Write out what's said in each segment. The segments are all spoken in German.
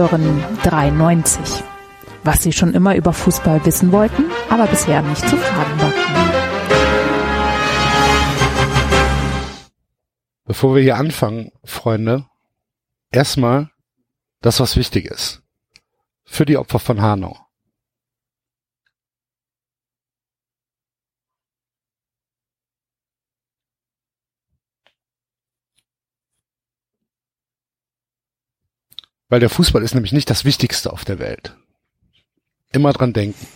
Hören 93. Was Sie schon immer über Fußball wissen wollten, aber bisher nicht zu fragen war. Bevor wir hier anfangen, Freunde, erstmal das, was wichtig ist. Für die Opfer von Hanau. Weil der Fußball ist nämlich nicht das Wichtigste auf der Welt. Immer dran denken.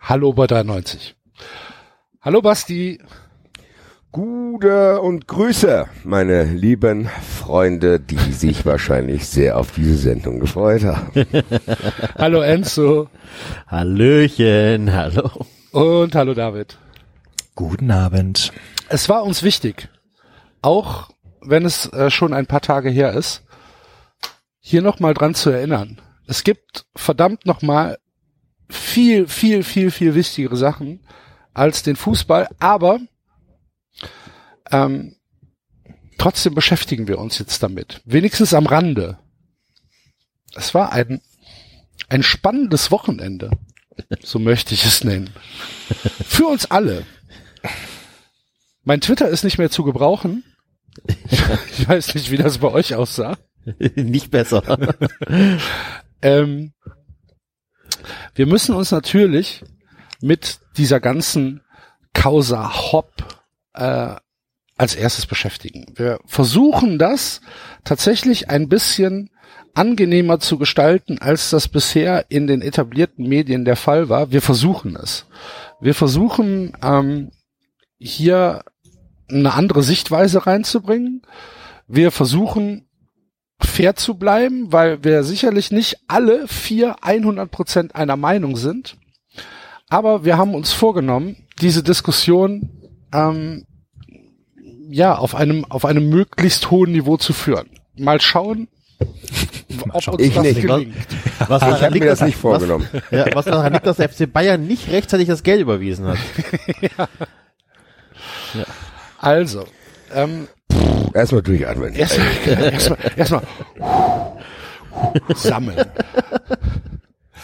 Hallo bei 93. Hallo Basti. Gute und Grüße, meine lieben Freunde, die sich wahrscheinlich sehr auf diese Sendung gefreut haben. hallo Enzo. Hallöchen, hallo. Und hallo David. Guten Abend. Es war uns wichtig, auch wenn es äh, schon ein paar Tage her ist, hier nochmal dran zu erinnern. Es gibt verdammt nochmal viel, viel, viel, viel wichtigere Sachen als den Fußball, aber ähm, trotzdem beschäftigen wir uns jetzt damit. Wenigstens am Rande. Es war ein, ein spannendes Wochenende. So möchte ich es nennen. Für uns alle. Mein Twitter ist nicht mehr zu gebrauchen. Ich weiß nicht, wie das bei euch aussah. nicht besser. ähm, wir müssen uns natürlich mit dieser ganzen Causa Hop äh, als erstes beschäftigen. Wir versuchen das tatsächlich ein bisschen angenehmer zu gestalten, als das bisher in den etablierten Medien der Fall war. Wir versuchen es. Wir versuchen ähm, hier eine andere Sichtweise reinzubringen. Wir versuchen fair zu bleiben, weil wir sicherlich nicht alle vier 100 Prozent einer Meinung sind. Aber wir haben uns vorgenommen, diese Diskussion ähm, ja auf einem auf einem möglichst hohen Niveau zu führen. Mal schauen, ob uns ich das nicht. gelingt. Was Ich habe mir das nicht vorgenommen. Was, ja, was daran liegt, dass der FC Bayern nicht rechtzeitig das Geld überwiesen hat. Also, ähm, Erstmal durchatmen. erstmal erstmal erstmal sammeln.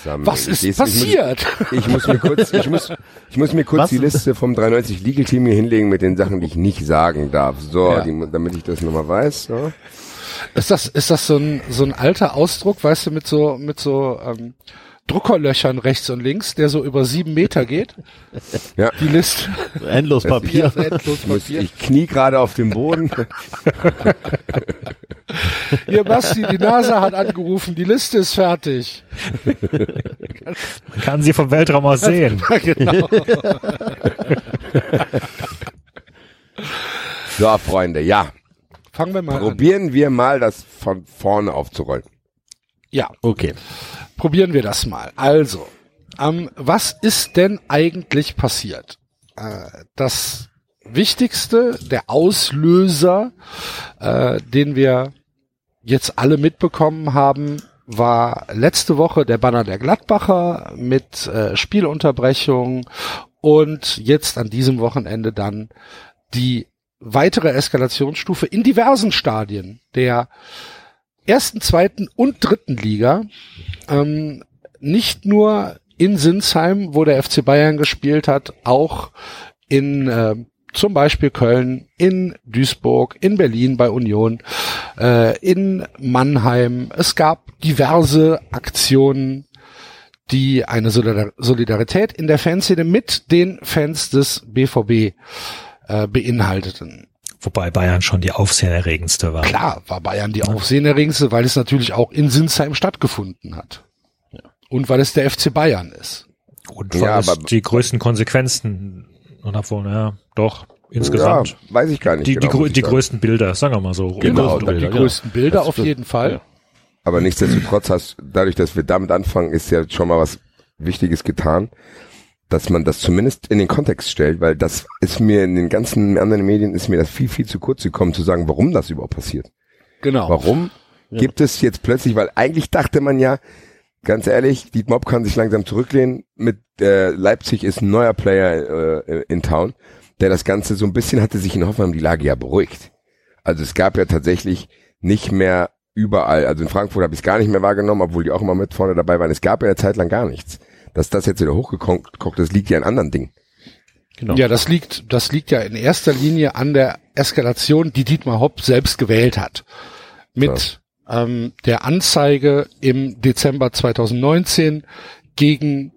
Sammeln. Was ist Ich passiert? Ich muss, ich muss mir kurz, ich muss, ich muss mir kurz Was? die Liste vom 93 Legal Team hier hinlegen mit den Sachen, die ich nicht sagen darf. So, Ja. die, damit ich das nochmal weiß. So. Ist das, ist das so ein, so ein alter Ausdruck, weißt du, mit so, mit so ähm, Druckerlöchern rechts und links, der so über sieben Meter geht? Ja. Die Liste. Endlos Papier. Endlos Papier. ich knie gerade auf dem Boden. Hier, Basti, die NASA hat angerufen, die Liste ist fertig. Man kann sie vom Weltraum aus sehen. genau. So, Freunde, ja. Fangen wir mal an. Probieren wir mal, das von vorne aufzurollen. Ja, Okay. Probieren wir das mal. Also, ähm, was ist denn eigentlich passiert? Äh, das Wichtigste, der Auslöser, äh, den wir jetzt alle mitbekommen haben, war letzte Woche der Banner der Gladbacher mit äh, Spielunterbrechung und jetzt an diesem Wochenende dann die weitere Eskalationsstufe in diversen Stadien der ersten, zweiten und dritten Liga. Ähm, nicht nur in Sinsheim, wo der FC Bayern gespielt hat, auch in äh, zum Beispiel Köln, in Duisburg, in Berlin bei Union, äh, in Mannheim. Es gab diverse Aktionen, die eine Solidar Solidarität in der Fanszene mit den Fans des BVB äh, beinhalteten. Wobei Bayern schon die aufsehenerregendste war. Klar war Bayern die aufsehenerregendste, weil es natürlich auch in Sinsheim stattgefunden hat. Und weil es der FC Bayern ist. Und weil Ja, es aber- die größten Konsequenzen und obwohl, ja, doch, insgesamt. Ja, weiß ich gar nicht. die, genau, die, die größten Bilder, sagen wir mal so. Genau, Die die Bilder, größten Bilder Das auf wird- jeden Fall. ja. Aber nichtsdestotrotz hast, dadurch, dass wir damit anfangen, ist ja schon mal was Wichtiges getan, dass man das zumindest in den Kontext stellt, weil das ist mir in den ganzen anderen Medien ist mir das viel, viel zu kurz gekommen, zu sagen, warum das überhaupt passiert. Genau. Warum gibt es jetzt plötzlich, weil eigentlich dachte man ja, ganz ehrlich, die Mob kann sich langsam zurücklehnen, mit äh, Leipzig ist ein neuer Player äh, in Town, der das Ganze so ein bisschen hatte sich in Hoffenheim die Lage ja beruhigt. Also es gab ja tatsächlich nicht mehr überall, also in Frankfurt habe ich es gar nicht mehr wahrgenommen, obwohl die auch immer mit vorne dabei waren. Es gab ja eine Zeit lang gar nichts. Dass das jetzt wieder hochgekommen das liegt ja an anderen Dingen. Genau. Ja, das liegt, das liegt ja in erster Linie an der Eskalation, die Dietmar Hopp selbst gewählt hat. Mit ähm, der Anzeige im Dezember 2019 gegen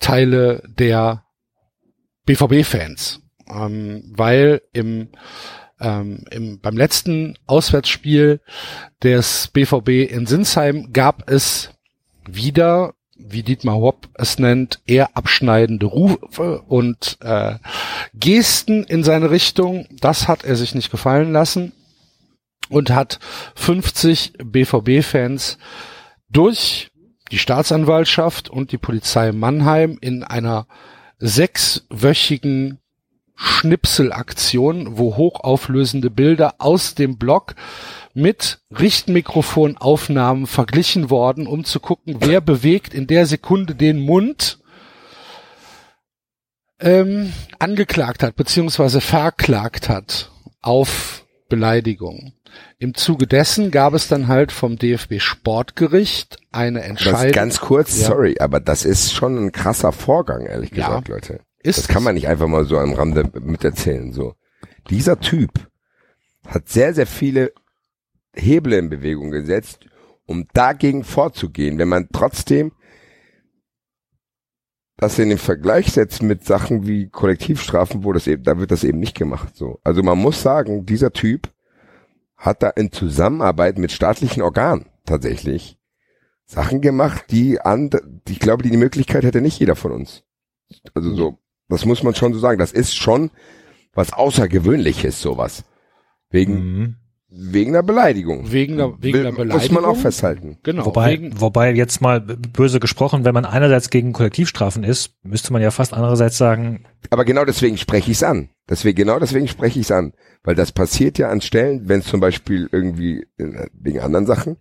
Teile der BVB-Fans. Ähm, weil im, ähm, im, beim letzten Auswärtsspiel des BVB in Sinsheim gab es wieder wie Dietmar Hopp es nennt, eher abschneidende Rufe und äh, Gesten in seine Richtung. Das hat er sich nicht gefallen lassen und hat 50 BVB-Fans durch die Staatsanwaltschaft und die Polizei Mannheim in einer sechswöchigen Schnipselaktion, wo hochauflösende Bilder aus dem Blog mit Richtmikrofonaufnahmen verglichen worden, um zu gucken, wer bewegt in der Sekunde den Mund, ähm, angeklagt hat, beziehungsweise verklagt hat auf Beleidigung. Im Zuge dessen gab es dann halt vom DFB Sportgericht eine Entscheidung. ganz kurz, Ja. sorry, aber das ist schon ein krasser Vorgang, ehrlich Ja. gesagt, Leute. Ist das kann man nicht einfach mal so am Rande miterzählen. So, dieser Typ hat sehr, sehr viele Hebel in Bewegung gesetzt, um dagegen vorzugehen. Wenn man trotzdem das in den Vergleich setzt mit Sachen wie Kollektivstrafen, wo das eben, da wird das eben nicht gemacht. So, also man muss sagen, dieser Typ hat da in Zusammenarbeit mit staatlichen Organen tatsächlich Sachen gemacht, die die, ich glaube, die, die Möglichkeit hätte nicht jeder von uns. Also so, das muss man schon so sagen. Das ist schon was Außergewöhnliches, sowas. Wegen, Mhm. wegen einer Beleidigung. wegen der, wegen der Muss Beleidigung. man auch festhalten. Genau. Wobei, wegen, wobei jetzt mal böse gesprochen, wenn man einerseits gegen Kollektivstrafen ist, müsste man ja fast andererseits sagen, Aber genau deswegen spreche ich es an. Deswegen, genau deswegen spreche ich es an. Weil das passiert ja an Stellen, wenn es zum Beispiel irgendwie äh, wegen anderen Sachen,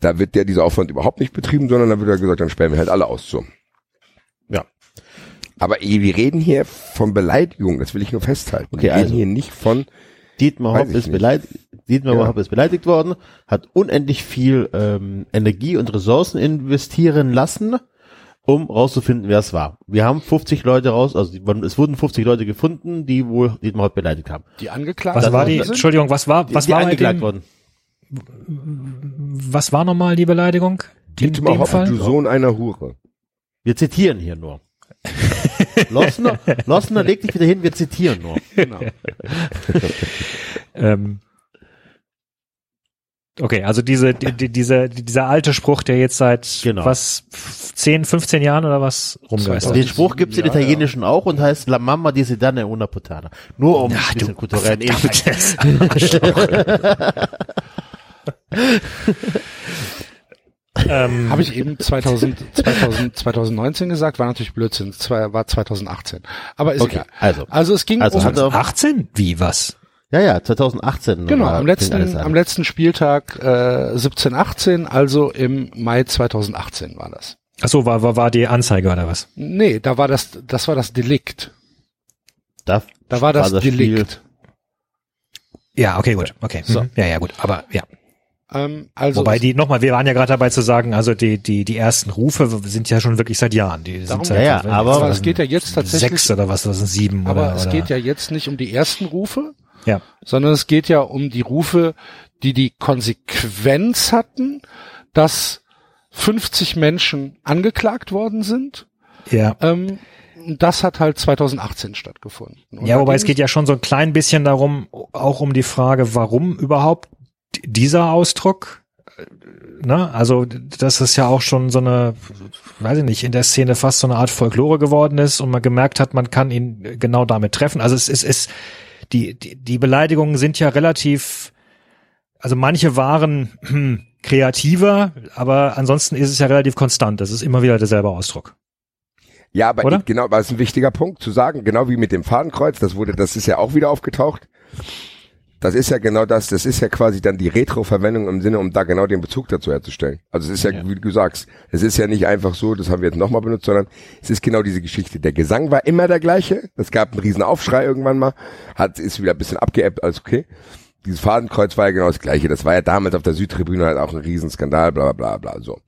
da wird ja dieser Aufwand überhaupt nicht betrieben, sondern da wird ja gesagt, dann sperren wir halt alle aus. So. Aber eh, wir reden hier von Beleidigung, das will ich nur festhalten. Okay, wir reden also. hier nicht von, Dietmar Hopp ist beleidigt. Dietmar Ja. Hopp ist beleidigt worden, hat unendlich viel ähm, Energie und Ressourcen investieren lassen, um rauszufinden, wer es war. Wir haben 50 Leute raus, also die, es wurden 50 Leute gefunden, die wohl Dietmar Hopp beleidigt haben. die angeklagt was war die, sind. Entschuldigung, was war, was die war bei angeklagt dem, worden. was war nochmal die Beleidigung? Dietmar Hopp, Fall? du Sohn einer Hure. Wir zitieren hier nur. Lossner, Lossner, leg dich wieder hin, wir zitieren nur. Genau. Ähm, okay, also diese, die, die, dieser, alte Spruch, der jetzt seit Genau. was 10, 15 Jahren oder was rumgeistert. Den Spruch gibt's im Ja, Italienischen auch und heißt La Mamma di Sedane una puttana. Nur um Ja, ein bisschen Inhalt. Ähm, Habe ich eben 2000, 2000, 2019 gesagt, war natürlich Blödsinn, es war war 2018. Aber ist Okay, egal. also. Also es ging Also um, hat er- 18? Wie, was? Ja, ja, 2018. genau, am letzten, am letzten Spieltag äh, 17, 18, also im Mai 2018 war das. Ach so, war, war, war die Anzeige oder was? Nee, da war das, das war das Delikt. Da, Da war das, Spiel- Delikt. Ja, okay, gut. Okay. So. Mhm. Ja, ja, gut. Aber ja. Ähm, also Wobei die, nochmal, wir waren ja gerade dabei zu sagen, also die, die, die ersten Rufe sind ja schon wirklich seit Jahren. Die Darum- sind seit, Ja, ja, aber- es geht ja jetzt tatsächlich Sechs oder was, das sind sieben Aber oder, es oder geht ja jetzt nicht um die ersten Rufe, Ja. sondern es geht ja um die Rufe, die die Konsequenz hatten, dass 50 Menschen angeklagt worden sind. Ja. Ähm, das hat halt 2018 stattgefunden. Und Ja, wobei es geht ja schon so ein klein bisschen darum, auch um die Frage, warum überhaupt dieser Ausdruck? Ne? Also, dass es ja auch schon so eine, weiß ich nicht, in der Szene fast so eine Art Folklore geworden ist und man gemerkt hat, man kann ihn genau damit treffen. Also es ist, es, die, die, die Beleidigungen sind ja relativ, also manche waren hm, kreativer, aber ansonsten ist es ja relativ konstant. Das ist immer wieder derselbe Ausdruck. Ja, aber Oder? genau, es ist ein wichtiger Punkt zu sagen, genau wie mit dem Fadenkreuz, das wurde, das ist ja auch wieder aufgetaucht. Das ist ja genau das, das ist ja quasi dann die Retro-Verwendung im Sinne, um da genau den Bezug dazu herzustellen. Also es ist ja, wie du sagst, es ist ja nicht einfach so, das haben wir jetzt nochmal benutzt, sondern es ist genau diese Geschichte. Der Gesang war immer der gleiche, es gab einen riesen Aufschrei irgendwann mal, hat, ist wieder ein bisschen abgeebbt, alles okay. dieses Fadenkreuz war ja genau das gleiche. Das war ja damals auf der Südtribüne halt auch ein Riesenskandal, bla bla bla bla. So.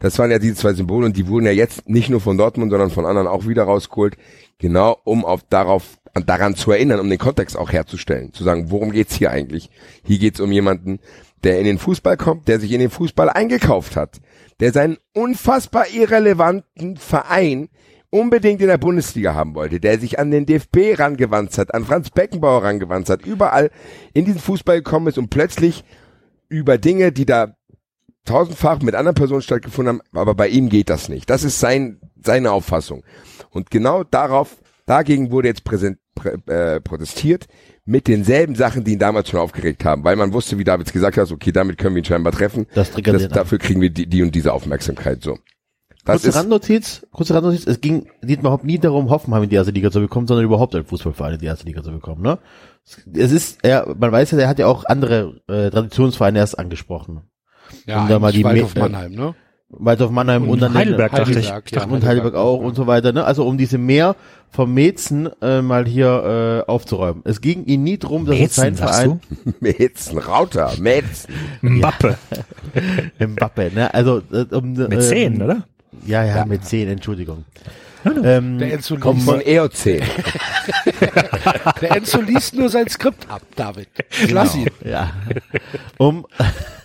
Das waren ja diese zwei Symbole und die wurden ja jetzt nicht nur von Dortmund, sondern von anderen auch wieder rausgeholt, genau um auf darauf daran zu erinnern, um den Kontext auch herzustellen, zu sagen, worum geht's hier eigentlich? Hier geht's um jemanden, der in den Fußball kommt, der sich in den Fußball eingekauft hat, der seinen unfassbar irrelevanten Verein unbedingt in der Bundesliga haben wollte, der sich an den DFB rangewandt hat, an Franz Beckenbauer rangewandt hat, überall in diesen Fußball gekommen ist und plötzlich über Dinge, die da tausendfach mit anderen Personen stattgefunden haben, aber bei ihm geht das nicht. Das ist sein, seine Auffassung. Und genau darauf, dagegen wurde jetzt präsent, prä, äh, protestiert mit denselben Sachen, die ihn damals schon aufgeregt haben, weil man wusste, wie Davids gesagt hat, okay, damit können wir ihn scheinbar treffen. Das triggert das, dafür kriegen wir die, die und diese Aufmerksamkeit, so. Das kurze ist, Randnotiz, kurze Randnotiz, es ging geht überhaupt nie darum, Hoffenheim in die erste Liga zu bekommen, sondern überhaupt einen Fußballverein in die erste Liga zu bekommen, ne? Es ist, er, man weiß ja, der hat ja auch andere äh, Traditionsvereine erst angesprochen. Ja, Um da mal die Waldhof Mannheim, ne? Waldorf Mannheim und, Und dann Heidelberg, dachte ich. Heidelberg, ja, und Heidelberg auch und so weiter, ne? Also um diese mehr vom Mäzen äh, mal hier äh, aufzuräumen. Es ging ihm nie drum, dass es sein Mäzen, Verein du? Mätzen, Rauter, Mätzen. Mbappe. Mbappe, ne? Also äh, um Mit zehn, oder? Ja, ja, mit zehn, Entschuldigung. Ähm, Der Enzo, Kommt liest, von EOC. der Enzo liest nur sein Skript ab, David. Lass ihn. Ja. Um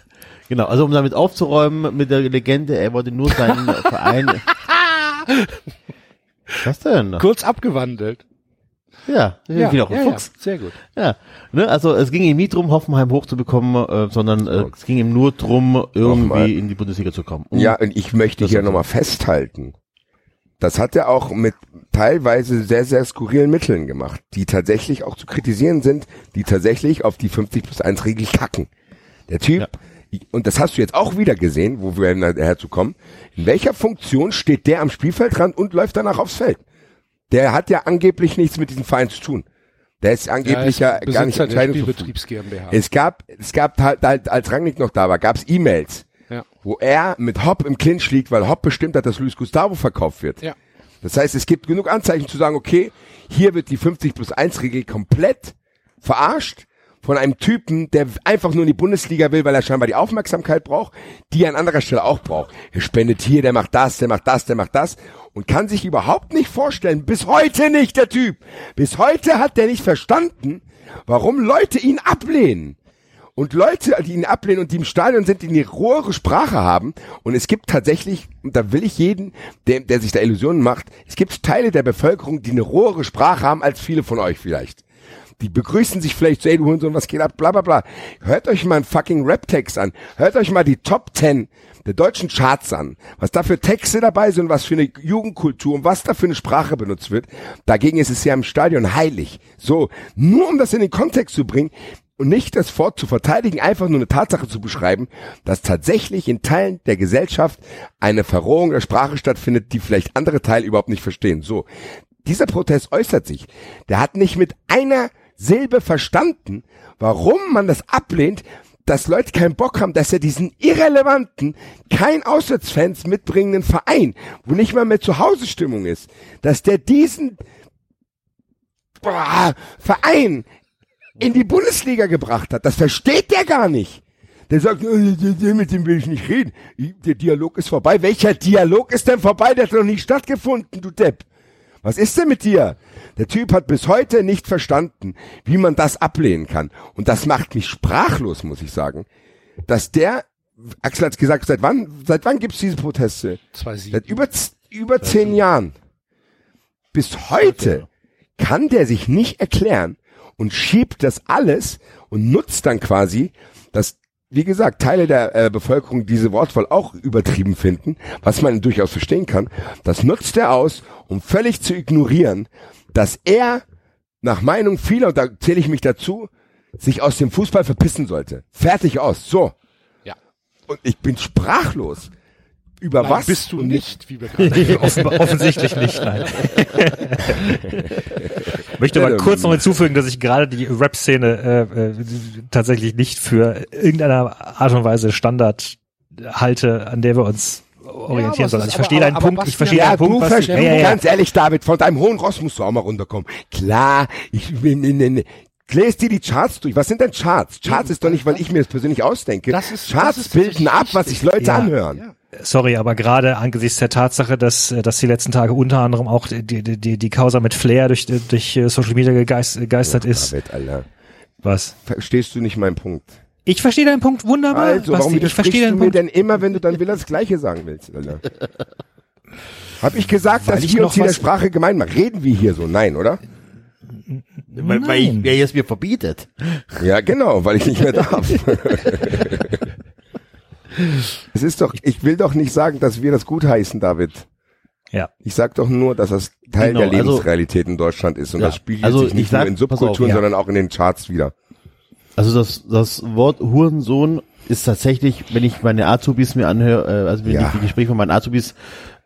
genau, also um damit aufzuräumen mit der Legende, er wollte nur seinen Verein. Was denn? Kurz abgewandelt. Ja, ja, wie auch ein ja, Fuchs. ja, sehr gut. Ja. Ne, also es ging ihm nie drum, Hoffenheim hochzubekommen, äh, sondern äh, es ging ihm nur drum, irgendwie in die Bundesliga zu kommen. Um- Ja, und ich möchte hier nochmal festhalten. Das hat er auch mit teilweise sehr, sehr skurrilen Mitteln gemacht, die tatsächlich auch zu kritisieren sind, die tatsächlich auf die 50 plus 1 Regel kacken. Der Typ, und das hast du jetzt auch wieder gesehen, wo wir nachher zu kommen, in welcher Funktion steht der am Spielfeldrand und läuft danach aufs Feld? Der hat ja angeblich nichts mit diesem Verein zu tun. Der ist angeblich ja, gar nicht. Spielbetriebs GmbH. Es gab, es gab halt, halt als Rangnick noch da war, gab es E-Mails, Ja. wo er mit Hopp im Clinch liegt, weil Hopp bestimmt hat, dass Luis Gustavo verkauft wird. Ja. Das heißt, es gibt genug Anzeichen zu sagen, okay, hier wird die 50 plus 1 Regel komplett verarscht von einem Typen, der einfach nur in die Bundesliga will, weil er scheinbar die Aufmerksamkeit braucht, die er an anderer Stelle auch braucht. Er spendet hier, der macht das, der macht das, der macht das und kann sich überhaupt nicht vorstellen, bis heute nicht der Typ, bis heute hat der nicht verstanden, warum Leute ihn ablehnen. Und Leute, die ihn ablehnen und die im Stadion sind, die eine rohere Sprache haben. Und es gibt tatsächlich, und da will ich jeden, der, der sich da Illusionen macht, es gibt Teile der Bevölkerung, die eine rohere Sprache haben als viele von euch vielleicht. Die begrüßen sich vielleicht so, ey, du Hurensohn, was geht ab, bla, bla, bla. Hört euch mal einen fucking Rap-Text an. Hört euch mal die Top 10 der deutschen Charts an. Was da für Texte dabei sind, was für eine Jugendkultur und was da für eine Sprache benutzt wird. Dagegen ist es ja im Stadion heilig. So, nur um das in den Kontext zu bringen, und nicht das Wort zu verteidigen, einfach nur eine Tatsache zu beschreiben, dass tatsächlich in Teilen der Gesellschaft eine Verrohung der Sprache stattfindet, die vielleicht andere Teile überhaupt nicht verstehen. So, dieser Protest äußert sich. Der hat nicht mit einer Silbe verstanden, warum man das ablehnt, dass Leute keinen Bock haben, dass er diesen irrelevanten, kein Auswärtsfans mitbringenden Verein, wo nicht mal mehr Zuhause-Stimmung ist, dass der diesen boah, Verein in die Bundesliga gebracht hat. Das versteht der gar nicht. Der sagt, äh, mit dem will ich nicht reden. Der Dialog ist vorbei. Welcher Dialog ist denn vorbei? Der hat noch nicht stattgefunden, du Depp. Was ist denn mit dir? Der Typ hat bis heute nicht verstanden, wie man das ablehnen kann. Und das macht mich sprachlos, muss ich sagen. Dass der, Axel hat gesagt, seit wann, seit wann gibt's diese Proteste? 2-7. Seit über, über zehn Jahren. Bis heute kann der sich nicht erklären und schiebt das alles und nutzt dann quasi, dass, wie gesagt, Teile der äh, Bevölkerung diese Wortwahl auch übertrieben finden, was man durchaus verstehen kann. Das nutzt er aus, um völlig zu ignorieren, dass er nach Meinung vieler, und da zähle ich mich dazu, sich aus dem Fußball verpissen sollte. Fertig aus. So. Ja. Und ich bin sprachlos. Über Nein, was? bist du nicht, wie wir gerade Offen, offensichtlich nicht, nein. möchte aber kurz noch hinzufügen, dass ich gerade die Rap-Szene äh, äh, tatsächlich nicht für irgendeiner Art und Weise Standard halte, an der wir uns orientieren sollen. es Also ist ich verstehe deinen aber Punkt, ich verstehe Ja, deinen Punkt, du Basti. verstehst, ja, ja, ja. ganz ehrlich, David, von deinem hohen Ross musst du auch mal runterkommen. Klar, ich bin, ne, ne, lest dir die Charts durch. Was sind denn Charts? Charts ist doch nicht, weil ich mir das persönlich ausdenke. Das ist- Charts das ist bilden ab, was sich Leute Ja. anhören. Sorry, aber gerade angesichts der Tatsache, dass, dass die letzten Tage unter anderem auch die, die, die, die Causa mit Flair durch, durch Social Media gegeist, gegeistert ist. David, Alter. Was? Verstehst du nicht meinen Punkt? Ich verstehe deinen Punkt wunderbar. Also, warum Basti, ich widersprichst verstehe du deinen mir Punkt. denn immer, wenn du dann wieder das Gleiche sagen willst, Alter? Hab ich gesagt, Weil dass ich wir noch uns hier der Sprache gemein machen? Reden wir hier so? Nein, oder? Weil, weil ich, wer es mir verbietet. Ja, genau, weil ich nicht mehr darf. es ist doch, ich will doch nicht sagen, dass wir das gutheißen, David. Ja. Ich sag doch nur, dass das Teil Genau, der also- Lebensrealität in Deutschland ist und Ja, das spiegelt also sich ich nicht sag- nur in pass auf, Subkulturen, ja. sondern auch in den Charts wieder. Also das, das Wort Hurensohn ist tatsächlich, wenn ich meine Azubis mir anhöre, äh, also wenn Ja. ich die Gespräche von meinen Azubis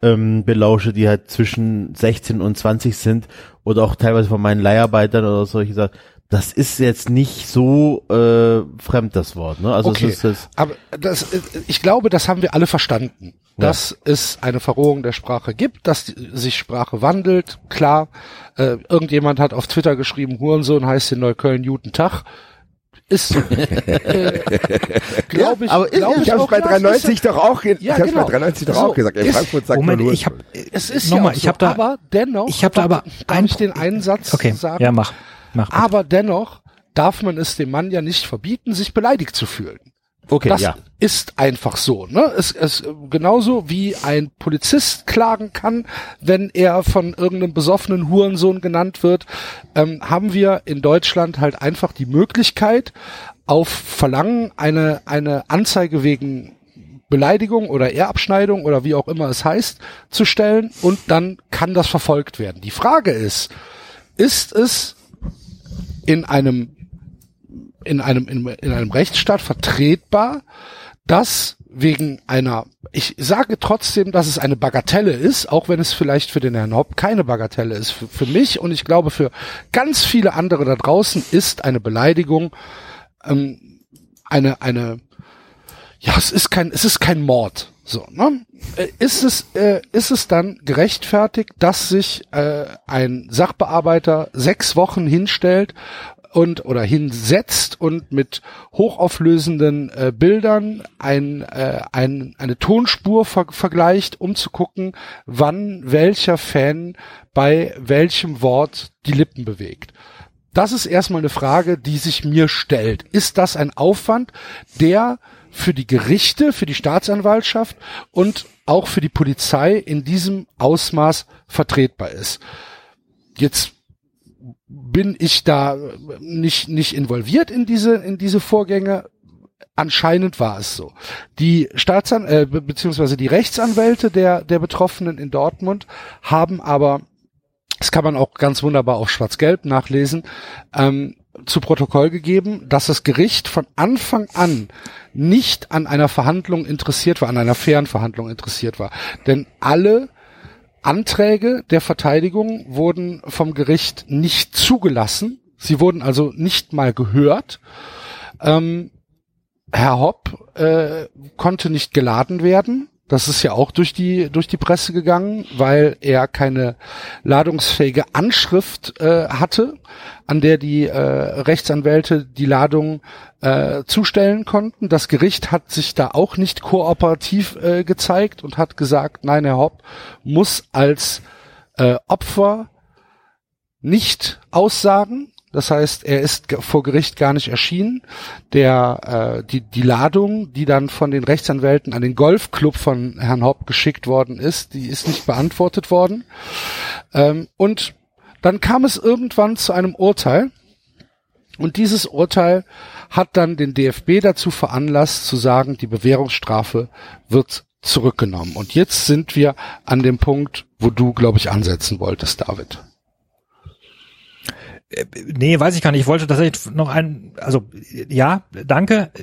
ähm, belausche, die halt zwischen 16 und 20 sind oder auch teilweise von meinen Leiharbeitern oder solche Sachen, das ist jetzt nicht so äh, fremd, das Wort. Ne? Also Okay, es ist das, aber das, äh, ich glaube, das haben wir alle verstanden, dass es eine Verrohung der Sprache gibt, dass die, sich Sprache wandelt. Klar, äh, irgendjemand hat auf Twitter geschrieben, Hurensohn heißt in Neukölln Guten Tag. Ist, so. äh, glaube ich, aber ist- glaub ja, Ich habe es bei ja, es ist 93 doch auch, Ja, ich hab's genau. bei 93 doch So, auch gesagt. Ist- Frankfurt sagt Moment, nur. ich habe Es ist Nochmal, ja ich so, hab da- aber dennoch, ich hab da aber ein- ich den einen Satz Okay, sagen? ja, mach. mach bitte. Aber dennoch darf man es dem Mann ja nicht verbieten, sich beleidigt zu fühlen. Okay, Das ja. ist einfach so. Ne? Es, es genauso wie ein Polizist klagen kann, wenn er von irgendeinem besoffenen Hurensohn genannt wird, ähm, haben wir in Deutschland halt einfach die Möglichkeit, auf Verlangen eine eine Anzeige wegen Beleidigung oder Ehrabschneidung oder wie auch immer es heißt, zu stellen und dann kann das verfolgt werden. Die Frage ist, ist es in einem in einem, in, in einem Rechtsstaat vertretbar, dass wegen einer, ich sage trotzdem, dass es eine Bagatelle ist, auch wenn es vielleicht für den Herrn Hopp keine Bagatelle ist. Für, für mich und ich glaube für ganz viele andere da draußen ist eine Beleidigung ähm, eine, eine, ja, es ist kein, es ist kein Mord. So, ne? Äh, Ist es, äh, ist es dann gerechtfertigt, dass sich äh, ein Sachbearbeiter sechs Wochen hinstellt und oder hinsetzt und mit hochauflösenden äh, Bildern ein, äh, ein, eine Tonspur ver vergleicht, um zu gucken, wann welcher Fan bei welchem Wort die Lippen bewegt. Das ist erstmal eine Frage, die sich mir stellt. Ist das ein Aufwand, der für die Gerichte, für die Staatsanwaltschaft und auch für die Polizei in diesem Ausmaß vertretbar ist? Jetzt bin ich da nicht, nicht involviert in diese, in diese Vorgänge. Anscheinend war es so. Die Staatsan äh, be- beziehungsweise die Rechtsanwälte der, der Betroffenen in Dortmund haben aber das kann man auch ganz wunderbar auf Schwarz-Gelb nachlesen, ähm, zu Protokoll gegeben, dass das Gericht von Anfang an nicht an einer Verhandlung interessiert war, an einer fairen Verhandlung interessiert war. Denn alle Anträge der Verteidigung wurden vom Gericht nicht zugelassen. Sie wurden also nicht mal gehört. Ähm, Herr Hopp äh, konnte nicht geladen werden. Das ist ja auch durch die durch die Presse gegangen, weil er keine ladungsfähige Anschrift äh, hatte, an der die äh, Rechtsanwälte die Ladung äh, zustellen konnten. Das Gericht hat sich da auch nicht kooperativ äh, gezeigt und hat gesagt, nein, Herr Hopp muss als äh, Opfer nicht aussagen. Das heißt, er ist vor Gericht gar nicht erschienen. Der äh, die die Ladung, die dann von den Rechtsanwälten an den Golfclub von Herrn Hopp geschickt worden ist, die ist nicht beantwortet worden. Ähm, und dann kam es irgendwann zu einem Urteil. Und dieses Urteil hat dann den DFB dazu veranlasst zu sagen, die Bewährungsstrafe wird zurückgenommen. Und jetzt sind wir an dem Punkt, wo du, glaube ich, ansetzen wolltest, David. Nee, weiß ich gar nicht. Ich wollte tatsächlich noch ein, also ja, danke.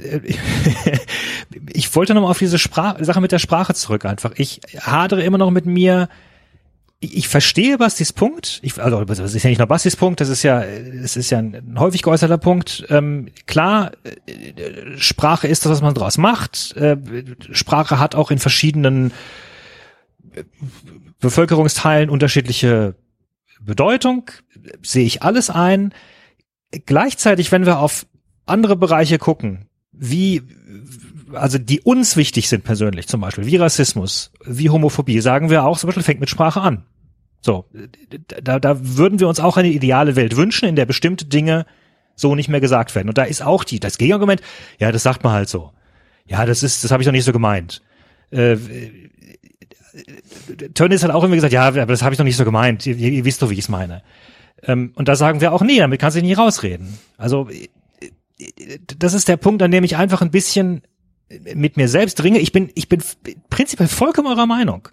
Ich wollte noch mal auf diese Sprach, Sache mit der Sprache zurück einfach. Ich hadere immer noch mit mir. Ich, verstehe Bastis Punkt. Ich, also das ist ja nicht nur Bastis Punkt, das ist ja, es ist ja ein häufig geäußerter Punkt. Ähm, klar, äh, Sprache ist das, was man draus macht. Äh, Sprache hat auch in verschiedenen äh, Bevölkerungsteilen unterschiedliche Bedeutung, sehe ich alles ein. gleichzeitig, wenn wir auf andere Bereiche gucken, wie, also die uns wichtig sind persönlich zum Beispiel, wie Rassismus, wie Homophobie, sagen wir auch, zum Beispiel fängt mit Sprache an. So, da, da würden wir uns auch eine ideale Welt wünschen, in der bestimmte Dinge so nicht mehr gesagt werden. Und da ist auch die, das Gegenargument, ja, das sagt man halt so. Ja, das ist, das habe ich doch nicht so gemeint. Äh, Tönnies hat auch immer gesagt, ja, aber das habe ich doch nicht so gemeint. Ihr, ihr wisst doch, wie ich es meine. Ähm, und da sagen wir auch, nee, damit kannst du nicht rausreden. Also das ist der Punkt, an dem ich einfach ein bisschen mit mir selbst ringe. Ich bin, ich bin prinzipiell vollkommen eurer Meinung.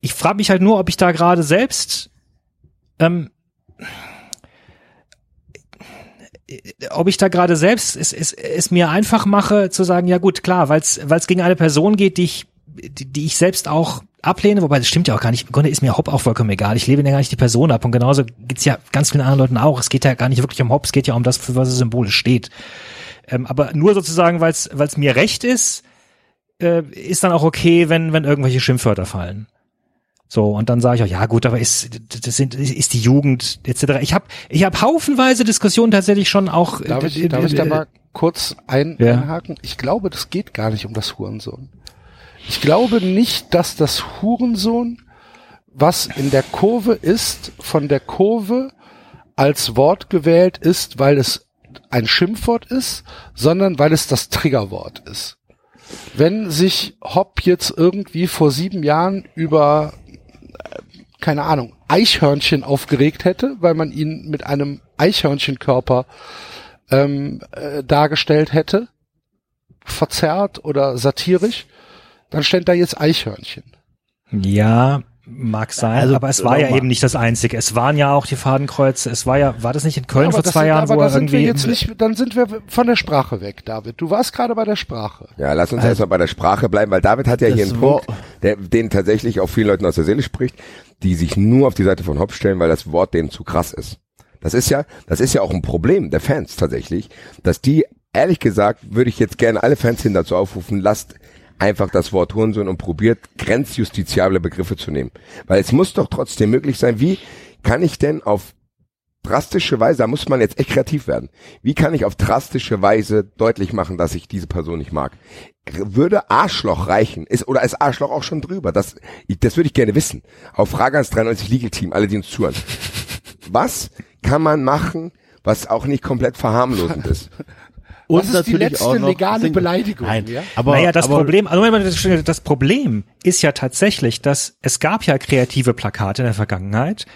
Ich frage mich halt nur, ob ich da gerade selbst, ähm, ob ich da gerade selbst es, es, es mir einfach mache zu sagen, ja gut, klar, weil es gegen eine Person geht, die ich, die, die ich selbst auch ablehne, wobei das stimmt ja auch gar nicht. Im Grunde ist mir Hop auch vollkommen egal. Ich lebe ja gar nicht die Person ab und genauso geht's ja ganz vielen anderen Leuten auch. Es geht ja gar nicht wirklich um Hop, es geht ja um das, für was es symbolisch steht. Ähm, aber nur sozusagen, weil es mir recht ist, äh, ist dann auch okay, wenn, wenn irgendwelche Schimpfwörter fallen. So, und dann sage ich auch, ja gut, aber ist, das sind, ist die Jugend etc. Ich habe ich hab haufenweise Diskussionen tatsächlich schon auch. Darf ich, darf ich da mal kurz ein, ja. einhaken? Ich glaube, das geht gar nicht um das Hurensohn. Ich glaube nicht, dass das Hurensohn, was in der Kurve ist, von der Kurve als Wort gewählt ist, weil es ein Schimpfwort ist, sondern weil es das Triggerwort ist. Wenn sich Hopp jetzt irgendwie vor sieben Jahren über, äh, keine Ahnung, Eichhörnchen aufgeregt hätte, weil man ihn mit einem Eichhörnchenkörper ähm, äh, dargestellt hätte, verzerrt oder satirisch, dann stand da jetzt Eichhörnchen. Ja, mag sein, also, aber es war ja eben nicht das einzige. Es waren ja auch die Fadenkreuze. Es war ja, war das nicht in Köln ja, vor zwei sind, Jahren, aber wo da sind irgendwie wir jetzt nicht, dann sind wir von der Sprache weg, David. Du warst gerade bei der Sprache. Ja, lass uns also, erstmal bei der Sprache bleiben, weil David hat ja hier einen Punkt, der, den tatsächlich auch vielen Leuten aus der Seele spricht, die sich nur auf die Seite von Hopp stellen, weil das Wort denen zu krass ist. Das ist ja, das ist ja auch ein Problem der Fans tatsächlich, dass die, ehrlich gesagt, würde ich jetzt gerne alle Fans hin dazu aufrufen, lasst einfach das Wort Hurensohn und probiert grenzjustiziable Begriffe zu nehmen. Weil es muss doch trotzdem möglich sein, wie kann ich denn auf drastische Weise, da muss man jetzt echt kreativ werden. Wie kann ich auf drastische Weise deutlich machen, dass ich diese Person nicht mag? Würde Arschloch reichen? Ist, oder ist Arschloch auch schon drüber? Das, das würde ich gerne wissen. Auf Frage ans 93 Legal Team, alle, die uns zuhören. Was kann man machen, was auch nicht komplett verharmlosend ist? Und Was ist die letzte legale Beleidigung? Nein, ja? aber naja, das aber, Problem, also das Problem ist ja tatsächlich, dass es gab ja kreative Plakate in der Vergangenheit.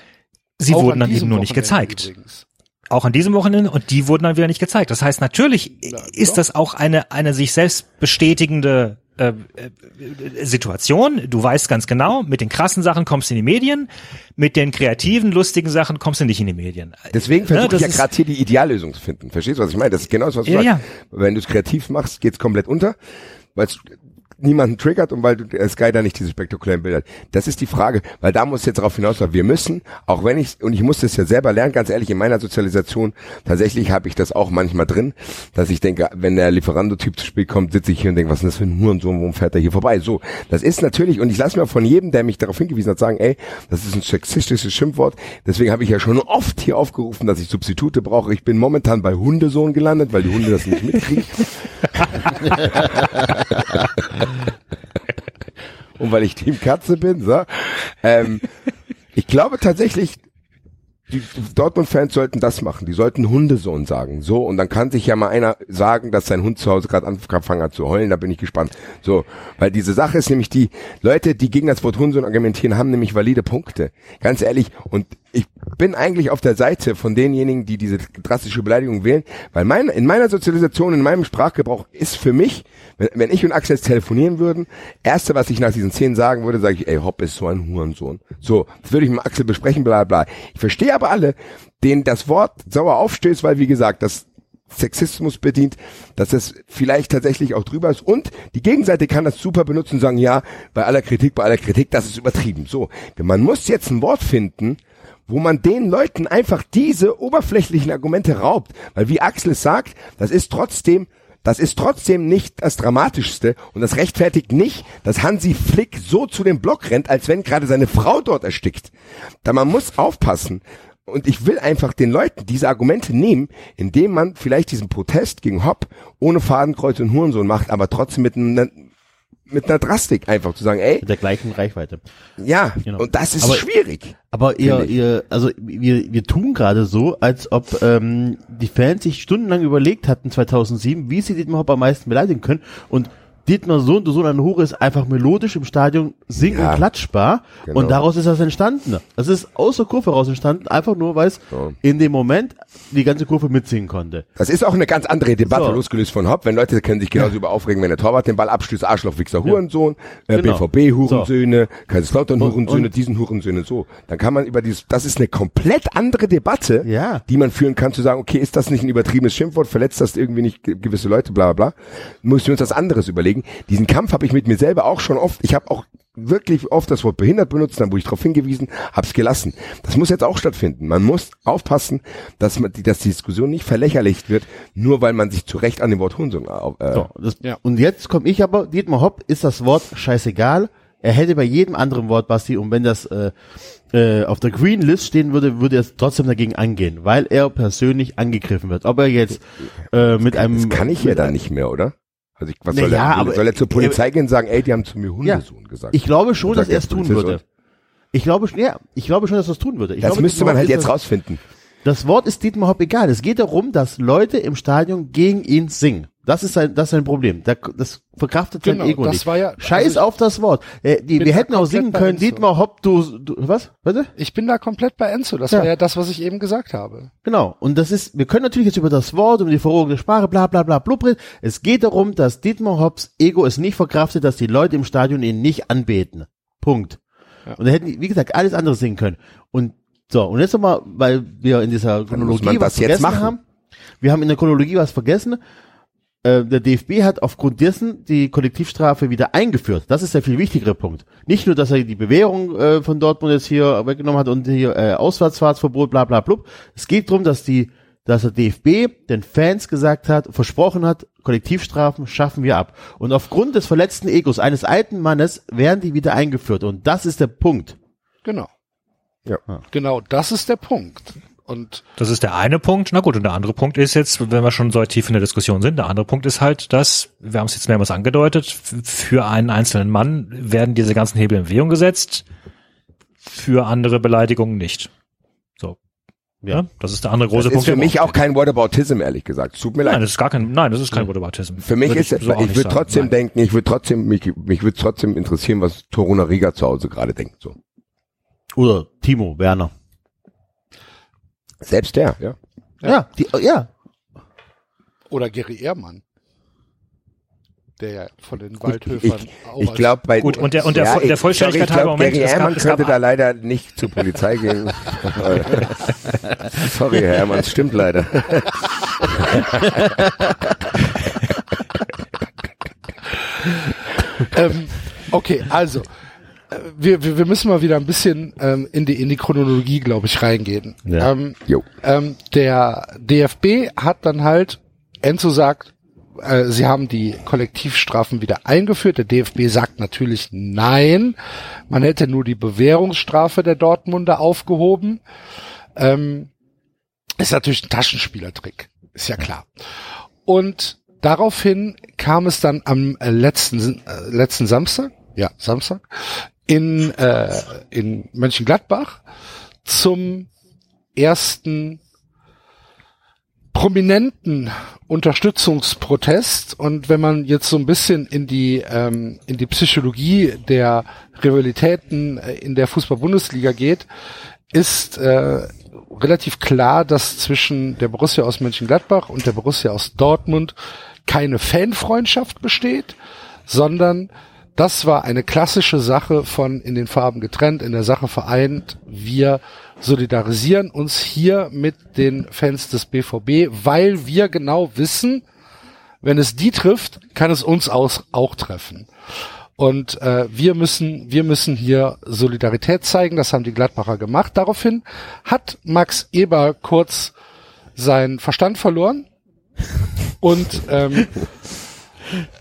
Sie wurden dann eben nur nicht gezeigt. Übrigens. Auch an diesem Wochenende und die wurden dann wieder nicht gezeigt. Das heißt, natürlich Na, ist das auch eine eine sich selbst bestätigende äh, äh, Situation. Du weißt ganz genau, mit den krassen Sachen kommst du in die Medien, mit den kreativen, lustigen Sachen kommst du nicht in die Medien. Deswegen ne, versuche ich ja gerade hier die Ideallösung zu finden. Verstehst du, was ich meine? Das ist genau das, was du ja, sagst. Ja. Wenn du es kreativ machst, geht's komplett unter. Weil niemanden triggert und weil der Sky da nicht diese spektakulären Bilder hat. Das ist die Frage, weil da muss jetzt darauf hinaus, weil wir müssen, auch wenn ich, und ich muss das ja selber lernen, ganz ehrlich, in meiner Sozialisation, tatsächlich habe ich das auch manchmal drin, dass ich denke, wenn der Lieferando-Typ zu spät kommt, sitze ich hier und denke, was ist das für ein Hurensohn, warum fährt er hier vorbei? So, das ist natürlich, und ich lasse mir von jedem, der mich darauf hingewiesen hat, sagen, ey, das ist ein sexistisches Schimpfwort, deswegen habe ich ja schon oft hier aufgerufen, dass ich Substitute brauche. Ich bin momentan bei Hundesohn gelandet, weil die Hunde das nicht mitkriegen. und weil ich Team Katze bin, so. Ähm, ich glaube tatsächlich, die Dortmund-Fans sollten das machen. Die sollten Hundesohn sagen. So, und dann kann sich ja mal einer sagen, dass sein Hund zu Hause gerade angefangen hat zu heulen. Da bin ich gespannt. So, weil diese Sache ist nämlich die Leute, die gegen das Wort Hundesohn argumentieren, haben nämlich valide Punkte. Ganz ehrlich. Und ich bin eigentlich auf der Seite von denjenigen, die diese drastische Beleidigung wählen, weil mein, in meiner Sozialisation, in meinem Sprachgebrauch ist für mich, wenn, wenn ich und Axel jetzt telefonieren würden, erste, was ich nach diesen Szenen sagen würde, sage ich, ey, Hopp ist so ein Hurensohn. So, das würde ich mit Axel besprechen, bla bla. Ich verstehe aber alle, denen das Wort sauer aufstößt, weil, wie gesagt, das Sexismus bedient, dass es vielleicht tatsächlich auch drüber ist. Und die Gegenseite kann das super benutzen und sagen, ja, bei aller Kritik, bei aller Kritik, das ist übertrieben. So, man muss jetzt ein Wort finden, wo man den Leuten einfach diese oberflächlichen Argumente raubt. Weil wie Axel sagt, das ist trotzdem, das ist trotzdem nicht das Dramatischste und das rechtfertigt nicht, dass Hansi Flick so zu dem Block rennt, als wenn gerade seine Frau dort erstickt. Da man muss aufpassen. Und ich will einfach den Leuten diese Argumente nehmen, indem man vielleicht diesen Protest gegen Hopp ohne Fadenkreuz und Hurensohn macht, aber trotzdem mit einer, mit einer Drastik einfach zu sagen, ey, Mit der gleichen Reichweite. ja, Genau. und das ist Aber- schwierig. Aber ihr, ihr, also wir, wir tun gerade so, als ob ähm, die Fans sich stundenlang überlegt hatten 2007, wie sie Dietmar Hopp am meisten beleidigen können und Dietmar Sohn, du Sohn an Hure ist einfach melodisch im Stadion singen Ja. und klatschbar Genau. und daraus ist das entstanden. Das ist aus der Kurve raus entstanden, einfach nur, weil es So. in dem Moment die ganze Kurve mitsingen konnte. Das ist auch eine ganz andere Debatte, So. losgelöst von Hopp. Wenn Leute können sich genauso über aufregen, wenn der Torwart den Ball abstößt, Arschloch, Wichser, Hurensohn, äh, Genau. BVB, Hurensöhne, Kaiserslautern, Und- Hurensöhne, und- diesen Hurensöhne, so. Dann kann man über dieses, das ist eine komplett andere Debatte, Ja. die man führen kann, zu sagen, okay, ist das nicht ein übertriebenes Schimpfwort, verletzt das irgendwie nicht ge- gewisse Leute, bla, bla, bla. Müssen wir uns das anderes überlegen. Diesen Kampf habe ich mit mir selber auch schon oft, ich habe auch wirklich oft das Wort behindert benutzt, dann wurde ich darauf hingewiesen, hab's gelassen. Das muss jetzt auch stattfinden. Man muss aufpassen, dass man, die- dass die Diskussion nicht verlächerlicht wird, nur weil man sich zu Recht an dem Wort Hunsung äh, So, das, Ja. Und jetzt komme ich aber, Dietmar Hopp ist das Wort scheißegal. Er hätte bei jedem anderen Wort, Basti, und wenn das äh, äh, auf der Green List stehen würde, würde er es trotzdem dagegen angehen, weil er persönlich angegriffen wird. Ob er jetzt äh, mit einem... Das kann ich ja dann nicht mehr, oder? Also ich, was soll ja, er? aber- soll er zur Polizei gehen und sagen, ey, die haben zu mir Hundesohn gesagt? Ich glaube schon, dass er es tun Polizist würde. Ich glaube, schon- ja, ich glaube schon, dass er es tun würde. Ich das glaube, müsste man halt jetzt das, rausfinden. Das Wort ist Dietmar Hopp egal. Es geht darum, dass Leute im Stadion gegen ihn singen. Das ist sein, das ist sein Problem. Da- Das verkraftet sein Genau, Ego das nicht. war ja- Scheiß also auf das Wort. Äh, die, wir hätten auch singen können. Dietmar Hopp, du, du was? Bitte? Ich bin da komplett bei Enzo. Das Ja. war ja das, was ich eben gesagt habe. Genau. Und das ist, wir können natürlich jetzt über das Wort, um die Verrohung der Sprache, bla, bla, bla, blub reden. Es geht darum, dass Dietmar Hopps Ego es nicht verkraftet, dass die Leute im Stadion ihn nicht anbeten. Punkt. Ja. Und da hätten, die, wie gesagt, alles andere singen können. Und so, und jetzt nochmal, weil wir in dieser Chronologie was das jetzt vergessen machen. haben. Wir haben in der Chronologie was vergessen. Äh, der DFB hat aufgrund dessen die Kollektivstrafe wieder eingeführt. Das ist der viel wichtigere Punkt. Nicht nur, dass er die Bewährung äh, von Dortmund jetzt hier weggenommen hat und hier äh, Auswärtsfahrtsverbot, bla bla blub. Es geht darum, dass die, dass der DFB den Fans gesagt hat, versprochen hat, Kollektivstrafen schaffen wir ab. Und aufgrund des verletzten Egos eines alten Mannes werden die wieder eingeführt. Und das ist der Punkt. Genau. Ja. Genau, das ist der Punkt. Und Das ist der eine Punkt. Na gut, und der andere Punkt ist jetzt, wenn wir schon so tief in der Diskussion sind, der andere Punkt ist halt, dass, wir haben es jetzt mehrmals angedeutet, für einen einzelnen Mann werden diese ganzen Hebel in Bewegung gesetzt, für andere Beleidigungen nicht. So. Ja. Ja. das ist der andere große Das ist Punkt. für der mich im auch kein Whataboutism, ehrlich gesagt. Tut mir steht. Nein, leid. das ist gar kein, nein, das ist kein Whataboutism. Für mich Würde ist es, so ich würde trotzdem Nein. denken, ich würde trotzdem, mich, mich würde trotzdem interessieren, was Toruna Riga zu Hause gerade denkt, so. Oder Timo Werner. Selbst der, ja. Ja, die, ja. oder Gary Ehrmann. Der ja von den Waldhöfern Ich, auch ich glaube, bei Gut, und der- und der ja, der Vollständigkeit halber, Moment, Gary gab- gab- könnte da leider nicht zur Polizei gehen. sorry, Herr Hermann, es stimmt leider. ähm, okay, also wir, wir, wir müssen mal wieder ein bisschen ähm, in die in die Chronologie, glaube ich, reingehen. Ja. Ähm, Jo. ähm, der DFB hat dann halt, Enzo sagt, äh, sie haben die Kollektivstrafen wieder eingeführt. Der DFB sagt natürlich nein. Man hätte nur die Bewährungsstrafe der Dortmunder aufgehoben. Ähm, ist natürlich ein Taschenspielertrick. Ist ja klar. Und daraufhin kam es dann am äh, letzten, äh, letzten Samstag, ja, Samstag, in, äh, in Mönchengladbach zum ersten prominenten Unterstützungsprotest. Und wenn man jetzt so ein bisschen in die ähm, in die Psychologie der Rivalitäten äh, in der Fußball-Bundesliga geht, ist äh, relativ klar, dass zwischen der Borussia aus Mönchengladbach und der Borussia aus Dortmund keine Fanfreundschaft besteht, sondern das war eine klassische Sache von in den Farben getrennt, in der Sache vereint. Wir solidarisieren uns hier mit den Fans des BVB, weil wir genau wissen, wenn es die trifft, kann es uns aus, auch treffen. Und äh, wir müssen, wir müssen hier Solidarität zeigen. Das haben die Gladbacher gemacht. Daraufhin hat Max Eber kurz seinen Verstand verloren und ähm,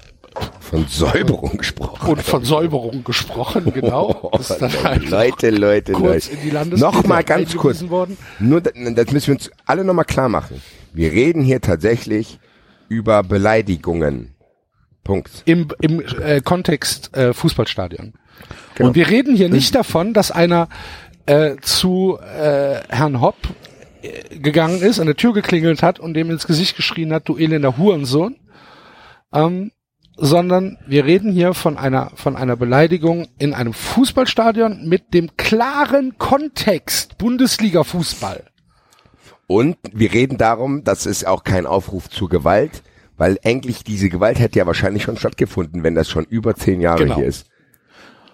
Von Säuberung gesprochen. und von Säuberung gesprochen, genau. Dann halt Leute, Leute, Leute. in die Landesbibliothek Noch mal ganz kurz. Worden. Nur, da- das müssen wir uns alle nochmal klar machen. Wir reden hier tatsächlich über Beleidigungen. Punkt. Im, im äh, Kontext äh, Fußballstadion. Genau. Und wir reden hier nicht davon, dass einer äh, zu äh, Herrn Hopp äh, gegangen ist, an der Tür geklingelt hat und dem ins Gesicht geschrien hat, du elender Hurensohn. Ähm, sondern wir reden hier von einer, von einer Beleidigung in einem Fußballstadion mit dem klaren Kontext Bundesliga-Fußball. Und wir reden darum, das ist auch kein Aufruf zur Gewalt, weil eigentlich diese Gewalt hätte ja wahrscheinlich schon stattgefunden, wenn das schon über zehn Jahre Genau. hier ist.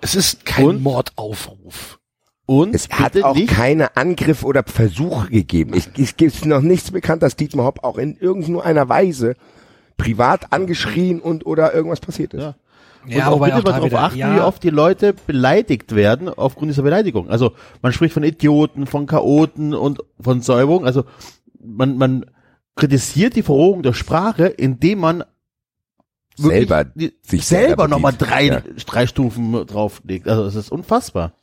Es ist kein Und? Mordaufruf. Und Es hat auch nicht, keine Angriff oder Versuche gegeben. Es, es gibt noch nichts bekannt, dass Dietmar Hopp auch in irgendeiner Weise privat angeschrien und oder irgendwas passiert ist. Ja. Ja, und auch wobei bitte auch mal darauf wieder- achten, ja. wie oft die Leute beleidigt werden aufgrund dieser Beleidigung. Also man spricht von Idioten, von Chaoten und von Säuberung. Also man, man kritisiert die Verrohung der Sprache, indem man Selber sich selber selber nochmal drei, Ja. drei Stufen drauflegt. Also es ist unfassbar.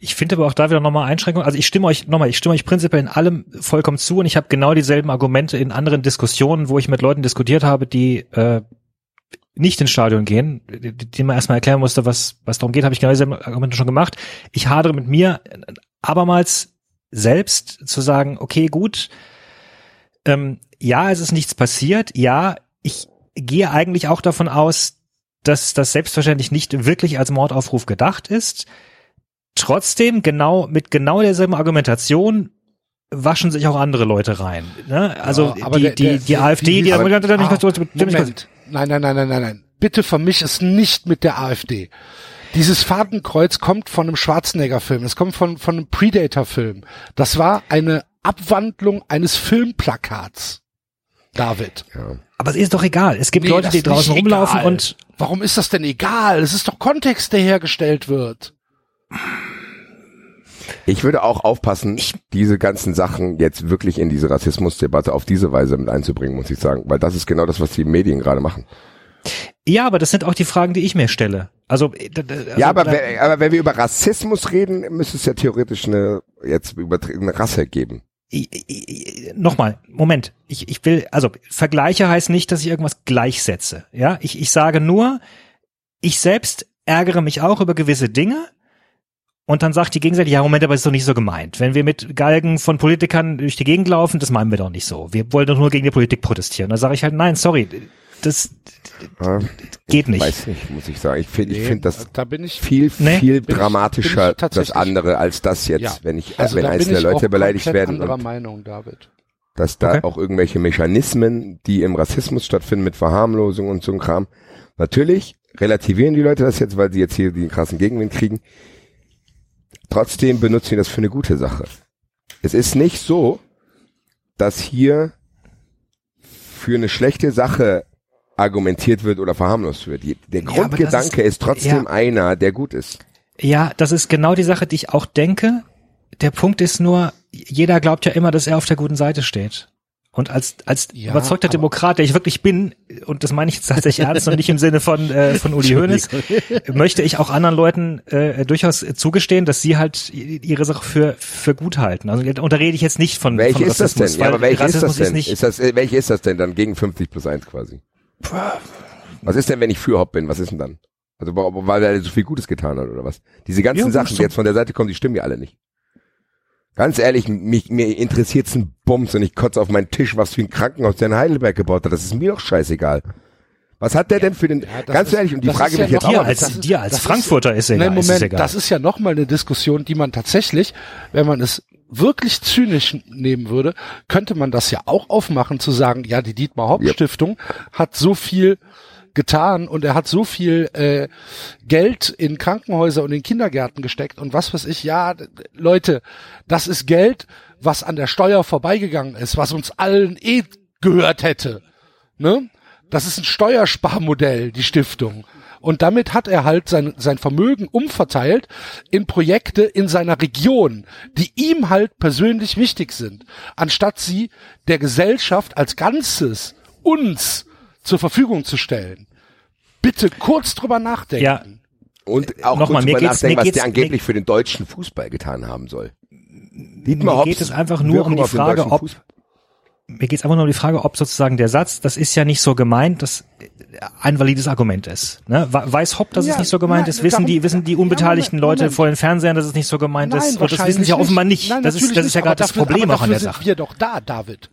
Ich finde aber auch da wieder nochmal Einschränkungen. Also ich stimme euch nochmal, ich stimme euch prinzipiell in allem vollkommen zu und ich habe genau dieselben Argumente in anderen Diskussionen, wo ich mit Leuten diskutiert habe, die äh, nicht ins Stadion gehen, die- man erstmal erklären musste, was was darum geht, habe ich genau dieselben Argumente schon gemacht. Ich hadere mit mir abermals selbst zu sagen, okay, gut, ähm, ja, es ist nichts passiert, ja, ich gehe eigentlich auch davon aus, dass das selbstverständlich nicht wirklich als Mordaufruf gedacht ist. Trotzdem, genau, mit genau derselben Argumentation waschen sich auch andere Leute rein. Ne? Also Ja, aber die, der- die, der- die AfD, die, aber- Moment, nicht Ah, nicht kurz- Moment. Nein, nein, nein, nein, nein, nein. Bitte vermisch es nicht mit der AfD. Dieses Fadenkreuz kommt von einem Schwarzenegger-Film. Es kommt von, von einem Predator-Film. Das war eine Abwandlung eines Filmplakats. David. aber es ist doch egal. Es gibt Nee, Leute, die draußen rumlaufen egal. und Warum ist das denn egal? Es ist doch Kontext, der hergestellt wird. Ich würde auch aufpassen, diese ganzen Sachen jetzt wirklich in diese Rassismusdebatte auf diese Weise mit einzubringen, muss ich sagen, weil das ist genau das, was die Medien gerade machen. ja, aber das sind auch die Fragen, die ich mir stelle. Also, äh, also ja, aber, da- we- aber wenn wir über Rassismus reden, müsste es ja theoretisch eine jetzt übertriebene Rasse geben. Nochmal, Moment. Ich, ich will, also Vergleiche heißt nicht, dass ich irgendwas gleichsetze. Ja, ich, ich sage nur, ich selbst ärgere mich auch über gewisse Dinge. Und dann sagt die Gegenseite, ja, Moment, aber ist doch nicht so gemeint. Wenn wir mit Galgen von Politikern durch die Gegend laufen, das meinen wir doch nicht so. Wir wollen doch nur gegen die Politik protestieren. Da sage ich halt, nein, sorry, das Ja, geht nicht. Weiß nicht, muss ich sagen. Ich finde, ich Nee, finde das da bin ich viel, Nee. viel Bin ich- dramatischer, bin ich das andere, als das jetzt, Ja. wenn ich, Also wenn da bin einzelne ich Leute beleidigt werden anderer und Meinung, David. dass da Okay. auch irgendwelche Mechanismen, die im Rassismus stattfinden mit Verharmlosung und so ein Kram. Natürlich relativieren die Leute das jetzt, weil sie jetzt hier den krassen Gegenwind kriegen. Trotzdem benutzen sie das für eine gute Sache. Es ist nicht so, dass hier für eine schlechte Sache argumentiert wird oder verharmlost wird. Der Ja, Grundgedanke ist- ist, trotzdem ja. einer, der gut ist. Ja, das ist genau die Sache, die ich auch denke. Der Punkt ist nur, jeder glaubt ja immer, dass er auf der guten Seite steht. Und als, als Ja, überzeugter aber- Demokrat, der ich wirklich bin, und das meine ich jetzt tatsächlich ernst und nicht im Sinne von, äh, von Uli Hoeneß, möchte ich auch anderen Leuten äh, durchaus zugestehen, dass sie halt i- ihre Sache für, für gut halten. Also und da rede ich jetzt nicht von, Welche von ist das Rassismus, denn? Ja, weil aber welche ist Rassismus das denn? nicht, Ist das, äh, welche ist das denn dann gegen 50 plus 1 quasi? Was ist denn, wenn ich für Hopp bin? Was ist denn dann? Also weil er so viel Gutes getan hat oder was? Diese ganzen Ja, Sachen, die jetzt von der Seite kommen, die stimmen ja alle nicht. Ganz ehrlich, mich, mir interessiert's ein Bums und ich kotze auf meinen Tisch, was für ein Krankenhaus der in Heidelberg gebaut hat. Das ist mir doch scheißegal. Was hat der denn für den, das ganz ist- ehrlich, und die Frage ist ja mich jetzt auch, als, das ist- dir als das ist- Frankfurter ist, egal. Nein, ist es Moment, egal. das ist ja nochmal eine Diskussion, die man tatsächlich, wenn man es wirklich zynisch nehmen würde, könnte man das ja auch aufmachen, zu sagen, ja, die Dietmar Hopp Yep. Stiftung hat so viel getan und er hat so viel äh, Geld in Krankenhäuser und in Kindergärten gesteckt und was weiß ich, ja, Leute, das ist Geld, was an der Steuer vorbeigegangen ist, was uns allen eh gehört hätte. Ne? Das ist ein Steuersparmodell, die Stiftung. Und damit hat er halt sein, sein Vermögen umverteilt in Projekte in seiner Region, die ihm halt persönlich wichtig sind, anstatt sie der Gesellschaft als Ganzes, uns zur Verfügung zu stellen. bitte kurz drüber nachdenken. Ja. Und auch Nochmal, kurz mir drüber geht's- nachdenken, was der angeblich für den deutschen Fußball getan haben soll. Dietmar Mir geht es einfach nur Wirkung um die Frage, ob- Fußball. Mir geht es einfach nur um die Frage, ob sozusagen der Satz, das ist ja nicht so gemeint, das ein valides Argument ist. Ne? We- Weiß Hopp, dass Ja, es nicht so gemeint nein, ist? Wissen darum- die, wissen die Ja, unbeteiligten Moment, Leute Moment. vor den Fernsehern, dass es nicht so gemeint Nein, ist? Und das wissen sie ja offenbar nicht. Nein, das ist, das ist ja gerade das Problem aber auch an der Sache. sind wir doch da, David.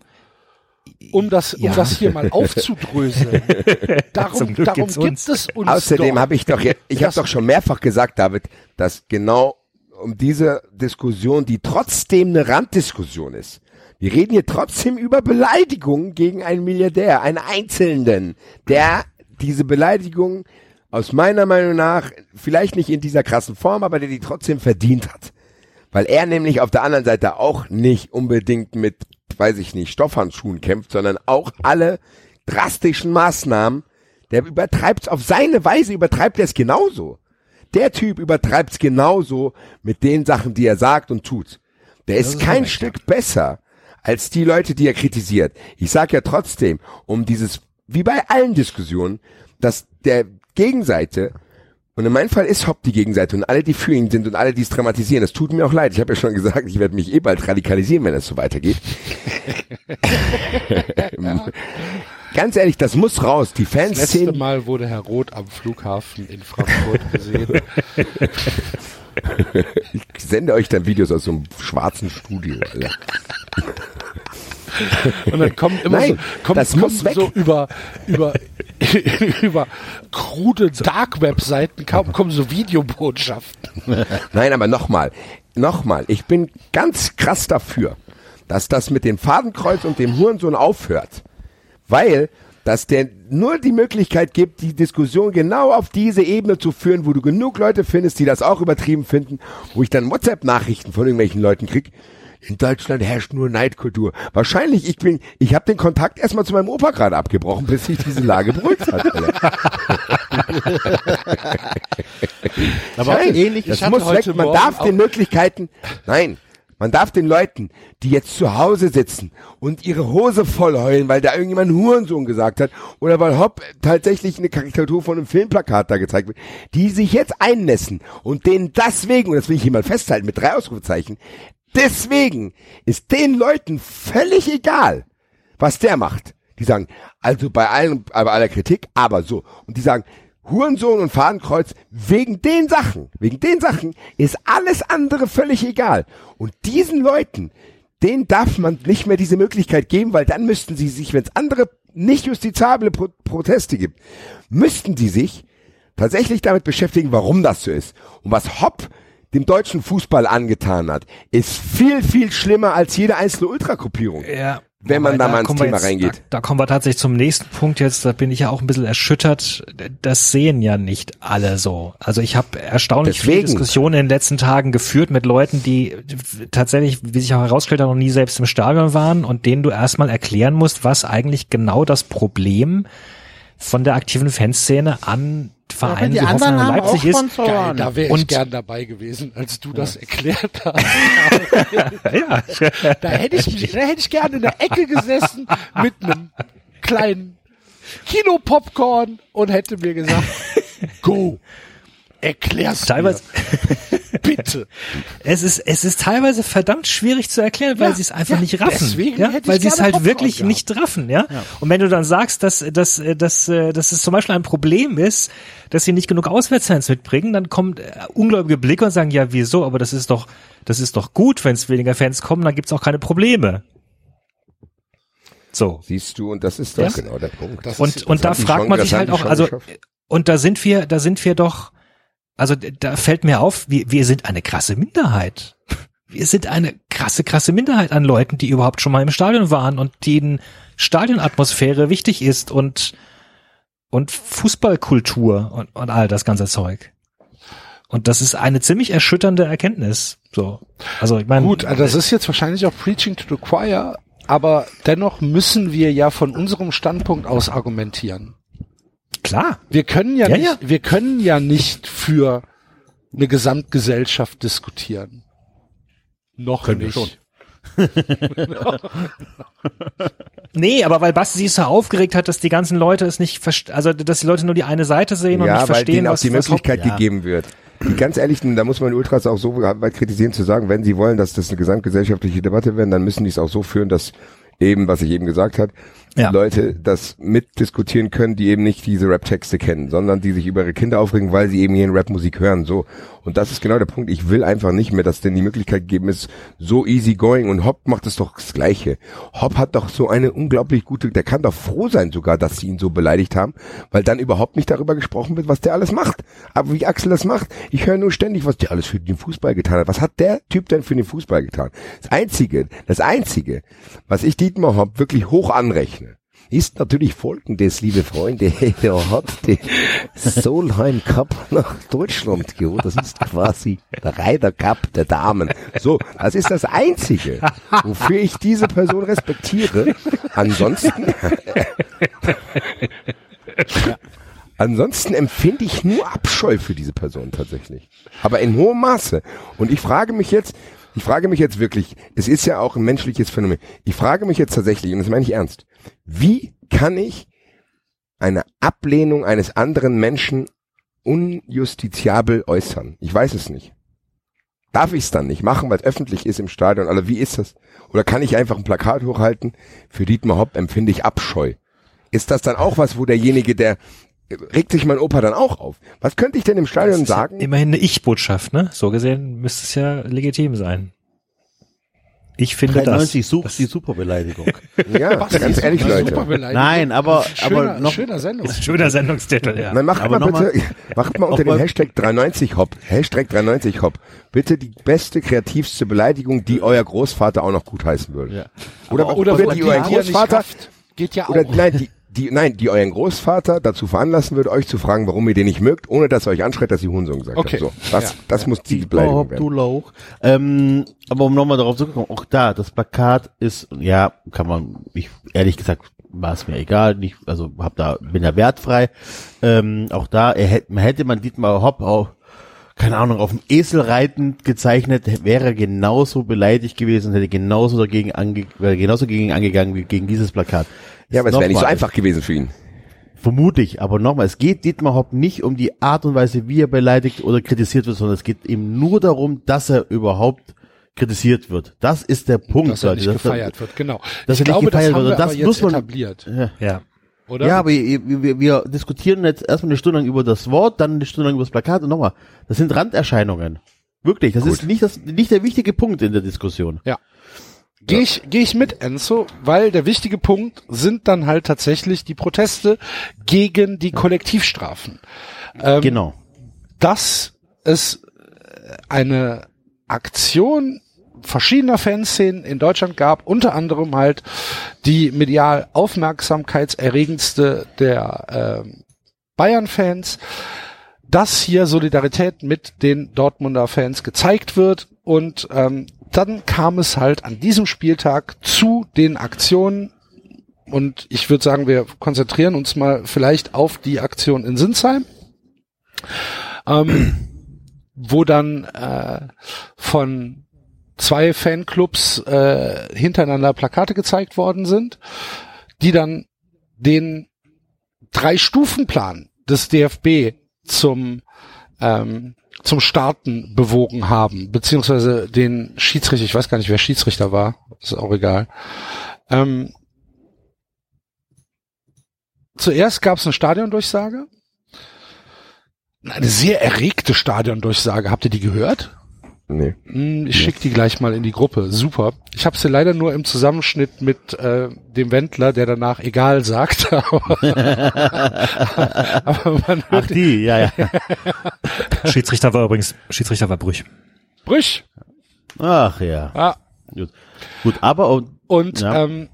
Um das, um Ja. das hier mal aufzudröseln. darum darum gibt es uns Außerdem habe ich doch, ich habe doch schon mehrfach gesagt, David, dass genau um diese Diskussion, die trotzdem eine Randdiskussion ist. Wir reden hier trotzdem über Beleidigungen gegen einen Milliardär, einen Einzelnen, der diese Beleidigung aus meiner Meinung nach vielleicht nicht in dieser krassen Form, aber der die trotzdem verdient hat. Weil er nämlich auf der anderen Seite auch nicht unbedingt mit, weiß ich nicht, Stoffhandschuhen kämpft, sondern auch alle drastischen Maßnahmen, der übertreibt's auf seine Weise, übertreibt er es genauso. Der Typ übertreibt's genauso mit den Sachen, die er sagt und tut. Der ist kein Stück besser als die Leute, die er kritisiert. Ich sag ja trotzdem, um dieses, wie bei allen Diskussionen, dass der Gegenseite und in meinem Fall ist Hopp die Gegenseite und alle, die für ihn sind und alle, die es dramatisieren, das tut mir auch leid. Ich habe ja schon gesagt, ich werde mich eh bald radikalisieren, wenn es so weitergeht. Ganz ehrlich, das muss raus. Die Das letzte Mal wurde Herr Roth am Flughafen in Frankfurt gesehen. ich sende euch dann Videos aus so einem schwarzen Studio. Alter. Und dann kommen immer Nein, so, kommen, das weg. so über, über, über krude Dark-Web-Seiten kommen so Videobotschaften. Nein, aber nochmal, nochmal, ich bin ganz krass dafür, dass das mit dem Fadenkreuz und dem Hurensohn aufhört. Weil dass der nur die Möglichkeit gibt, die Diskussion genau auf diese Ebene zu führen, wo du genug Leute findest, die das auch übertrieben finden, wo ich dann WhatsApp-Nachrichten von irgendwelchen Leuten krieg. In Deutschland herrscht nur Neidkultur. Wahrscheinlich, ich bin, ich habe den Kontakt erstmal zu meinem Opa gerade abgebrochen, bis sich diese Lage beruhigt hat. Aber Nein, ähnlich, das ich hatte muss weg. Man darf den Möglichkeiten, nein, man darf den Leuten, die jetzt zu Hause sitzen und ihre Hose voll heulen, weil da irgendjemand Hurensohn gesagt hat oder weil Hopp tatsächlich eine Karikatur von einem Filmplakat da gezeigt wird, die sich jetzt einnässen und denen deswegen, und das will ich hier mal festhalten mit drei Ausrufezeichen, deswegen ist den Leuten völlig egal, was der macht. Die sagen, also bei allen, bei aller Kritik, aber so. Und die sagen, Hurensohn und Fadenkreuz, wegen den Sachen, wegen den Sachen ist alles andere völlig egal. Und diesen Leuten, denen darf man nicht mehr diese Möglichkeit geben, weil dann müssten sie sich, wenn es andere nicht justizable Pro Proteste gibt, müssten die sich tatsächlich damit beschäftigen, warum das so ist. Und was Hopp dem deutschen Fußball angetan hat, ist viel, viel schlimmer als jede einzelne Ultrakopierung. Ja. Wenn man da mal ins Thema jetzt, reingeht. Da, da kommen wir tatsächlich zum nächsten Punkt jetzt. Da bin ich ja auch ein bisschen erschüttert. Das sehen ja nicht alle so. Also ich habe erstaunlich viele Deswegen. Diskussionen in den letzten Tagen geführt mit Leuten, die tatsächlich, wie sich auch herausgestellt hat, noch nie selbst im Stadion waren und denen du erstmal erklären musst, was eigentlich genau das Problem von der aktiven Fanszene an Vereinen die wie Hoffenheim anderen haben auch Leipzig ist. Geil, da wäre ich Und- gern dabei gewesen, als du das erklärt hast. Ja. Da hätte ich mich, da hätte ich gerne in der Ecke gesessen mit einem kleinen Kilo Popcorn und hätte mir gesagt, go, erklär's Teilweise, mir, bitte. Es ist, es ist teilweise verdammt schwierig zu erklären, weil Ja, sie es einfach ja, nicht raffen. deswegen ja? Weil sie es halt Popcorn wirklich gehabt. nicht raffen, ja? Und wenn du dann sagst, dass, dass, dass, dass es zum Beispiel ein Problem ist, dass sie nicht genug Auswärtsfans mitbringen, dann kommen äh, ungläubige Blicke und sagen, ja, wieso? Aber das ist doch, das ist doch gut, wenn es weniger Fans kommen, dann gibt's auch keine Probleme. So. Siehst du, und das ist doch Ja. genau der Punkt. Das Und, ist- und da fragt man sich halt auch, also, und da sind wir, da sind wir doch, also da fällt mir auf, wir, wir sind eine krasse Minderheit. Wir sind eine krasse, krasse Minderheit an Leuten, die überhaupt schon mal im Stadion waren und denen Stadionatmosphäre wichtig ist und, und Fußballkultur und, und all das ganze Zeug. Und das ist eine ziemlich erschütternde Erkenntnis. So. Also ich meine. Gut, also das ist jetzt wahrscheinlich auch Preaching to the Choir, aber dennoch müssen wir ja von unserem Standpunkt aus argumentieren. Klar. Wir können ja, Ja, nicht, ja. wir können ja nicht für eine Gesamtgesellschaft diskutieren. Noch Können wir nicht. schon. Nee, aber weil Basti sich so aufgeregt hat, dass die ganzen Leute es nicht verstehen, also dass die Leute nur die eine Seite sehen und ja, nicht weil verstehen, denen auch was die was Möglichkeit ja. gegeben wird. Die ganz ehrlich, da muss man Ultras auch so weit kritisieren zu sagen, wenn sie wollen, dass das eine gesamtgesellschaftliche Debatte werden, dann müssen die es auch so führen, dass eben, was ich eben gesagt habe, Ja. Leute das mitdiskutieren können, die eben nicht diese Rap-Texte kennen, sondern die sich über ihre Kinder aufregen, weil sie eben hier in Rap-Musik hören. So. Und das ist genau der Punkt. Ich will einfach nicht mehr, dass denen die Möglichkeit gegeben ist, so easy going. Und Hopp macht es doch das Gleiche. Hopp hat doch so eine unglaublich gute, der kann doch froh sein sogar, dass sie ihn so beleidigt haben, weil dann überhaupt nicht darüber gesprochen wird, was der alles macht. Aber wie Axel das macht, ich höre nur ständig, was der alles für den Fußball getan hat. Was hat der Typ denn für den Fußball getan? Das Einzige, das Einzige, was ich Dietmar Hopp wirklich hoch anrechne, ist natürlich folgendes, liebe Freunde. Er hat den Solheim Cup nach Deutschland geholt. Das ist quasi der Ryder Cup der Damen. So, das ist das Einzige, wofür ich diese Person respektiere. Ansonsten, ansonsten empfinde ich nur Abscheu für diese Person tatsächlich. Aber in hohem Maße. Und ich frage mich jetzt, ich frage mich jetzt wirklich, es ist ja auch ein menschliches Phänomen. Ich frage mich jetzt tatsächlich, und das meine ich ernst, wie kann ich eine Ablehnung eines anderen Menschen unjustiziabel äußern? Ich weiß es nicht. Darf ich es dann nicht machen, weil es öffentlich ist im Stadion? Oder wie ist das? Oder kann ich einfach ein Plakat hochhalten? Für Dietmar Hopp empfinde ich Abscheu. Ist das dann auch was, wo derjenige, der regt sich mein Opa dann auch auf? Was könnte ich denn im Stadion ist ja sagen? Immerhin eine Ich-Botschaft, ne? So gesehen müsste es ja legitim sein. Ich finde 93 das. sucht das die Superbeleidigung. Ja, ganz ehrlich, Super Leute. Beleidigung. Nein, aber- schöner, aber noch- schöner Sendung. ist ein schöner Sendungstitel, ja. Nein, macht Aber mal bitte, macht mal unter dem mal- Hashtag 93 Hop, Hashtag 93 Hop, bitte die beste, kreativste Beleidigung, die euer Großvater auch noch gutheißen würde. Ja. Oder, Aber oder, Oder die nicht Großvater, geht ja auch. oder nein, die, die, nein, die euren Großvater dazu veranlassen würde, euch zu fragen, warum ihr den nicht mögt, ohne dass er euch anschreit, dass ihr Hurensohn gesagt Okay. habt. So, das, Ja. das muss die Oh, Beleidigung du werden. Lauch. Ähm, aber um nochmal darauf zurückzukommen, auch da, das Plakat ist, ja, kann man, ich, ehrlich gesagt, war es mir egal, nicht, also hab da, bin da wertfrei. Ähm, auch da, er hätte, man hätte man Dietmar Hopp auch, keine Ahnung, auf dem Esel reitend gezeichnet, wäre er genauso beleidigt gewesen, hätte genauso dagegen ange, genauso gegen ihn angegangen wie gegen dieses Plakat. Ja, aber es wäre nicht so einfach gewesen für ihn. Vermutlich, aber nochmal, es geht Dietmar Hopp nicht um die Art und Weise, wie er beleidigt oder kritisiert wird, sondern es geht ihm nur darum, dass er überhaupt kritisiert wird. Das ist der Punkt. dass er nicht Das- gefeiert wird, genau. dass ich er nicht glaube, das gefeiert haben wird. das muss man- etabliert, Ja. Ja. oder? Ja, aber wir, wir, wir diskutieren jetzt erstmal eine Stunde lang über das Wort, dann eine Stunde lang über das Plakat und nochmal. Das sind Randerscheinungen. Wirklich, das ist nicht das, nicht der wichtige Punkt in der Diskussion. Gehe ich, geh ich mit, Enzo, weil der wichtige Punkt sind dann halt tatsächlich die Proteste gegen die Kollektivstrafen. Ähm, Genau. Dass es äh, eine Aktion verschiedener Fanszenen in Deutschland gab, unter anderem halt die medial aufmerksamkeitserregendste der ähm, Bayern-Fans, dass hier Solidarität mit den Dortmunder Fans gezeigt wird und ähm, dann kam es halt an diesem Spieltag zu den Aktionen. Und ich würde sagen, wir konzentrieren uns mal vielleicht auf die Aktion in Sinsheim, ähm, wo dann äh, von zwei Fanclubs äh, hintereinander Plakate gezeigt worden sind, die dann den Drei-Stufen-Plan des DFB zum ähm, zum Starten bewogen haben, beziehungsweise den Schiedsrichter, ich weiß gar nicht, wer Schiedsrichter war, ist auch egal. Ähm, zuerst gab es eine Stadiondurchsage, eine sehr erregte Stadiondurchsage. Habt ihr die gehört? Nee. Hm, Ich schick die gleich mal in die Gruppe. Super. Ich habe sie leider nur im Zusammenschnitt mit äh, dem Wendler, der danach egal sagt. aber, aber man Ach hört die, ja, ja. Schiedsrichter war übrigens, Schiedsrichter war Brüch. Brüch. Ach ja. Ja. Gut. Gut, aber und, Und Ja. ähm,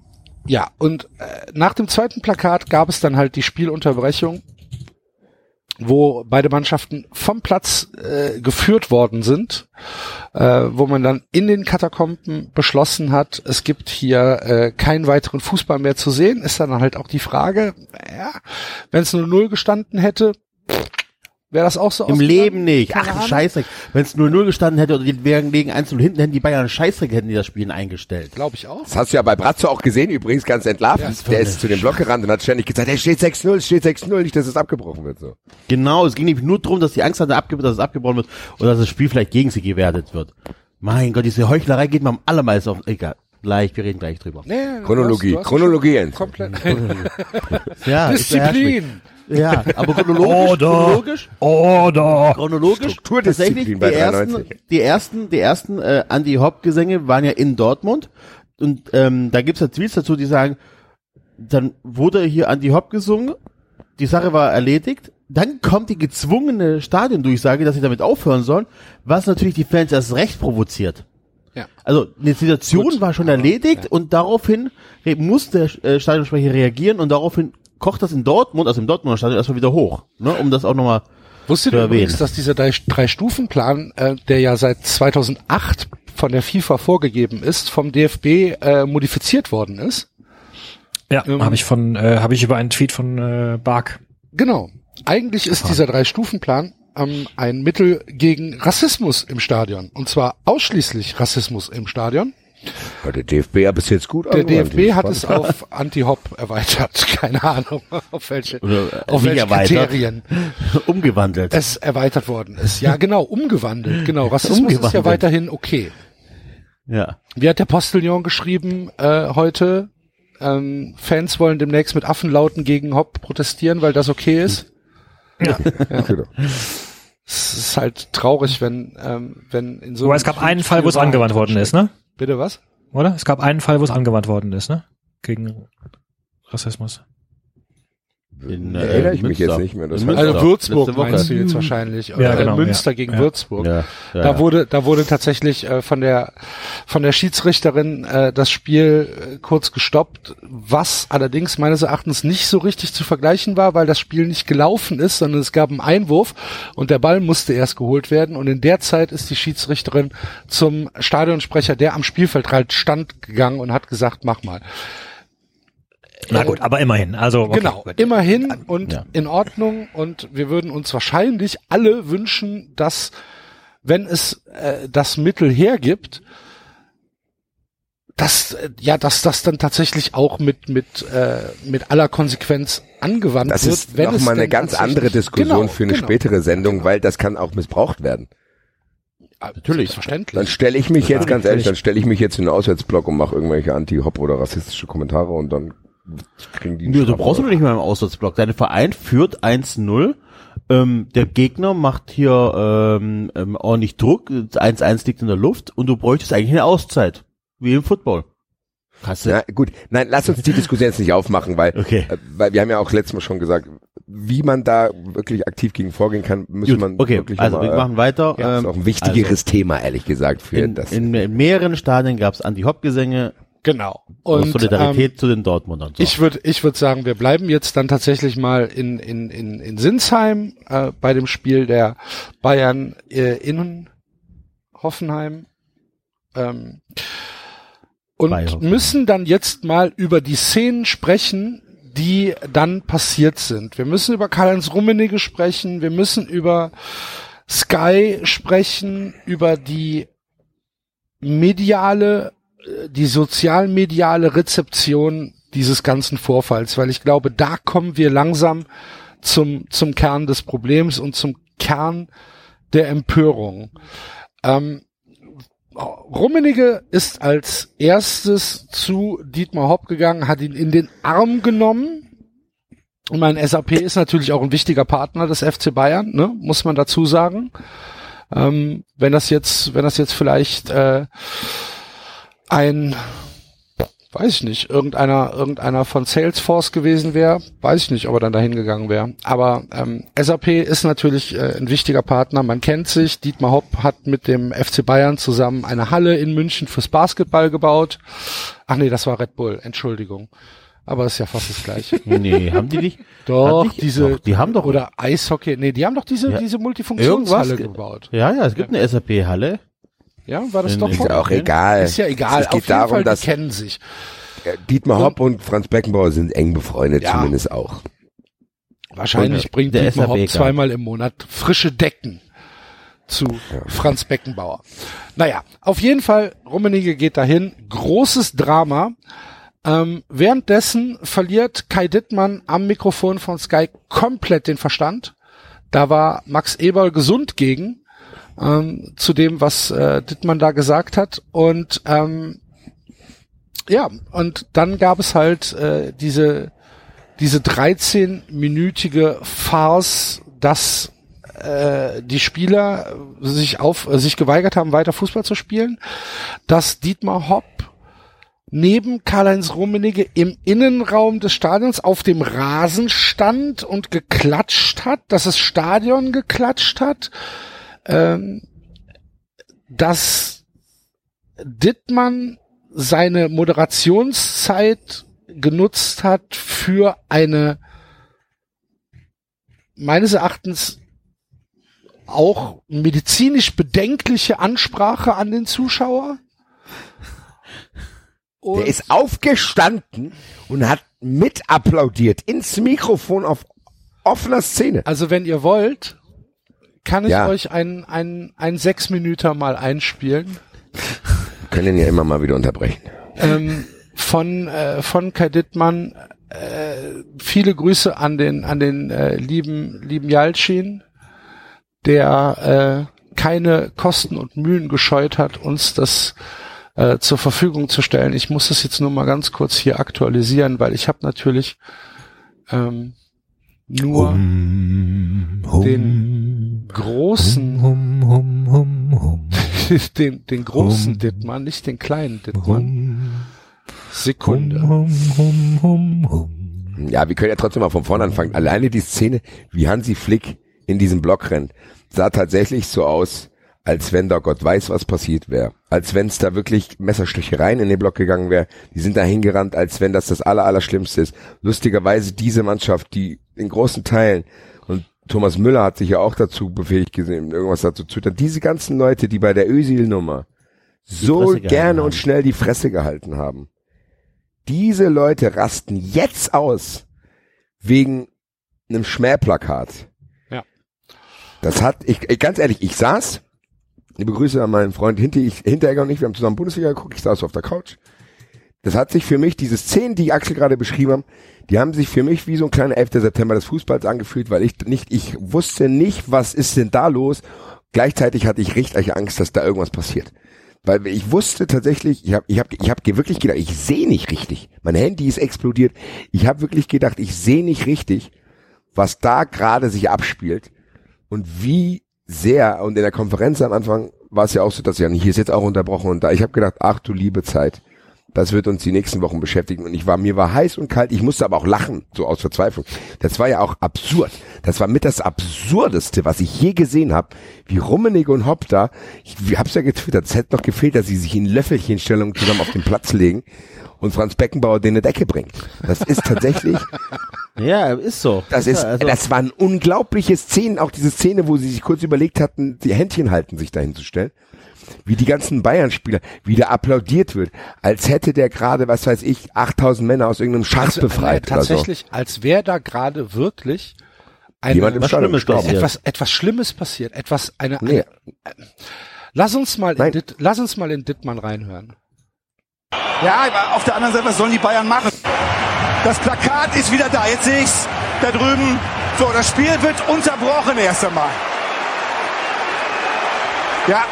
ja, und äh, nach dem zweiten Plakat gab es dann halt die Spielunterbrechung, wo beide Mannschaften vom Platz äh, geführt worden sind, äh, wo man dann in den Katakomben beschlossen hat, es gibt hier äh, keinen weiteren Fußball mehr zu sehen, ist dann halt auch die Frage, ja, wenn es nur null gestanden hätte, Wäre das auch so Im? Leben nicht. Keine Ach. Scheißdreck. Wenn es 0-0 gestanden hätte oder die wären gegen 1 hinten, hätten die Bayern einen Scheißdreck, hätten die das Spiel eingestellt. Glaube ich auch. Das hast du ja bei Brazzo auch gesehen, übrigens ganz entlarvend. Ja, der ist zu dem Block gerannt und hat ständig gesagt, er steht 6-0, es steht 6-0, nicht, dass es abgebrochen wird. So. Genau, es ging nämlich nur darum, dass die Angst hatte, dass es abgebrochen wird und dass das Spiel vielleicht gegen sie gewertet wird. Mein Gott, diese Heuchlerei geht mir am allermeisten auf. Egal, gleich, wir reden gleich drüber. Nee, du Chronologie, hast- du hast Chronologie, Jens. Komplett. Ja. Disziplin. Ja, aber chronologisch, chronologisch, Oder. chronologisch, tatsächlich, die ersten, 93. die ersten, die ersten äh, Andy Hop Gesänge waren ja in Dortmund und ähm, da gibt's ja Tweets dazu, die sagen, dann wurde hier Andy Hop gesungen, die Sache war erledigt, dann kommt die gezwungene Stadiondurchsage, dass sie damit aufhören sollen, was natürlich die Fans erst recht provoziert. Ja. Also eine Situation Gut, war schon aber, erledigt und daraufhin muss der äh, Stadionsprecher reagieren und daraufhin kocht das in Dortmund, also im Dortmunder Stadion erstmal wieder hoch, ne, um das auch nochmal Wusstet zu ihr erwähnen. übrigens, dass dieser drei- Drei-Stufen-Plan, äh, der ja seit 2008 von der FIFA vorgegeben ist, vom DFB äh, modifiziert worden ist? Ja, Ähm, habe ich von, äh, habe ich über einen Tweet von äh, Bark. Genau. Eigentlich ist dieser Drei-Stufen-Plan ähm, ein Mittel gegen Rassismus im Stadion. Und zwar ausschließlich Rassismus im Stadion. Ja, der DFB hat bis jetzt gut Der. DFB hat es auf Anti-Hop erweitert. Keine Ahnung, auf welche, Oder, äh, auf welche. Kriterien umgewandelt. es erweitert worden ist. Ja, genau, umgewandelt. Genau, Rassismus ist ja weiterhin okay. ja. Wie hat der Postillon geschrieben äh, heute? Ähm, Fans wollen demnächst mit Affenlauten gegen Hop protestieren, weil das okay ist. Genau. Es ist halt traurig, wenn ähm, wenn in so Aber es gab einen Fall, wo es angewandt worden ist, ne? Bitte was? Oder? Es gab einen Fall, wo es angewandt worden ist, ne? Gegen Rassismus. In, Da erinnere ich äh, mich Münster. jetzt nicht mehr. Das heißt- Also Würzburg meinst du jetzt wahrscheinlich. Ja, Oder genau, Münster ja. gegen Ja. Würzburg. Ja, ja, Da ja. wurde, da wurde tatsächlich äh, von der von der Schiedsrichterin äh, das Spiel äh, kurz gestoppt, was allerdings meines Erachtens nicht so richtig zu vergleichen war, weil das Spiel nicht gelaufen ist, sondern es gab einen Einwurf und der Ball musste erst geholt werden und in der Zeit ist die Schiedsrichterin zum Stadionsprecher, der am Spielfeldrand stand, gegangen und hat gesagt, mach mal. Na gut, aber immerhin. Also okay, Genau, gut. immerhin und Ja. in Ordnung und wir würden uns wahrscheinlich alle wünschen, dass wenn es äh, das Mittel hergibt, dass äh, ja, dass das dann tatsächlich auch mit mit äh, mit aller Konsequenz angewandt Das wird, ist wenn es nochmal eine ganz andere Diskussion Genau, für eine genau. spätere Sendung, weil das kann auch missbraucht werden. Natürlich, Dann verständlich. stelle ich mich jetzt, ganz ehrlich, dann stelle ich mich jetzt in den Auswärtsblock und mache irgendwelche anti-hop oder rassistische Kommentare und dann kriegen die Nö, du Strafblock. brauchst du nicht mehr im Auswärtsblock. Dein Verein führt 1-0. Ähm, der Gegner macht hier ähm, ähm, ordentlich Druck. 1-1 liegt in der Luft und du bräuchtest eigentlich eine Auszeit. Wie im Football. Du, Na gut, nein, lass uns die Diskussion jetzt nicht aufmachen, weil, Okay. äh, weil wir haben ja auch letztes Mal schon gesagt, wie man da wirklich aktiv gegen vorgehen kann, müsste Gut, man okay, wirklich also mal, wir machen weiter. Ja, ist Ähm, auch ein wichtigeres Thema, ehrlich gesagt, für in, das. in, in mehreren Stadien gab es Anti-Hop-Gesänge genau. aus Und Solidarität ähm, zu den Dortmundern. So. Ich würde ich würd sagen, wir bleiben jetzt dann tatsächlich mal in, in, in, in Sinsheim äh, bei dem Spiel der Bayern äh, in Hoffenheim. Ähm, und Hoffenheim. müssen dann jetzt mal über die Szenen sprechen, die dann passiert sind. Wir müssen über Karl-Heinz Rummenigge sprechen, wir müssen über Sky sprechen, über die mediale, die sozialmediale Rezeption dieses ganzen Vorfalls, weil ich glaube, da kommen wir langsam zum, zum Kern des Problems und zum Kern der Empörung. Ähm, Rummenigge ist als erstes zu Dietmar Hopp gegangen, hat ihn in den Arm genommen. Und mein SAP ist natürlich auch ein wichtiger Partner des FC Bayern, ne? muss man dazu sagen. Ähm, wenn das jetzt, wenn das jetzt vielleicht äh, ein, weiß ich nicht, irgendeiner, irgendeiner von Salesforce gewesen wäre, weiß ich nicht, ob er dann dahin gegangen wäre. Aber ähm, SAP ist natürlich äh, ein wichtiger Partner. Man kennt sich. Dietmar Hopp hat mit dem FC Bayern zusammen eine Halle in München fürs Basketball gebaut. Ach nee, das war Red Bull. Entschuldigung. Aber ist ja fast das gleiche. nee, haben die nicht? Doch, nicht- diese, doch, die haben doch oder Eishockey, nee, die haben doch diese, Ja. diese Multifunktionshalle gebaut. Ja, ja, es gibt eine SAP-Halle. Ja, war das In- doch ist ja auch egal. Ist ja egal. Es geht Auf jeden darum, Fall, dass die kennen sich. Dietmar Hopp und Franz Beckenbauer sind eng befreundet, Ja. zumindest auch. Wahrscheinlich Und bringt der Dietmar Hopp zweimal im Monat frische Decken zu Franz Beckenbauer. Naja, auf jeden Fall, Rummenigge geht dahin. Großes Drama. Ähm, währenddessen verliert Kai Dittmann am Mikrofon von Sky komplett den Verstand. Da war Max Eberl gesund gegen, ähm, zu dem, was äh, Dittmann da gesagt hat. Und ähm, ja, und dann gab es halt äh, diese diese 13-minütige Farce, dass äh, die Spieler sich auf äh, sich geweigert haben, weiter Fußball zu spielen, dass Dietmar Hopp neben Karl-Heinz Rummenigge im Innenraum des Stadions auf dem Rasen stand und geklatscht hat, dass das Stadion geklatscht hat, ähm, dass Dittmann seine Moderationszeit genutzt hat für eine meines Erachtens auch medizinisch bedenkliche Ansprache an den Zuschauer. Und Der ist aufgestanden und hat mit applaudiert ins Mikrofon auf offener Szene. also wenn ihr wollt, kann ich Ja. euch einen, einen, einen sechs Minüter mal einspielen. Wir können ihn ja immer mal wieder unterbrechen. ähm, von äh, von Kai Dittmann äh, viele Grüße an den an den äh, lieben lieben Jalcin, der äh, keine Kosten und Mühen gescheut hat, uns das äh, zur Verfügung zu stellen. Ich muss das jetzt nur mal ganz kurz hier aktualisieren, weil ich habe natürlich ähm, nur den großen Hum, hum, hum, hum, den den großen. Dittmann, nicht den kleinen Dittmann. Sekunde. hum, hum, hum, hum. Ja, wir können ja trotzdem mal von vorne anfangen. Alleine die Szene, wie Hansi Flick in diesem Block rennt, sah tatsächlich so aus, als wenn da Gott weiß, was passiert wäre. Als wenn es da wirklich Messerstichereien in den Block gegangen wäre. Die sind da hingerannt, als wenn das das aller, Allerschlimmste ist. Lustigerweise diese Mannschaft, die in großen Teilen, Thomas Müller hat sich ja auch dazu befähigt gesehen, irgendwas dazu zu tun, diese ganzen Leute, die bei der Ösil-Nummer so gerne und schnell die Fresse gehalten haben. Diese Leute rasten jetzt aus wegen einem Schmähplakat. Ja. Das hat, ich, ich ganz ehrlich, ich saß, liebe Grüße an meinen Freund Hinter, ich, Hinteregger und ich, wir haben zusammen Bundesliga geguckt, ich saß auf der Couch. Das hat sich für mich, diese Szenen, die Axel gerade beschrieben haben, die haben sich für mich wie so ein kleiner 11. September des Fußballs angefühlt, weil ich nicht, ich wusste nicht, was ist denn da los. Gleichzeitig hatte ich richtig Angst, dass da irgendwas passiert. Weil ich wusste tatsächlich, ich habe ich hab, ich hab wirklich gedacht, ich sehe nicht richtig. Mein Handy ist explodiert. Ich habe wirklich gedacht, ich sehe nicht richtig, was da gerade sich abspielt und wie sehr. Und in der Konferenz am Anfang war es ja auch so, dass ja hier ist jetzt auch unterbrochen und da. Ich habe gedacht, ach du liebe Zeit, das wird uns die nächsten Wochen beschäftigen. Und ich war, mir war heiß und kalt, ich musste aber auch lachen, so aus Verzweiflung. Das war ja auch absurd. Das war mit das Absurdeste, was ich je gesehen habe, wie Rummenigge und Hopp da, ich hab's ja getwittert, es hätte noch gefehlt, dass sie sich in Löffelchenstellung zusammen auf den Platz legen und Franz Beckenbauer den eine Decke bringt. Das ist tatsächlich, Ja, ist so. das ist, also, das waren unglaubliche Szenen, auch diese Szene, wo sie sich kurz überlegt hatten, die Händchen halten, sich dahin zu stellen. Wie die ganzen Bayern-Spieler, wie da applaudiert wird, als hätte der gerade, was weiß ich, 8000 Männer aus irgendeinem Schatz befreit äh, oder so. tatsächlich, als wäre da gerade wirklich eine, Jemand im Schlimmes gestorben. passiert. etwas, etwas Schlimmes passiert, etwas, eine, Nee. eine lass uns mal, in. Ditt, lass uns mal in Dittmann reinhören. Ja, aber auf der anderen Seite, was sollen die Bayern machen? Das Plakat ist wieder da. Jetzt sehe ich's da drüben. So, das Spiel wird unterbrochen erst einmal. Ja,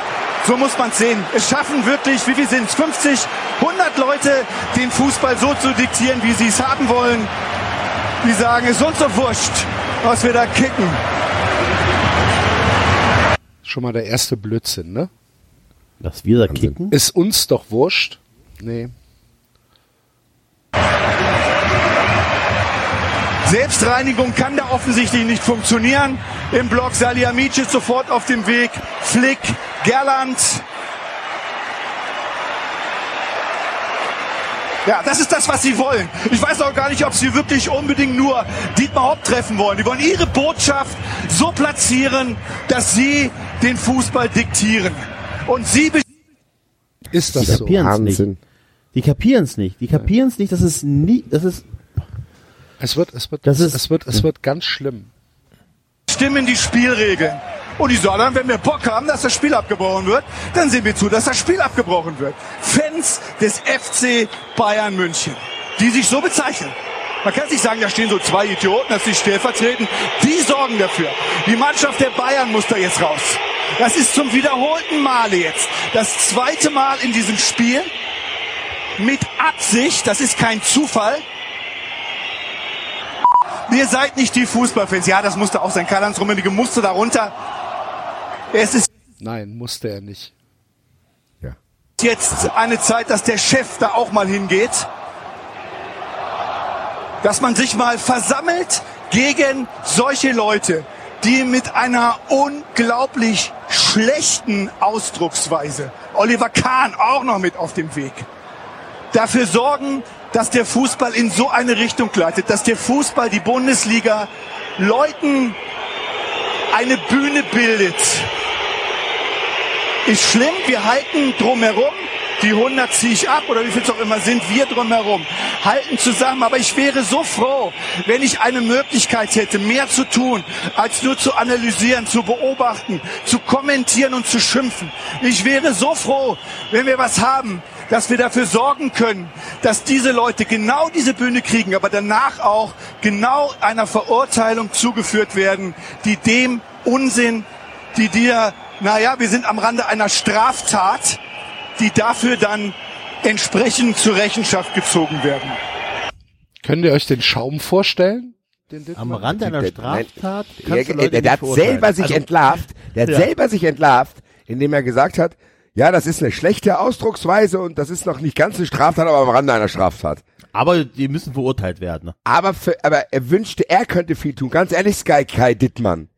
so muss man's sehen. Es schaffen wirklich, wie viel sind's? 50, 100 Leute, den Fußball so zu diktieren, wie sie es haben wollen. Die sagen, es ist uns doch wurscht, was wir da kicken. Schon mal der erste Blödsinn, ne? dass wir da kicken. Ist uns doch wurscht. Nee. Selbstreinigung kann da offensichtlich nicht funktionieren. Im Block Salihamidzic sofort auf dem Weg. Flick, Gerland. Ja, das ist das, was sie wollen. Ich weiß auch gar nicht, ob sie wirklich unbedingt nur Dietmar Hopp treffen wollen. Die wollen ihre Botschaft so platzieren, dass sie den Fußball diktieren. Und sie Ist das Die so? kapieren es nicht. Wahnsinn. Die kapieren es nicht. Die kapieren es nicht, dass es nie, das ist, Es wird, es wird, Das ist- es wird, es wird ganz schlimm. Stimmen die Spielregeln. Und die sagen, wenn wir Bock haben, dass das Spiel abgebrochen wird, dann sehen wir zu, dass das Spiel abgebrochen wird. Fans des FC Bayern München, die sich so bezeichnen. Man kann sich sagen, da stehen so zwei Idioten, das ist stellvertretend. Die sorgen dafür. Die Mannschaft der Bayern muss da jetzt raus. Das ist zum wiederholten Male jetzt. Das zweite Mal in diesem Spiel. Mit Absicht, das ist kein Zufall. Ihr seid nicht die Fußballfans. Ja, das musste auch sein. Karl-Heinz Rummenigge musste darunter. Es ist Nein, musste er nicht. jetzt eine Zeit, dass der Chef da auch mal hingeht. Dass man sich mal versammelt gegen solche Leute, die mit einer unglaublich schlechten Ausdrucksweise, Oliver Kahn auch noch mit auf dem Weg, dafür sorgen, dass der Fußball in so eine Richtung gleitet, dass der Fußball, die Bundesliga, Leuten eine Bühne bildet. Ist schlimm, wir halten drumherum, die 100 ziehe ich ab oder wie viel es auch immer sind, wir drumherum, halten zusammen. Aber ich wäre so froh, wenn ich eine Möglichkeit hätte, mehr zu tun, als nur zu analysieren, zu beobachten, zu kommentieren und zu schimpfen. Ich wäre so froh, wenn wir was haben, dass wir dafür sorgen können, dass diese Leute genau diese Bühne kriegen, aber danach auch genau einer Verurteilung zugeführt werden, die dem Unsinn, die dir, naja, wir sind am Rande einer Straftat, die dafür dann entsprechend zur Rechenschaft gezogen werden. Könnt ihr euch den Schaum vorstellen? Den Am? Rand einer Der- Straftat Der, kannst du der, der, nicht hat selber sich Also, entlarvt, der hat Ja. selber sich entlarvt, indem er gesagt hat, ja, das ist eine schlechte Ausdrucksweise und das ist noch nicht ganz eine Straftat, aber am Rande einer Straftat. Aber die müssen verurteilt werden. ne? Aber, für, aber er wünschte, er könnte viel tun. Ganz ehrlich, Sky Kai Dittmann.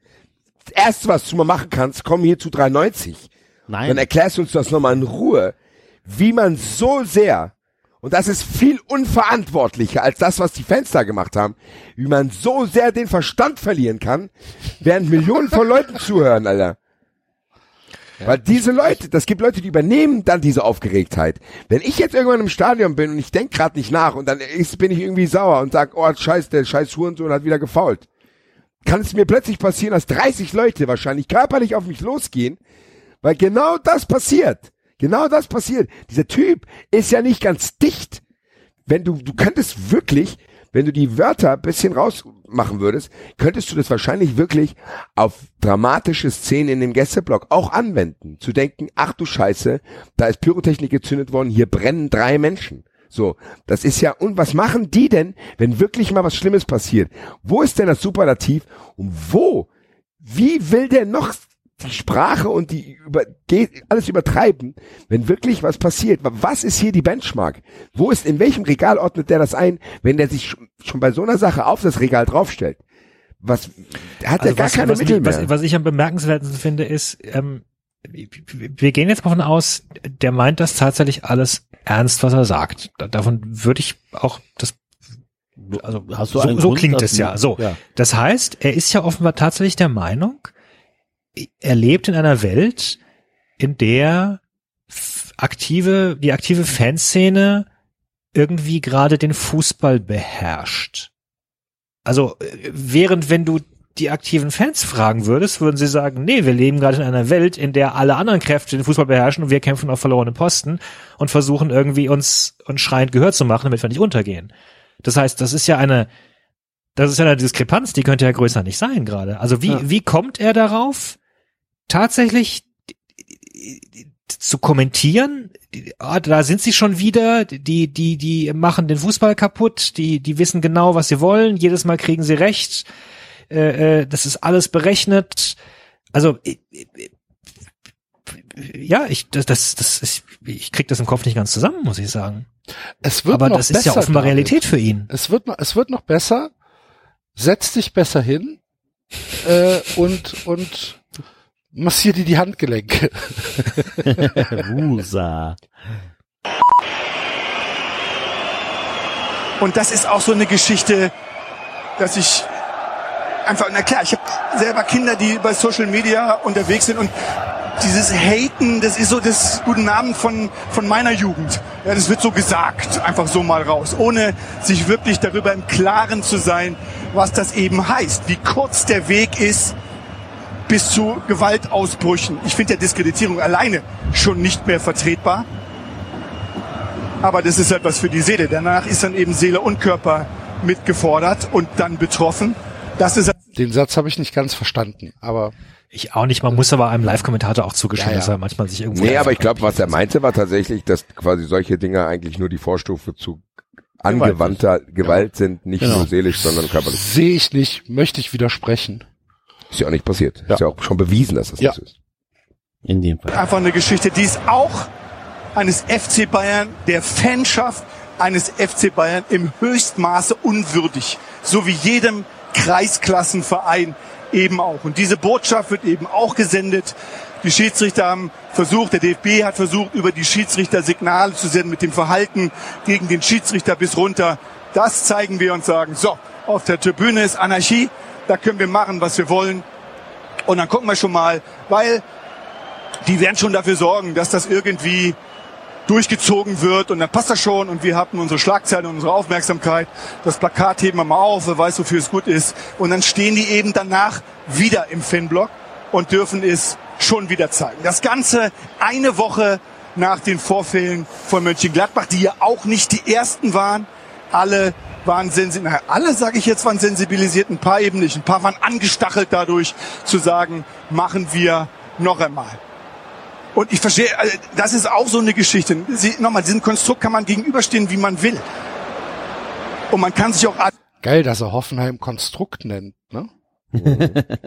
Das Erste, was du mal machen kannst, komm hier zu 390. Nein. Dann erklärst du uns das nochmal in Ruhe, wie man so sehr, und das ist viel unverantwortlicher als das, was die Fans da gemacht haben, wie man so sehr den Verstand verlieren kann, während Millionen von Leuten zuhören, Alter. Weil diese Leute, das gibt Leute, die übernehmen dann diese Aufgeregtheit. Wenn ich jetzt irgendwann im Stadion bin und ich denk gerade nicht nach und dann ist, bin ich irgendwie sauer und sag, oh scheiß, der scheiß Hurensohn hat wieder gefault. Kann es mir plötzlich passieren, dass 30 Leute wahrscheinlich körperlich auf mich losgehen, weil genau das passiert. Genau das passiert. Dieser Typ ist ja nicht ganz dicht. Wenn du, du könntest wirklich, wenn du die Wörter bisschen rausmachen würdest, könntest du das wahrscheinlich wirklich auf dramatische Szenen in dem Gästeblock auch anwenden. Zu denken, ach du Scheiße, da ist Pyrotechnik gezündet worden, hier brennen drei Menschen. So, das ist ja, und was machen die denn, wenn wirklich mal was Schlimmes passiert? Wo ist denn das Superlativ? Und wo? Wie will der noch die Sprache und die über, geht, alles übertreiben, wenn wirklich was passiert? Was ist hier die Benchmark? Wo ist, in welchem Regal ordnet der das ein, wenn der sich schon- bei so einer Sache auf das Regal draufstellt? Was, hat Also ja gar was, keine was, Mittel ich, mehr. was, was ich am bemerkenswertesten finde, ist, ähm, wir gehen jetzt mal davon aus, der meint das tatsächlich alles ernst, was er sagt. Da- Davon würde ich auch das also Hast du so, einen so Grund, klingt es ja. So, ja. das heißt, er ist ja offenbar tatsächlich der Meinung, er lebt in einer Welt, in der aktive, die aktive Fanszene irgendwie gerade den Fußball beherrscht. Also äh, während wenn du die aktiven Fans fragen würdest, würden sie sagen, nee, wir leben gerade in einer Welt, in der alle anderen Kräfte den Fußball beherrschen und wir kämpfen auf verlorene Posten und versuchen irgendwie uns uns schreiend gehört zu machen, damit wir nicht untergehen. Das heißt, das ist ja eine das ist ja eine Diskrepanz, die könnte ja größer nicht sein gerade. Also wie Ja. wie kommt er darauf tatsächlich zu kommentieren, ah, da sind sie schon wieder, die, die, die machen den Fußball kaputt, die, die wissen genau, was sie wollen, jedes Mal kriegen sie recht, äh, äh, das ist alles berechnet. Also, äh, äh, ja, ich, das, das, das ist, ich krieg das im Kopf nicht ganz zusammen, muss ich sagen. Es wird Aber noch das ist ja besser, offenbar David. Realität für ihn. Es wird noch, es wird noch besser. Setz dich besser hin äh, und und massier dir die Handgelenke. Wusa. Und das ist auch so eine Geschichte, dass ich einfach, na klar, ich habe selber Kinder, die bei Social Media unterwegs sind und dieses Haten, das ist so das guten Namen von, von meiner Jugend. Ja, das wird so gesagt, einfach so mal raus, ohne sich wirklich darüber im Klaren zu sein, was das eben heißt, wie kurz der Weg ist bis zu Gewaltausbrüchen. Ich finde ja Diskreditierung alleine schon nicht mehr vertretbar. Aber das ist etwas für die Seele. Danach ist dann eben Seele und Körper mitgefordert und dann betroffen. Das ist Den Satz habe ich nicht ganz verstanden, aber Ich auch nicht, man muss aber einem Live-Kommentator auch zugestehen, Ja, ja. dass er manchmal sich irgendwo... Nee, aber ich glaube, was er meinte, war tatsächlich, dass quasi solche Dinge eigentlich nur die Vorstufe zu angewandter Gewalt sind, nicht Genau. nur seelisch, sondern körperlich. sehe ich nicht, möchte ich widersprechen. Ist ja auch nicht passiert. Ja. Ist ja auch schon bewiesen, dass das Ja. nicht so ist. In dem Fall. einfach eine Geschichte, die ist auch eines FC Bayern, der Fanschaft eines FC Bayern im Höchstmaße unwürdig. So wie jedem Kreisklassenverein eben auch. Und diese Botschaft wird eben auch gesendet. Die Schiedsrichter haben versucht, der DFB hat versucht, über die Schiedsrichter Signale zu senden mit dem Verhalten gegen den Schiedsrichter bis runter. Das zeigen wir und sagen, so, auf der Tribüne ist Anarchie, da können wir machen, was wir wollen. Und dann gucken wir schon mal, weil die werden schon dafür sorgen, dass das irgendwie durchgezogen wird und dann passt das schon und wir haben unsere Schlagzeile und unsere Aufmerksamkeit. Das Plakat heben wir mal auf, wer weiß, wofür es gut ist. Und dann stehen die eben danach wieder im Fanblock und dürfen es schon wieder zeigen. Das Ganze eine Woche nach den Vorfällen von Mönchengladbach, die ja auch nicht die ersten waren. Alle waren sensibilisiert, alle sage ich jetzt waren sensibilisiert, ein paar eben nicht. Ein paar waren angestachelt dadurch zu sagen, machen wir noch einmal. Und ich verstehe, also das ist auch so eine Geschichte. Sie, nochmal, diesem Konstrukt kann man gegenüberstehen, wie man will. Und man kann sich auch Geil, dass er Hoffenheim Konstrukt nennt, ne?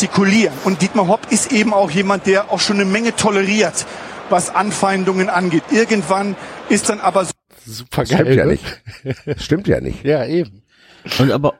artikulieren. Und Dietmar Hopp ist eben auch jemand, der auch schon eine Menge toleriert, was Anfeindungen angeht. Irgendwann ist dann aber so, Super Stimmt geil. ja ne? nicht. Stimmt ja nicht. Ja, eben. Und aber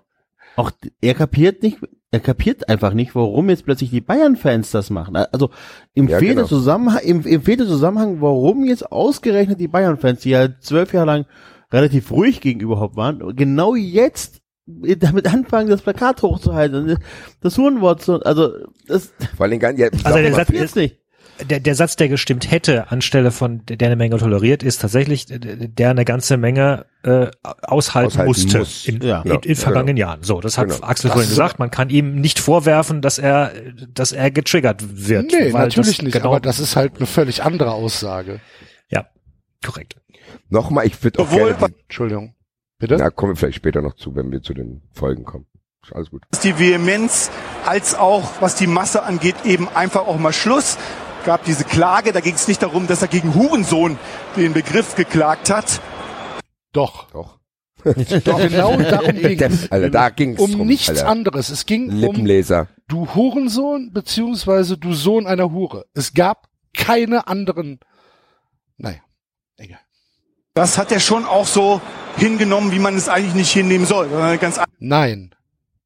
auch er kapiert nicht, er kapiert einfach nicht, warum jetzt plötzlich die Bayern-Fans das machen. Also im Ja, fehlt der genau. Zusammenhang, im, im fehlt der Zusammenhang, warum jetzt ausgerechnet die Bayern-Fans, die ja zwölf Jahre lang relativ ruhig gegenüber Hopp waren, genau jetzt damit anfangen, das Plakat hochzuhalten, das Hurenwort zu, also das Vor allem gar nicht. Ja, ich Also der Satz jetzt nicht. Der, der Satz, der gestimmt hätte, anstelle von der eine Menge toleriert, ist tatsächlich, der eine ganze Menge äh, aushalten, Aushalten musste muss. in, Ja, in, in genau. vergangenen Jahren. So, das hat Genau. Axel Das vorhin ist- gesagt. Man kann ihm nicht vorwerfen, dass er, dass er getriggert wird. Nee, weil natürlich nicht, Genau, aber das ist halt eine völlig andere Aussage. ja, korrekt. Nochmal, ich würde auch Obwohl- gerne, Entschuldigung. Bitte? da kommen wir vielleicht später noch zu, wenn wir zu den Folgen kommen. Ist alles gut. die Vehemenz als auch, was die Masse angeht, eben einfach auch mal Schluss. Gab diese Klage, da ging es nicht darum, dass er gegen Hurensohn den Begriff geklagt hat. Doch. Doch. Doch, genau darum ging es. Alter, da ging's Um drum, nichts Alter. anderes. Es ging um Lippenleser. du Hurensohn beziehungsweise du Sohn einer Hure. Es gab keine anderen. Naja, egal. Das hat er schon auch so hingenommen, wie man es eigentlich nicht hinnehmen soll. Ganz Nein,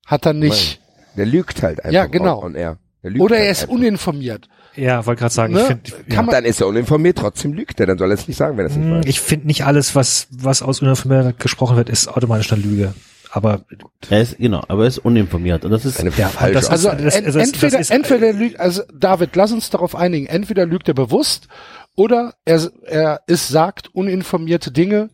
hat er nicht. Der lügt halt einfach Ja, genau. on, on air. Der lügt Oder halt er ist einfach. uninformiert. Ja, wollte gerade sagen, Ne? ich finde, Kann ja. man- Dann ist er uninformiert, trotzdem lügt er. Dann soll er es nicht sagen, wenn er es nicht Hm, weiß. ich finde nicht alles, was, was aus Uninformiertheit gesprochen wird, ist automatisch eine Lüge. Aber Er ist, genau, aber er ist uninformiert. Und das ist, Eine Ja, falsche das- Also das- also entweder, das ist- entweder lügt, also David, lass uns darauf einigen. Entweder lügt er bewusst oder er, er ist sagt uninformierte Dinge,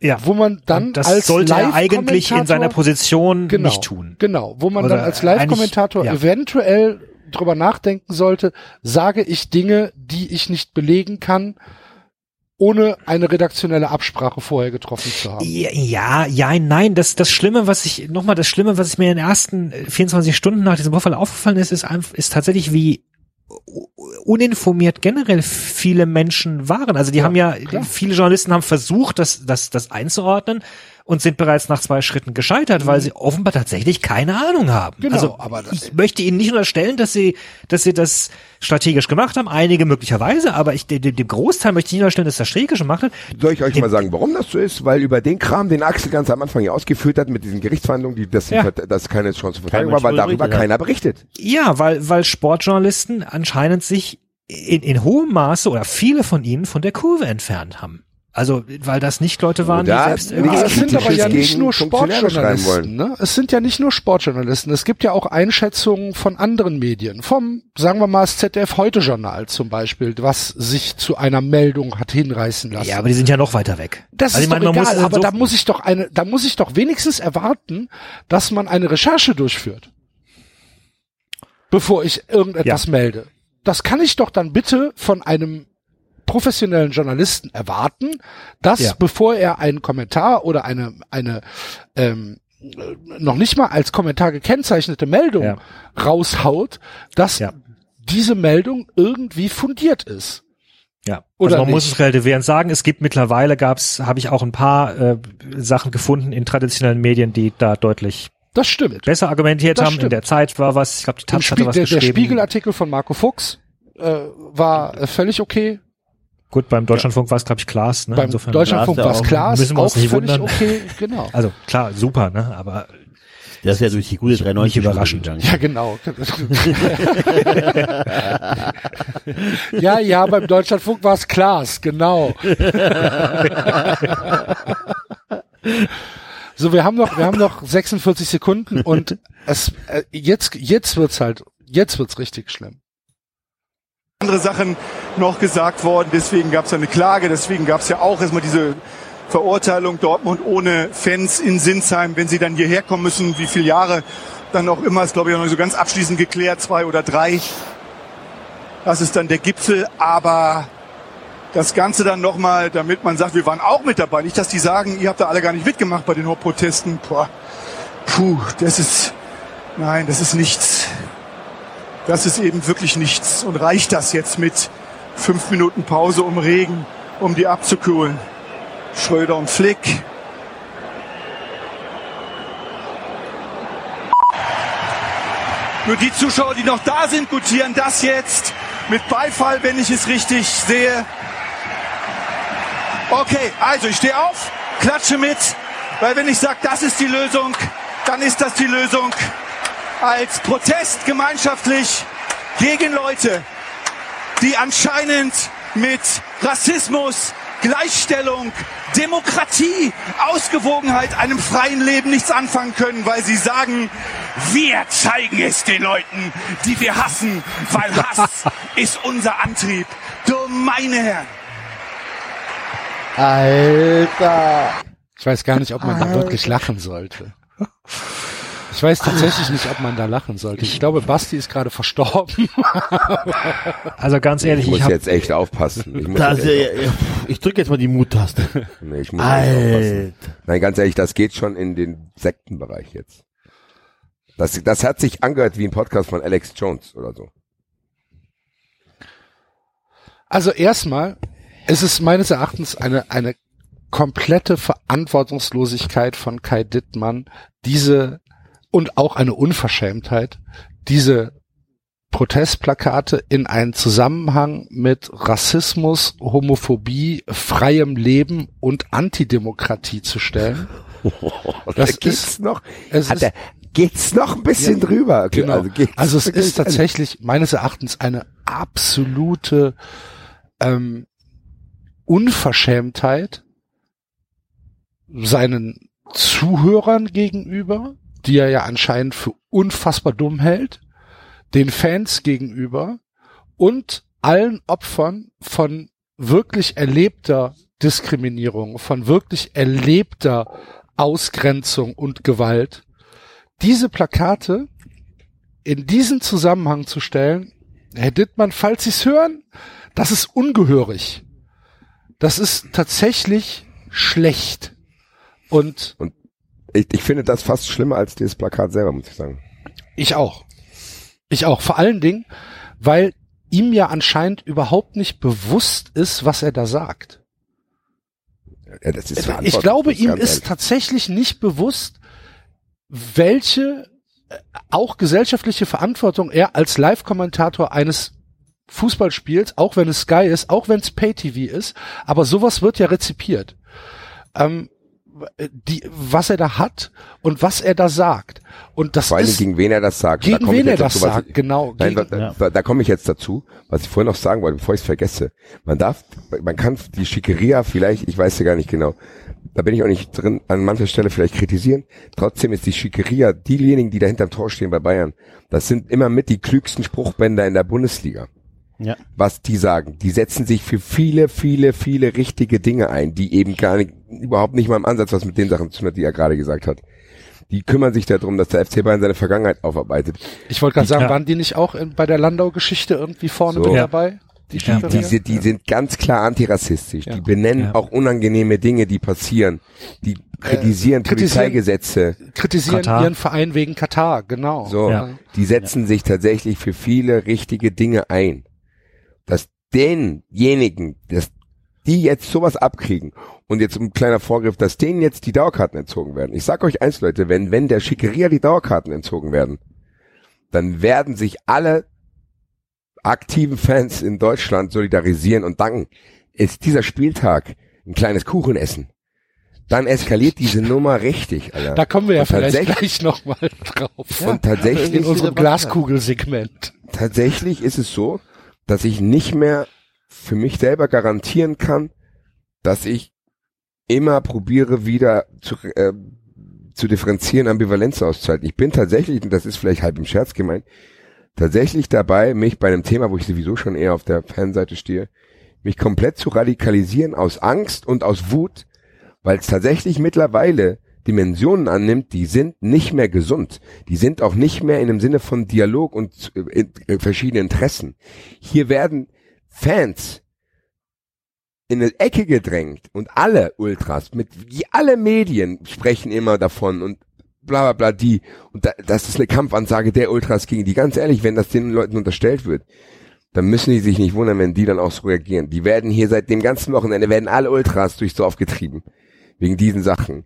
ja, wo man dann Und das als sollte er eigentlich in Live-Kommentator- seiner Position genau, nicht tun. Genau, wo man Oder dann als Live-Kommentator eigentlich- eventuell drüber nachdenken sollte, sage ich Dinge, die ich nicht belegen kann, ohne eine redaktionelle Absprache vorher getroffen zu haben. Ja, ja, ja, nein, das, das Schlimme, was ich, nochmal das Schlimme, was mir in den ersten äh, 24 Stunden nach diesem Vorfall aufgefallen ist, ist, einfach, ist tatsächlich, wie uninformiert generell viele Menschen waren. Also die haben ja, klar. viele Journalisten haben versucht, das, das, das einzuordnen und sind bereits nach zwei Schritten gescheitert, weil sie offenbar tatsächlich keine Ahnung haben. Mhm. Genau, also aber das- ich möchte ihnen nicht unterstellen, dass sie, dass sie das strategisch gemacht haben, einige möglicherweise, aber ich, dem, dem Großteil möchte ich nicht unterstellen, dass das strategisch gemacht hat. Soll ich euch Dem- mal sagen, warum das so ist? Weil über den Kram, den Axel ganz am Anfang hier ausgeführt hat, mit diesen Gerichtsverhandlungen, die, dass, die Ja. Vert- dass keine Chance zur Verteidigung Mensch war, weil darüber berichtet keiner berichtet. Ja, weil, weil Sportjournalisten anscheinend sich in, in hohem Maße oder viele von ihnen von der Kurve entfernt haben. Also, weil das nicht Leute waren, die selbst Ja, irgendwie Aber es sind aber ja nicht nur Sportjournalisten, ne? Es sind ja nicht nur Sportjournalisten. Es gibt ja auch Einschätzungen von anderen Medien, vom, sagen wir mal, das ZDF Heute Journal zum Beispiel, was sich zu einer Meldung hat hinreißen lassen. Ja, aber die sind ja noch weiter weg. Das Also ist ich meine, doch muss egal, aber so- da muss ich doch eine, da muss ich doch wenigstens erwarten, dass man eine Recherche durchführt, bevor ich irgendetwas Ja. melde. Das kann ich doch dann bitte von einem professionellen Journalisten erwarten, dass Ja. bevor er einen Kommentar oder eine eine ähm, äh, noch nicht mal als Kommentar gekennzeichnete Meldung Ja. raushaut, dass Ja. diese Meldung irgendwie fundiert ist. Ja, Oder also man muss nicht? es relativierend sagen. Es gibt mittlerweile gab's, habe ich auch ein paar äh, Sachen gefunden in traditionellen Medien, die da deutlich Das stimmt. besser argumentiert Das haben. In stimmt. der Zeit war was, ich glaube, die Taz hatte was der, der geschrieben. Spiegelartikel von Marco Fuchs äh, war äh, völlig okay. Gut, beim Deutschlandfunk war es, glaube ich, Klaas. Ne? Beim Insofern- Deutschlandfunk war es ja auch- klar, müssen wir auch uns nicht völlig wundern. okay, genau. Also klar, super, ne? Aber Der ist ja durch die gute 93 Nicht überraschend. gegangen. Ja, genau. ja, ja, beim Deutschlandfunk war es Klaas, genau. so, wir haben noch, wir haben noch 46 Sekunden und es, äh, jetzt, jetzt wird's halt, jetzt wird's richtig schlimm. Andere Sachen noch gesagt worden. Deswegen gab es eine Klage. Deswegen gab es ja auch erstmal diese Verurteilung Dortmund ohne Fans in Sinsheim, wenn sie dann hierher kommen müssen, wie viele Jahre dann auch immer, ist glaube ich noch nicht so ganz abschließend geklärt, zwei oder drei. Das ist dann der Gipfel, aber das Ganze dann nochmal, damit man sagt, wir waren auch mit dabei. Nicht, dass die sagen, ihr habt da alle gar nicht mitgemacht bei den Protesten. Boah. Puh, das ist, nein, das ist nichts. Das ist eben wirklich nichts. Und reicht das jetzt mit fünf Minuten Pause um Regen, um die abzukühlen? Schröder und Flick. Nur die Zuschauer, die noch da sind, gutieren das jetzt mit Beifall, wenn ich es richtig sehe. Okay, also ich stehe auf, klatsche mit, weil wenn ich sage, das ist die Lösung, dann ist das die Lösung als Protest gemeinschaftlich gegen Leute, die anscheinend mit Rassismus, Gleichstellung, Demokratie, Ausgewogenheit, einem freien Leben nichts anfangen können, weil sie sagen, wir zeigen es den Leuten, die wir hassen, weil Hass ist unser Antrieb. Du meine Herren. Alter. Ich weiß gar nicht, ob man da wirklich lachen sollte. Ich weiß tatsächlich nicht, ob man da lachen sollte. Ich glaube, Basti ist gerade verstorben. also ganz ehrlich, Ich muss ich habe jetzt echt aufpassen. Ich, muss Das, echt ich drücke jetzt mal die Mut-Taste. nee, ich muss. Alter. Nein, ganz ehrlich, das geht schon in den Sektenbereich jetzt. Das, das hat sich angehört wie ein Podcast von Alex Jones oder so. Also erstmal ist es meines Erachtens eine, eine komplette Verantwortungslosigkeit von Kai Dittmann, diese und auch eine Unverschämtheit, diese Protestplakate in einen Zusammenhang mit Rassismus, Homophobie, freiem Leben und Antidemokratie zu stellen. Das Da geht's ist- noch, es ist- er, geht's noch ein bisschen Ja, drüber. Genau. Also, geht's es ist tatsächlich meines Erachtens eine absolute ähm, Unverschämtheit seinen Zuhörern gegenüber, die er ja anscheinend für unfassbar dumm hält, den Fans gegenüber und allen Opfern von wirklich erlebter Diskriminierung, von wirklich erlebter Ausgrenzung und Gewalt, diese Plakate in diesen Zusammenhang zu stellen, Herr Dittmann, falls Sie es hören, das ist ungehörig. Das ist tatsächlich schlecht. Und Ich, ich finde das fast schlimmer als dieses Plakat selber, muss ich sagen. ich auch. Ich auch. Vor allen Dingen, weil ihm ja anscheinend überhaupt nicht bewusst ist, was er da sagt. Ja, das ist Ich glaube, ihm ist ehrlich. tatsächlich nicht bewusst, welche äh, auch gesellschaftliche Verantwortung er als Live-Kommentator eines Fußballspiels, auch wenn es Sky ist, auch wenn es Pay-TV ist, aber sowas wird ja rezipiert. Ähm, äh, die, was er da hat und was er da sagt. Und das Vor allem ist gegen wen er das sagt. gegen da wen er das dazu, was sagt, ich- genau. Nein, gegen, da, da, da komme ich jetzt dazu, was ich vorhin noch sagen wollte, bevor ich es vergesse. Man darf, man kann die Schickeria vielleicht, ich weiß ja gar nicht genau, da bin ich auch nicht drin, an mancher Stelle vielleicht kritisieren. Trotzdem ist die Schickeria, diejenigen, die da hinterm Tor stehen bei Bayern, das sind immer mit die klügsten Spruchbänder in der Bundesliga. Ja. Was die sagen. Die setzen sich für viele, viele, viele richtige Dinge ein, die eben gar nicht, überhaupt nicht mal im Ansatz was mit den Sachen zu tun hat, die er gerade gesagt hat. Die kümmern sich darum, dass der FC Bayern seine Vergangenheit aufarbeitet. ich wollte gerade sagen, Ja. waren die nicht auch in, bei der Landau-Geschichte irgendwie vorne So. mit Ja. dabei? Die Die, Schickeria? diese, die sind ganz klar antirassistisch. Ja. Die benennen Ja. auch unangenehme Dinge, die passieren. Die kritisieren kritisieren- Polizeigesetze. kritisieren Katar. ihren Verein wegen Katar, genau. So, Ja. die setzen sich tatsächlich für viele richtige Dinge ein. Denjenigen, dass die jetzt sowas abkriegen und jetzt ein kleiner Vorgriff, dass denen jetzt die Dauerkarten entzogen werden. Ich sag euch eins, Leute, wenn, wenn der Schickeria die Dauerkarten entzogen werden, dann werden sich alle aktiven Fans in Deutschland solidarisieren und danken. Ist dieser Spieltag ein kleines Kuchenessen. Dann eskaliert diese Nummer richtig, Alter. Da kommen wir ja Und vielleicht tatsächlich- gleich nochmal drauf. Und tatsächlich in unserem Glaskugelsegment. tatsächlich ist es so, dass ich nicht mehr für mich selber garantieren kann, dass ich immer probiere, wieder zu, äh, zu differenzieren, Ambivalenz auszuhalten. Ich bin tatsächlich, und das ist vielleicht halb im Scherz gemeint, tatsächlich dabei, mich bei einem Thema, wo ich sowieso schon eher auf der Fanseite stehe, mich komplett zu radikalisieren aus Angst und aus Wut, weil es tatsächlich mittlerweile Dimensionen annimmt, die sind nicht mehr gesund. Die sind auch nicht mehr in dem Sinne von Dialog und äh, in, äh, verschiedenen Interessen. Hier werden Fans in eine Ecke gedrängt und alle Ultras mit alle Medien sprechen immer davon und bla bla bla die und da, das ist eine Kampfansage der Ultras gegen die. Ganz ehrlich, wenn das den Leuten unterstellt wird, dann müssen die sich nicht wundern, wenn die dann auch so reagieren. Die werden hier seit dem ganzen Wochenende werden alle Ultras durchs Dorf getrieben wegen diesen Sachen.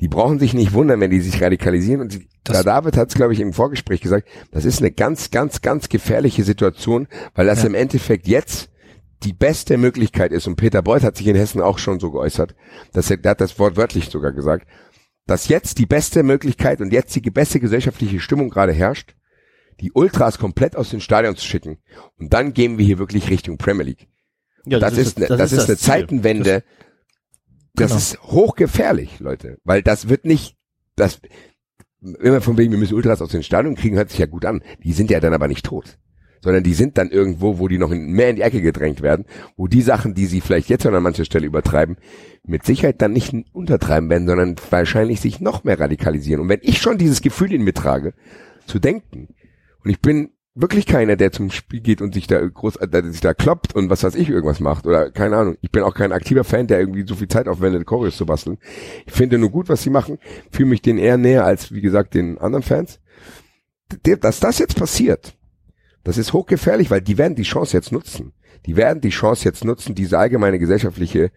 Die brauchen sich nicht wundern, wenn die sich radikalisieren. Und Das- da David hat es, glaube ich, im Vorgespräch gesagt, das ist eine ganz, ganz, ganz gefährliche Situation, weil das Ja. im Endeffekt jetzt die beste Möglichkeit ist. Und Peter Beuth hat sich in Hessen auch schon so geäußert, dass er, der hat das wortwörtlich sogar gesagt, dass jetzt die beste Möglichkeit und jetzt die beste gesellschaftliche Stimmung gerade herrscht, die Ultras komplett aus den Stadion zu schicken. Und dann gehen wir hier wirklich Richtung Premier League. Ja, das, ist, ne, das, ist, eine Ziel. Zeitenwende. Das, Genau. ist hochgefährlich, Leute, weil das wird nicht, das immer von wegen, wir müssen Ultras aus den Stadion kriegen, hört sich ja gut an. Die sind ja dann aber nicht tot, sondern die sind dann irgendwo, wo die noch in, mehr in die Ecke gedrängt werden, wo die Sachen, die sie vielleicht jetzt schon an mancher Stelle übertreiben, mit Sicherheit dann nicht untertreiben werden, sondern wahrscheinlich sich noch mehr radikalisieren. Und wenn ich schon dieses Gefühl in mir trage, zu denken, und ich bin wirklich keiner, der zum Spiel geht und sich da groß, äh, der sich da kloppt und was weiß ich irgendwas macht oder keine Ahnung. Ich bin auch kein aktiver Fan, der irgendwie so viel Zeit aufwendet, Choreos zu basteln. Ich finde nur gut, was sie machen, fühle mich denen eher näher als, wie gesagt, den anderen Fans. Dass das jetzt passiert, das ist hochgefährlich, weil die werden die Chance jetzt nutzen. Die werden die Chance jetzt nutzen, diese allgemeine gesellschaftliche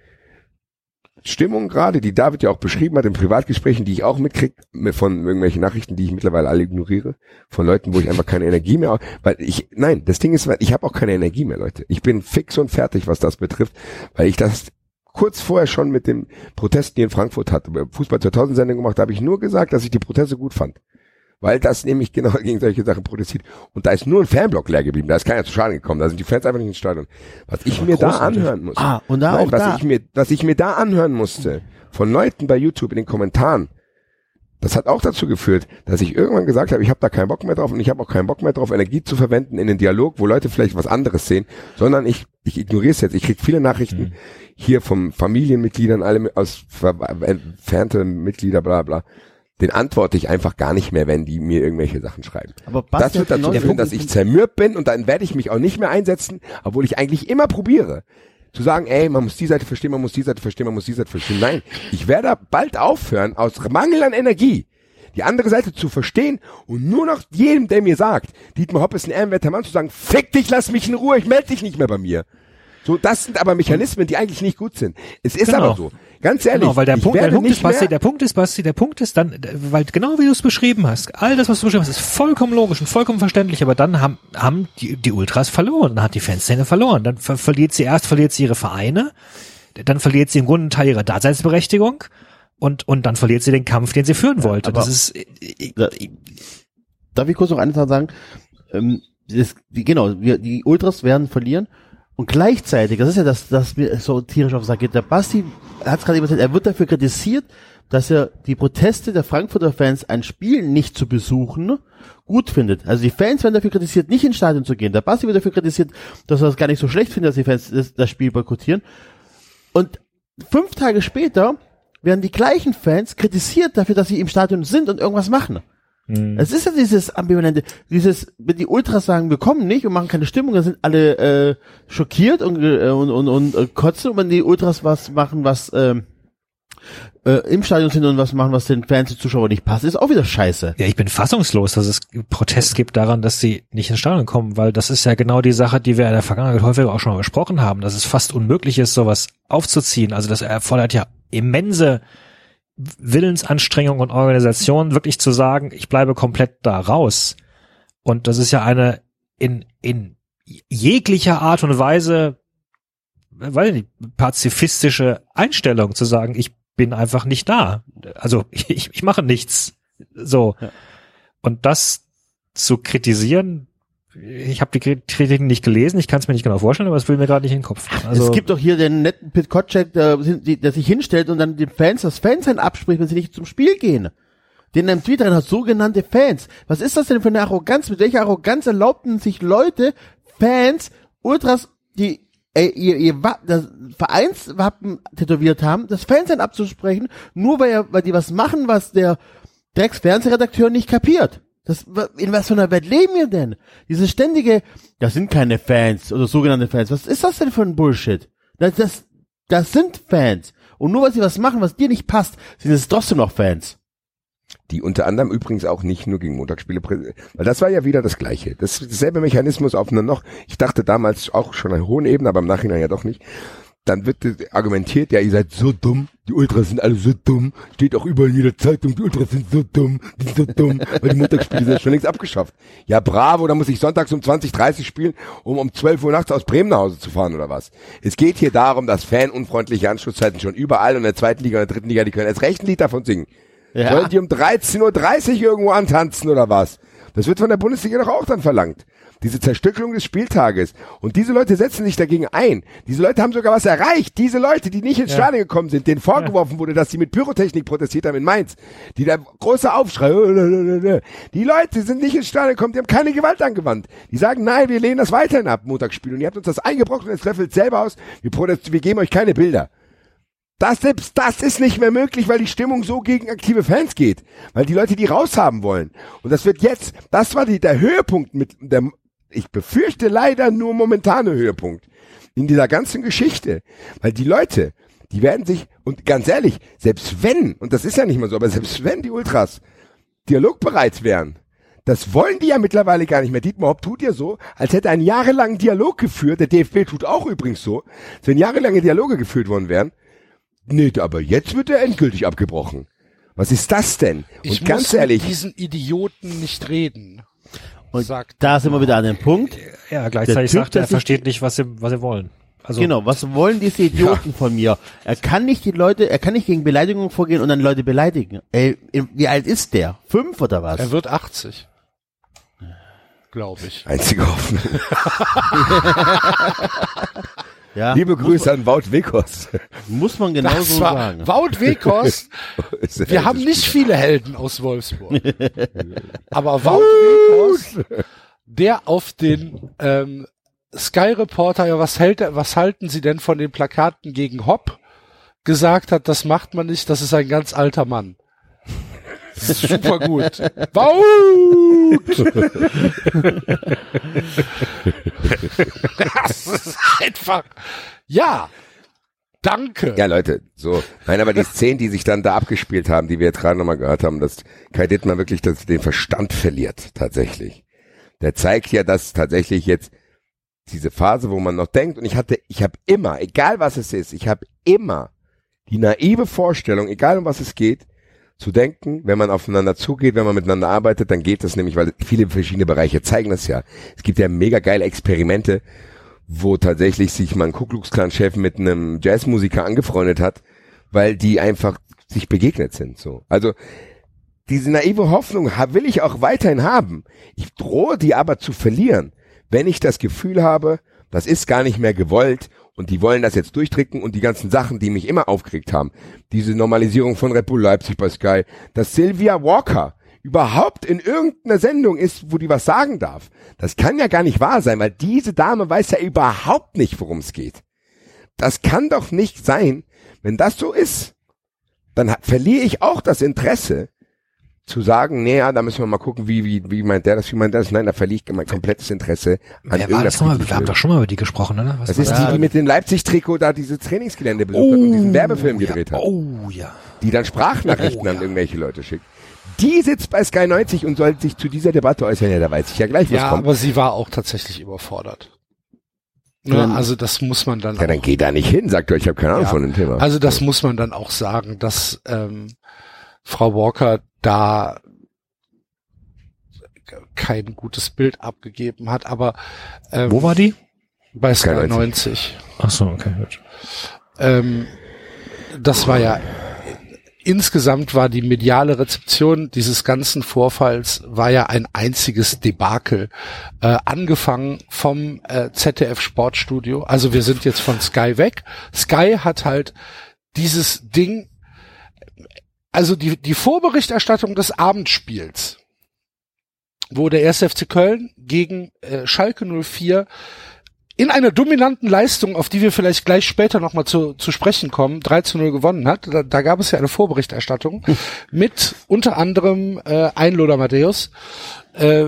Stimmung gerade, die David ja auch beschrieben hat in Privatgesprächen, die ich auch mitkriege, von irgendwelchen Nachrichten, die ich mittlerweile alle ignoriere, von Leuten, wo ich einfach keine Energie mehr, weil ich, nein, das Ding ist, ich habe auch keine Energie mehr, Leute. Ich bin fix und fertig, was das betrifft, weil ich das kurz vorher schon mit dem Protest, die in Frankfurt hatte, Fußball 2000 Sendung gemacht, da habe ich nur gesagt, dass ich die Proteste gut fand. Weil das nämlich genau gegen solche Sachen protestiert. Und da ist nur ein Fanblock leer geblieben. Da ist keiner zu Schaden gekommen. Da sind die Fans einfach nicht ins Stadion. Was ich mir da großartig. anhören muss. Ah, und da Nein, auch was da. ich mir, was ich mir da anhören musste von Leuten bei YouTube in den Kommentaren, das hat auch dazu geführt, dass ich irgendwann gesagt habe, ich habe da keinen Bock mehr drauf und ich habe auch keinen Bock mehr drauf, Energie zu verwenden in den Dialog, wo Leute vielleicht was anderes sehen, sondern ich, ich ignoriere es jetzt. Ich krieg viele Nachrichten hier von Familienmitgliedern, alle aus entfernte Mitglieder, bla bla. Den antworte ich einfach gar nicht mehr, wenn die mir irgendwelche Sachen schreiben. Aber Das wird dazu führen, dass ich zermürbt bin und dann werde ich mich auch nicht mehr einsetzen, obwohl ich eigentlich immer probiere. Zu sagen, ey, man muss die Seite verstehen, man muss die Seite verstehen, man muss die Seite verstehen. Nein, ich werde bald aufhören, aus Mangel an Energie, die andere Seite zu verstehen und nur noch jedem, der mir sagt, Dietmar Hopp ist ein ehrenwerter Mann, zu sagen, fick dich, lass mich in Ruhe, ich melde dich nicht mehr bei mir. So, das sind aber Mechanismen, die eigentlich nicht gut sind. Es ist Genau. aber so. Ganz ehrlich, Genau, weil der ich Punkt, der Punkt nicht ist, Basti, der Punkt ist, Basti, der Punkt ist dann, weil genau wie du es beschrieben hast, all das, was du beschrieben hast, ist vollkommen logisch und vollkommen verständlich, aber dann haben, haben die, die Ultras verloren, dann hat die Fanszene verloren, dann ver verliert sie erst, verliert sie ihre Vereine, dann verliert sie im Grunde einen Teil ihrer Daseinsberechtigung und, und dann verliert sie den Kampf, den sie führen wollte. aber- das ist, äh, Da, darf ich kurz noch eine Sache sagen? Ähm, das, genau, wir, die Ultras werden verlieren. Und gleichzeitig, das ist ja das, das mir so tierisch auf den Sack geht. Der Basti hat es gerade eben gesagt, er wird dafür kritisiert, dass er die Proteste der Frankfurter Fans, ein Spiel nicht zu besuchen, gut findet. Also die Fans werden dafür kritisiert, nicht ins Stadion zu gehen. Der Basti wird dafür kritisiert, dass er das gar nicht so schlecht findet, dass die Fans das, das Spiel boykottieren. Und fünf Tage später werden die gleichen Fans kritisiert dafür, dass sie im Stadion sind und irgendwas machen. Es ist ja dieses ambivalente, dieses, wenn die Ultras sagen, wir kommen nicht und machen keine Stimmung, dann sind alle äh, schockiert und, äh, und, und, und äh, kotzen und wenn die Ultras was machen, was ähm, äh, im Stadion sind und was machen, was den Fans und Zuschauern nicht passt, ist auch wieder scheiße. Ja, ich bin fassungslos, dass es Protest gibt daran, dass sie nicht ins Stadion kommen, weil das ist ja genau die Sache, die wir in der Vergangenheit häufig auch schon mal besprochen haben, dass es fast unmöglich ist, sowas aufzuziehen. Also das erfordert ja immense Willensanstrengung und Organisation, wirklich zu sagen, ich bleibe komplett da raus. Und das ist ja eine in, in jeglicher Art und Weise, ich nicht, pazifistische Einstellung zu sagen, ich bin einfach nicht da. Also ich, ich mache nichts. So. Ja. Und das zu kritisieren, ich habe die Kritiken nicht gelesen, ich kann es mir nicht genau vorstellen, aber es will mir gerade nicht in den Kopf. Also, es gibt doch hier den netten Pit Kotschek, der, der sich hinstellt und dann den Fans das Fansein abspricht, wenn sie nicht zum Spiel gehen. Den im Twitter hat sogenannte Fans. Was ist das denn für eine Arroganz? Mit welcher Arroganz erlaubten sich Leute, Fans, Ultras, die äh, ihr, ihr das Vereinswappen tätowiert haben, das Fansein abzusprechen, nur weil, er, weil die was machen, was der Drecks-Fernsehredakteur nicht kapiert. Das, in was für einer Welt leben wir denn? Diese ständige, das sind keine Fans oder sogenannte Fans. Was ist das denn für ein Bullshit? Das, das, das sind Fans. Und nur weil sie was machen, was dir nicht passt, sind es trotzdem noch Fans. Die unter anderem übrigens auch nicht nur gegen Montagsspiele, weil das war ja wieder das Gleiche. Das selbe Mechanismus auf einer noch, ich dachte damals auch schon an hohen Ebene, aber im Nachhinein ja doch nicht. Dann wird argumentiert, ja, ihr seid so dumm, die Ultras sind alle so dumm, steht auch überall in jeder Zeitung, die Ultras sind so dumm, die sind so dumm, weil die Montagsspiele sind schon längst abgeschafft. Ja, bravo, da muss ich sonntags um 20, 30 spielen, um um 12 Uhr nachts aus Bremen nach Hause zu fahren oder was. Es geht hier darum, dass fanunfreundliche Anschlusszeiten schon überall und in der zweiten Liga und der dritten Liga, die können erst recht ein Lied davon singen. Ja. Sollen die um 13.30 Uhr irgendwo antanzen oder was? Das wird von der Bundesliga doch auch dann verlangt. Diese Zerstückelung des Spieltages. Und diese Leute setzen sich dagegen ein. Diese Leute haben sogar was erreicht. Diese Leute, die nicht ins Stadion gekommen sind, denen vorgeworfen wurde, dass sie mit Pyrotechnik protestiert haben in Mainz. Die da große Aufschrei. Die Leute sind nicht ins Stadion gekommen, die haben keine Gewalt angewandt. Die sagen, nein, wir lehnen das weiterhin ab, Montagsspiel. Und ihr habt uns das eingebrochen und jetzt löffelt selber aus. Wir, wir geben euch keine Bilder. Das selbst das ist nicht mehr möglich, weil die Stimmung so gegen aktive Fans geht, weil die Leute die raushaben wollen. Und das wird jetzt, das war die, der Höhepunkt mit der, ich befürchte leider nur momentane Höhepunkt in dieser ganzen Geschichte, weil die Leute, die werden sich und ganz ehrlich, selbst wenn und das ist ja nicht mal so, aber selbst wenn die Ultras dialogbereit wären, das wollen die ja mittlerweile gar nicht mehr. Dietmar Hopp tut ja so, als hätte er einen jahrelangen Dialog geführt. Der DFB tut auch übrigens so, als wenn jahrelange Dialoge geführt worden wären. Nee, aber jetzt wird er endgültig abgebrochen. Was ist das denn? Ich Und ganz muss ehrlich, mit diesen Idioten nicht reden. Und sagt da sind wir wieder an dem Punkt. ja, gleichzeitig Typ, sagt er, er versteht nicht, was sie, was sie wollen. Also, Genau, was wollen diese Idioten von mir? Er kann nicht die Leute, er kann nicht gegen Beleidigungen vorgehen und dann Leute beleidigen. Ey, wie alt ist der? Fünf oder was? Er wird 80. Glaube ich. einzige Hoffnung. ja, Liebe Grüße an Wout Wekos. muss man genau Das so war sagen. Wout Weghorst. Wir haben nicht viele Helden aus Wolfsburg. Aber Wout Weghorst, der auf den ähm, Sky Reporter, ja, was hält was halten Sie denn von den Plakaten gegen Hopp? gesagt hat, das macht man nicht, das ist ein ganz alter Mann. Super gut. Wout! das ist einfach, ja. Danke. Ja, Leute, so. Nein, aber die Szenen, die sich dann da abgespielt haben, die wir jetzt gerade nochmal gehört haben, dass Kai Dittmar wirklich das, den Verstand verliert, tatsächlich. Der zeigt ja, dass tatsächlich jetzt diese Phase, wo man noch denkt, und ich hatte, ich habe immer, egal was es ist, ich habe immer die naive Vorstellung, egal um was es geht, zu denken, wenn man aufeinander zugeht, wenn man miteinander arbeitet, dann geht das nämlich, weil viele verschiedene Bereiche zeigen das ja. Es gibt ja mega geile Experimente, wo tatsächlich sich mal ein Ku Klux Klan Chef mit einem Jazzmusiker angefreundet hat, weil die einfach sich begegnet sind. So, also diese naive Hoffnung will ich auch weiterhin haben. Ich drohe die aber zu verlieren, wenn ich das Gefühl habe, das ist gar nicht mehr gewollt und die wollen das jetzt durchdrücken und die ganzen Sachen, die mich immer aufgeregt haben, diese Normalisierung von Red Bull Leipzig bei Sky, dass Sylvia Walker überhaupt in irgendeiner Sendung ist, wo die was sagen darf. Das kann ja gar nicht wahr sein, weil diese Dame weiß ja überhaupt nicht, worum es geht. Das kann doch nicht sein, wenn das so ist. Dann verliere ich auch das Interesse, zu sagen, nee, ja, da müssen wir mal gucken, wie, wie, wie meint der das, wie meint der das. Nein, da verliere ich mein komplettes Interesse an Wer war das nochmal? Wir haben doch schon mal über die gesprochen, oder? Was Das ist die, die mit dem Leipzig-Trikot da diese Trainingsgelände besucht hat und diesen Werbefilm gedreht hat. Oh ja. Die dann Sprachnachrichten Oh, an ja. irgendwelche Leute schickt. Die sitzt bei Sky 90 und soll sich zu dieser Debatte äußern. Ja, da weiß ich ja gleich, was Ja, kommt. aber sie war auch tatsächlich überfordert. Ne, Dann- also das muss man dann Ja, dann auch, geh da nicht hin, sagt euch, ich habe keine Ahnung Ja. von dem Thema. also das muss man dann auch sagen, dass ähm, Frau Walker da kein gutes Bild abgegeben hat, aber ähm, Wo war die? bei Sky Sky 90. 90. Ach so, okay. Gut. Ähm, das war ja insgesamt war die mediale Rezeption dieses ganzen Vorfalls war ja ein einziges Debakel. Äh, angefangen vom äh, ZDF Sportstudio. Also wir sind jetzt von Sky weg. Sky hat halt dieses Ding, also die, die Vorberichterstattung des Abendspiels, wo der 1. FC Köln gegen äh, Schalke 04 in einer dominanten Leistung, auf die wir vielleicht gleich später nochmal zu, zu sprechen kommen, 3 zu 0 gewonnen hat. Da, da gab es ja eine Vorberichterstattung mit unter anderem äh, Einloder Matthäus. Äh,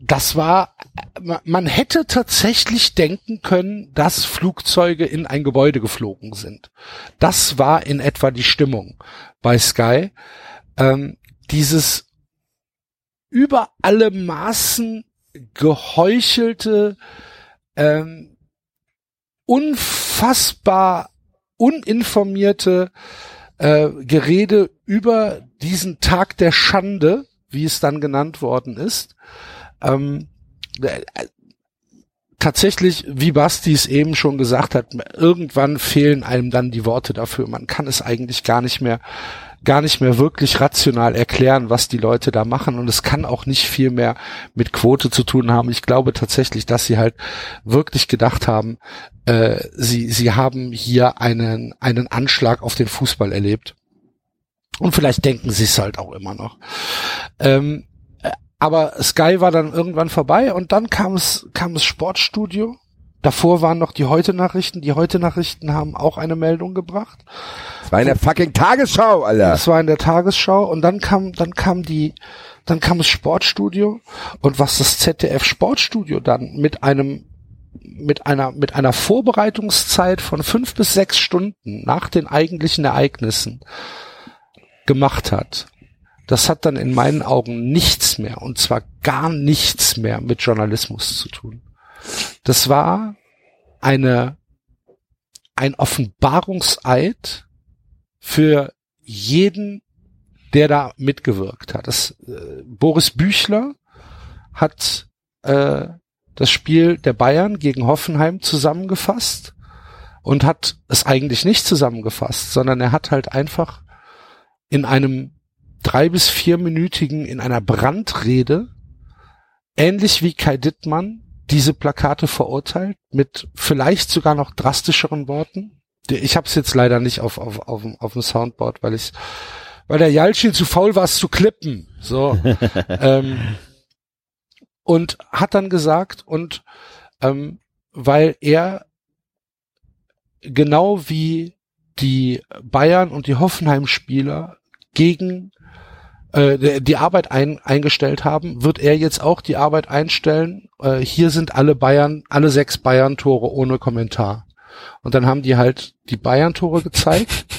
das war, ma- man hätte tatsächlich denken können, dass Flugzeuge in ein Gebäude geflogen sind. Das war in etwa die Stimmung bei Sky. Ähm, dieses über alle Maßen geheuchelte, ähm, unfassbar uninformierte äh, Gerede über diesen Tag der Schande, wie es dann genannt worden ist. Ähm, äh, tatsächlich, wie Basti es eben schon gesagt hat, irgendwann fehlen einem dann die Worte dafür. Man kann es eigentlich gar nicht mehr gar nicht mehr wirklich rational erklären, was die Leute da machen. Und es kann auch nicht viel mehr mit Quote zu tun haben. Ich glaube tatsächlich, dass sie halt wirklich gedacht haben, äh, sie, sie haben hier einen, einen Anschlag auf den Fußball erlebt. Und vielleicht denken sie es halt auch immer noch. Ähm, äh, aber Sky war dann irgendwann vorbei und dann kam es, kam es Sportstudio. Davor waren noch die Heute-Nachrichten. Die Heute-Nachrichten haben auch eine Meldung gebracht. Das war in der fucking Tagesschau, Alter. Das war in der Tagesschau und dann kam, dann kam die, dann kam das Sportstudio und was das ZDF Sportstudio dann mit einem, mit einer, mit einer Vorbereitungszeit von fünf bis sechs Stunden nach den eigentlichen Ereignissen gemacht hat. Das hat dann in meinen Augen nichts mehr und zwar gar nichts mehr mit Journalismus zu tun. Das war eine, ein Offenbarungseid für jeden, der da mitgewirkt hat. Das, äh, Boris Büchler hat äh, das Spiel der Bayern gegen Hoffenheim zusammengefasst und hat es eigentlich nicht zusammengefasst, sondern er hat halt einfach in einem drei bis vierminütigen, in einer Brandrede, ähnlich wie Kai Dittmann, diese Plakate verurteilt, mit vielleicht sogar noch drastischeren Worten. Ich habe es jetzt leider nicht auf, auf, auf, dem- auf dem Soundboard, weil ich weil der Jalcin zu faul war, es zu klippen. So. ähm, und hat dann gesagt, und ähm, weil er genau wie die Bayern und die Hoffenheim-Spieler gegen äh, die Arbeit ein, eingestellt haben, wird er jetzt auch die Arbeit einstellen. Äh, hier sind alle Bayern, alle sechs Bayern-Tore ohne Kommentar. Und dann haben die halt die Bayern-Tore gezeigt.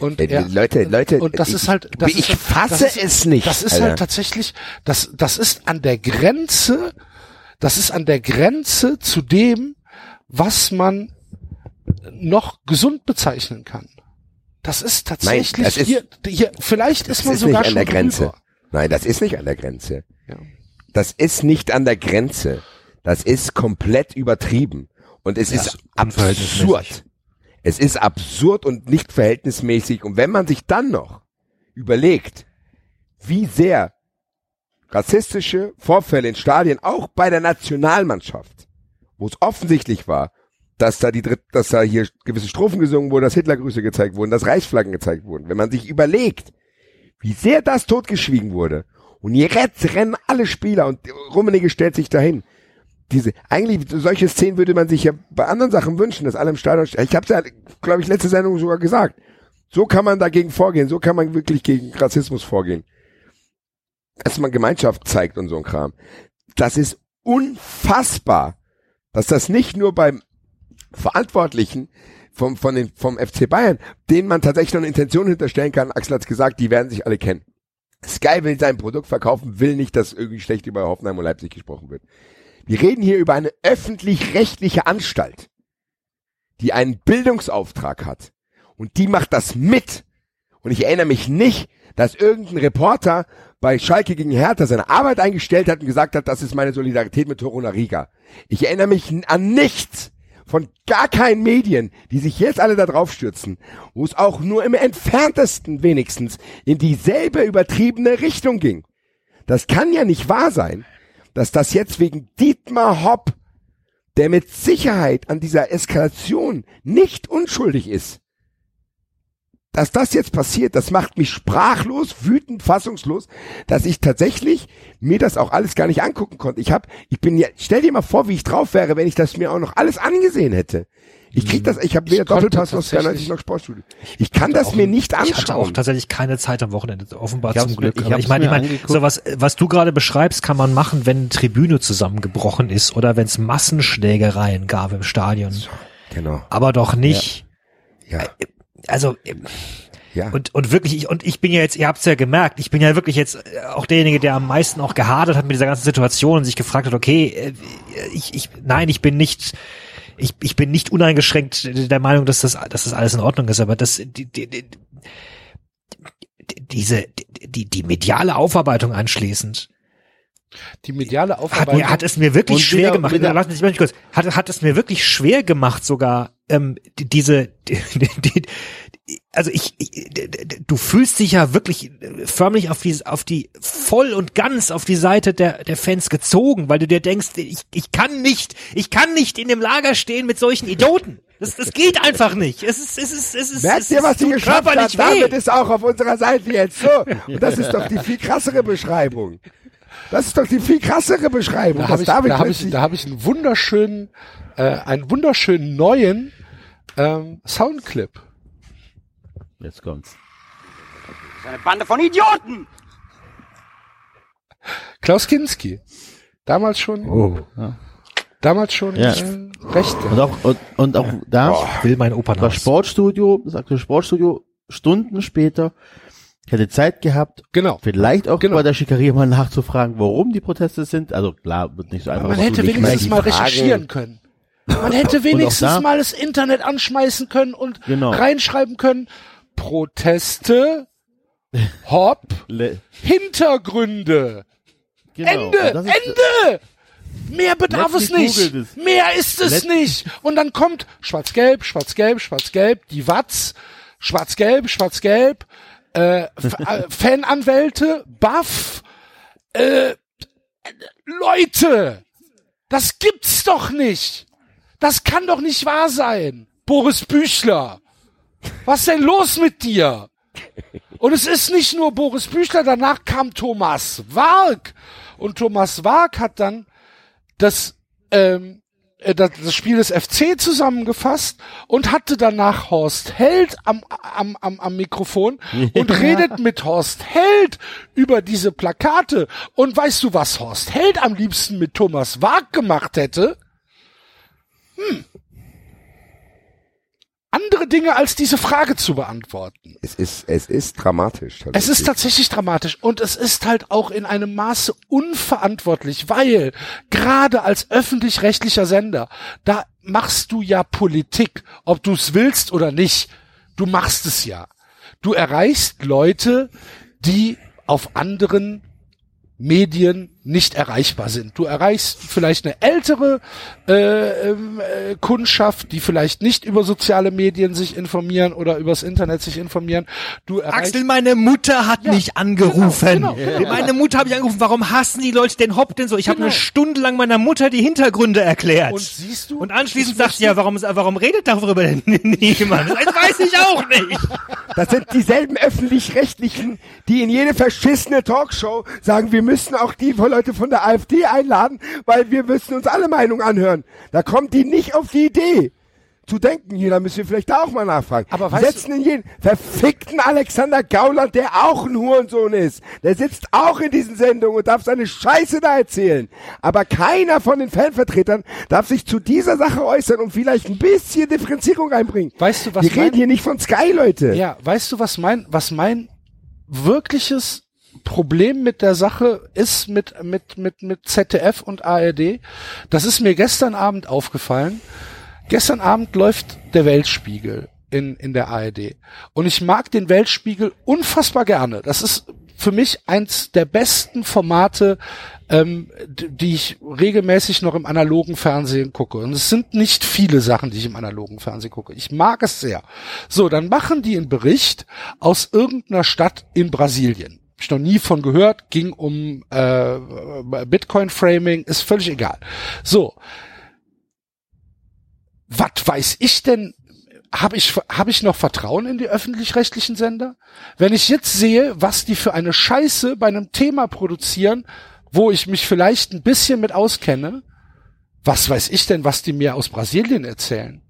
Und er, Leute, Leute, und das ich, ist halt, das ich ist halt, fasse das ist, es nicht. Das ist Alter. halt tatsächlich, das, das ist an der Grenze, das ist an der Grenze zu dem, was man noch gesund bezeichnen kann. Das ist tatsächlich das ist- hier, hier, vielleicht ist man ist sogar nicht an schon der Grenze. drüber. Nein, das ist nicht an der Grenze. Ja. Das ist nicht an der Grenze. Das ist komplett übertrieben. Und es Ja, ist absurd. Es ist absurd und nicht verhältnismäßig. Und wenn man sich dann noch überlegt, wie sehr rassistische Vorfälle in Stadien, auch bei der Nationalmannschaft, wo es offensichtlich war, dass da die Dritt, dass da hier gewisse Strophen gesungen wurden, dass Hitlergrüße gezeigt wurden, dass Reichsflaggen gezeigt wurden. Wenn man sich überlegt, wie sehr das totgeschwiegen wurde, und jetzt rennen alle Spieler und Rummenigge stellt sich dahin. Diese, eigentlich solche Szenen würde man sich ja bei anderen Sachen wünschen, dass alle im Stadion. Ich habe ja, glaube ich, letzte Sendung sogar gesagt. So kann man dagegen vorgehen. So kann man wirklich gegen Rassismus vorgehen. Dass man Gemeinschaft zeigt und so ein Kram. Das ist unfassbar, dass das nicht nur beim Verantwortlichen vom, von den, vom FC Bayern, denen man tatsächlich noch eine Intention hinterstellen kann. Axel hat's gesagt, die werden sich alle kennen. Sky will sein Produkt verkaufen, will nicht, dass irgendwie schlecht über Hoffenheim und Leipzig gesprochen wird. Wir reden hier über eine öffentlich-rechtliche Anstalt, die einen Bildungsauftrag hat. Und die macht das mit. Und ich erinnere mich nicht, dass irgendein Reporter bei Schalke gegen Hertha seine Arbeit eingestellt hat und gesagt hat, das ist meine Solidarität mit Toruna Riga. Ich erinnere mich an nichts von gar keinen Medien, die sich jetzt alle da drauf stürzen, wo es auch nur im entferntesten wenigstens in dieselbe übertriebene Richtung ging. Das kann ja nicht wahr sein, dass das jetzt wegen Dietmar Hopp, der mit Sicherheit an dieser Eskalation nicht unschuldig ist, dass das jetzt passiert, das macht mich sprachlos, wütend, fassungslos, dass ich tatsächlich mir das auch alles gar nicht angucken konnte. Ich hab, ich bin ja, stell dir mal vor, wie ich drauf wäre, wenn ich das mir auch noch alles angesehen hätte. Ich krieg das, ich habe weder Doppelpass noch Sky noch Sportstudio. Ich kann das auch, mir nicht anschauen. Ich hatte auch tatsächlich keine Zeit am Wochenende, offenbar zum Glück. ich ich meine, ich angeguckt. so was, was du gerade beschreibst, kann man machen, wenn eine Tribüne zusammengebrochen ist oder wenn es Massenschlägereien gab im Stadion. genau. Aber doch nicht, Ja. Also Ja. und und wirklich ich und ich bin ja jetzt, ihr habt's ja gemerkt, ich bin ja wirklich jetzt äh, auch derjenige, der am meisten auch gehadert hat mit dieser ganzen Situation und sich gefragt hat, okay, äh, ich ich nein, ich bin nicht ich, ich bin nicht uneingeschränkt der Meinung, dass das, dass das alles in Ordnung ist, aber das, die, die, die, diese, die, die mediale Aufarbeitung anschließend Die mediale hat, Aufarbeitung. mir, hat es mir wirklich schwer wieder- gemacht. mich, lass mich kurz. Hat, hat es mir wirklich schwer gemacht, sogar ähm, die, diese, die, die, also ich, ich, du fühlst dich ja wirklich äh, förmlich auf die, auf die voll und ganz auf die Seite der, der Fans gezogen, weil du dir denkst, ich, ich kann nicht, ich kann nicht in dem Lager stehen mit solchen Idioten. Das, das geht einfach nicht. Es ist, es ist, es ist, Merkt es ihr, was tut geschafft hat? Damit ist auch auf unserer Seite jetzt so. Und das ist doch die viel krassere Beschreibung. Das ist doch die viel krassere Beschreibung. da habe ich, David da habe ich, da habe ich einen wunderschönen, äh, einen wunderschönen neuen ähm, Soundclip. Jetzt kommt's. Eine Bande von Idioten! Klaus Kinski. Damals schon, Oh. Ja. damals schon Ja. äh, Rechte. Und auch, und, und auch da will mein Opa war Sportstudio, das aktuelle Sportstudio, Stunden später, hätte Zeit gehabt, Genau. vielleicht auch Genau. bei der Schickeria mal nachzufragen, warum die Proteste sind. Also klar, wird nicht so einfach. Man hätte wenigstens mal recherchieren können. Man hätte wenigstens da- mal das Internet anschmeißen können und Genau. reinschreiben können, Proteste, Hopp, Le Hintergründe. genau. Ende, ist- Ende. Mehr bedarf es nicht. this. Mehr ist es Let- nicht. Und dann kommt schwarz-gelb, schwarz-gelb, schwarz-gelb, die Watz, schwarz-gelb, schwarz-gelb, äh, äh, Fananwälte, Buff, äh, Leute, das gibt's doch nicht. Das kann doch nicht wahr sein. Boris Büchler. Was denn los mit dir? Und es ist nicht nur Boris Büchler, danach kam Thomas Wark. Und Thomas Wark hat dann das, ähm, äh, das, das Spiel des FC zusammengefasst und hatte danach Horst Held am, am, am, am Mikrofon und redet mit Horst Held über diese Plakate. Und weißt du, was Horst Held am liebsten mit Thomas Wark gemacht hätte? Hm. Andere Dinge als diese Frage zu beantworten. es ist, es ist dramatisch. Es ist tatsächlich. tatsächlich dramatisch und es ist halt auch in einem Maße unverantwortlich, weil gerade als öffentlich-rechtlicher Sender, da machst du ja Politik, ob du es willst oder nicht. Du machst es ja. Du erreichst Leute, die auf anderen Medien nicht erreichbar sind. Du erreichst vielleicht eine ältere äh, ähm, äh, Kundschaft, die vielleicht nicht über soziale Medien sich informieren oder übers Internet sich informieren. Du erreichst Axel, meine Mutter hat Ja, mich angerufen. genau, genau. Meine Mutter habe ich angerufen. Warum hassen die Leute den Hop denn so? Ich habe Genau. eine Stunde lang meiner Mutter die Hintergründe erklärt. und siehst du Und anschließend sagt sie ja, warum, warum redet darüber denn niemand? Das weiß ich auch nicht. Das sind dieselben öffentlich-rechtlichen, die in jede verschissene Talkshow sagen, wir müssen auch die Leute von der AfD einladen, weil wir müssen uns alle Meinungen anhören. Da kommt die nicht auf die Idee zu denken. Hier, da müssen wir vielleicht da auch mal nachfragen. Aber weißt setzen in jeden verfickten Alexander Gauland, der auch ein Hurensohn ist. Der sitzt auch in diesen Sendungen und darf seine Scheiße da erzählen. Aber keiner von den Fanvertretern darf sich zu dieser Sache äußern und vielleicht ein bisschen Differenzierung einbringen. Weißt du, was Wir mein- reden hier nicht von Sky, Leute. Ja, weißt du, was mein, was mein wirkliches Problem mit der Sache ist mit, mit, mit, mit ZDF und ARD? Das ist mir gestern Abend aufgefallen. Gestern Abend läuft der Weltspiegel in, in der ARD. Und ich mag den Weltspiegel unfassbar gerne. Das ist für mich eins der besten Formate, ähm, die ich regelmäßig noch im analogen Fernsehen gucke. Und es sind nicht viele Sachen, die ich im analogen Fernsehen gucke. Ich mag es sehr. So, dann machen die einen Bericht aus irgendeiner Stadt in Brasilien. Ich noch nie von gehört, ging um äh, Bitcoin-Framing, ist völlig egal. So, was weiß ich denn? Habe ich, hab ich noch Vertrauen in die öffentlich-rechtlichen Sender? Wenn ich jetzt sehe, was die für eine Scheiße bei einem Thema produzieren, wo ich mich vielleicht ein bisschen mit auskenne, was weiß ich denn, was die mir aus Brasilien erzählen?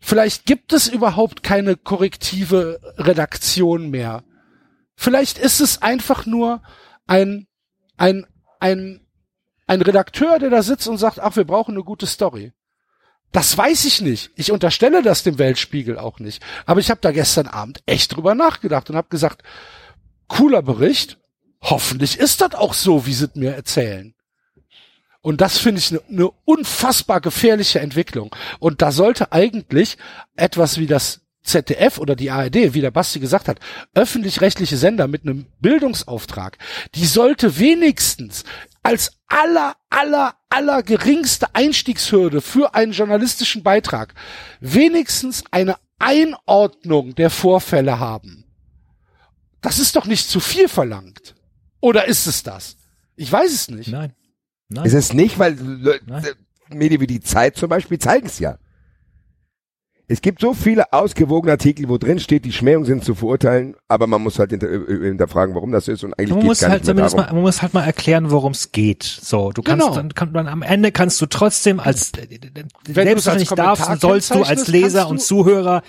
Vielleicht gibt es überhaupt keine korrektive Redaktion mehr. Vielleicht ist es einfach nur ein, ein, ein, ein Redakteur, der da sitzt und sagt, ach, wir brauchen eine gute Story. Das weiß ich nicht. Ich unterstelle das dem Weltspiegel auch nicht. Aber ich habe da gestern Abend echt drüber nachgedacht und habe gesagt, cooler Bericht. Hoffentlich ist das auch so, wie sie mir erzählen. Und das finde ich eine ne unfassbar gefährliche Entwicklung. Und da sollte eigentlich etwas wie das ZDF oder die ARD, wie der Basti gesagt hat, öffentlich-rechtliche Sender mit einem Bildungsauftrag, die sollte wenigstens als aller, aller, aller geringste Einstiegshürde für einen journalistischen Beitrag wenigstens eine Einordnung der Vorfälle haben. Das ist doch nicht zu viel verlangt. Oder ist es das? Ich weiß es nicht. Nein. Nein. Ist es nicht, weil Nein. Medien wie die Zeit zum Beispiel zeigen es ja. Es gibt so viele ausgewogene Artikel, wo drin steht, die Schmähungen sind zu verurteilen, aber man muss halt hinter, äh, hinterfragen, warum das ist und eigentlich Man geht's muss gar halt nicht zumindest darum. mal, man muss halt mal erklären, worum es geht. So, du kannst Genau. dann, kann, dann am Ende kannst du trotzdem als Wenn selbst wenn du nicht darfst, sollst du als Leser und Zuhörer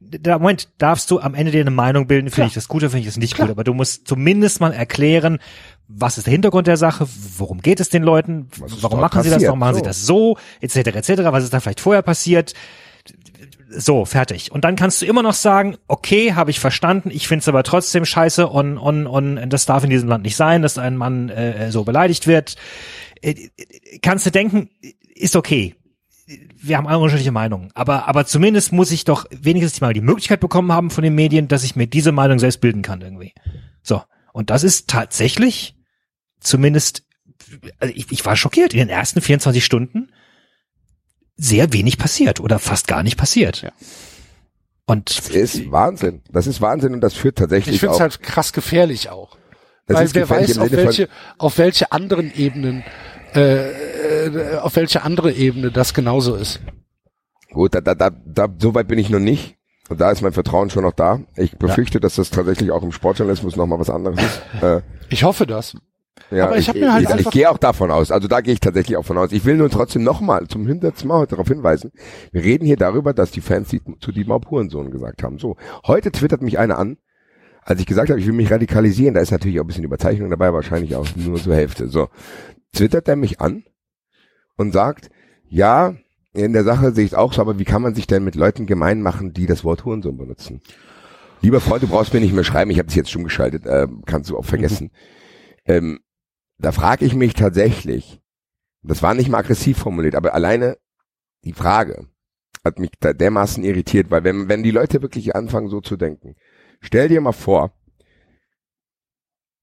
da, Moment, darfst du am Ende dir eine Meinung bilden, finde ich das gut oder finde ich das nicht Klar. gut, aber du musst zumindest mal erklären, was ist der Hintergrund der Sache, worum geht es den Leuten, warum machen sie das, passiert? warum machen sie So. das so, etc., etc., was ist da vielleicht vorher passiert, so, fertig. Und dann kannst du immer noch sagen, okay, habe ich verstanden, ich finde es aber trotzdem scheiße und, und, und das darf in diesem Land nicht sein, dass ein Mann äh, so beleidigt wird. Äh, kannst du denken, ist okay. Wir haben alle unterschiedliche Meinungen. Aber, aber zumindest muss ich doch wenigstens mal die Möglichkeit bekommen haben von den Medien, dass ich mir diese Meinung selbst bilden kann irgendwie. So. Und das ist tatsächlich zumindest, also ich, ich war schockiert. In den ersten 24 Stunden sehr wenig passiert oder fast gar nicht passiert. Ja. Und Das ist Wahnsinn. Das ist Wahnsinn und das führt tatsächlich Ich finde es halt krass gefährlich auch. das Weil wer weiß, auf welche, auf welche anderen Ebenen, äh, äh, auf welche andere Ebene das genauso ist. Gut, da, da, da, da, so weit bin ich noch nicht. Und da ist mein Vertrauen schon noch da. Ich befürchte, dass das tatsächlich auch im Sportjournalismus nochmal was anderes ist. Äh, Ich hoffe das. Ja, Aber ich hab mir halt ich, ich gehe auch davon aus. Also da gehe ich tatsächlich auch von aus. Ich will nur trotzdem nochmal zum hundertsten Mal darauf hinweisen. Wir reden hier darüber, dass die Fans die, zu Dietmar Hurensohn gesagt haben. So, heute twittert mich einer an, als ich gesagt habe, ich will mich radikalisieren. Da ist natürlich auch ein bisschen Überzeichnung dabei, wahrscheinlich auch nur zur Hälfte. So, twittert er mich an und sagt, ja, in der Sache sehe ich es auch so, aber wie kann man sich denn mit Leuten gemein machen, die das Wort Hurensohn benutzen? Lieber Freund, du brauchst mir nicht mehr schreiben, ich habe dich jetzt schon geschaltet, äh, kannst du auch vergessen. Ähm, da frage ich mich tatsächlich, das war nicht mal aggressiv formuliert, aber alleine die Frage hat mich da dermaßen irritiert, weil wenn, wenn die Leute wirklich anfangen so zu denken, stell dir mal vor,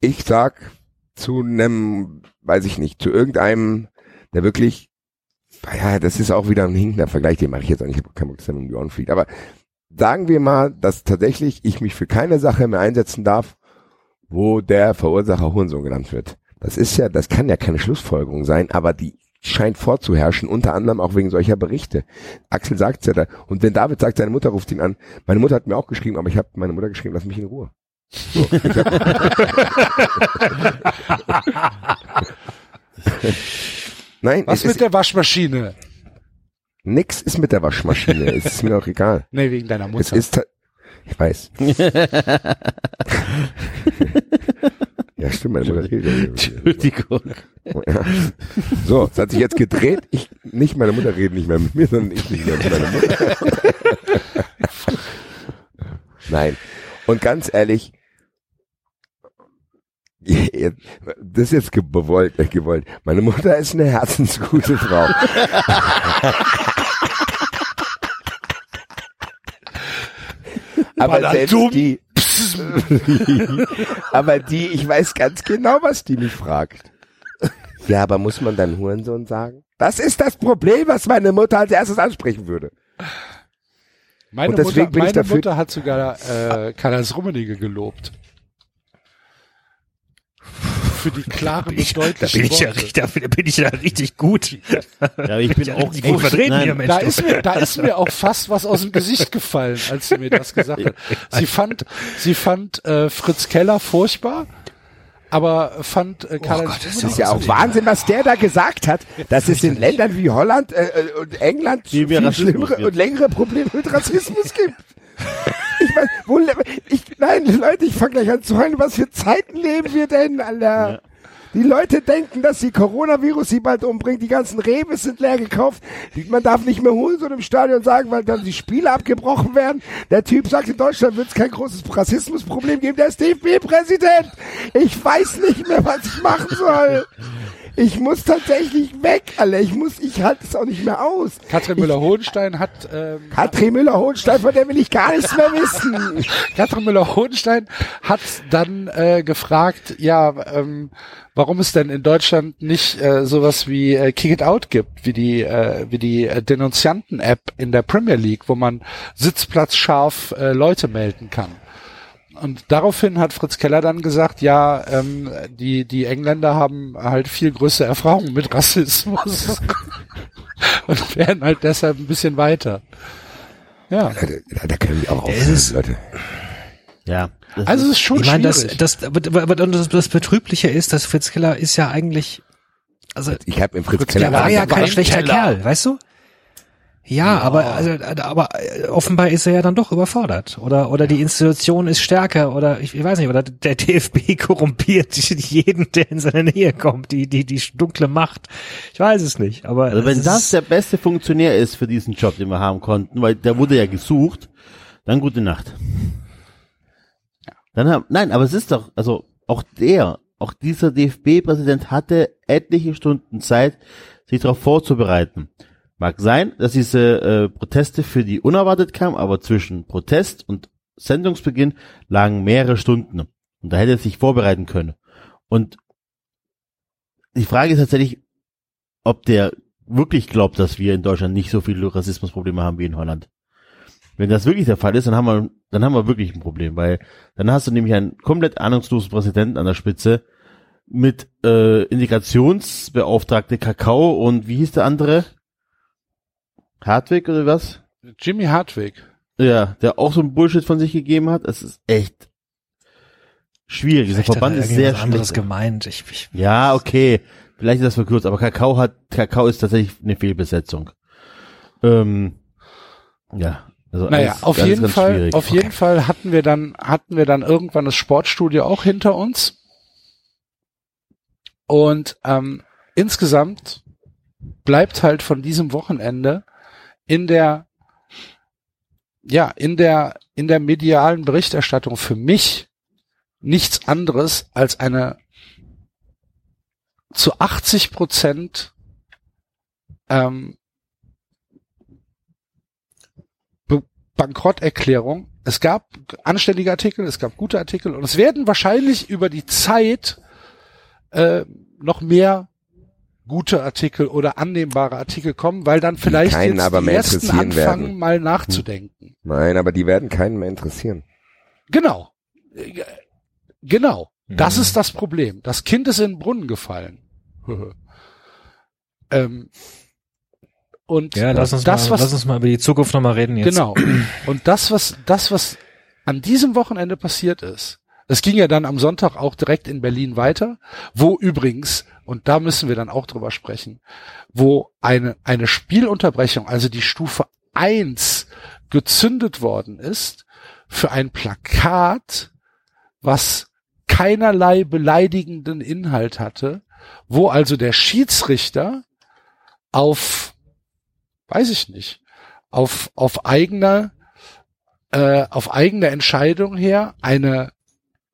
ich sag zu einem, weiß ich nicht, zu irgendeinem, der wirklich, ja, das ist auch wieder ein hinkender Vergleich, den mache ich jetzt auch nicht, ich habe keinen Bock, dass er die Ohren fliegt, aber sagen wir mal, dass tatsächlich ich mich für keine Sache mehr einsetzen darf, wo der Verursacher Hurensohn genannt wird. Das ist ja, das kann ja keine Schlussfolgerung sein, aber die scheint vorzuherrschen, unter anderem auch wegen solcher Berichte. Axel sagt's ja da. Und wenn David sagt, seine Mutter ruft ihn an, meine Mutter hat mir auch geschrieben, aber ich habe meine Mutter geschrieben, lass mich in Ruhe. So, Nein, Was es mit ist, der Waschmaschine? nix ist mit der Waschmaschine. es ist mir auch egal. Nee, wegen deiner Es Mutter. ist, ta- ich weiß. ja, stimmt, meine Mutter redet. Entschuldigung. Ja. So, es hat sich jetzt gedreht. Ich, nicht meine Mutter redet nicht mehr mit mir, sondern ich nicht mehr mit meiner Mutter. Nein. Und ganz ehrlich, das ist jetzt ge- gewollt, äh, gewollt. Meine Mutter ist eine herzensgute Frau. Aber selbst dumm? die, aber die, ich weiß ganz genau, was die mich fragt. Ja, aber muss man dann Hurensohn sagen? Das ist das Problem, was meine Mutter als erstes ansprechen würde. Meine, Und deswegen Mutter, bin ich meine dafür- Mutter hat sogar äh, Karl-Heinz Rummenigge gelobt. Für die klaren und Da deutlichen bin ich ja Worte. richtig, da bin ich ja richtig gut. Ja, ich bin Ja, auch gut vertreten nein, hier, Mensch. Da ist, mir, da ist mir auch fast was aus dem Gesicht gefallen, als sie mir das gesagt hat. Sie fand, sie fand äh, Fritz Keller furchtbar, aber fand äh, Karl-Heinz Gott, das ist ja auch Wahnsinn, was der da gesagt hat. Das ist in Ländern wie Holland äh, äh, und England Viel schlimmere und längere Probleme mit Rassismus gibt. Ich weiß, wo, ich, nein, Leute, ich fange gleich an zu heulen. Was für Zeiten leben wir denn, Alter? Ja. Die Leute denken, dass die Coronavirus sie bald umbringt. Die ganzen Rebes sind leer gekauft. Man darf nicht mehr holen so im Stadion sagen, weil dann die Spiele abgebrochen werden. Der Typ sagt, in Deutschland wird es kein großes Rassismusproblem geben. Der ist DFB-Präsident. Ich weiß nicht mehr, was ich machen soll. Ich muss tatsächlich weg, Alter. Ich muss, ich halte es auch nicht mehr aus. Katrin Müller-Hohenstein hat, ähm, Katrin Müller-Hohenstein, von der will ich gar nichts mehr wissen. Katrin Müller-Hohenstein hat dann äh, gefragt, ja, ähm, warum es denn in Deutschland nicht äh, sowas wie äh, Kick It Out gibt, wie die äh, wie die äh, Denunzianten-App in der Premier League, wo man sitzplatzscharf äh, Leute melden kann. Und daraufhin hat Fritz Keller dann gesagt, ja, ähm, die die Engländer haben halt viel größere Erfahrung mit Rassismus und werden halt deshalb ein bisschen weiter. Ja. Da, da können wir auch aufhören, Leute. Ja. Das Also es ist, schon ich meine, das, schwierig. das, aber, das, das Betrübliche ist, dass Fritz Keller ist ja eigentlich, also Ich habe im Fritz, Fritz Keller der war ja kein schlechter Keller. Kerl, weißt du? Ja, aber also, aber äh, offenbar ist er ja dann doch überfordert oder oder die Institution ist stärker oder ich, ich weiß nicht oder der DFB korrumpiert jeden, der in seine Nähe kommt, die die die dunkle Macht. Ich weiß es nicht, aber also wenn das der beste Funktionär ist für diesen Job, den wir haben konnten, weil der wurde ja gesucht, dann gute Nacht. Dann haben, nein, aber es ist doch, also auch der, auch dieser DFB-Präsident hatte etliche Stunden Zeit, sich darauf vorzubereiten. Mag sein, dass diese äh, Proteste für die unerwartet kamen, aber zwischen Protest und Sendungsbeginn lagen mehrere Stunden. Und da hätte er sich vorbereiten können. Und die Frage ist tatsächlich, ob der wirklich glaubt, dass wir in Deutschland nicht so viele Rassismusprobleme haben wie in Holland. Wenn das wirklich der Fall ist, dann haben wir, dann haben wir wirklich ein Problem, weil dann hast du nämlich einen komplett ahnungslosen Präsidenten an der Spitze mit äh, Integrationsbeauftragte Kakao und wie hieß der andere? Hartwig oder was? Jimmy Hartwig. Ja, der auch so ein Bullshit von sich gegeben hat. Es ist echt schwierig. Dieser Vielleicht Verband er ist sehr schlecht. gemeint. Ich, ich, Ja, okay. Vielleicht ist das verkürzt, aber Kakao hat, Kakao ist tatsächlich eine Fehlbesetzung. Ähm, ja. Also Naja, alles auf ganz, jeden ganz Fall, schwierig. auf jeden Fall hatten wir dann, hatten wir dann irgendwann das Sportstudio auch hinter uns. Und ähm, insgesamt bleibt halt von diesem Wochenende in der, ja, in der, in der medialen Berichterstattung für mich nichts anderes als eine zu 80 Prozent ähm, Bankrotterklärung. Es gab anständige Artikel, es gab gute Artikel und es werden wahrscheinlich über die Zeit äh, noch mehr gute Artikel oder annehmbare Artikel kommen, weil dann vielleicht keinen jetzt aber die mehr ersten interessieren anfangen, werden. mal nachzudenken. Nein, aber die werden keinen mehr interessieren. Genau. Genau. Das Mhm. ist das Problem. Das Kind ist in den Brunnen gefallen. ähm, und Ja, lass uns, das, mal, was lass uns mal über die Zukunft nochmal reden jetzt. Genau. Und das, was, das, was an diesem Wochenende passiert ist, es ging ja dann am Sonntag auch direkt in Berlin weiter, wo übrigens, und da müssen wir dann auch drüber sprechen, wo eine, eine Spielunterbrechung, also die Stufe eins gezündet worden ist für ein Plakat, was keinerlei beleidigenden Inhalt hatte, wo also der Schiedsrichter auf, weiß ich nicht, auf, auf eigener, äh, auf eigene Entscheidung her eine,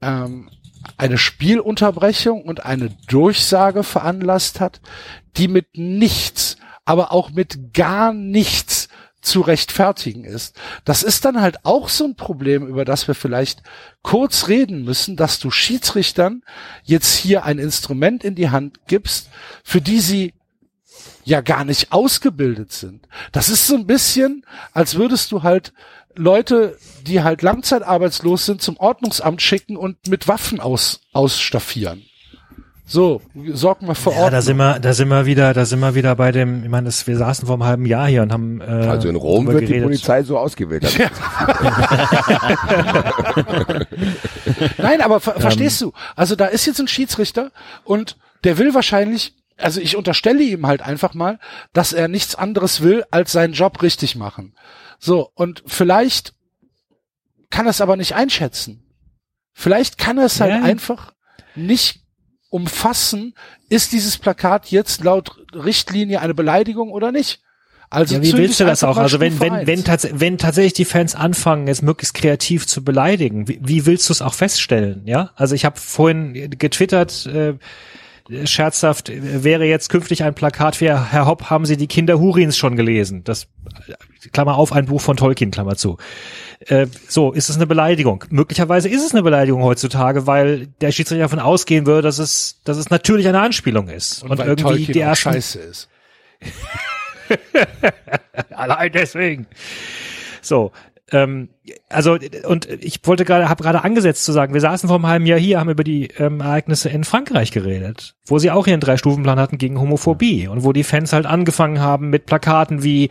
ähm, eine Spielunterbrechung und eine Durchsage veranlasst hat, die mit nichts, aber auch mit gar nichts zu rechtfertigen ist. Das ist dann halt auch so ein Problem, über das wir vielleicht kurz reden müssen, dass du Schiedsrichtern jetzt hier ein Instrument in die Hand gibst, für die sie ja gar nicht ausgebildet sind. Das ist so ein bisschen, als würdest du halt Leute, die halt langzeitarbeitslos sind, zum Ordnungsamt schicken und mit Waffen aus, ausstaffieren. So, sorg mal vor Ja, Ort. da sind wir, da sind wir wieder, da sind wir wieder bei dem, ich meine, das, wir saßen vor einem halben Jahr hier und haben, äh, Also in Rom wird die geredet. Polizei so ausgewählt. Also Nein, aber ver verstehst du? Also da ist jetzt ein Schiedsrichter und der will wahrscheinlich, also ich unterstelle ihm halt einfach mal, dass er nichts anderes will, als seinen Job richtig machen. So, und vielleicht kann er es aber nicht einschätzen. Vielleicht kann er es halt Ja. einfach nicht umfassen, ist dieses Plakat jetzt laut Richtlinie eine Beleidigung oder nicht? Also ja, wie willst du das auch? Also wenn, wenn, wenn, tats wenn tatsächlich die Fans anfangen, es möglichst kreativ zu beleidigen, wie, wie willst du es auch feststellen? Ja, also ich habe vorhin getwittert, äh, scherzhaft, wäre jetzt künftig ein Plakat wie Herr Hopp, haben Sie die Kinder Hurins schon gelesen? Das, Klammer auf, ein Buch von Tolkien, Klammer zu. Äh, so, ist es eine Beleidigung? Möglicherweise ist es eine Beleidigung heutzutage, weil der Schiedsrichter davon ausgehen würde, dass es, dass es natürlich eine Anspielung ist. und, weil Tolkien die ersten, scheiße ist. Allein deswegen. So, ähm, also und ich wollte gerade, habe gerade angesetzt zu sagen, wir saßen vor einem halben Jahr hier, haben über die ähm, Ereignisse in Frankreich geredet, wo sie auch ihren Drei-Stufen-Plan hatten gegen Homophobie und wo die Fans halt angefangen haben mit Plakaten wie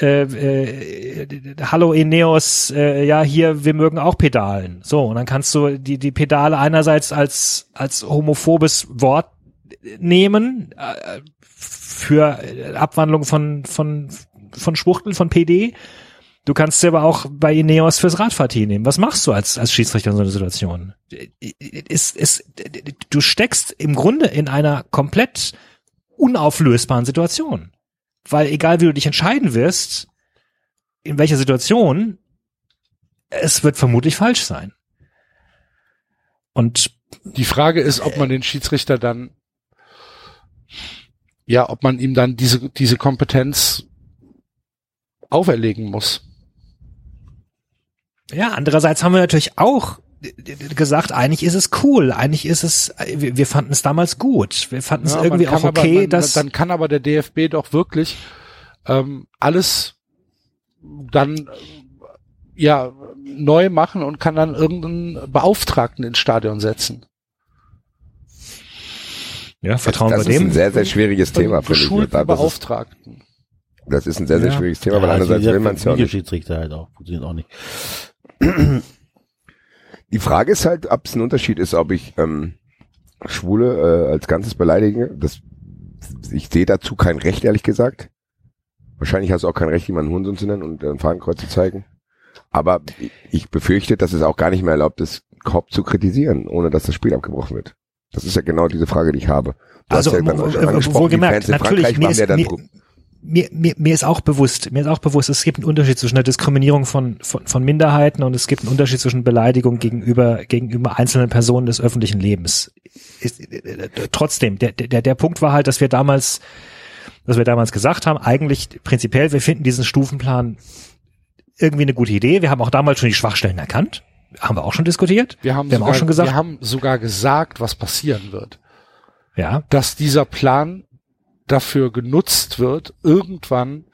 äh, äh, Hallo Ineos, äh, ja hier, wir mögen auch Pedalen. So, und dann kannst du die die Pedale einerseits als als homophobes Wort nehmen äh, für Abwandlung von von von Schwuchtel von PD. Du kannst sie aber auch bei Ineos fürs Radfahrteam nehmen. Was machst du als als Schiedsrichter in so einer Situation? Ist, ist, du steckst im Grunde in einer komplett unauflösbaren Situation. Weil egal wie du dich entscheiden wirst, in welcher Situation, es wird vermutlich falsch sein. Und Die Frage ist, ob man den Schiedsrichter dann, ja, ob man ihm dann diese, diese Kompetenz auferlegen muss. Ja, andererseits haben wir natürlich auch gesagt, eigentlich ist es cool, eigentlich ist es, wir, wir fanden es damals gut, wir fanden es Ja, irgendwie auch okay, aber, man, dass dann kann aber der DFB doch wirklich ähm, alles dann äh, ja neu machen und kann dann irgendeinen Beauftragten ins Stadion setzen. ja, vertrauen das wir ist dem. ein sehr, sehr schwieriges Thema, Einen finde ich. geschulten Das ist, Beauftragten. das ist ein sehr, sehr Ja. schwieriges Thema, weil Ja, andererseits also will man es ja auch nicht. Videoschiedsrichter halt auch. Funktioniert auch nicht. Die Frage ist halt, ob es ein Unterschied ist, ob ich ähm, Schwule äh, als Ganzes beleidige. Das, ich sehe dazu kein Recht, ehrlich gesagt. Wahrscheinlich hast du auch kein Recht, jemanden Hurensohn zu nennen und ein Fadenkreuz zu zeigen. Aber ich- befürchte, dass es auch gar nicht mehr erlaubt ist, Korb zu kritisieren, ohne dass das Spiel abgebrochen wird. Das ist ja genau diese Frage, die ich habe. Du Also, hast ja dann angesprochen, die Fans in natürlich, Frankreich machen ja dann mir- mir, mir, mir ist auch bewusst, mir ist auch bewusst, es gibt einen Unterschied zwischen der Diskriminierung von, von, von Minderheiten und es gibt einen Unterschied zwischen Beleidigung gegenüber, gegenüber einzelnen Personen des öffentlichen Lebens. Ist, äh, äh, trotzdem, der, der, der Punkt war halt, dass wir damals, dass wir damals gesagt haben, eigentlich prinzipiell, wir finden diesen Stufenplan irgendwie eine gute Idee. Wir haben auch damals schon die Schwachstellen erkannt. Haben wir auch schon diskutiert. Wir haben, wir haben sogar, auch schon gesagt, wir haben sogar gesagt, was passieren wird. Ja. dass dieser Plan dafür genutzt wird, irgendwann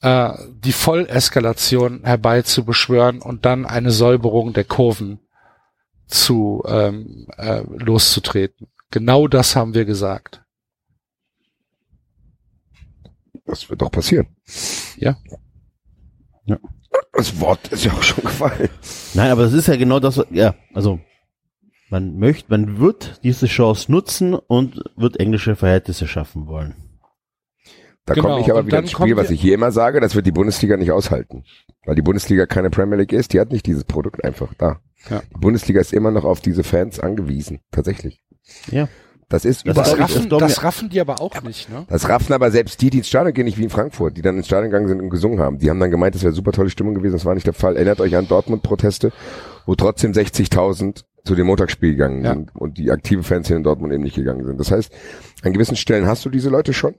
äh, die Volleskalation herbeizubeschwören und dann eine Säuberung der Kurven zu ähm, äh, loszutreten. Genau das haben wir gesagt. Das wird doch passieren. Ja. Ja. Das Wort ist ja auch schon gefallen. Nein, aber das ist ja genau das, ja, also man möchte, man wird diese Chance nutzen und wird englische Verhältnisse schaffen wollen. Da Genau, komme ich aber und wieder ins Spiel, was ich hier immer sage, das wird die Bundesliga nicht aushalten. Weil die Bundesliga keine Premier League ist, die hat nicht dieses Produkt einfach da. Ja. Die Bundesliga ist immer noch auf diese Fans angewiesen, tatsächlich. Ja. Das ist Das überall. Raffen, das raffen die aber auch nicht, ne? Das raffen aber selbst die, die ins Stadion gehen, nicht wie in Frankfurt, die dann ins Stadion gegangen sind und gesungen haben. Die haben dann gemeint, das wäre super tolle Stimmung gewesen. Das war nicht der Fall. Erinnert euch an Dortmund-Proteste, wo trotzdem 60.000 zu dem Montagsspiel gegangen Ja. sind und die aktive Fans hier in Dortmund eben nicht gegangen sind. Das heißt, an gewissen Stellen hast du diese Leute schon.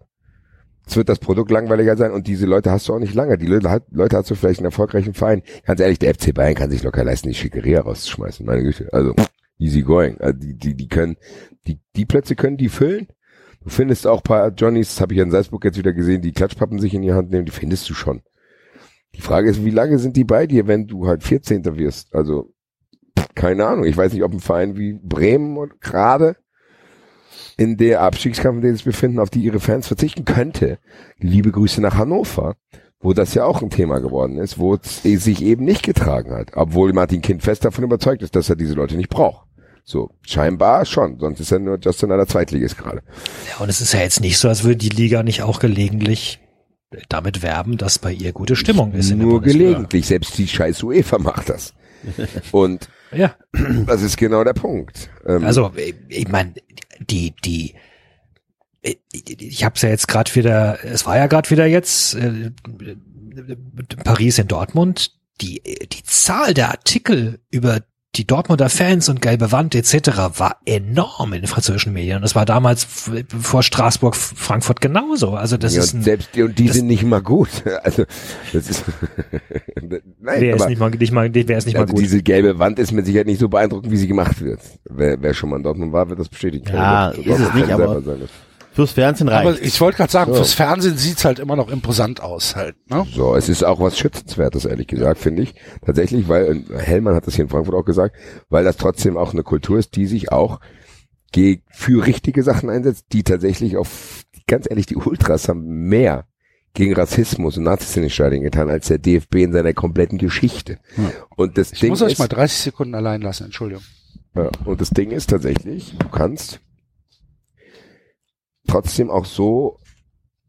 Es wird das Produkt langweiliger sein und diese Leute hast du auch nicht lange. Die Leute, hat- Leute hast du vielleicht einen erfolgreichen Verein. Ganz ehrlich, der FC Bayern kann sich locker leisten, die Schickeria rauszuschmeißen. Meine Güte. Also, easy going. Also die, die, die können, die, die Plätze können die füllen. Du findest auch paar Johnnies, das habe ich in Salzburg jetzt wieder gesehen, die Klatschpappen sich in die Hand nehmen, die findest du schon. Die Frage ist, wie lange sind die bei dir, wenn du halt 14. wirst? Also, keine Ahnung. Ich weiß nicht, ob ein Verein wie Bremen und gerade in der Abstiegskampf, in dem sie sich befinden, auf die ihre Fans verzichten könnte. Liebe Grüße nach Hannover, wo das ja auch ein Thema geworden ist, wo es sich eben nicht getragen hat, obwohl Martin Kind fest davon überzeugt ist, dass er diese Leute nicht braucht. So, scheinbar schon, sonst ist er nur Justin einer Zweitligist gerade. Ja, und es ist ja jetzt nicht so, als würde die Liga nicht auch gelegentlich damit werben, dass bei ihr gute Stimmung ist. Nur gelegentlich, selbst die scheiß UEFA macht das. Und Ja, das ist genau der Punkt. Ähm, also ich- meine, die die ich- ich habe es ja jetzt gerade wieder, es war ja gerade wieder jetzt äh, Paris in Dortmund. Die die Zahl der Artikel über die Dortmunder Fans und gelbe Wand etc. war enorm in den französischen Medien. Und das war damals vor Straßburg, Frankfurt genauso. Also das ja, ist ein, selbst die, und die das- sind nicht mal gut. Also das ist nein, wer ist aber nicht mal nicht mal wer ist nicht mal also gut. diese gelbe Wand ist mit Sicherheit nicht so beeindruckend, wie sie gemacht wird. Wer, wer schon mal in Dortmund war, wird das bestätigen. Ja, können. ist es nicht, aber-. Fürs Fernsehen reicht. Aber ich wollte gerade sagen, So. fürs Fernsehen sieht's halt immer noch imposant aus halt, ne? So, es ist auch was Schützenswertes, ehrlich gesagt, finde ich. Tatsächlich, weil, und Hellmann hat das hier in Frankfurt auch gesagt, weil das trotzdem auch eine Kultur ist, die sich auch für richtige Sachen einsetzt, die tatsächlich auf, ganz ehrlich, die Ultras haben mehr gegen Rassismus und Nazis in den Stadien getan, als der DFB in seiner kompletten Geschichte. Und das Ich Ding muss euch ist, mal 30 Sekunden allein lassen, Entschuldigung. ja, und das Ding ist tatsächlich, du kannst trotzdem auch so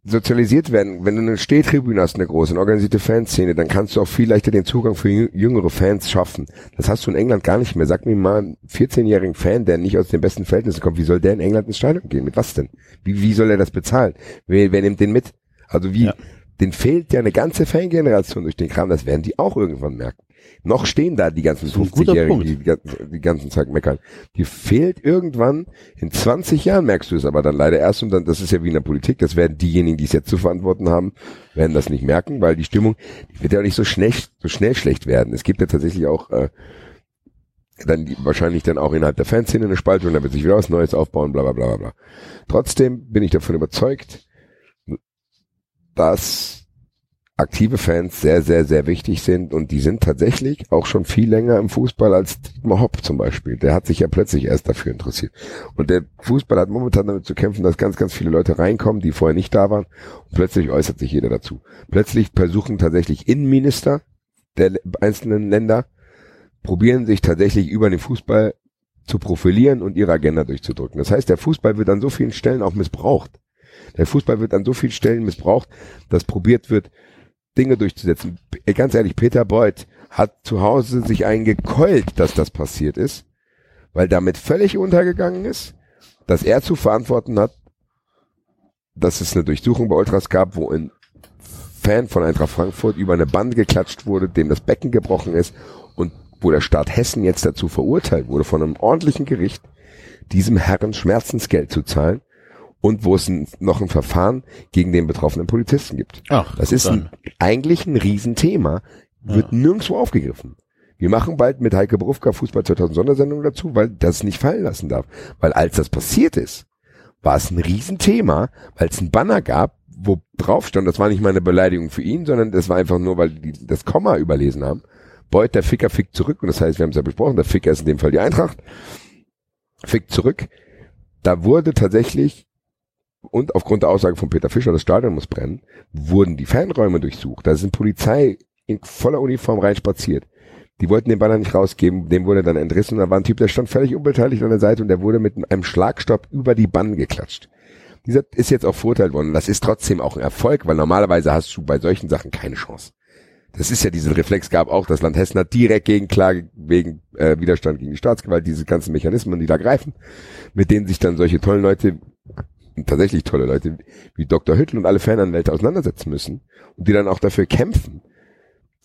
sozialisiert werden. Wenn du eine Stehtribüne hast, eine große, eine organisierte Fanszene, dann kannst du auch viel leichter den Zugang für jü- jüngere Fans schaffen. Das hast du in England gar nicht mehr. Sag mir mal einen 14-jährigen Fan, der nicht aus den besten Verhältnissen kommt, wie soll der in England ins Stadion gehen? Mit was denn? Wie, wie soll er das bezahlen? Wer, wer nimmt den mit? Also wie, Ja. den fehlt ja eine ganze Fangeneration durch den Kram, das werden die auch irgendwann merken. Noch stehen da die ganzen ist ein guter 50-Jährigen, Punkt. die, die, ganzen- die ganzen Zeit meckern. Die fehlt irgendwann, in 20 Jahren merkst du es aber dann leider erst und dann, das ist ja wie in der Politik, das werden diejenigen, die es jetzt zu verantworten haben, werden das nicht merken, weil die Stimmung, die wird ja nicht so schnell, so schnell schlecht werden. Es gibt ja tatsächlich auch, äh, dann die, wahrscheinlich dann auch innerhalb der Fanszene eine Spaltung, da wird sich wieder was Neues aufbauen, bla bla bla bla. Trotzdem bin ich davon überzeugt, dass aktive Fans sehr, sehr, sehr wichtig sind und die sind tatsächlich auch schon viel länger im Fußball als Dietmar Hopp zum Beispiel. Der hat sich ja plötzlich erst dafür interessiert. Und der Fußball hat momentan damit zu kämpfen, dass ganz, ganz viele Leute reinkommen, die vorher nicht da waren und plötzlich äußert sich jeder dazu. Plötzlich versuchen tatsächlich Innenminister der einzelnen Länder, probieren sich tatsächlich über den Fußball zu profilieren und ihre Agenda durchzudrücken. Das heißt, der Fußball wird an so vielen Stellen auch missbraucht. Der Fußball wird an so vielen Stellen missbraucht, dass probiert wird, Dinge durchzusetzen. P- Ganz ehrlich, Peter Beuth hat zu Hause sich eingekeult, dass das passiert ist, weil damit völlig untergegangen ist, dass er zu verantworten hat, dass es eine Durchsuchung bei Ultras gab, wo ein Fan von Eintracht Frankfurt über eine Bande geklatscht wurde, dem das Becken gebrochen ist und wo der Staat Hessen jetzt dazu verurteilt wurde, von einem ordentlichen Gericht, diesem Herren Schmerzensgeld zu zahlen und wo es ein, noch ein Verfahren gegen den betroffenen Polizisten gibt. Ach, Das ist ein, eigentlich ein Riesenthema, wird nirgendwo aufgegriffen. Wir machen bald mit Heike Berufka Fußball 2000 Sondersendung dazu, weil das nicht fallen lassen darf. Weil als das passiert ist, war es ein Riesenthema, weil es ein Banner gab, wo drauf stand, das war nicht mal eine Beleidigung für ihn, sondern das war einfach nur, weil die das Komma überlesen haben. Beut, der Ficker fickt zurück, und das heißt, wir haben es ja besprochen, der Ficker ist in dem Fall die Eintracht, fickt zurück. Da wurde tatsächlich, und aufgrund der Aussage von Peter Fischer, das Stadion muss brennen, wurden die Fanräume durchsucht. Da sind Polizei in voller Uniform reinspaziert. Die wollten den Banner nicht rausgeben, dem wurde dann entrissen. Da war ein Typ, der stand völlig unbeteiligt an der Seite und der wurde mit einem Schlagstopp über die Bannen geklatscht. Dieser ist jetzt auch verurteilt worden. Das ist trotzdem auch ein Erfolg, weil normalerweise hast du bei solchen Sachen keine Chance. Das ist ja diesen Reflex gab auch, das Land Hessen hat direkt Gegenklage wegen äh, Widerstand gegen die Staatsgewalt, diese ganzen Mechanismen, die da greifen, mit denen sich dann solche tollen Leute, tatsächlich tolle Leute, wie Dr. Hüttel und alle Fananwälte auseinandersetzen müssen und die dann auch dafür kämpfen,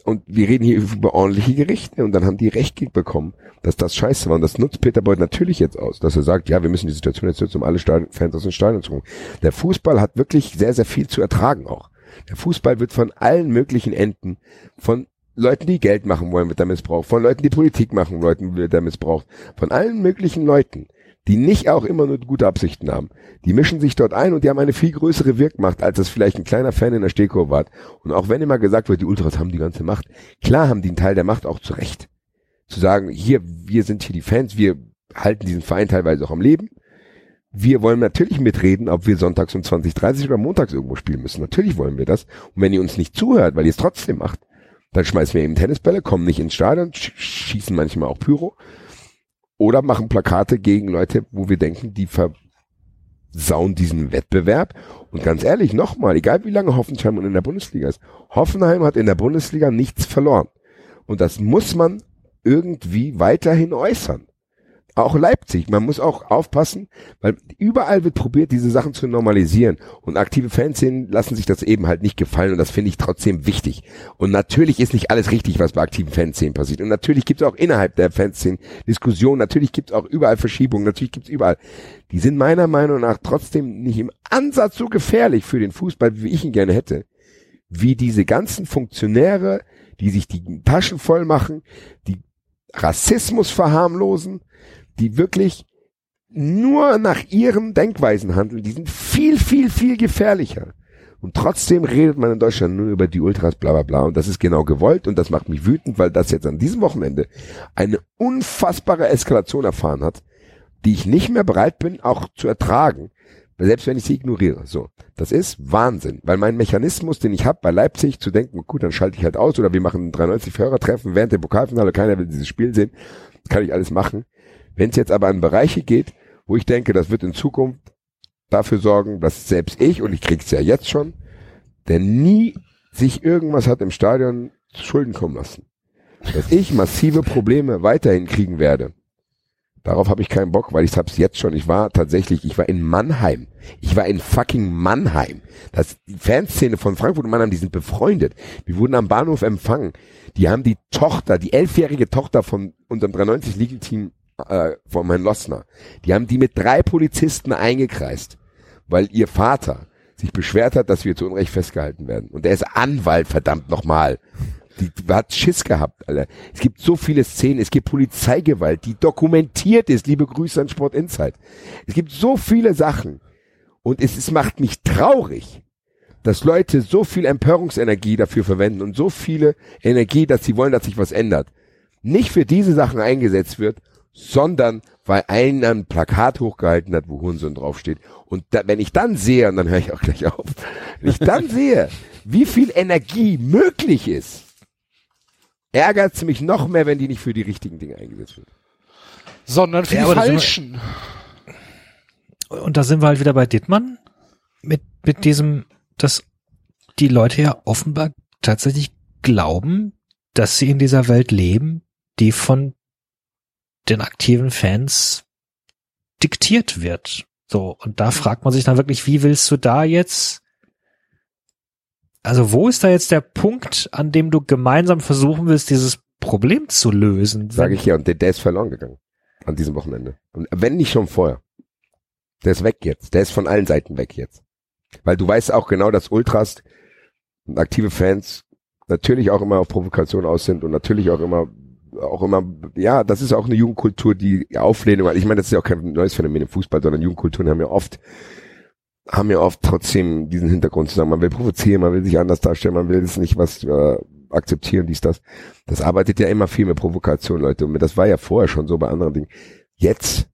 und wir reden hier über ordentliche Gerichte und dann haben die Recht bekommen, dass das scheiße war. Und das nutzt Peter Beuth natürlich jetzt aus, dass er sagt, ja, wir müssen die Situation jetzt nutzen, um alle Stadion Fans aus den Stadion zu holen. Der Fußball hat wirklich sehr, sehr viel zu ertragen auch. Der Fußball wird von allen möglichen Enden, von Leuten, die Geld machen wollen, wird er missbraucht, von Leuten, die Politik machen Leuten wird er missbraucht, von allen möglichen Leuten die nicht auch immer nur gute Absichten haben. Die mischen sich dort ein und die haben eine viel größere Wirkmacht, als das vielleicht ein kleiner Fan in der Stehkurve hat. Und auch wenn immer gesagt wird, die Ultras haben die ganze Macht, klar haben die einen Teil der Macht auch zurecht. Zu sagen, hier, wir sind hier die Fans, wir halten diesen Verein teilweise auch am Leben. Wir wollen natürlich mitreden, ob wir sonntags um 20.30 oder montags irgendwo spielen müssen. Natürlich wollen wir das. Und wenn ihr uns nicht zuhört, weil ihr es trotzdem macht, dann schmeißen wir eben Tennisbälle, kommen nicht ins Stadion, schießen manchmal auch Pyro oder machen Plakate gegen Leute, wo wir denken, die versauen diesen Wettbewerb. Und ganz ehrlich, nochmal, egal wie lange Hoffenheim in der Bundesliga ist, Hoffenheim hat in der Bundesliga nichts verloren. Und das muss man irgendwie weiterhin äußern. Auch Leipzig. Man muss auch aufpassen, weil überall wird probiert, diese Sachen zu normalisieren. Und aktive Fanszenen lassen sich das eben halt nicht gefallen. Und das finde ich trotzdem wichtig. Und natürlich ist nicht alles richtig, was bei aktiven Fanszenen passiert. Und natürlich gibt es auch innerhalb der Fanszenen Diskussionen. Natürlich gibt es auch überall Verschiebungen. Natürlich gibt es überall. Die sind meiner Meinung nach trotzdem nicht im Ansatz so gefährlich für den Fußball, wie ich ihn gerne hätte. Wie diese ganzen Funktionäre, die sich die Taschen voll machen, die Rassismus verharmlosen, die wirklich nur nach ihren Denkweisen handeln, die sind viel, viel, viel gefährlicher. Und trotzdem redet man in Deutschland nur über die Ultras, bla bla bla. Und das ist genau gewollt und das macht mich wütend, weil das jetzt an diesem Wochenende eine unfassbare Eskalation erfahren hat, die ich nicht mehr bereit bin, auch zu ertragen, selbst wenn ich sie ignoriere. So, das ist Wahnsinn, weil mein Mechanismus, den ich habe bei Leipzig, zu denken, gut, dann schalte ich halt aus oder wir machen ein 93 Hörertreffen während dem Pokalfinale, keiner will dieses Spiel sehen, kann ich alles machen. Wenn es jetzt aber an Bereiche geht, wo ich denke, das wird in Zukunft dafür sorgen, dass selbst ich, und ich krieg's ja jetzt schon, der nie sich irgendwas hat im Stadion zu Schulden kommen lassen, dass ich massive Probleme weiterhin kriegen werde. Darauf habe ich keinen Bock, weil ich hab's jetzt schon. Ich war tatsächlich, ich war in Mannheim. Ich war in fucking Mannheim. Das die Fanszene von Frankfurt und Mannheim, die sind befreundet. Wir wurden am Bahnhof empfangen. Die haben die Tochter, die elfjährige Tochter von unserem 93 Legal Team äh, von Herrn Lossner, die haben die mit drei Polizisten eingekreist, weil ihr Vater sich beschwert hat, dass wir zu Unrecht festgehalten werden. Und er ist Anwalt, verdammt nochmal. Die, hat Schiss gehabt, Alter. Es gibt so viele Szenen, es gibt Polizeigewalt, die dokumentiert ist. Liebe Grüße an Sport Insight. Es gibt so viele Sachen. Und es, es macht mich traurig, dass Leute so viel Empörungsenergie dafür verwenden und so viele Energie, dass sie wollen, dass sich was ändert. Nicht für diese Sachen eingesetzt wird, sondern weil einer ein Plakat hochgehalten hat, wo Hurensohn draufsteht. Und da, wenn ich dann sehe, und dann höre ich auch gleich auf, wenn ich dann sehe, wie viel Energie möglich ist, ärgert es mich noch mehr, wenn die nicht für die richtigen Dinge eingesetzt wird. Sondern für Ja, die sind wir- falschen. Und da sind wir halt wieder bei Dittmann mit, mit diesem, dass die Leute ja offenbar tatsächlich glauben, dass sie in dieser Welt leben, die von den aktiven Fans diktiert wird. So, und da fragt man sich dann wirklich, wie willst du da jetzt, also wo ist da jetzt der Punkt, an dem du gemeinsam versuchen willst, dieses Problem zu lösen? Sage ich ja, und der, der ist verloren gegangen. An diesem Wochenende. Und wenn nicht schon vorher. Der ist weg jetzt. Der ist von allen Seiten weg jetzt. Weil du weißt auch genau, dass Ultras und aktive Fans natürlich auch immer auf Provokation aus sind und natürlich auch immer auch immer, ja, das ist auch eine Jugendkultur, die Auflehnung hat. Ich meine, das ist ja auch kein neues Phänomen im Fußball, sondern Jugendkulturen haben ja oft, haben ja oft trotzdem diesen Hintergrund zu sagen, man will provozieren, man will sich anders darstellen, man will es nicht was äh, akzeptieren, dies, das. Das arbeitet ja immer viel mit Provokation, Leute. Und das war ja vorher schon so bei anderen Dingen. Jetzt,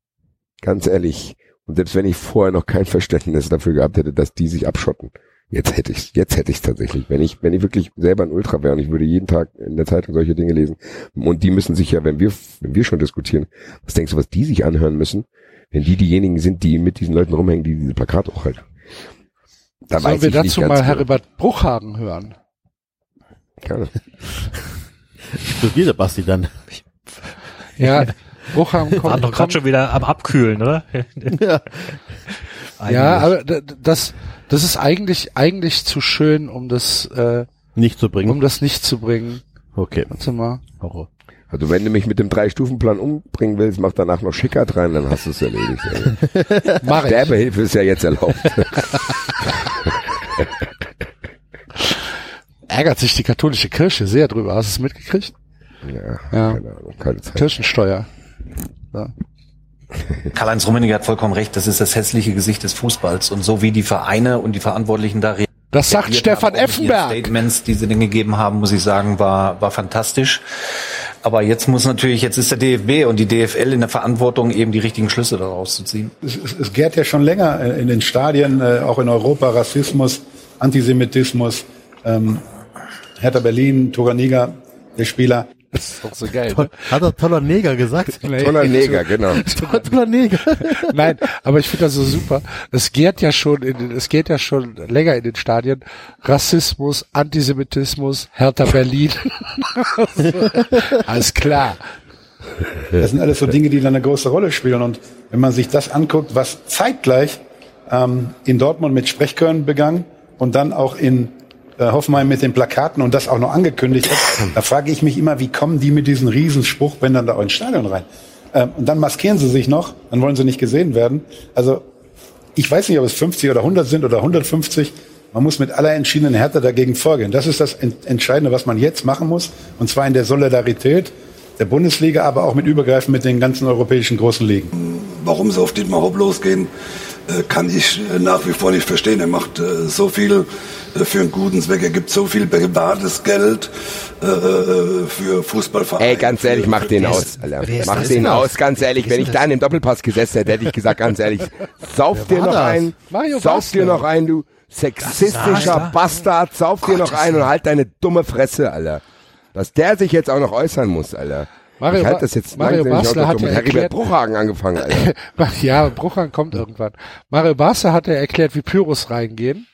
ganz ehrlich, und selbst wenn ich vorher noch kein Verständnis dafür gehabt hätte, dass die sich abschotten, jetzt hätte ich jetzt hätte ich tatsächlich, wenn ich wenn ich wirklich selber ein Ultra wäre und ich würde jeden Tag in der Zeitung solche Dinge lesen und die müssen sich ja, wenn wir wenn wir schon diskutieren, was denkst du, was die sich anhören müssen, wenn die diejenigen sind, die mit diesen Leuten rumhängen, die diese Plakate hochhalten. Da Sollen wir dazu mal genau. Heribert Bruchhagen hören? Gerne. Studiert der Basti dann. Ja, Bruchhagen kommt. War doch gerade schon wieder am Abkühlen, oder? ja. ja, aber das, das ist eigentlich, eigentlich zu schön, um das, äh, nicht zu bringen. Um das nicht zu bringen. Okay. Warte mal. Horror. Also wenn du mich mit dem Drei-Stufen-Plan umbringen willst, mach danach noch Schickert rein, dann hast du es erledigt. Mach Sterbehilfe ist ja jetzt erlaubt. Ärgert sich die katholische Kirche sehr drüber. Hast du es mitgekriegt? Ja, ja. Keine Ahnung, keine Zeit. Kirchensteuer. Ja. Karl-Heinz Rummenigge hat vollkommen recht, das ist das hässliche Gesicht des Fußballs. Und so wie die Vereine und die Verantwortlichen da reagieren. Das sagt Stefan Effenberg. Statements, die sie denn gegeben haben, muss ich sagen, war, war fantastisch. Aber jetzt muss natürlich, jetzt ist der DFB und die DFL in der Verantwortung, eben die richtigen Schlüsse daraus zu ziehen. Es, es, es gärt ja schon länger in den Stadien, äh, auch in Europa, Rassismus, Antisemitismus. Ähm, Hertha Berlin, Toganiga, der Spieler, das ist doch so geil. Ne? Hat er toller Neger gesagt? Nee. Toller Neger, genau. toller Neger. Nein, aber ich finde das so super. Es geht ja schon in den, es geht ja schon länger in den Stadien. Rassismus, Antisemitismus, Hertha Berlin. alles klar. Das sind alles so Dinge, die dann eine große Rolle spielen. Und wenn man sich das anguckt, was zeitgleich ähm, in Dortmund mit Sprechkörn begann und dann auch in äh, Hoffenheim mit den Plakaten und das auch noch angekündigt hat, da frage ich mich immer, wie kommen die mit diesen Riesenspruchbändern da ins Stadion rein? Ähm, und dann maskieren sie sich noch, dann wollen sie nicht gesehen werden. Also ich weiß nicht, ob es 50 oder 100 sind oder 150. Man muss mit aller entschiedenen Härte dagegen vorgehen. Das ist das Entscheidende, was man jetzt machen muss. Und zwar in der Solidarität der Bundesliga, aber auch mit übergreifend mit den ganzen europäischen großen Ligen. Warum sie auf Dietmar Hopp losgehen, äh, kann ich äh, nach wie vor nicht verstehen. Er macht so viel für einen guten Zweck. Er gibt so viel privates Geld für Fußballvereine. Ey, ganz ehrlich, mach den aus. Alter. Mach den aus, ganz ehrlich. Wenn ich da in dem Doppelpass gesessen hätte, hätte ich gesagt, ganz ehrlich, sauf dir noch ein, sauf dir noch ein, du sexistischer Bastard, sauf dir noch ein und halt deine dumme Fresse, Alter. Dass der sich jetzt auch noch äußern muss, Alter. Mario, ich halte das jetzt Mario Basler hat ja mit erklärt, Bruchhagen angefangen. Alter. ja, Bruchhagen kommt irgendwann. Mario Basler hat ja erklärt, wie Pyros reingehen.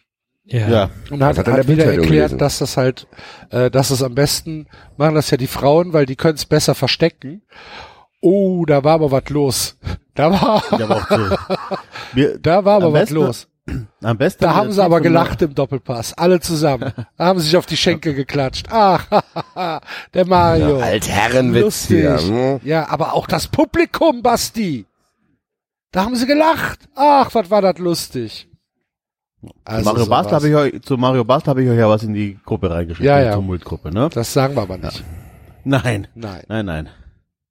Ja. ja. Und hat, hat, hat wieder erklärt, gelesen. dass das halt, äh, dass es am besten machen das ja die Frauen, weil die können es besser verstecken. Oh, da war aber was los. Da war, da war, da war aber was los. Am besten. Da haben sie aber gelacht im Doppelpass. Alle zusammen. Da haben sie sich auf die Schenkel geklatscht. Ach, der Mario. Ja, Altherrenwitz hier. Hm? Ja, aber auch das Publikum, Basti. Da haben sie gelacht. Ach, was war das lustig. Also Mario Basler habe ich euch, zu Mario Basler habe ich euch ja was in die Gruppe reingeschickt. Ja, ja. Tumultgruppe, ne? Das sagen wir aber nicht. Ja. Nein. Nein. Nein, nein.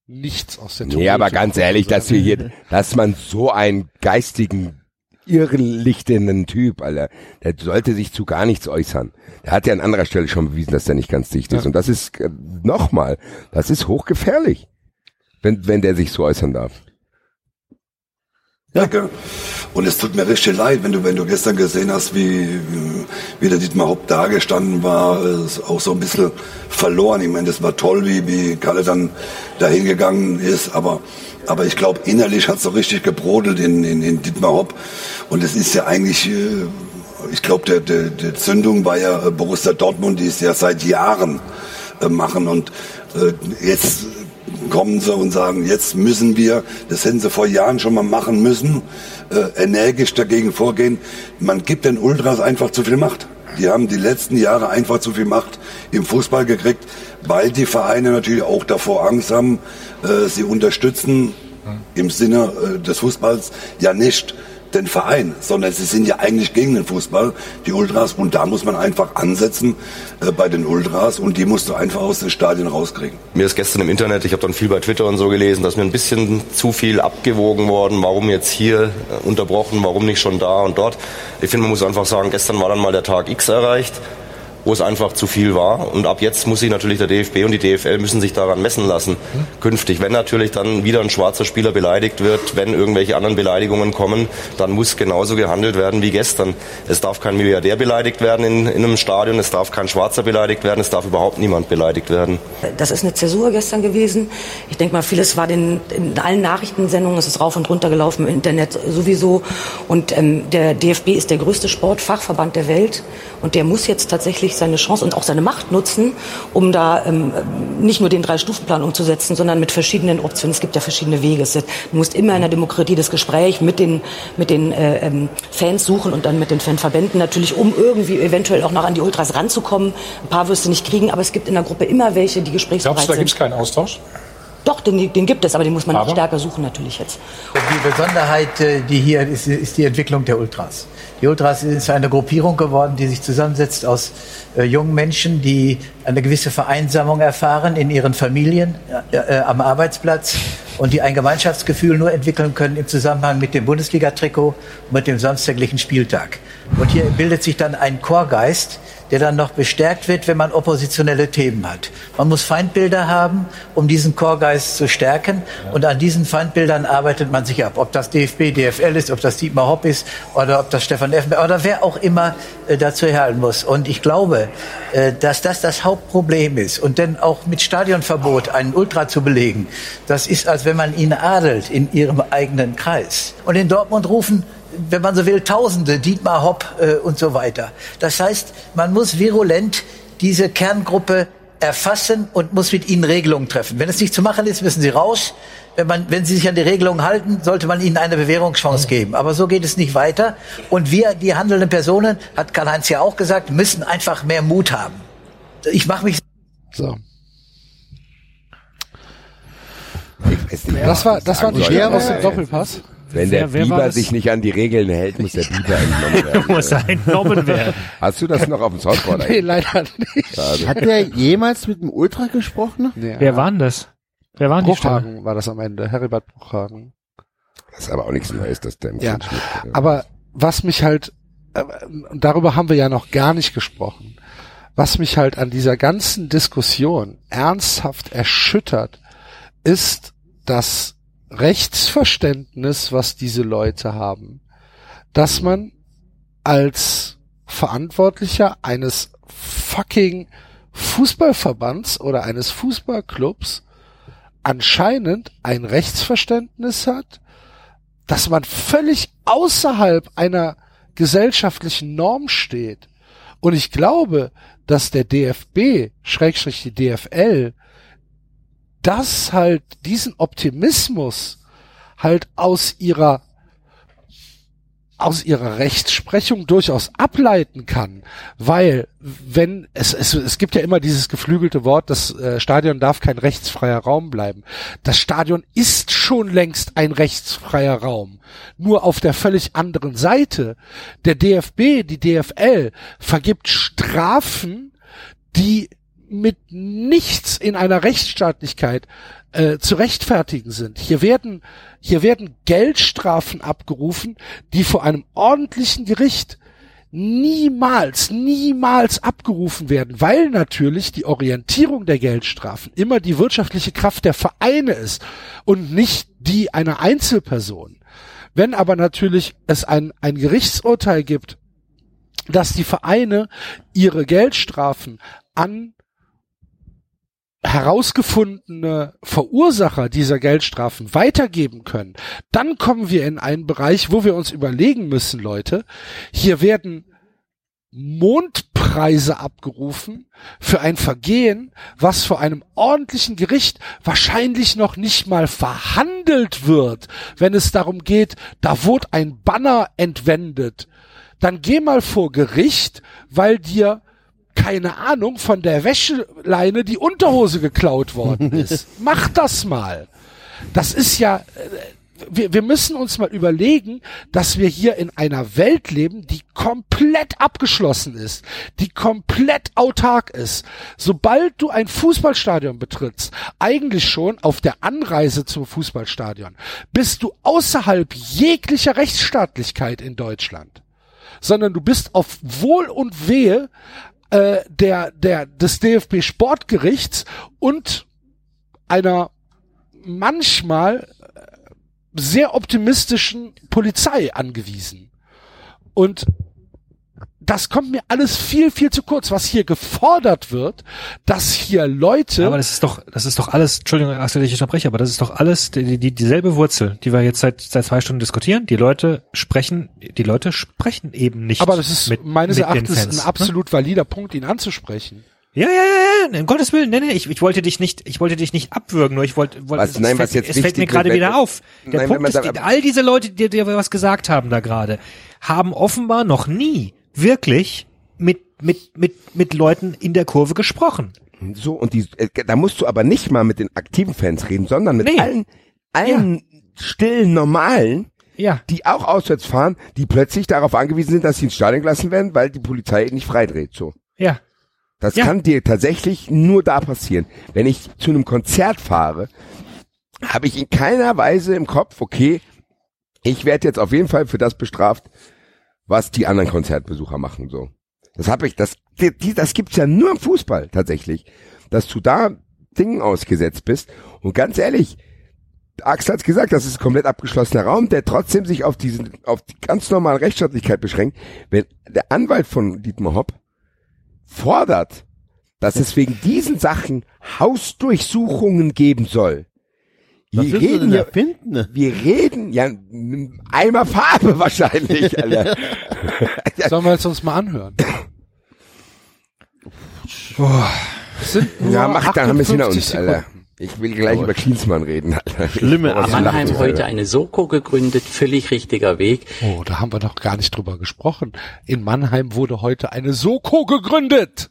Nichts aus der Tumult. Nee, aber ganz ehrlich, dass wir hier, dass man so einen geistigen irrlichtenden Typ, Alter. Der sollte sich zu gar nichts äußern. Der hat ja an anderer Stelle schon bewiesen, dass der nicht ganz dicht ist. Ja. Und das ist, äh, nochmal, das ist hochgefährlich, wenn, wenn der sich so äußern darf. Ja. Und es tut mir richtig leid, wenn du, wenn du gestern gesehen hast, wie, wie der Dietmar Hopp da gestanden war, auch so ein bisschen verloren. Ich meine, das war toll, wie, wie Kalle dann dahin gegangen ist, aber, aber ich glaube, innerlich hat es so richtig gebrodelt in, in, in Dietmar Hopp. Und es ist ja eigentlich, äh, ich glaube, der, der, der Zündung war ja äh, Borussia Dortmund, die es ja seit Jahren äh, machen. Und jetzt kommen sie und sagen, jetzt müssen wir, das hätten sie vor Jahren schon mal machen müssen, energisch dagegen vorgehen. Man gibt den Ultras einfach zu viel Macht. Die haben die letzten Jahre einfach zu viel Macht im Fußball gekriegt, weil die Vereine natürlich auch davor Angst haben, sie unterstützen im Sinne des Fußballs ja nicht den Verein, sondern sie sind ja eigentlich gegen den Fußball, die Ultras. Und da muss man einfach ansetzen äh, bei den Ultras und die musst du einfach aus den Stadien rauskriegen. Mir ist gestern im Internet, ich habe dann viel bei Twitter und so gelesen, dass mir ein bisschen zu viel abgewogen worden, warum jetzt hier äh, unterbrochen, warum nicht schon da und dort. Ich finde, man muss einfach sagen, gestern war dann mal der Tag X erreicht wo es einfach zu viel war. Und ab jetzt muss sich natürlich der DFB und die DFL müssen sich daran messen lassen, künftig. Wenn natürlich dann wieder ein schwarzer Spieler beleidigt wird, wenn irgendwelche anderen Beleidigungen kommen, dann muss genauso gehandelt werden wie gestern. Es darf kein Milliardär beleidigt werden in, in einem Stadion, es darf kein Schwarzer beleidigt werden, es darf überhaupt niemand beleidigt werden. Das ist eine Zäsur gestern gewesen. Ich denke mal, vieles war den, in allen Nachrichtensendungen, es ist rauf und runter gelaufen im Internet sowieso. Und ähm, der DFB ist der größte Sportfachverband der Welt und der muss jetzt tatsächlich seine Chance und auch seine Macht nutzen, um da ähm, nicht nur den Drei-Stufen-Plan umzusetzen, sondern mit verschiedenen Optionen. Es gibt ja verschiedene Wege. du musst immer in der Demokratie das Gespräch mit den, mit den äh, ähm, Fans suchen und dann mit den Fanverbänden natürlich, um irgendwie eventuell auch noch an die Ultras ranzukommen. Ein paar wirst du nicht kriegen, aber es gibt in der Gruppe immer welche, die gesprächsbereit Glaubst du, da gibt es keinen Austausch? Doch, den, den, gibt es, aber den muss man aber? stärker suchen natürlich jetzt. Die Besonderheit, äh, die hier ist, ist die Entwicklung der Ultras. Die Ultras ist eine Gruppierung geworden, die sich zusammensetzt aus äh, jungen Menschen, die eine gewisse Vereinsamung erfahren in ihren Familien, äh, äh, am Arbeitsplatz und die ein Gemeinschaftsgefühl nur entwickeln können im Zusammenhang mit dem Bundesliga-Trikot und mit dem samstäglichen Spieltag. Und hier bildet sich dann ein Chorgeist, der dann noch bestärkt wird, wenn man oppositionelle Themen hat. Man muss Feindbilder haben, um diesen Chorgeist zu stärken. Und an diesen Feindbildern arbeitet man sich ab. Ob das DFB, DFL ist, ob das Dietmar Hopp ist oder ob das Stefan Effenberg oder wer auch immer äh, dazu herhalten muss. Und ich glaube, äh, dass das das Hauptproblem ist. Und denn auch mit Stadionverbot einen Ultra zu belegen, das ist, als wenn man ihn adelt in ihrem eigenen Kreis. Und in Dortmund rufen wenn man so will, Tausende, Dietmar Hopp äh, und so weiter. Das heißt, man muss virulent diese Kerngruppe erfassen und muss mit ihnen Regelungen treffen. Wenn es nicht zu machen ist, müssen sie raus. Wenn, man, wenn sie sich an die Regelungen halten, sollte man ihnen eine Bewährungschance geben. Aber so geht es nicht weiter. Und wir, die handelnden Personen, hat Karl-Heinz ja auch gesagt, müssen einfach mehr Mut haben. Ich mache mich. So. Das war, das war die Schere aus dem Doppelpass. Wenn der wer, wer Biber sich nicht an die Regeln hält, muss der Biber entnommen werden. muss er entnommen werden. Hast du das noch auf dem Soundboard? nee, leider nicht. Schade. Hat der jemals mit dem Ultra gesprochen? Ja. Wer war denn das? Wer war Bruchhagen war das am Ende, Heribert Bruchhagen. Das ist aber auch nichts Neues, dass der im ja, Aber was mich halt, äh, darüber haben wir ja noch gar nicht gesprochen, was mich halt an dieser ganzen Diskussion ernsthaft erschüttert, ist, dass Rechtsverständnis, was diese Leute haben, dass man als Verantwortlicher eines fucking Fußballverbands oder eines Fußballclubs anscheinend ein Rechtsverständnis hat, dass man völlig außerhalb einer gesellschaftlichen Norm steht. Und ich glaube, dass der DFB, Schrägstrich die DFL, das halt diesen Optimismus halt aus ihrer aus ihrer Rechtsprechung durchaus ableiten kann, weil wenn es, es es gibt ja immer dieses geflügelte Wort, das äh, Stadion darf kein rechtsfreier Raum bleiben. Das Stadion ist schon längst ein rechtsfreier Raum, nur auf der völlig anderen Seite. Der DFB, die DFL vergibt Strafen, die mit nichts in einer Rechtsstaatlichkeit äh, zu rechtfertigen sind. Hier werden, hier werden Geldstrafen abgerufen, die vor einem ordentlichen Gericht niemals, niemals abgerufen werden, weil natürlich die Orientierung der Geldstrafen immer die wirtschaftliche Kraft der Vereine ist und nicht die einer Einzelperson. Wenn aber natürlich es ein, ein Gerichtsurteil gibt, dass die Vereine ihre Geldstrafen an herausgefundene Verursacher dieser Geldstrafen weitergeben können, dann kommen wir in einen Bereich, wo wir uns überlegen müssen, Leute, hier werden Mondpreise abgerufen für ein Vergehen, was vor einem ordentlichen Gericht wahrscheinlich noch nicht mal verhandelt wird, wenn es darum geht, da wurde ein Banner entwendet. Dann geh mal vor Gericht, weil dir keine Ahnung, von der Wäscheleine die Unterhose geklaut worden ist. Mach das mal. Das ist ja, äh, wir, wir müssen uns mal überlegen, dass wir hier in einer Welt leben, die komplett abgeschlossen ist, die komplett autark ist. Sobald du ein Fußballstadion betrittst, eigentlich schon auf der Anreise zum Fußballstadion, bist du außerhalb jeglicher Rechtsstaatlichkeit in Deutschland. Sondern du bist auf Wohl und Wehe äh, der, der, des DFB Sportgerichts und einer manchmal sehr optimistischen Polizei angewiesen. Und das kommt mir alles viel, viel zu kurz, was hier gefordert wird, dass hier Leute. aber das ist doch, das ist doch alles, Entschuldigung, Axel, ich unterbreche, aber das ist doch alles die, die, dieselbe Wurzel, die wir jetzt seit, seit zwei Stunden diskutieren. Die Leute sprechen, die Leute sprechen eben nicht. aber das ist mit, meines mit Erachtens Fans, ein absolut valider Punkt, ihn anzusprechen. Ja, ja, ja, ja, um Gottes Willen, nee, nee, ich, ich wollte dich nicht, ich wollte dich nicht abwürgen, nur ich wollte, wollte Was- es, nein, es was fällt, jetzt es fällt mir gerade wieder auf. Der Nein, Punkt ist, sagt, all diese Leute, die dir was gesagt haben da gerade, haben offenbar noch nie wirklich mit, mit, mit, mit Leuten in der Kurve gesprochen. So, und die, äh, da musst du aber nicht mal mit den aktiven Fans reden, sondern mit Nee. allen, allen stillen, normalen, Ja. die auch auswärts fahren, die plötzlich darauf angewiesen sind, dass sie ins Stadion gelassen werden, weil die Polizei nicht freidreht, so. Ja. Das Ja. kann dir tatsächlich nur da passieren. Wenn ich zu einem Konzert fahre, habe ich in keiner Weise im Kopf, okay, ich werde jetzt auf jeden Fall für das bestraft, was die anderen Konzertbesucher machen, so. Das habe ich, das, die, die- das gibt's ja nur im Fußball tatsächlich, dass du da Dingen ausgesetzt bist. Und ganz ehrlich, Axel hat's gesagt, das ist ein komplett abgeschlossener Raum, der trotzdem sich auf diesen, auf die ganz normale Rechtsstaatlichkeit beschränkt. Wenn der Anwalt von Dietmar Hopp fordert, dass es wegen diesen Sachen Hausdurchsuchungen geben soll. Was Wir reden, ja, erfinden? wir reden ja Eimer Farbe wahrscheinlich, Alter. Sollen wir jetzt uns mal anhören? Es sind nur ja, mach, dann haben wir es hinter 58 uns, Alter. Ich will gleich über Klinsmann reden, Alter. Schlimme Mannheim heute Alter. eine Soko gegründet, völlig richtiger Weg. Oh, da haben wir noch gar nicht drüber gesprochen. In Mannheim wurde heute eine Soko gegründet.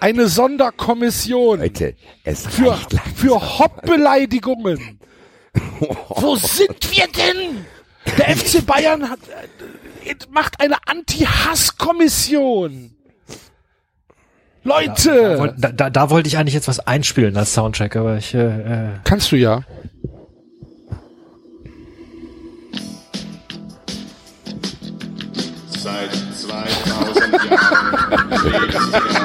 Eine Sonderkommission Leute, es für, für Hopp-Beleidigungen. Wo sind wir denn? Der FC Bayern hat, äh, macht eine Anti-Hass-Kommission. Leute! Da, da, da wollte ich eigentlich jetzt was einspielen als Soundtrack, aber ich, äh, äh, Kannst du ja. Seit 2000 Jahren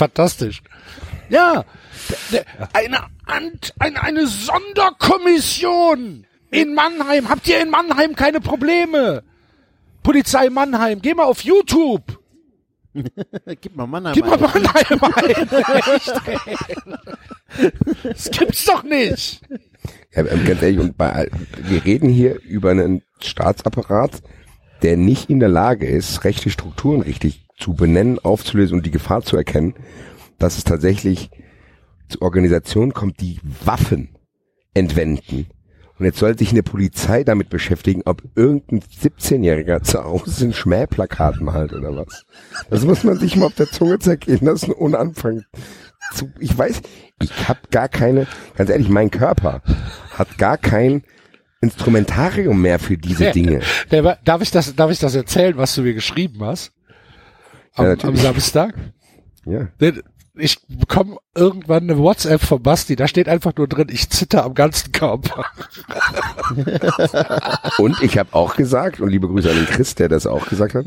Fantastisch. Ja, eine, Ant- eine, eine Sonderkommission in Mannheim. Habt ihr in Mannheim keine Probleme? Polizei Mannheim, geh mal auf YouTube. Gib mal Mannheim Gib mal. Mannheim ein. Das gibt's doch nicht. Ja, ähm, ganz ehrlich, und bei, wir reden hier über einen Staatsapparat, der nicht in der Lage ist, rechte Strukturen richtig zu benennen, aufzulösen und die Gefahr zu erkennen, dass es tatsächlich zu Organisationen kommt, die Waffen entwenden. Und jetzt soll sich eine Polizei damit beschäftigen, ob irgendein 17-Jähriger zu Hause ein Schmähplakat malt oder was. Das muss man sich mal auf der Zunge zergehen lassen und anfangen zu, ich weiß, ich habe gar keine, ganz ehrlich, mein Körper hat gar kein Instrumentarium mehr für diese Dinge. War- darf ich das, darf ich das erzählen, was du mir geschrieben hast? Am, Ja, am. Samstag? Ja. Denn Ich bekomme irgendwann eine WhatsApp von Basti, da steht einfach nur drin, ich zitter am ganzen Körper. Und ich habe auch gesagt, und liebe Grüße an den Chris, der das auch gesagt hat,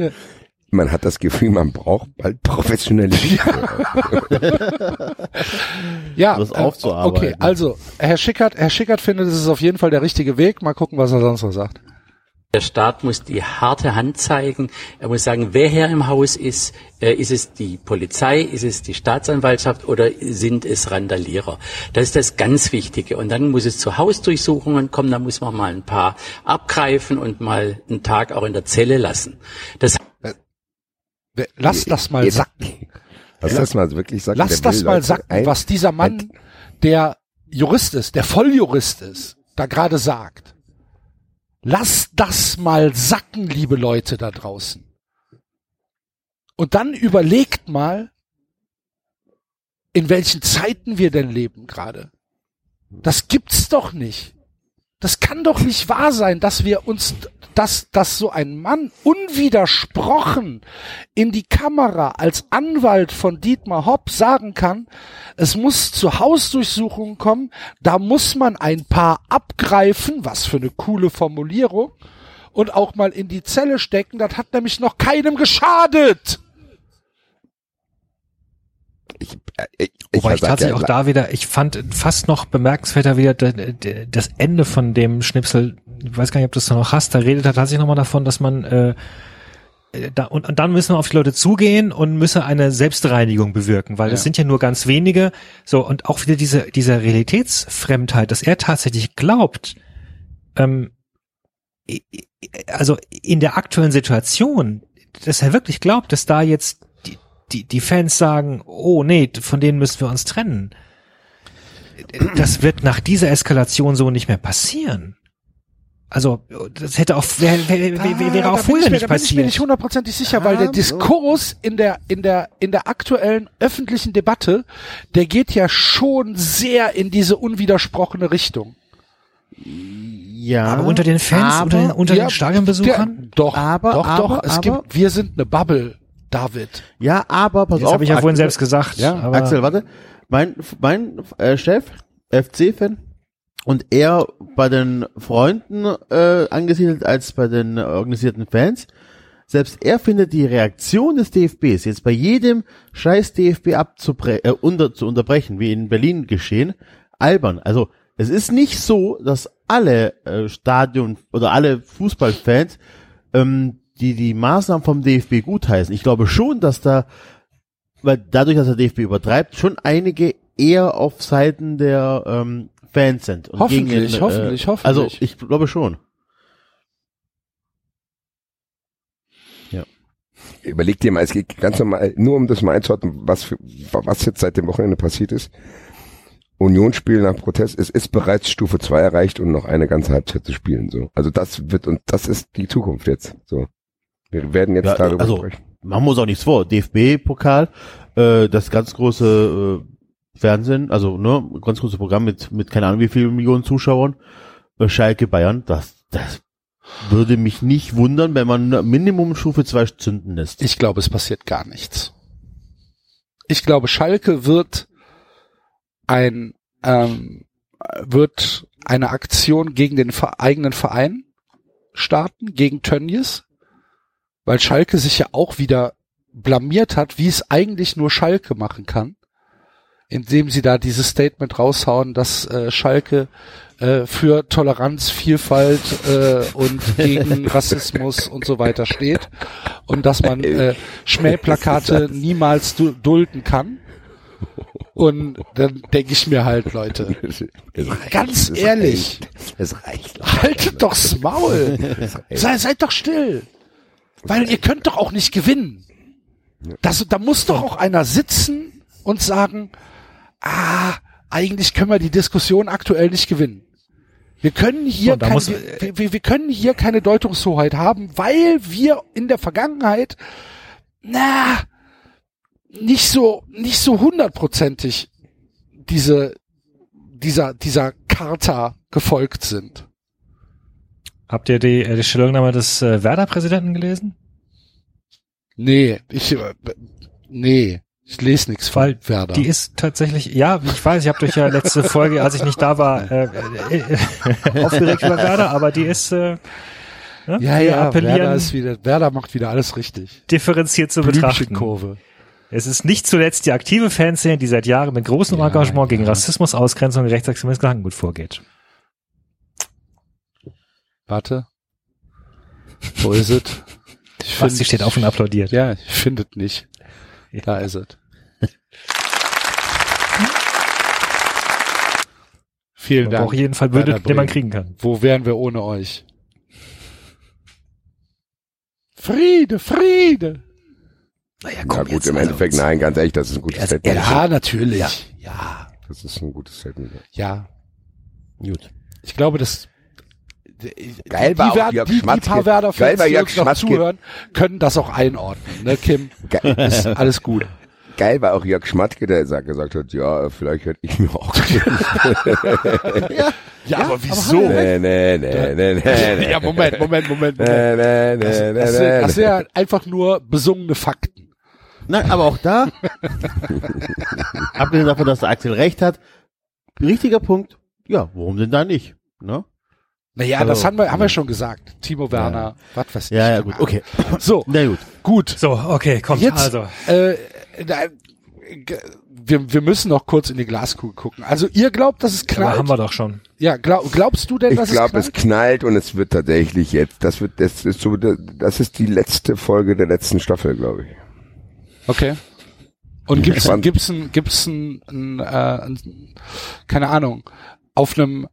man hat das Gefühl, man braucht bald professionelle Ja, Das äh, aufzuarbeiten. okay, also Herr Schickert, Herr Schickert findet, es ist auf jeden Fall der richtige Weg. Mal gucken, was er sonst noch sagt. Der Staat muss die harte Hand zeigen. Er muss sagen, wer hier im Haus ist. Äh, ist es die Polizei? Ist es die Staatsanwaltschaft? Oder sind es Randalierer? Das ist das ganz Wichtige. Und dann muss es zu Hausdurchsuchungen kommen. Da muss man mal ein paar abgreifen und mal einen Tag auch in der Zelle lassen. Das Lass das mal sacken. Lass das mal wirklich sacken. Lass das mal sacken, was dieser Mann, der Jurist ist, der Volljurist ist, da gerade sagt. Lass das mal sacken, liebe Leute da draußen. Und dann überlegt mal, in welchen Zeiten wir denn leben gerade. Das gibt's doch nicht. Das kann doch nicht wahr sein, dass wir uns, dass, dass so ein Mann unwidersprochen in die Kamera als Anwalt von Dietmar Hopp sagen kann, es muss zu Hausdurchsuchungen kommen, da muss man ein paar abgreifen, was für eine coole Formulierung, und auch mal in die Zelle stecken, das hat nämlich noch keinem geschadet. Wobei ich sag tatsächlich ja, auch da wieder, ich fand fast noch bemerkenswerter wieder das Ende von dem Schnipsel, ich weiß gar nicht, ob du es noch hast, da redet er tatsächlich nochmal davon, dass man äh, äh, da, und, und dann müssen wir auf die Leute zugehen und müssen eine Selbstreinigung bewirken, weil Ja. sind ja nur ganz wenige. So, und auch wieder diese, diese Realitätsfremdheit, dass er tatsächlich glaubt, ähm, also in der aktuellen Situation, dass er wirklich glaubt, dass da jetzt die, die, die Fans sagen, oh nee, von denen müssen wir uns trennen. Das wird nach dieser Eskalation so nicht mehr passieren. Also, das hätte auch, wär, wär, wär, wär, wäre Ah, auch da bin vorher ich mir, nicht da bin ich mir passiert. nicht hundertprozentig sicher, weil der Diskurs in der, in der, in der aktuellen öffentlichen Debatte, der geht ja schon sehr in diese unwidersprochene Richtung. Ja. Aber unter den Fans, unter den, unter Ja, den Stadionbesuchern? der- doch, Aber- doch, aber- doch. Es aber- gibt, wir sind eine Bubble, David. Ja, aber pass Das auf. habe ich ja vorhin Axel- selbst gesagt. Ja, aber Axel, warte. Mein, mein äh, Chef, FC-Fan, und er bei den Freunden äh, angesiedelt als bei den äh, organisierten Fans. Selbst er findet die Reaktion des DFBs, jetzt bei jedem scheiß DFB abzubre äh, unter, zu unterbrechen, wie in Berlin geschehen, albern. Also es ist nicht so, dass alle äh, Stadion oder alle Fußballfans ähm, die die Maßnahmen vom DFB gutheißen. Ich glaube schon, dass da weil dadurch, dass der DFB übertreibt, schon einige eher auf Seiten der ähm, Fans sind. Und Hoffentlich, gegen den, hoffentlich, äh, hoffentlich. Also ich glaube schon. Überleg dir mal, es geht ganz normal, nur um das mal einzuordnen, was, für, was jetzt seit dem Wochenende passiert ist. Unionsspiel nach Protest, es ist bereits Stufe 2 erreicht und noch eine ganze Halbzeit zu spielen, so. Also das wird, und das ist die Zukunft jetzt, so. Wir werden jetzt Ja, darüber also sprechen. machen wir uns auch nichts vor. DFB-Pokal, äh, das ganz große äh, Fernsehen, also ne, ganz großes Programm mit mit keine Ahnung wie vielen Millionen Zuschauern. Äh, Schalke Bayern, das das würde mich nicht wundern, wenn man Minimum Stufe 2 zünden lässt. Ich glaube, es passiert gar nichts. Ich glaube, Schalke wird ein ähm, wird eine Aktion gegen den eigenen Verein starten, gegen Tönnies, weil Schalke sich ja auch wieder blamiert hat, wie es eigentlich nur Schalke machen kann, indem sie da dieses Statement raushauen, dass äh, Schalke äh, für Toleranz, Vielfalt äh, und gegen Rassismus und so weiter steht und dass man äh, Schmähplakate niemals du dulden kann. Und dann denke ich mir halt, Leute, ganz Es ehrlich, reicht. Es reicht. haltet doch's Maul. Sei, seid doch still. Weil ihr könnt doch auch nicht gewinnen. Das, da muss doch auch einer sitzen und sagen, ah, eigentlich können wir die Diskussion aktuell nicht gewinnen. Wir können hier, kein, wir, wir, wir können hier keine Deutungshoheit haben, weil wir in der Vergangenheit, na, nicht so, nicht so hundertprozentig diese, dieser, dieser Charta gefolgt sind. Habt ihr die, äh, die Stellungnahme des äh, Werder-Präsidenten gelesen? Nee, ich, äh, nee, ich lese nichts von Werder. die ist tatsächlich, ja, ich weiß, ich habe durch ja letzte Folge, als ich nicht da war, äh, äh, äh, aufgeregt über Werder, aber die ist äh, ne? ja, Wir ja, Werder ist wieder, Werder macht wieder alles richtig. differenziert zu betrachten. Blümchenkurve. Es ist nicht zuletzt die aktive Fanszene, die seit Jahren mit großem Ja, Engagement gegen ja. Rassismus, Ausgrenzung und Rechtsextremismus Gedankengut vorgeht. Warte. Wo ist es? Ich Basti steht auf und applaudiert. Ja, ich finde es nicht. Da ist es. Vielen Dank. braucht jeden Fall Würde, den man kriegen kann. Wo wären wir ohne euch? Friede, Friede. Naja, Na gut, im Endeffekt, nein, ganz ehrlich, das ist ein gutes Also, Statement. Ja, natürlich. Ja. ja. Das ist ein gutes Statement. Ja. Gut. Ich glaube, das Geil die, war auch Werder- Jörg die, die paar Werder Geil Fans, war die Jörg uns noch Schmatzke. zuhören, können das auch einordnen, ne, Kim? Geil. Ist alles gut. Geil war auch Jörg Schmatke, der sagt, gesagt hat, ja, vielleicht hätte ich mir auch. ja, ja, aber wieso? Nee, nee, nee, nee, nee, nee. Ja, Moment, Moment, Moment, Moment. Nee, nee, nee, Das, nee, das, nee, sind, das sind ja einfach nur besungene Fakten. Nein, aber auch da, abgesehen davon, dass der Axel recht hat, richtiger Punkt, ja, warum denn da nicht? Ne? Naja, Also, das haben wir, haben wir schon gesagt. Timo Werner, was weiß ich. Ja, ja, gut, okay. So, Na gut. gut. So, okay, kommt. Jetzt, also, äh, da, wir, wir müssen noch kurz in die Glaskugel gucken. Also ihr glaubt, dass es aber knallt? haben wir doch schon. Ja, glaub, glaubst du denn, Ich dass glaube, es es knallt? knallt und es wird tatsächlich jetzt, das wird, das ist so, das ist die letzte Folge der letzten Staffel, glaube ich. Okay. Und gibt's gespannt. gibt's ein gibt's ein, ein, äh, ein keine Ahnung auf einem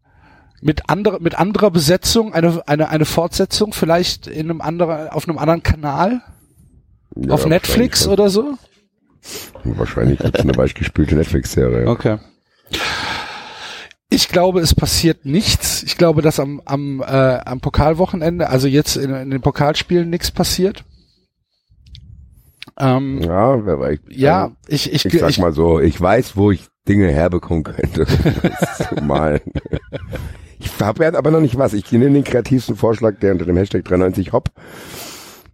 mit anderer mit anderer Besetzung eine eine eine Fortsetzung vielleicht in einem anderen auf einem anderen Kanal Ja, auf Netflix oder so? Wahrscheinlich gibt's eine weichgespülte Netflix-Serie. Okay. Ich glaube, es passiert nichts. Ich glaube, dass am am äh, am Pokalwochenende, also jetzt in, in den Pokalspielen nichts passiert. Ähm, Ja, wer weiß. Ja, Also, ich- ich- ich sag ich- mal so, ich weiß, wo ich Dinge herbekommen könnte. Das zu malen. Ich habe ja aber noch nicht was. Ich nehme den kreativsten Vorschlag, der unter dem Hashtag 93 Hop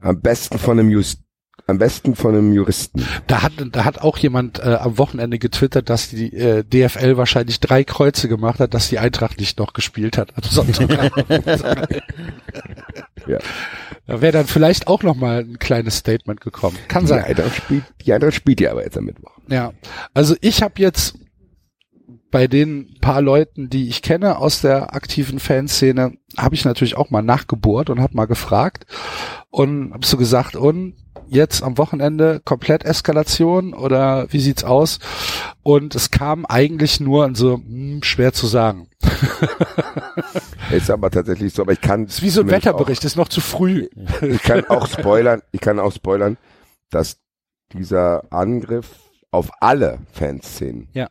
am besten von einem Just, am besten von einem Juristen. Da hat, da hat auch jemand äh, am Wochenende getwittert, dass die äh, DFL wahrscheinlich drei Kreuze gemacht hat, dass die Eintracht nicht noch gespielt hat am Sonntag. Ja. Da wäre dann vielleicht auch noch mal ein kleines Statement gekommen. Kann Die sein. Eintracht spielt, die Eintracht spielt ja aber jetzt am Mittwoch. Ja, also ich habe jetzt bei den paar Leuten, die ich kenne aus der aktiven Fanszene, habe ich natürlich auch mal nachgebohrt und habe mal gefragt und habe so gesagt, und jetzt am Wochenende komplett Eskalation oder wie sieht's aus? Und es kam eigentlich nur so hm, schwer zu sagen. Ist aber tatsächlich so, aber ich kann. ist wie so ein Wetterbericht, ist noch zu früh. Auch, ich kann auch spoilern, ich kann auch spoilern, dass dieser Angriff auf alle Fanszenen, Ja.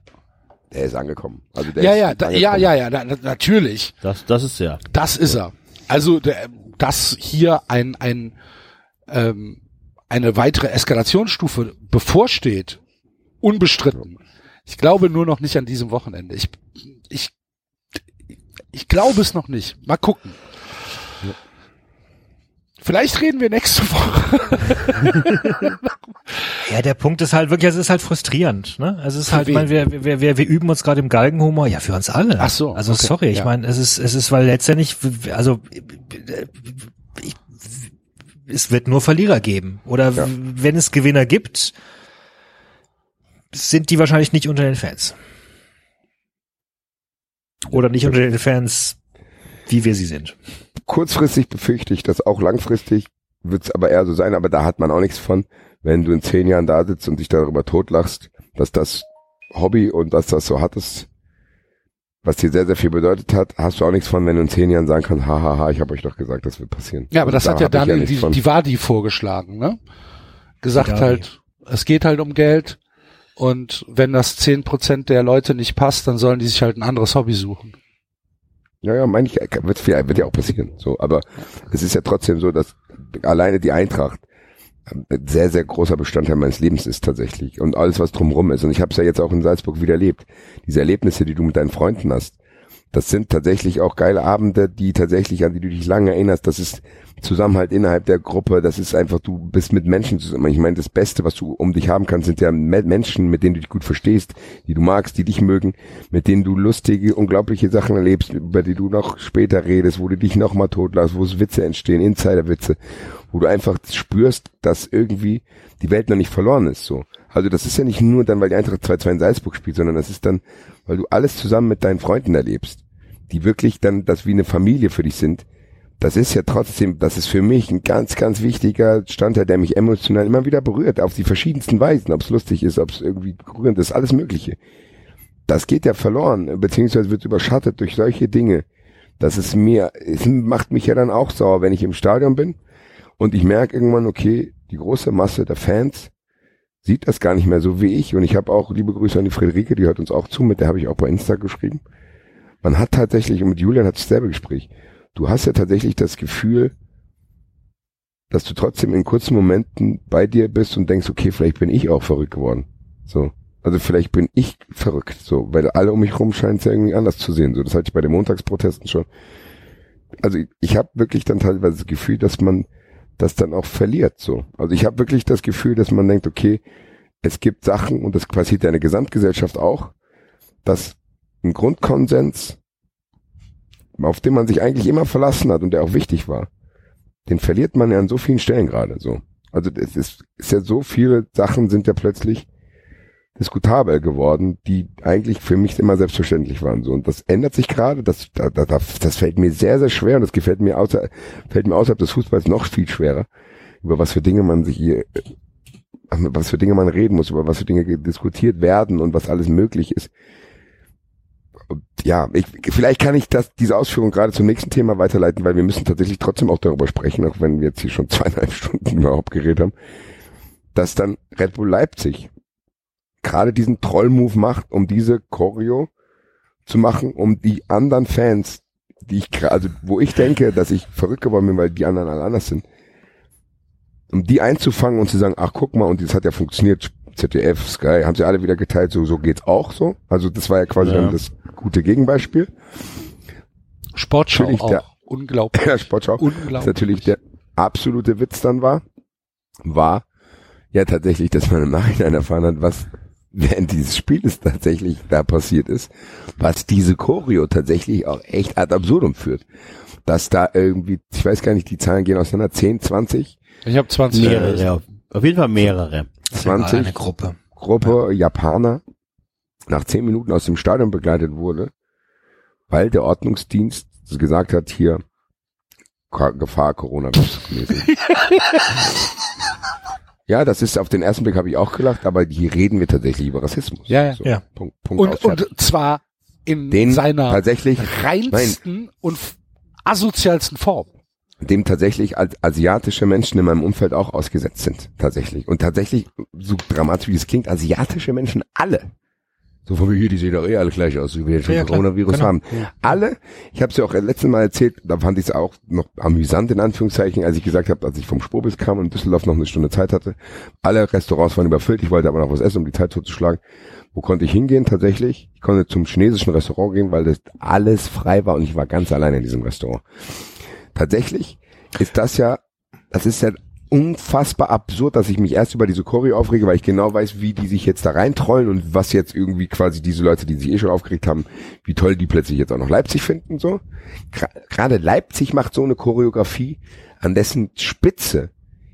Der ist angekommen. Also der Ja, ist ja, da, ja, ja, ja, na, na- natürlich. Das, das ist ja. Das ist er. Also, der, dass hier ein, ein, ähm, eine weitere Eskalationsstufe bevorsteht, unbestritten. Ich glaube nur noch nicht an diesem Wochenende. Ich, ich, ich glaube es noch nicht. Mal gucken. Vielleicht reden wir nächste Woche. Ja, der Punkt ist halt wirklich, es ist halt frustrierend. Ne? Es ist Für halt, ich meine, wir, wir, wir, wir üben uns gerade im Galgenhumor. Ja, für uns alle. Ach so, Also okay, sorry, ich ja. meine, es ist, es ist, weil letztendlich, also ich, es wird nur Verlierer geben. Oder Ja. wenn es Gewinner gibt, sind die wahrscheinlich nicht unter den Fans. Oder nicht unter den Fans, wie wir sie sind. Kurzfristig befürchte ich das auch langfristig wird es aber eher so sein, aber da hat man auch nichts von, wenn du in zehn Jahren da sitzt und dich darüber totlachst, dass das Hobby und dass das so hattest, was dir sehr, sehr viel bedeutet hat, hast du auch nichts von, wenn du in zehn Jahren sagen kannst, hahaha, ha, ha, ich habe euch doch gesagt, das wird passieren. Ja, aber Und das da hat ja Daniel, nichts die, die Wadi vorgeschlagen, ne? Gesagt halt, es geht halt um Geld und wenn das zehn Prozent der Leute nicht passt, dann sollen die sich halt ein anderes Hobby suchen. Ja, ja, meine ich, wird, wird ja auch passieren. So, aber es ist ja trotzdem so, dass alleine die Eintracht ein sehr, sehr großer Bestandteil meines Lebens ist tatsächlich. Und alles, was drumrum ist. Und ich habe es ja jetzt auch in Salzburg wieder erlebt. Diese Erlebnisse, die du mit deinen Freunden hast, das sind tatsächlich auch geile Abende, die tatsächlich, an die du dich lange erinnerst. Das ist Zusammenhalt innerhalb der Gruppe. Das ist einfach, du bist mit Menschen zusammen. Ich meine, das Beste, was du um dich haben kannst, sind ja Me- Menschen, mit denen du dich gut verstehst, die du magst, die dich mögen, mit denen du lustige, unglaubliche Sachen erlebst, über die du noch später redest, wo du dich nochmal totlässt, wo es Witze entstehen, Insiderwitze, wo du einfach spürst, dass irgendwie die Welt noch nicht verloren ist, so. Also das ist ja nicht nur dann, weil die Eintracht 2-2 in Salzburg spielt, sondern das ist dann, weil du alles zusammen mit deinen Freunden erlebst, die wirklich dann das wie eine Familie für dich sind, das ist ja trotzdem, das ist für mich ein ganz, ganz wichtiger Standteil, der mich emotional immer wieder berührt, auf die verschiedensten Weisen, ob es lustig ist, ob es irgendwie berührend ist, alles Mögliche. Das geht ja verloren, beziehungsweise wird überschattet durch solche Dinge. Das ist mir, es macht mich ja dann auch sauer, wenn ich im Stadion bin und ich merke irgendwann, okay, die große Masse der Fans sieht das gar nicht mehr so wie ich. Und ich habe auch liebe Grüße an die Friederike, die hört uns auch zu, mit der habe ich auch bei Insta geschrieben. Man hat tatsächlich, und mit Julian hat dasselbe Gespräch, du hast ja tatsächlich das Gefühl, dass du trotzdem in kurzen Momenten bei dir bist und denkst, okay, vielleicht bin ich auch verrückt geworden. So. Also vielleicht bin ich verrückt, so, weil alle um mich rum scheinen es ja irgendwie anders zu sehen. So, das hatte ich bei den Montagsprotesten schon. Also ich, ich habe wirklich dann teilweise das Gefühl, dass man das dann auch verliert. So. Also ich habe wirklich das Gefühl, dass man denkt, okay, es gibt Sachen, und das passiert ja in der Gesamtgesellschaft auch, dass ein Grundkonsens, auf den man sich eigentlich immer verlassen hat und der auch wichtig war, den verliert man ja an so vielen Stellen gerade so. Also es ist, ist ja so viele Sachen sind ja plötzlich diskutabel geworden, die eigentlich für mich immer selbstverständlich waren. So und das ändert sich gerade. Das, da, da, das fällt mir sehr, sehr schwer und das gefällt mir außer, fällt mir außerhalb des Fußballs noch viel schwerer, über was für Dinge man sich hier, äh, was für Dinge man reden muss, über was für Dinge diskutiert werden und was alles möglich ist. Ja, ich, vielleicht kann ich das, diese Ausführung gerade zum nächsten Thema weiterleiten, weil wir müssen tatsächlich trotzdem auch darüber sprechen, auch wenn wir jetzt hier schon zweieinhalb Stunden überhaupt geredet haben, dass dann Red Bull Leipzig gerade diesen Troll-Move macht, um diese Choreo zu machen, um die anderen Fans, die ich also wo ich denke, dass ich verrückt geworden bin, weil die anderen alle anders sind, um die einzufangen und zu sagen, ach guck mal, und das hat ja funktioniert, ZDF, Sky, haben sie alle wieder geteilt, so, so geht's auch so. Also das war ja quasi Ja. dann das gute Gegenbeispiel. Sportschau Natürlich auch. der- Unglaublich. Ja, Sportschau. Unglaublich. Was natürlich der absolute Witz dann war, war ja tatsächlich, dass man im Nachhinein erfahren hat, was während dieses Spieles tatsächlich da passiert ist, was diese Choreo tatsächlich auch echt ad absurdum führt. Dass da irgendwie, ich weiß gar nicht, die Zahlen gehen auseinander, 10, 20? Ich habe 20. Mehrere, auf, auf jeden Fall mehrere. 20 eine Gruppe. Gruppe Japaner nach 10 Minuten aus dem Stadion begleitet wurde, weil der Ordnungsdienst gesagt hat, hier Gefahr Coronavirus mäßig. Ja, das ist auf den ersten Blick habe ich auch gelacht, aber hier reden wir tatsächlich über Rassismus. Ja, ja. So, Ja. Punkt, Punkt Und, und zwar in Den seiner tatsächlich, reinsten und f- asozialsten Form. Dem tatsächlich als asiatische Menschen in meinem Umfeld auch ausgesetzt sind, tatsächlich. Und tatsächlich, so dramatisch wie es klingt, asiatische Menschen alle. So von wie hier, die sehen doch eh alle gleich aus, wie wir schon Ja, klar. Coronavirus Genau. haben. Alle, ich habe es ja auch letztes Mal erzählt, da fand ich es auch noch amüsant in Anführungszeichen, als ich gesagt habe, als ich vom Spobis kam und in Düsseldorf noch eine Stunde Zeit hatte. Alle Restaurants waren überfüllt, ich wollte aber noch was essen, um die Zeit totzuschlagen. Wo konnte ich hingehen tatsächlich? Ich konnte zum chinesischen Restaurant gehen, weil das alles frei war und ich war ganz alleine in diesem Restaurant. Tatsächlich ist das ja, das ist ja unfassbar absurd, dass ich mich erst über diese Choreo aufrege, weil ich genau weiß, wie die sich jetzt da reintrollen und was jetzt irgendwie quasi diese Leute, die sich eh schon aufgeregt haben, wie toll die plötzlich jetzt auch noch Leipzig finden, so. Gerade Leipzig macht so eine Choreografie, an dessen Spitze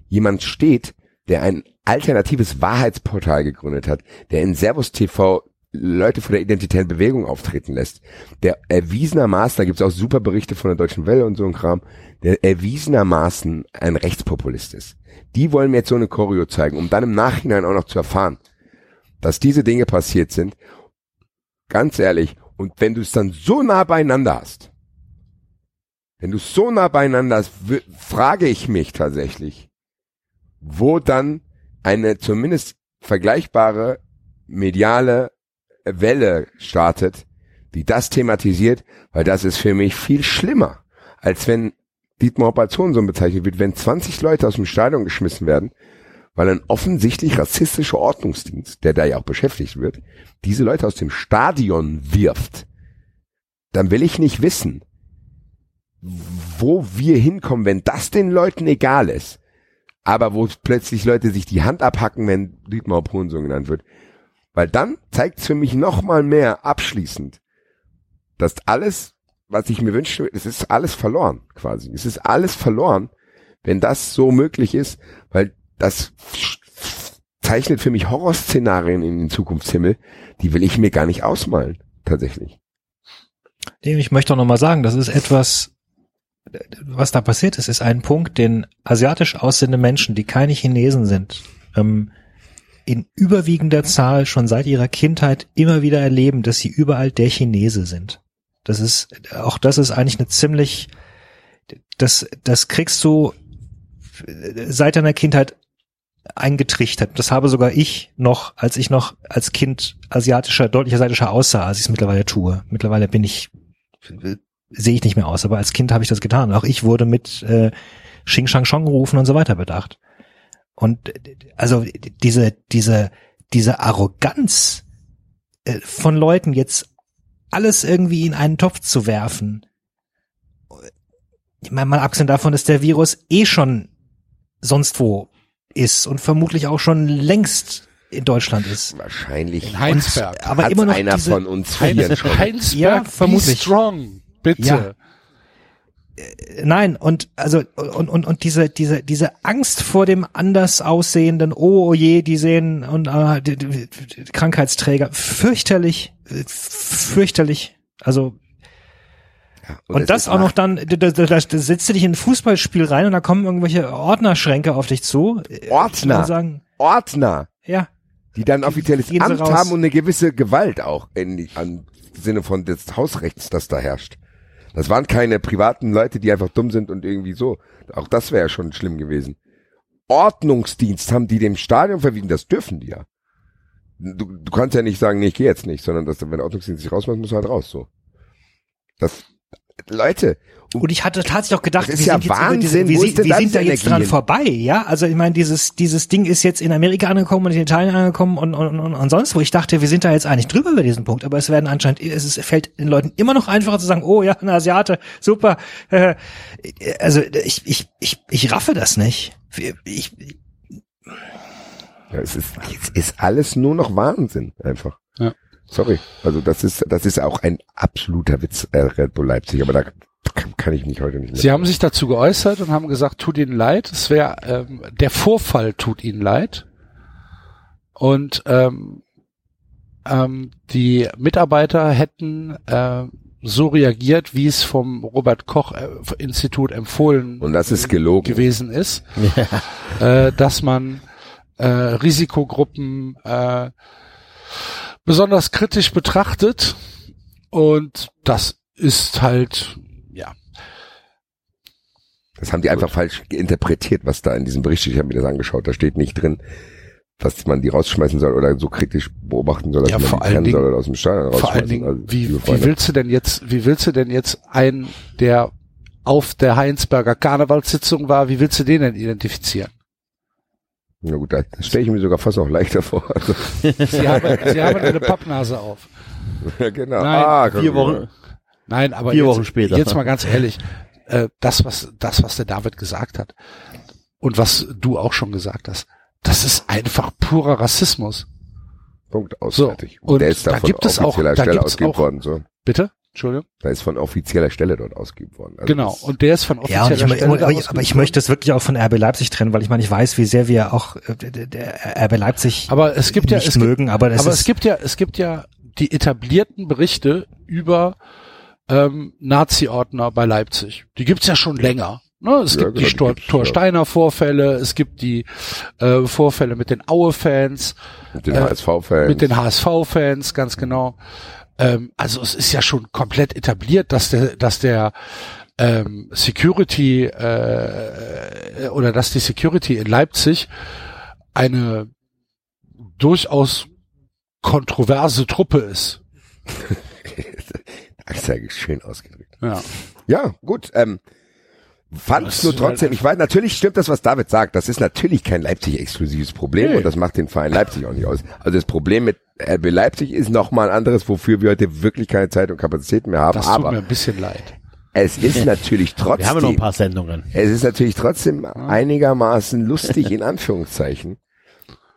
jemand steht, der ein alternatives Wahrheitsportal gegründet hat, der in Servus TV Leute von der identitären Bewegung auftreten lässt, der erwiesenermaßen, da gibt's auch super Berichte von der Deutschen Welle und so ein Kram, der erwiesenermaßen ein Rechtspopulist ist. Die wollen mir jetzt so eine Choreo zeigen, um dann im Nachhinein auch noch zu erfahren, dass diese Dinge passiert sind. Ganz ehrlich, und wenn du es dann so nah beieinander hast, wenn du es so nah beieinander hast, frage ich mich tatsächlich, wo dann eine zumindest vergleichbare mediale Welle startet, die das thematisiert, weil das ist für mich viel schlimmer, als wenn Dietmar Hopp als Hurensohn bezeichnet wird, wenn 20 Leute aus dem Stadion geschmissen werden, weil ein offensichtlich rassistischer Ordnungsdienst, der da ja auch beschäftigt wird, diese Leute aus dem Stadion wirft, dann will ich nicht wissen, wo wir hinkommen, wenn das den Leuten egal ist, aber wo plötzlich Leute sich die Hand abhacken, wenn Dietmar Hopp Hurensohn genannt wird. Weil dann zeigt es für mich noch mal mehr abschließend, dass alles, was ich mir wünsche, es ist alles verloren quasi. Es ist alles verloren, wenn das so möglich ist, weil das zeichnet für mich Horrorszenarien in den Zukunftshimmel, die will ich mir gar nicht ausmalen, tatsächlich. Ich möchte auch noch mal sagen, das ist etwas, was da passiert ist, ist ein Punkt, den asiatisch aussehende Menschen, die keine Chinesen sind, ähm, in überwiegender Zahl schon seit ihrer Kindheit immer wieder erleben, dass sie überall der Chinese sind. Das ist, auch das ist eigentlich eine ziemlich, das, das kriegst du seit deiner Kindheit eingetrichtert. Das habe sogar ich noch, als ich noch als Kind asiatischer, deutlich asiatischer aussah, als ich es mittlerweile tue. Mittlerweile bin ich, sehe ich nicht mehr aus, aber als Kind habe ich das getan. Auch ich wurde mit äh, Xing Shang Chong gerufen und so weiter bedacht. Und also diese, diese, diese Arroganz äh, von Leuten jetzt alles irgendwie in einen Topf zu werfen. Ich meine, mal abgesehen davon, dass der Virus eh schon sonst wo ist und vermutlich auch schon längst in Deutschland ist. Wahrscheinlich. In Heinsberg. Und, aber immer noch einer diese, von uns Heinz, Heinsberg, ja, vermutlich. Be strong, bitte. Ja. Äh, nein, und also und, und, und diese diese diese Angst vor dem anders aussehenden, oh, oh je, die sehen und äh, die, die, die Krankheitsträger, fürchterlich, fürchterlich. Also ja, und, das auch noch dann, da, da, da setzt du dich in ein Fußballspiel rein und da kommen irgendwelche Ordnerschränke auf dich zu. Ordner. Sagen, Ordner. Ja. Die dann offizielles Amt haben und eine gewisse Gewalt auch in, an Sinne von des Hausrechts, das da herrscht. Das waren keine privaten Leute, die einfach dumm sind und irgendwie so. Auch das wäre ja schon schlimm gewesen. Ordnungsdienst haben die dem Stadion verwiesen, das dürfen die ja. Du, du kannst ja nicht sagen, nee, ich gehe jetzt nicht, sondern dass, wenn der Ordnungsdienst sich rausmacht, muss er halt raus, so. Das, Leute. Und ich hatte tatsächlich auch gedacht, wir ja sind Wahnsinn. Diese, wir, sind, wir sind da jetzt dran vorbei, ja. Also ich meine, dieses dieses Ding ist jetzt in Amerika angekommen und in Italien angekommen und, und, und, und sonst wo. Ich dachte, wir sind da jetzt eigentlich drüber über diesen Punkt, aber es werden anscheinend, es ist, fällt den Leuten immer noch einfacher zu sagen, oh ja, ein Asiate, super. Also ich ich ich ich raffe das nicht. Ich, ja, es ist es ist alles nur noch Wahnsinn einfach. Ja. Sorry. Also das ist, das ist auch ein absoluter Witz, äh, Red Bull Leipzig, aber da kann ich mich heute nicht mehr. Sie haben sich dazu geäußert und haben gesagt, tut ihnen leid. Es wäre, ähm, der Vorfall tut ihnen leid. Und ähm, ähm, die Mitarbeiter hätten äh, so reagiert, wie es vom Robert Koch äh, Institut empfohlen und das ist gelogen. gewesen ist, ja. äh, dass man äh, Risikogruppen äh, besonders kritisch betrachtet. Und das ist halt, ja. Das haben die einfach falsch interpretiert, was da in diesem Bericht steht. Ich habe mir das angeschaut. Da steht nicht drin, dass man die rausschmeißen soll oder so kritisch beobachten soll, dass ja, man vor die allen trennen Dingen, soll oder aus dem Stadion rausschmeißen. Vor allen Dingen, also, wie, wie willst du denn jetzt, wie willst du denn jetzt einen, der auf der Heinsberger Karnevalssitzung war, wie willst du den denn identifizieren? Na gut, das stelle ich mir sogar fast auch leichter vor. Also. Sie, haben, Sie haben eine Pappnase auf. Ja, genau. Nein, ah, vier Wochen. Nein, aber vier jetzt, Wochen später. Jetzt mal ganz ehrlich, äh, das was das was der David gesagt hat und was du auch schon gesagt hast, das ist einfach purer Rassismus. Punkt ausfertig. So, und der ist da, da gibt es auch, da Stelle gibt's auch, worden. So. Bitte? Entschuldigung. Da ist von offizieller Stelle dort ausgeübt worden. Also genau, und der ist von Ja, offizieller und ich, Stelle aber, ich, aber ich möchte das wirklich auch von RB Leipzig trennen, weil ich meine, ich weiß, wie sehr wir auch äh, der, der RB Leipzig aber es gibt ja nicht es gibt, mögen, aber das aber ist, es gibt ja es gibt ja die etablierten Berichte über ähm, Nazi-Ordner bei Leipzig. Die gibt's ja schon länger. Ne? Es Ja, gibt genau, die die Torsteiner Vorfälle, es gibt die äh, Vorfälle mit den Aue-Fans, Mit den äh, HSV-Fans. mit den HSV-Fans, ganz genau. Ähm, also es ist ja schon komplett etabliert, dass der, dass der ähm, Security äh, oder dass die Security in Leipzig eine durchaus kontroverse Truppe ist. Das ist ja schön ausgedrückt. Ja. Ja, gut. Ähm, fand es nur ist halt trotzdem, ich weiß, natürlich stimmt das, was David sagt. Das ist natürlich kein Leipzig-exklusives Problem Nee. und das macht den Verein Leipzig auch nicht aus. Also das Problem mit RB Leipzig ist nochmal ein anderes, wofür wir heute wirklich keine Zeit und Kapazitäten mehr haben. Das tut Aber mir ein bisschen leid. es ist natürlich trotzdem, Wir haben noch ein paar Sendungen. es ist natürlich trotzdem einigermaßen lustig, in Anführungszeichen,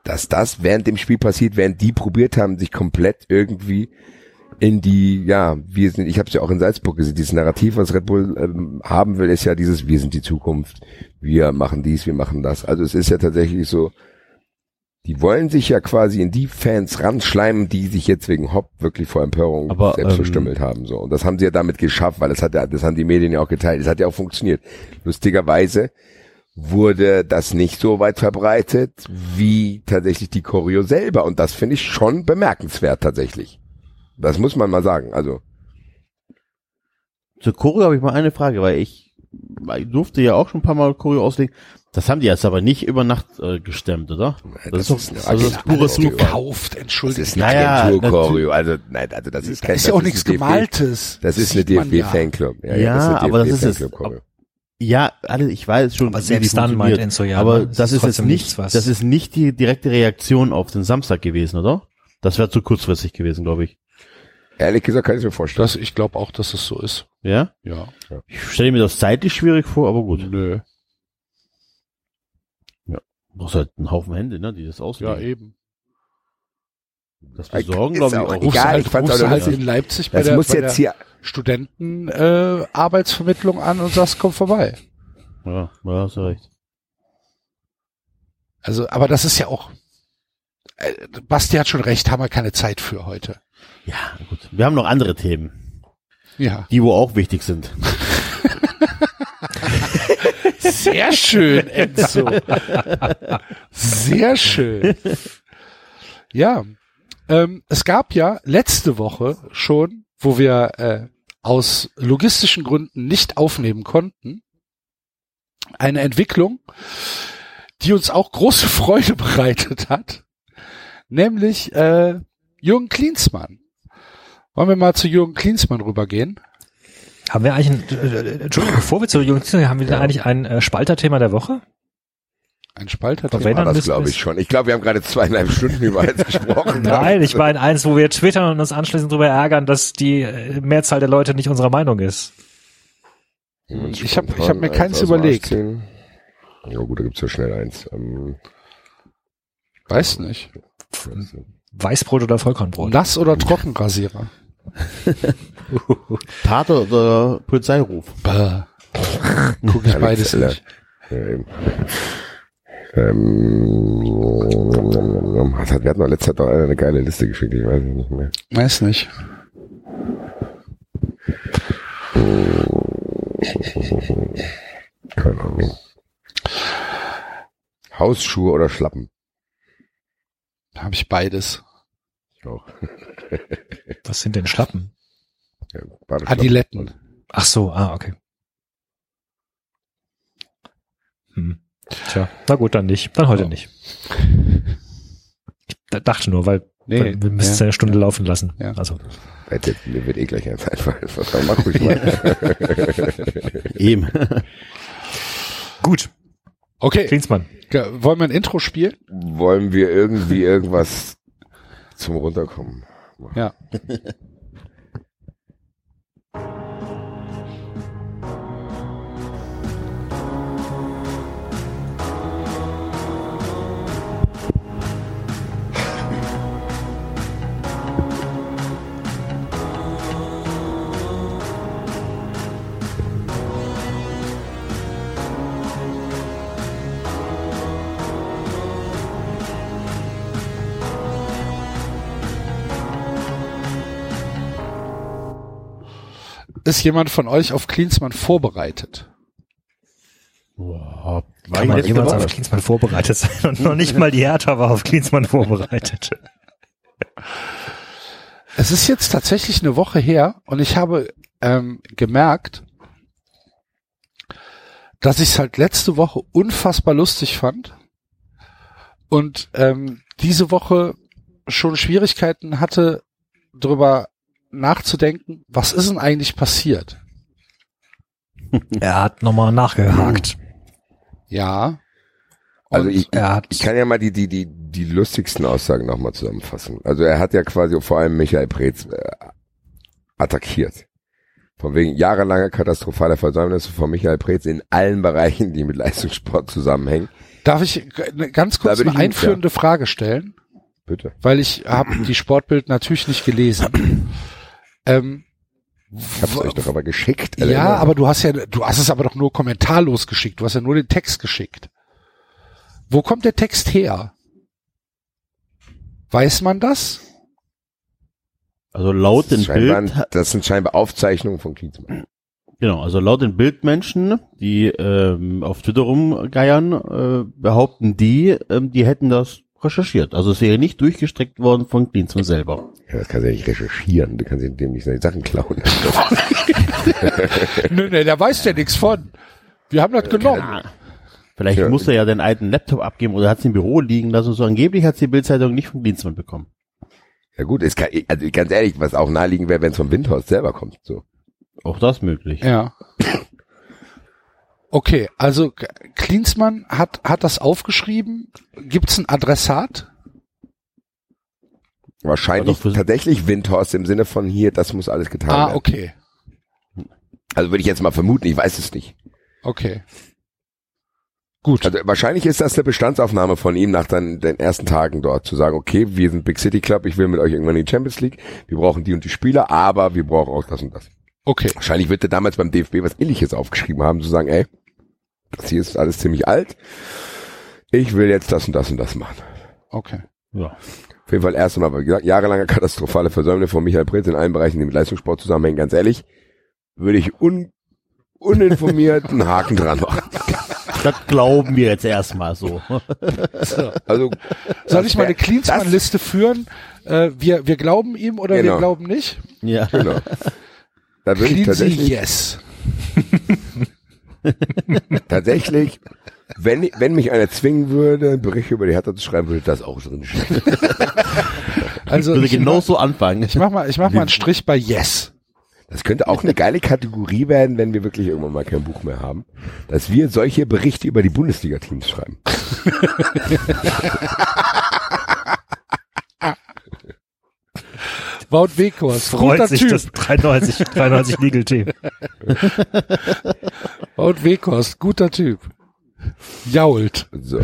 dass das während dem Spiel passiert, während die probiert haben, sich komplett irgendwie in die, ja, wir sind, ich habe es ja auch in Salzburg gesehen, dieses Narrativ, was Red Bull ähm, haben will, ist ja dieses, wir sind die Zukunft, wir machen dies, wir machen das. Also es ist ja tatsächlich so, Die wollen sich ja quasi in die Fans ranschleimen, die sich jetzt wegen Hopp wirklich vor Empörung Aber, selbst ähm, verstümmelt haben. So. Und das haben sie ja damit geschafft, weil das hat ja, das haben die Medien ja auch geteilt. Das hat ja auch funktioniert. Lustigerweise wurde das nicht so weit verbreitet wie tatsächlich die Choreo selber. Und das finde ich schon bemerkenswert tatsächlich. Das muss man mal sagen. Also, Zur Choreo habe ich mal eine Frage, weil ich, ich durfte ja auch schon ein paar Mal Choreo auslegen. Das haben die jetzt aber nicht über Nacht äh, gestemmt, oder? Das, das ist ist doch eine das ist pures Zufall. Gekauft, entschuldigt. das ist eine Naja, Agentur-Choreo. Also, nein, also das ist kein, ist ja das auch nichts Gemaltes. Das ist eine Sieht man ja. DFB-Fanclub. Ja, aber das ist es. Ja, alle, ich weiß schon, Aber selbst dann meint Enzo ja, Aber ne? das Das ist ist jetzt nicht, nichts, was- das ist nicht die direkte Reaktion auf den Samstag gewesen, oder? Das wäre zu kurzfristig gewesen, glaube ich. Ehrlich gesagt kann ich mir vorstellen. Das, ich glaube auch, dass es so ist. Ja? Ja. Ich stelle mir das zeitlich schwierig vor, aber gut. Nö. Ja. Du brauchst halt einen Haufen Hände, ne, die das auslegen. Ja, eben. Das besorgen, glaube ich, auch auch. egal. Rufst ich halt, fand's rufst auch halt in Leipzig bei Das der, muss bei jetzt der hier, Studenten äh, Arbeitsvermittlung an und sagst, komm vorbei. Ja, ja, hast du recht. Also, aber das ist ja auch. Äh, Basti hat schon recht, haben wir keine Zeit für heute. Ja, gut. Wir haben noch andere Themen, Ja. die wo auch wichtig sind. Sehr schön, Enzo. Sehr schön. Ja, ähm, es gab ja letzte Woche schon, wo wir äh, aus logistischen Gründen nicht aufnehmen konnten, eine Entwicklung, die uns auch große Freude bereitet hat, nämlich äh, Jürgen Klinsmann. Wollen wir mal zu Jürgen Klinsmann rübergehen? Haben wir eigentlich, ein, äh, Entschuldigung, bevor wir zu Jungs gehen, haben wir da eigentlich ein äh, Spalterthema der Woche? Ein Spalter. Aber wenn, war das glaube ich schon. Ich glaube, wir haben gerade zweieinhalb Stunden über eins gesprochen. Nein, ich meine eins, wo wir twittern und uns anschließend darüber ärgern, dass die äh, Mehrzahl der Leute nicht unserer Meinung ist. Ich habe ich hab mir keins überlegt. Ja gut, da gibt's ja schnell eins. Ähm, Weiß nicht. Weißbrot oder Vollkornbrot? Nass oder Trockenrasierer? Tate oder Polizeiruf? Bäh. Guck ich beides Zelle. nicht. Ähm, ähm, was hat, wir hatten doch letzte Zeit noch einer eine geile Liste geschickt, ich weiß es nicht mehr. Weiß nicht. Keine Ahnung. Hausschuhe oder Schlappen? Da habe ich beides. Ich auch. Was sind denn Schlappen? Ja. Adiletten. Ach so, ah, okay. Hm. Tja, na gut, dann nicht. Dann heute nicht. Ich dachte nur, weil, Nee, weil wir müssen es ja, eine Stunde laufen lassen. Ja. Also jetzt, Mir wird eh gleich eins einfallen. Mach ruhig mal. Eben. gut. Okay. Klinsmann. Wollen wir ein Intro spielen? Wollen wir irgendwie irgendwas zum Runterkommen? Machen? Ja. Ist jemand von euch auf Klinsmann vorbereitet? Boah, war Kann ich man jemals auf Klinsmann vorbereitet sein? Und noch nicht mal die Hertha war auf Klinsmann vorbereitet. Es ist jetzt tatsächlich eine Woche her und ich habe ähm, gemerkt, dass ich es halt letzte Woche unfassbar lustig fand und ähm, diese Woche schon Schwierigkeiten hatte, darüber nachzudenken, was ist denn eigentlich passiert? Er hat nochmal nachgehakt. Ja. Also ich, er hat- ich kann ja mal die, die, die, die lustigsten Aussagen nochmal zusammenfassen. Also er hat ja quasi vor allem Michael Preetz äh, attackiert. Von wegen jahrelanger katastrophaler Versäumnisse von Michael Preetz in allen Bereichen, die mit Leistungssport zusammenhängen. Darf ich g- ne- ganz kurz eine einführende Frage stellen? Bitte. Weil ich habe die Sportbild natürlich nicht gelesen. Ähm, Ich hab's euch doch aber geschickt. Ja, Elena. aber du hast ja, du hast es aber doch nur kommentarlos geschickt. Du hast ja nur den Text geschickt. Wo kommt der Text her? Weiß man das? Also laut den Bild, das sind scheinbar Aufzeichnungen von Klinsmann. genau, also laut den Bildmenschen, die ähm, auf Twitter rumgeiern, äh, behaupten die, ähm, die hätten das recherchiert. Also es wäre nicht durchgestreckt worden von Klinsmann selber. Ja, das kannst du ja nicht recherchieren. Du kannst dem nicht seine Sachen klauen. nö, nö, der weiß ja nichts von. Wir haben das genommen. Vielleicht Ja. muss er ja den alten Laptop abgeben oder hat es im Büro liegen lassen. So angeblich hat die Bildzeitung nicht von Klinsmann bekommen. Ja gut, es kann, also ganz ehrlich, was auch naheliegend wäre, wenn es vom Windhorst selber kommt. So. Auch das möglich. Ja. Okay, also Klinsmann hat, hat das aufgeschrieben. Gibt's ein Adressat? Wahrscheinlich tatsächlich Windhorst im Sinne von hier, das muss alles getan Ah, werden. okay. Also würde ich jetzt mal vermuten, ich weiß es nicht. Okay. Gut. Also wahrscheinlich ist das eine Bestandsaufnahme von ihm nach dann den ersten Tagen dort, zu sagen, okay, wir sind Big City Club, ich will mit euch irgendwann in die Champions League, wir brauchen die und die Spieler, aber wir brauchen auch das und das. Okay. Wahrscheinlich wird er damals beim DFB was ähnliches aufgeschrieben haben, zu sagen, ey, das hier ist alles ziemlich alt, ich will jetzt das und das und das machen. Okay. Ja. Auf jeden Fall erst einmal, wie gesagt, jahrelange katastrophale Versäumnis von Michael Pritz in allen Bereichen, die mit Leistungssport zusammenhängen, ganz ehrlich, würde ich un, uninformiert einen Haken dran machen. Das glauben wir jetzt erstmal so. Also, Soll ich mal eine Klinsmann-Liste führen? Äh, wir, wir glauben ihm oder wir Genau. glauben nicht? Ja. Genau. Da würde ich tatsächlich, yes. tatsächlich, wenn, wenn mich einer zwingen würde, Berichte über die Hertha zu schreiben, würde das auch drin stehen. Also würde ich genau mach- so anfangen. Ich mach mal, ich mach mal einen Strich bei yes. Das könnte auch eine geile Kategorie werden, wenn wir wirklich irgendwann mal kein Buch mehr haben, dass wir solche Berichte über die Bundesliga-Teams schreiben. Wout Weghorst, Freut guter sich Typ. das 93, 93 Legal Team. Wout Weghorst, guter Typ. Jault. So.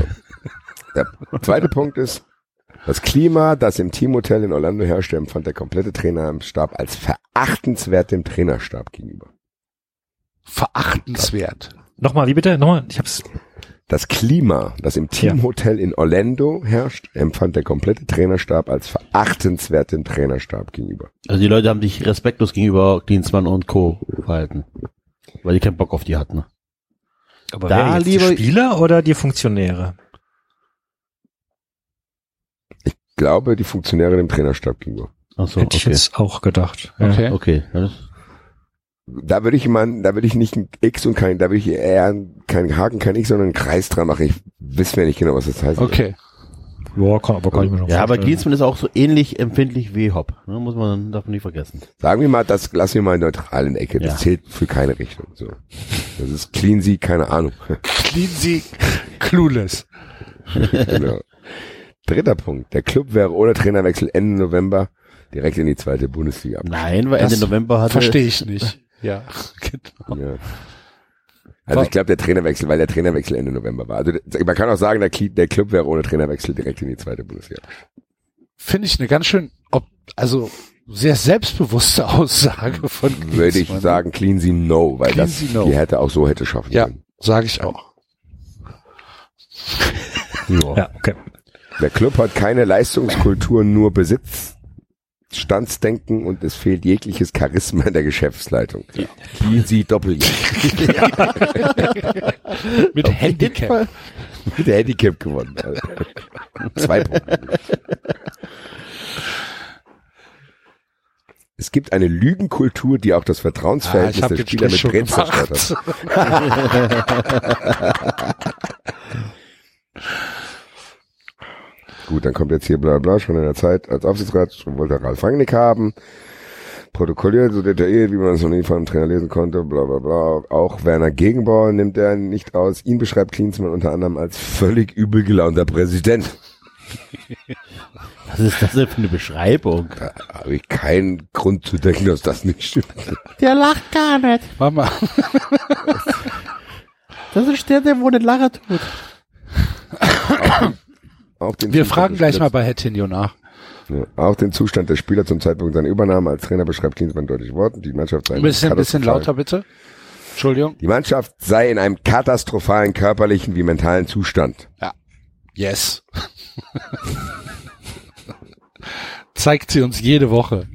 Der zweite Punkt ist, das Klima, das im Teamhotel in Orlando herrschte, empfand der komplette Trainerstab als verachtenswert dem Trainerstab gegenüber. Verachtenswert. Nochmal, wie bitte? Nochmal, ich hab's. Das Klima, das im Teamhotel in Orlando herrscht, empfand der komplette Trainerstab als verachtenswert dem Trainerstab gegenüber. Also die Leute haben sich respektlos gegenüber Klinsmann und Co. verhalten. Weil die keinen Bock auf die hatten. Aber Da wer jetzt lieber- die Spieler oder die Funktionäre? Ich glaube, die Funktionäre dem Trainerstab gegenüber. Ach so, Hätte ich okay. jetzt auch gedacht. Ja. Okay. Okay. Da würde ich mal, da würde ich nicht ein X und kein, da würde ich eher keinen Haken, kein X, sondern einen Kreis dran machen. Ich weiß mir nicht genau, was das heißt. Okay. Ja, kann, aber kann ich mir schon Ja, aber. Klinsmann ist auch so ähnlich empfindlich wie Hopp. Ne, muss man davon nicht vergessen. Sagen wir mal, das lassen wir mal neutral in Ecke. Das Ja. zählt für keine Richtung. So. Das ist clean sie, keine Ahnung. Cleansy, clueless. genau. Dritter Punkt. Der Club wäre ohne Trainerwechsel Ende November direkt in die zweite Bundesliga. Nein, weil Ende Das November hatte... Verstehe ich nicht. Ja, genau. Ja. Also ich glaube, der Trainerwechsel, weil der Trainerwechsel Ende November war. Also man kann auch sagen, der, Club wäre ohne Trainerwechsel direkt in die zweite Bundesliga. Finde ich eine ganz schön, ob, also sehr selbstbewusste Aussage von Würde ich Klinsmann. sagen, clean sie no, weil das Cleansy no. die hätte auch so hätte schaffen Ja, können. sage ich auch. Ja, okay. Der Club hat keine Leistungskultur, nur Besitzstandsdenken und es fehlt jegliches Charisma in der Geschäftsleitung. Clean sie doppel. Mit Handicap. Mit Handicap gewonnen. Also. Zwei Punkte. Es gibt eine Lügenkultur, die auch das Ah, Vertrauensverhältnis hab der Spieler mit Brenn zerstört hat. Gut, dann kommt jetzt hier bla bla schon in der Zeit als Aufsichtsrat wollte Ralf Rangnick haben. Protokolliert, so detailliert, wie man es noch nie von einem Trainer lesen konnte, bla bla bla. Auch Werner Gegenbauer nimmt er nicht aus. Ihn beschreibt Klinsmann unter anderem als völlig übel gelaunter Präsident. Was ist das denn für eine Beschreibung? Da habe ich keinen Grund zu denken, dass das nicht stimmt. Der lacht gar nicht. Mama. Das ist der, der wo nicht lachen tut. Auch den Wir Zustand fragen gleich mal bei Herr nach. Ja, auch den Zustand der Spieler zum Zeitpunkt seiner Übernahme als Trainer beschreibt Klinsmann deutlich Worten. Die Mannschaft sei Ein bisschen, bisschen lauter bitte. Entschuldigung. Die Mannschaft sei in einem katastrophalen körperlichen wie mentalen Zustand. Ja. Yes. zeigt sie uns jede Woche.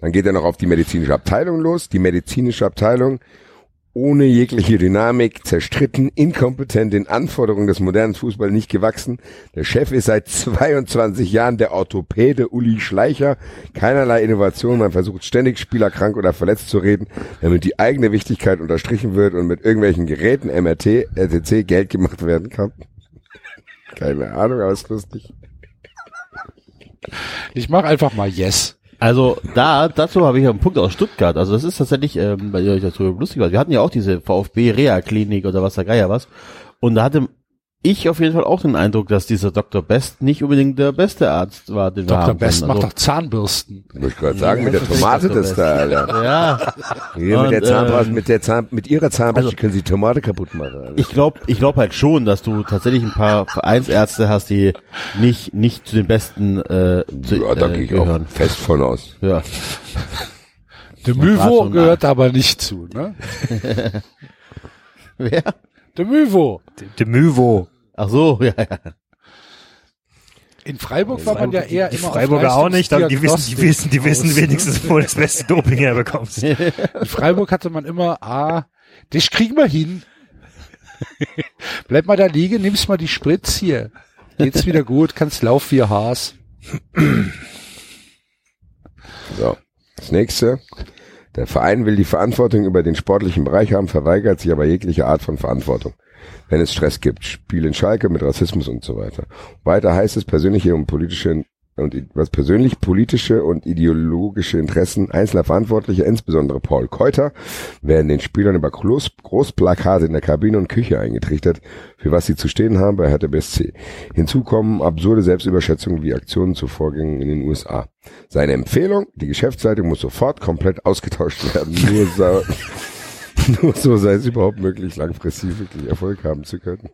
Dann geht er noch auf die medizinische Abteilung los. Die medizinische Abteilung ohne jegliche Dynamik, zerstritten, inkompetent, den Anforderungen des modernen Fußballs nicht gewachsen. Der Chef ist seit 22 Jahren der Orthopäde Uli Schleicher. Keinerlei Innovation, man versucht ständig Spieler krank oder verletzt zu reden, damit die eigene Wichtigkeit unterstrichen wird und mit irgendwelchen Geräten, MRT, RTC, Geld gemacht werden kann. Keine Ahnung, aber ist lustig. Ich mach einfach mal Yes. Also da, dazu habe ich einen Punkt aus Stuttgart. Also das ist tatsächlich, ähm, weil ihr euch dazu lustig war. Wir hatten ja auch diese VfB Reha Klinik oder was der Geier was. Und da hatte ich auf jeden Fall auch den Eindruck, dass dieser Dr. Best nicht unbedingt der beste Arzt war, den wir Dr. haben Best können. macht Also- doch Zahnbürsten. Muss ich gerade sagen, mit der Tomate das da, Alter. Ja. Hier mit der Zahnbürste, ähm, mit der Zahn, mit ihrer Zahnbürste also- können sie Tomate kaputt machen. Alter. Ich glaube, ich glaube halt schon, dass du tatsächlich ein paar Vereinsärzte hast, die nicht nicht zu den besten äh, zu, Ja, da äh, gehe ich auch fest von aus. Ja. De so gehört aber nicht zu, ne? Wer? De Müvo. De Müvo. Ach so, ja, ja. In Freiburg war man ja eher Die immer auf Freiburger auch nicht, aber die wissen, die wissen, die wissen aus. wenigstens, wo das beste Doping herbekommst. In Freiburg hatte man immer, ah, dich kriegen wir hin. Bleib mal da liegen, nimmst mal die Spritz hier. Geht's wieder gut, kannst laufen wie ein Haas. So. Das nächste. Der Verein will die Verantwortung über den sportlichen Bereich haben, verweigert sich aber jegliche Art von Verantwortung. Wenn es Stress gibt, Spiel in Schalke mit Rassismus und so weiter. Weiter heißt es persönliche und politische und was persönlich politische und ideologische Interessen einzelner Verantwortlicher, insbesondere Paul Keuter, werden den Spielern über Groß, Großplakate in der Kabine und Küche eingetrichtert, für was sie zu stehen haben bei Hertha BSC. Hinzu kommen absurde Selbstüberschätzungen wie Aktionen zu Vorgängen in den USA. Seine Empfehlung, die Geschäftsleitung muss sofort komplett ausgetauscht werden. Nur so, nur so sei es überhaupt möglich, langfristig wirklich Erfolg haben zu können.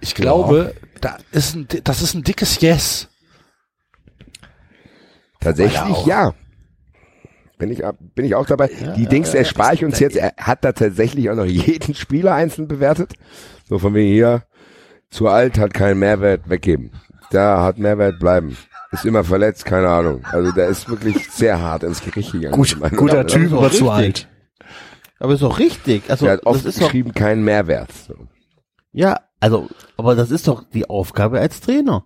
Ich glaube, da ist ein, das ist ein dickes Yes. Tatsächlich ja. Bin ich, bin ich auch dabei. die Dings erspare ich uns jetzt. Er hat da tatsächlich auch noch jeden Spieler einzeln bewertet. So von wegen hier, zu alt, hat keinen Mehrwert, weggeben. Da hat Mehrwert, bleiben. Ist immer verletzt, keine Ahnung. Also der ist wirklich sehr hart ins Gericht gegangen. Gut, guter Typ, aber zu richtig. alt. Aber ist doch richtig. Also Der hat oft das ist doch, geschrieben, keinen Mehrwert. So. ja, also, aber das ist doch die Aufgabe als Trainer.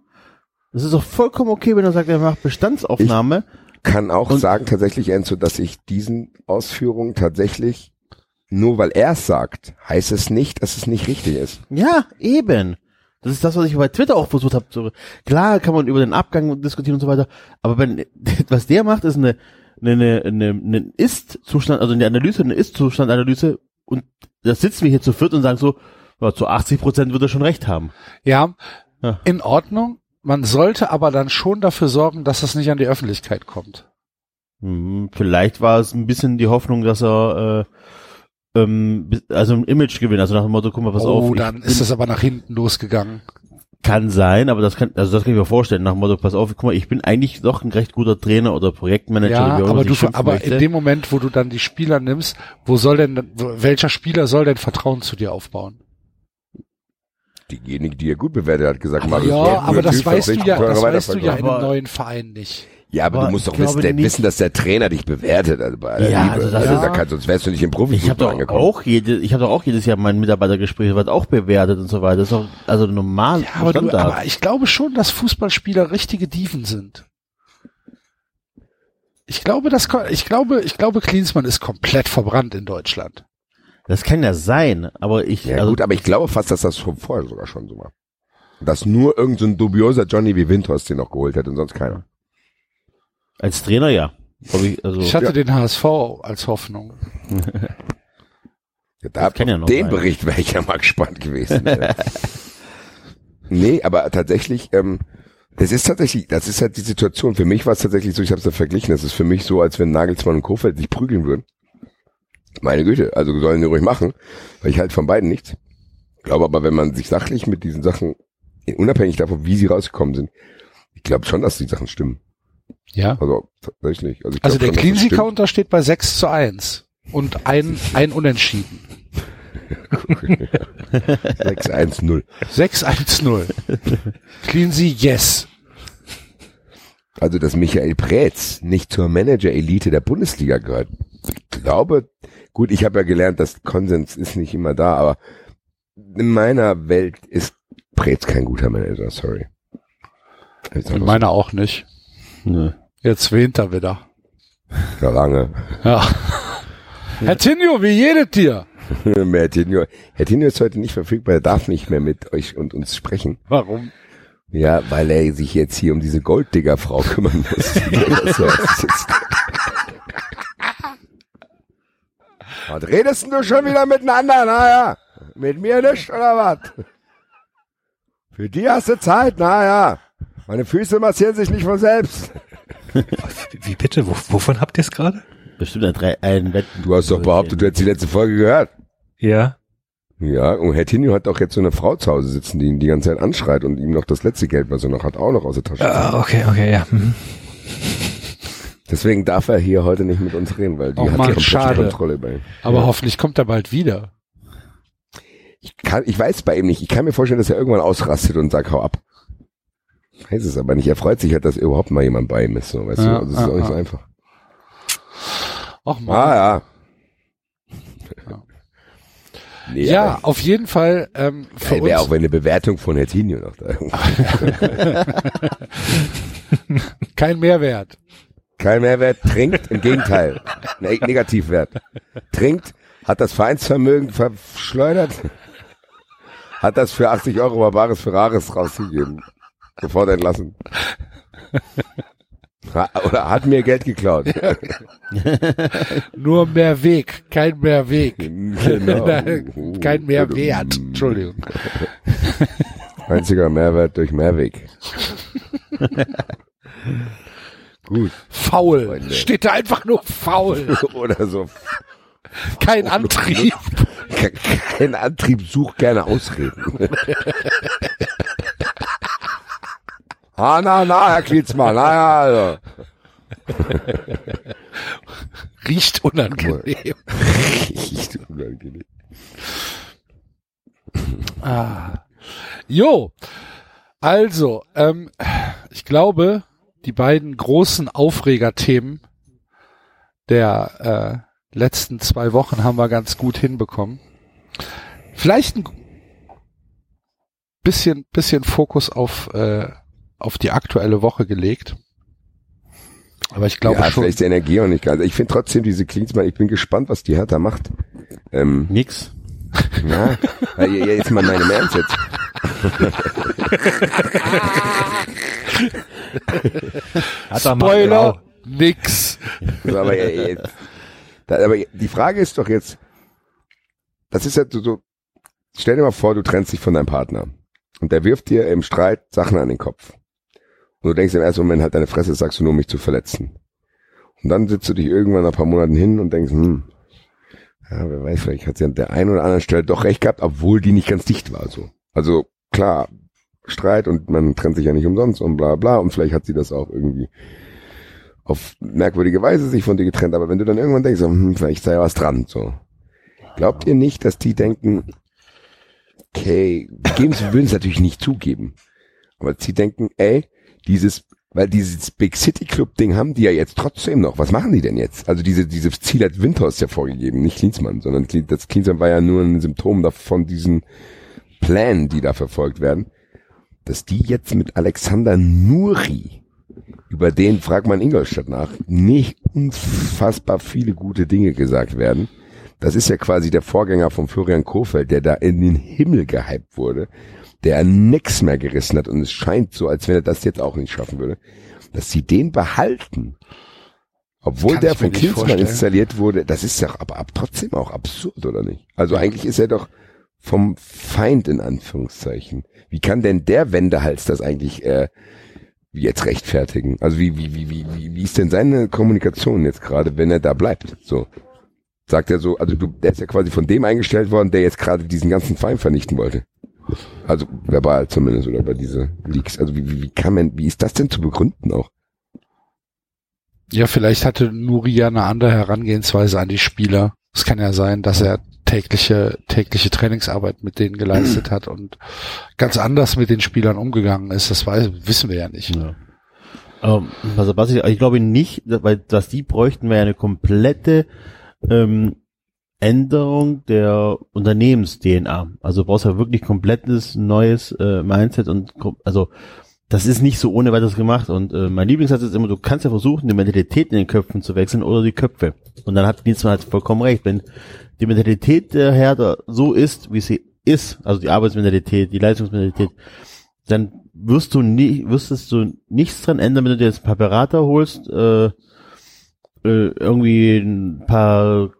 Das ist doch vollkommen okay, wenn er sagt, er macht Bestandsaufnahme. Kann auch Und- sagen, tatsächlich, Enzo, dass ich diesen Ausführungen tatsächlich, nur weil er es sagt, heißt es nicht, dass es nicht richtig ist. Ja, eben. Das ist das, was ich bei Twitter auch versucht habe. zu- Klar kann man über den Abgang diskutieren und so weiter, aber wenn was der macht, ist eine eine, eine, eine Ist-Zustand, also eine Analyse, eine Ist-Zustand-Analyse und da sitzen wir hier zu viert und sagen so, ja, zu 80 Prozent wird er schon recht haben. Ja, Ja. in Ordnung. Man sollte aber dann schon dafür sorgen, dass das nicht an die Öffentlichkeit kommt. Hm, vielleicht war es ein bisschen die Hoffnung, dass er äh, ähm, also ein Image gewinnt, also nach dem Motto, guck mal, pass oh, auf, ich dann ist es aber nach hinten losgegangen. Kann sein, aber das kann, also das kann ich mir vorstellen, nach dem Motto, pass auf, guck mal, ich bin eigentlich doch ein recht guter Trainer oder Projektmanager. Ja, immer aber du, aber möchte. in dem Moment, wo du dann die Spieler nimmst, wo soll denn, welcher Spieler soll denn Vertrauen zu dir aufbauen? Diejenige, die er gut bewertet hat, gesagt, Marius ja, aber das Typ, weißt du ja, das weißt du ja in einem Aber- neuen Verein nicht. Ja, aber, Aber du musst ich doch wissen, der, wissen, dass der Trainer dich bewertet. Also bei aller Ja, Liebe. also Also, das da ist- kannst, sonst wärst du nicht im Ich habe Profifußball doch angekommen. auch jede, ich habe doch auch jedes Jahr mein Mitarbeitergespräch wird auch bewertet und so weiter. Das ist doch also normal Ja, aber, du, aber ich glaube schon, dass Fußballspieler richtige Dieven sind. Ich glaube, das, ich glaube, ich glaube, Klinsmann ist komplett verbrannt in Deutschland. Das kann ja sein, aber ich Ja also, gut, aber ich glaube fast, dass das schon vorher sogar schon so war. Dass nur irgend so ein dubioser Johnny wie Windhorst den noch geholt hätte und sonst keiner. als Trainer ja. Ich, also, Ich hatte Ja. den HSV als Hoffnung. Ja, da, ja noch den sein. Bericht wäre ich ja mal gespannt gewesen. nee, aber tatsächlich, ähm, es ist tatsächlich, das ist halt die Situation. Für mich war es tatsächlich so, ich habe es ja verglichen, es ist für mich so, als wenn Nagelsmann und Kofeld sich prügeln würden. Meine Güte, also sollen die ruhig machen, weil ich halt von beiden nichts. Glaube aber, wenn man sich sachlich mit diesen Sachen, unabhängig davon, wie sie rausgekommen sind, ich glaube schon, dass die Sachen stimmen. Ja. Also tatsächlich. Also, ich Also der stimmt. Cleansy-Counter steht bei 6 zu 1 und ein, ein Unentschieden. 6-1-0. 6-1-0. Cleansy, yes. Also, dass Michael Preetz nicht zur Manager-Elite der Bundesliga gehört. Ich glaube, gut, ich habe ja gelernt, dass Konsens ist nicht immer da, aber in meiner Welt ist Preetz kein guter Manager, sorry. In meiner auch nicht. Nö. Jetzt wehnt er wieder. Ja, lange. Ja. Herr Tinio, wie jedes Tier? Herr Tinio, Herr Tinio ist heute nicht verfügbar, er darf nicht mehr mit euch und uns sprechen. Warum? Ja, weil er sich jetzt hier um diese Golddigger-Frau kümmern muss. Das ist- was redest denn du schon wieder miteinander? Naja, mit mir nicht, oder was? Für die hast du Zeit, naja. Meine Füße massieren sich nicht von selbst. Wie bitte? Wo, wovon habt ihr es gerade? Bestimmt ein, drei, ein Wetten. Du hast doch behauptet, du hättest die letzte Folge gehört. Ja. Ja, und Herr Tinio hat auch jetzt so eine Frau zu Hause sitzen, die ihn die ganze Zeit anschreit und ihm noch das letzte Geld, was er noch hat, auch noch aus der Tasche. Ah, okay, okay, ja. Mhm. Deswegen darf er hier heute nicht mit uns reden, weil die Oh hat Mann, die schade. Kontrolle bei ihm. Aber ja. hoffentlich kommt er bald wieder. Ich, kann, ich weiß bei ihm nicht. Ich kann mir vorstellen, dass er irgendwann ausrastet und sagt, hau ab. Weiß es aber nicht. Er freut sich halt, dass überhaupt mal jemand bei ihm ist. So, weißt Ja, du? Also, das ist ja, auch nicht so ja. einfach. Ach man. Ah ja. Nee, ja, auf jeden Fall ähm, für Wäre auch eine Bewertung von Herr Tinio noch da. kein Mehrwert. Kein Mehrwert, trinkt, im Gegenteil. Ne Negativwert. Trinkt, hat das Vereinsvermögen verschleudert, hat das für 80 Euro Barbares Ferraris rausgegeben, sofort entlassen. Oder hat mir Geld geklaut. Nur mehr Weg, kein mehr Weg. Genau. Kein mehr Wert. Entschuldigung. Einziger Mehrwert durch Mehrweg. Gut. Faul. Freunde. Steht da einfach nur faul. Oder so. Kein Antrieb. Kein Antrieb, such gerne Ausreden. ah, na, na, Herr Klitzmann, na ja, also. Riecht unangenehm. Riecht unangenehm. Ah. Jo. Also, ähm, ich glaube, die beiden großen Aufregerthemen der äh, letzten zwei Wochen haben wir ganz gut hinbekommen. Vielleicht ein bisschen, bisschen Fokus auf, äh, auf die aktuelle Woche gelegt. Aber ich glaube ja, schon. vielleicht Energie auch nicht ganz. Ich finde trotzdem diese Klinsmann, ich bin gespannt, was die Hertha macht. Ähm, Nix. Ja, jetzt mal meine Ernst jetzt. Er Spoiler, genau. nix. So, aber, äh, äh, da, aber die Frage ist doch jetzt, das ist ja so, so, stell dir mal vor, du trennst dich von deinem Partner und der wirft dir im Streit Sachen an den Kopf. Und du denkst im ersten Moment halt, deine Fresse sagst du nur, um mich zu verletzen. Und dann sitzt du dich irgendwann nach ein paar Monaten hin und denkst, hm, ja, wer weiß, vielleicht hat sie an der einen oder anderen Stelle doch recht gehabt, obwohl die nicht ganz dicht war, so. Also, klar, Streit und man trennt sich ja nicht umsonst und bla bla und vielleicht hat sie das auch irgendwie auf merkwürdige Weise sich von dir getrennt, aber wenn du dann irgendwann denkst, hm, vielleicht sei was dran, so. Glaubt ihr nicht, dass die denken, okay, geben sie, würden es natürlich nicht zugeben, aber sie denken, ey, dieses, weil dieses Big City Club Ding haben die ja jetzt trotzdem noch. Was machen die denn jetzt? Also diese, diese Ziel hat Windhorst ja vorgegeben, nicht Klinsmann, sondern das Klinsmann war ja nur ein Symptom davon diesen Plänen, die da verfolgt werden, dass die jetzt mit Alexander Nuri, über den fragt man Ingolstadt nach, nicht unfassbar viele gute Dinge gesagt werden. Das ist ja quasi der Vorgänger von Florian Kofeld, der da in den Himmel gehypt wurde, der nix mehr gerissen hat und es scheint so, als wenn er das jetzt auch nicht schaffen würde, dass sie den behalten. Obwohl Kann der von Klinsmann installiert wurde, das ist doch aber ab, trotzdem auch absurd, oder nicht? Also eigentlich ist er doch vom Feind in Anführungszeichen. Wie kann denn der Wendehals das eigentlich äh, jetzt rechtfertigen? Also wie, wie, wie, wie, wie, wie ist denn seine Kommunikation jetzt gerade, wenn er da bleibt? So. Sagt er so, also du, der ist ja quasi von dem eingestellt worden, der jetzt gerade diesen ganzen Feind vernichten wollte. Also verbal zumindest oder bei diese Leaks. Also wie, wie, wie kann man, wie ist das denn zu begründen auch? Ja, vielleicht hatte Nuri ja eine andere Herangehensweise an die Spieler. Es kann ja sein, dass er tägliche, tägliche Trainingsarbeit mit denen geleistet hat und ganz anders mit den Spielern umgegangen ist. Das weiß, wissen wir ja nicht. Ähm, also was ich, ich glaube nicht, weil was die bräuchten, wäre eine komplette ähm, Änderung der Unternehmens-DNA. Also du brauchst ja wirklich komplettes neues äh, Mindset und also das ist nicht so ohne weiteres gemacht. Und äh, mein Lieblingssatz ist immer, du kannst ja versuchen, die Mentalität in den Köpfen zu wechseln oder die Köpfe. Und dann hat Dienstmann halt vollkommen recht. Wenn die Mentalität der Herder so ist, wie sie ist, also die Arbeitsmentalität, die Leistungsmentalität, dann wirst du nie, wirstest du nichts dran ändern, wenn du dir jetzt ein paar Berater holst, äh, äh, irgendwie ein paar,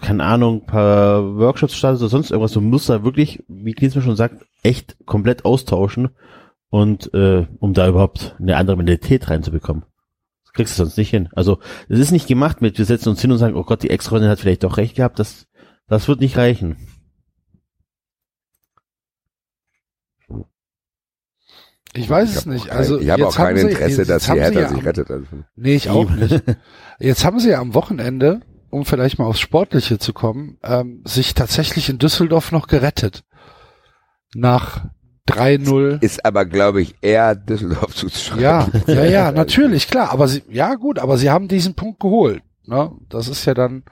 keine Ahnung, ein paar Workshops startest oder sonst irgendwas. Du musst da wirklich, wie Klinsmann schon sagt, echt komplett austauschen und äh, um da überhaupt eine andere Mentalität reinzubekommen. Das kriegst du sonst nicht hin. Also es ist nicht gemacht mit, wir setzen uns hin und sagen, oh Gott, die Ex-Freundin hat vielleicht doch recht gehabt, das, das wird nicht reichen. Ich weiß Ich es nicht. kein- Also ich habe jetzt auch kein haben sie- Interesse, jetzt dass sie Hertha ja sich am- rettet. Also. Nee, ich auch nicht. Jetzt haben sie ja am Wochenende, um vielleicht mal aufs Sportliche zu kommen, ähm, sich tatsächlich in Düsseldorf noch gerettet. Nach 3-0. Ist aber, glaube ich, eher Düsseldorf zuzuschreiben. Ja, ja, ja, natürlich, klar. Aber sie, ja gut, aber sie haben diesen Punkt geholt. Ne? Das ist ja dann,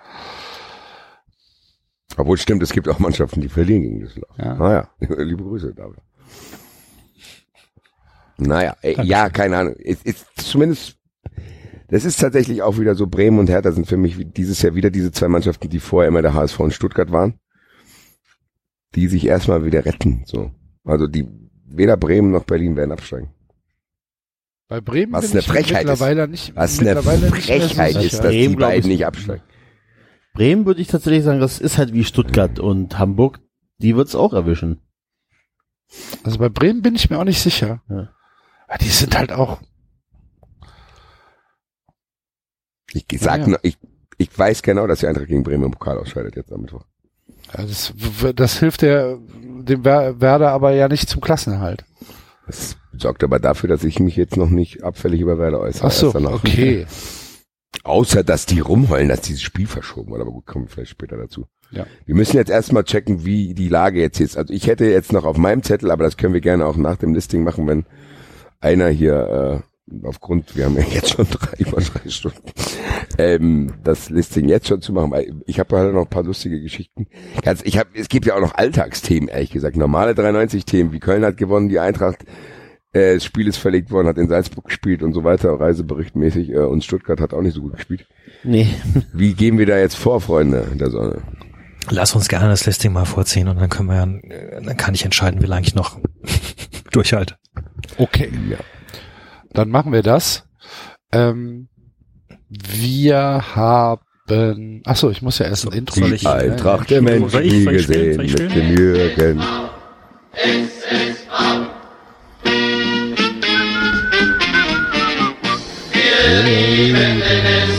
Obwohl stimmt, es gibt auch Mannschaften, die verlieren gegen Düsseldorf. Ja. Naja, liebe Grüße, David. Naja, äh, ja, keine Ahnung. Es ist zumindest, das ist tatsächlich auch wieder so, Bremen und Hertha sind für mich wie dieses Jahr wieder diese zwei Mannschaften, die vorher immer der HSV und Stuttgart waren, die sich erstmal wieder retten, so. Also die, weder Bremen noch Berlin werden absteigen. bei Bremen Was bin eine ich mir Frechheit ist. mittlerweile nicht, Was eine mittlerweile nicht mehr so Frechheit sicher. ist, dass Bremen, die beiden ich, nicht absteigen. Bremen würde ich tatsächlich sagen, das ist halt wie Stuttgart und Hamburg, die wird's auch erwischen. Also bei Bremen bin ich mir auch nicht sicher. Ja. Ja, die sind halt auch, Ich sag Ja, ja. nur, ich, ich weiß genau, dass die Eintracht gegen Bremen im Pokal ausscheidet jetzt am Mittwoch. Das, das hilft der, dem Wer- Werder aber ja nicht zum Klassenerhalt. Das sorgt aber dafür, dass ich mich jetzt noch nicht abfällig über Werder äußere. Ach so, okay. Außer, dass die rumheulen, dass dieses Spiel verschoben wurde. Aber gut, kommen wir vielleicht später dazu. Ja. Wir müssen jetzt erstmal checken, wie die Lage jetzt ist. Also ich hätte jetzt noch auf meinem Zettel, aber das können wir gerne auch nach dem Listing machen, wenn einer hier äh, aufgrund, wir haben ja jetzt schon drei, über drei Stunden, ähm, das Listing jetzt schon zu machen. Weil Ich habe halt noch ein paar lustige Geschichten. Ganz, ich hab, es gibt ja auch noch Alltagsthemen, ehrlich gesagt. Normale 93-Themen, wie Köln hat gewonnen, die Eintracht äh, das Spiel ist verlegt worden, hat in Salzburg gespielt und so weiter, reiseberichtmäßig, äh, und Stuttgart hat auch nicht so gut gespielt. Nee. Wie gehen wir da jetzt vor, Freunde der Sonne? Lass uns gerne das Listing mal vorziehen und dann können wir, ja- dann kann ich entscheiden, wie lange ich noch durchhalte. Okay. Ja. Dann machen wir das. Ähm, wir haben, ach so, ich muss ja erst ein Intro. Die Eintracht der ich- nie gesehen mit dem Jürgen. Wir lieben den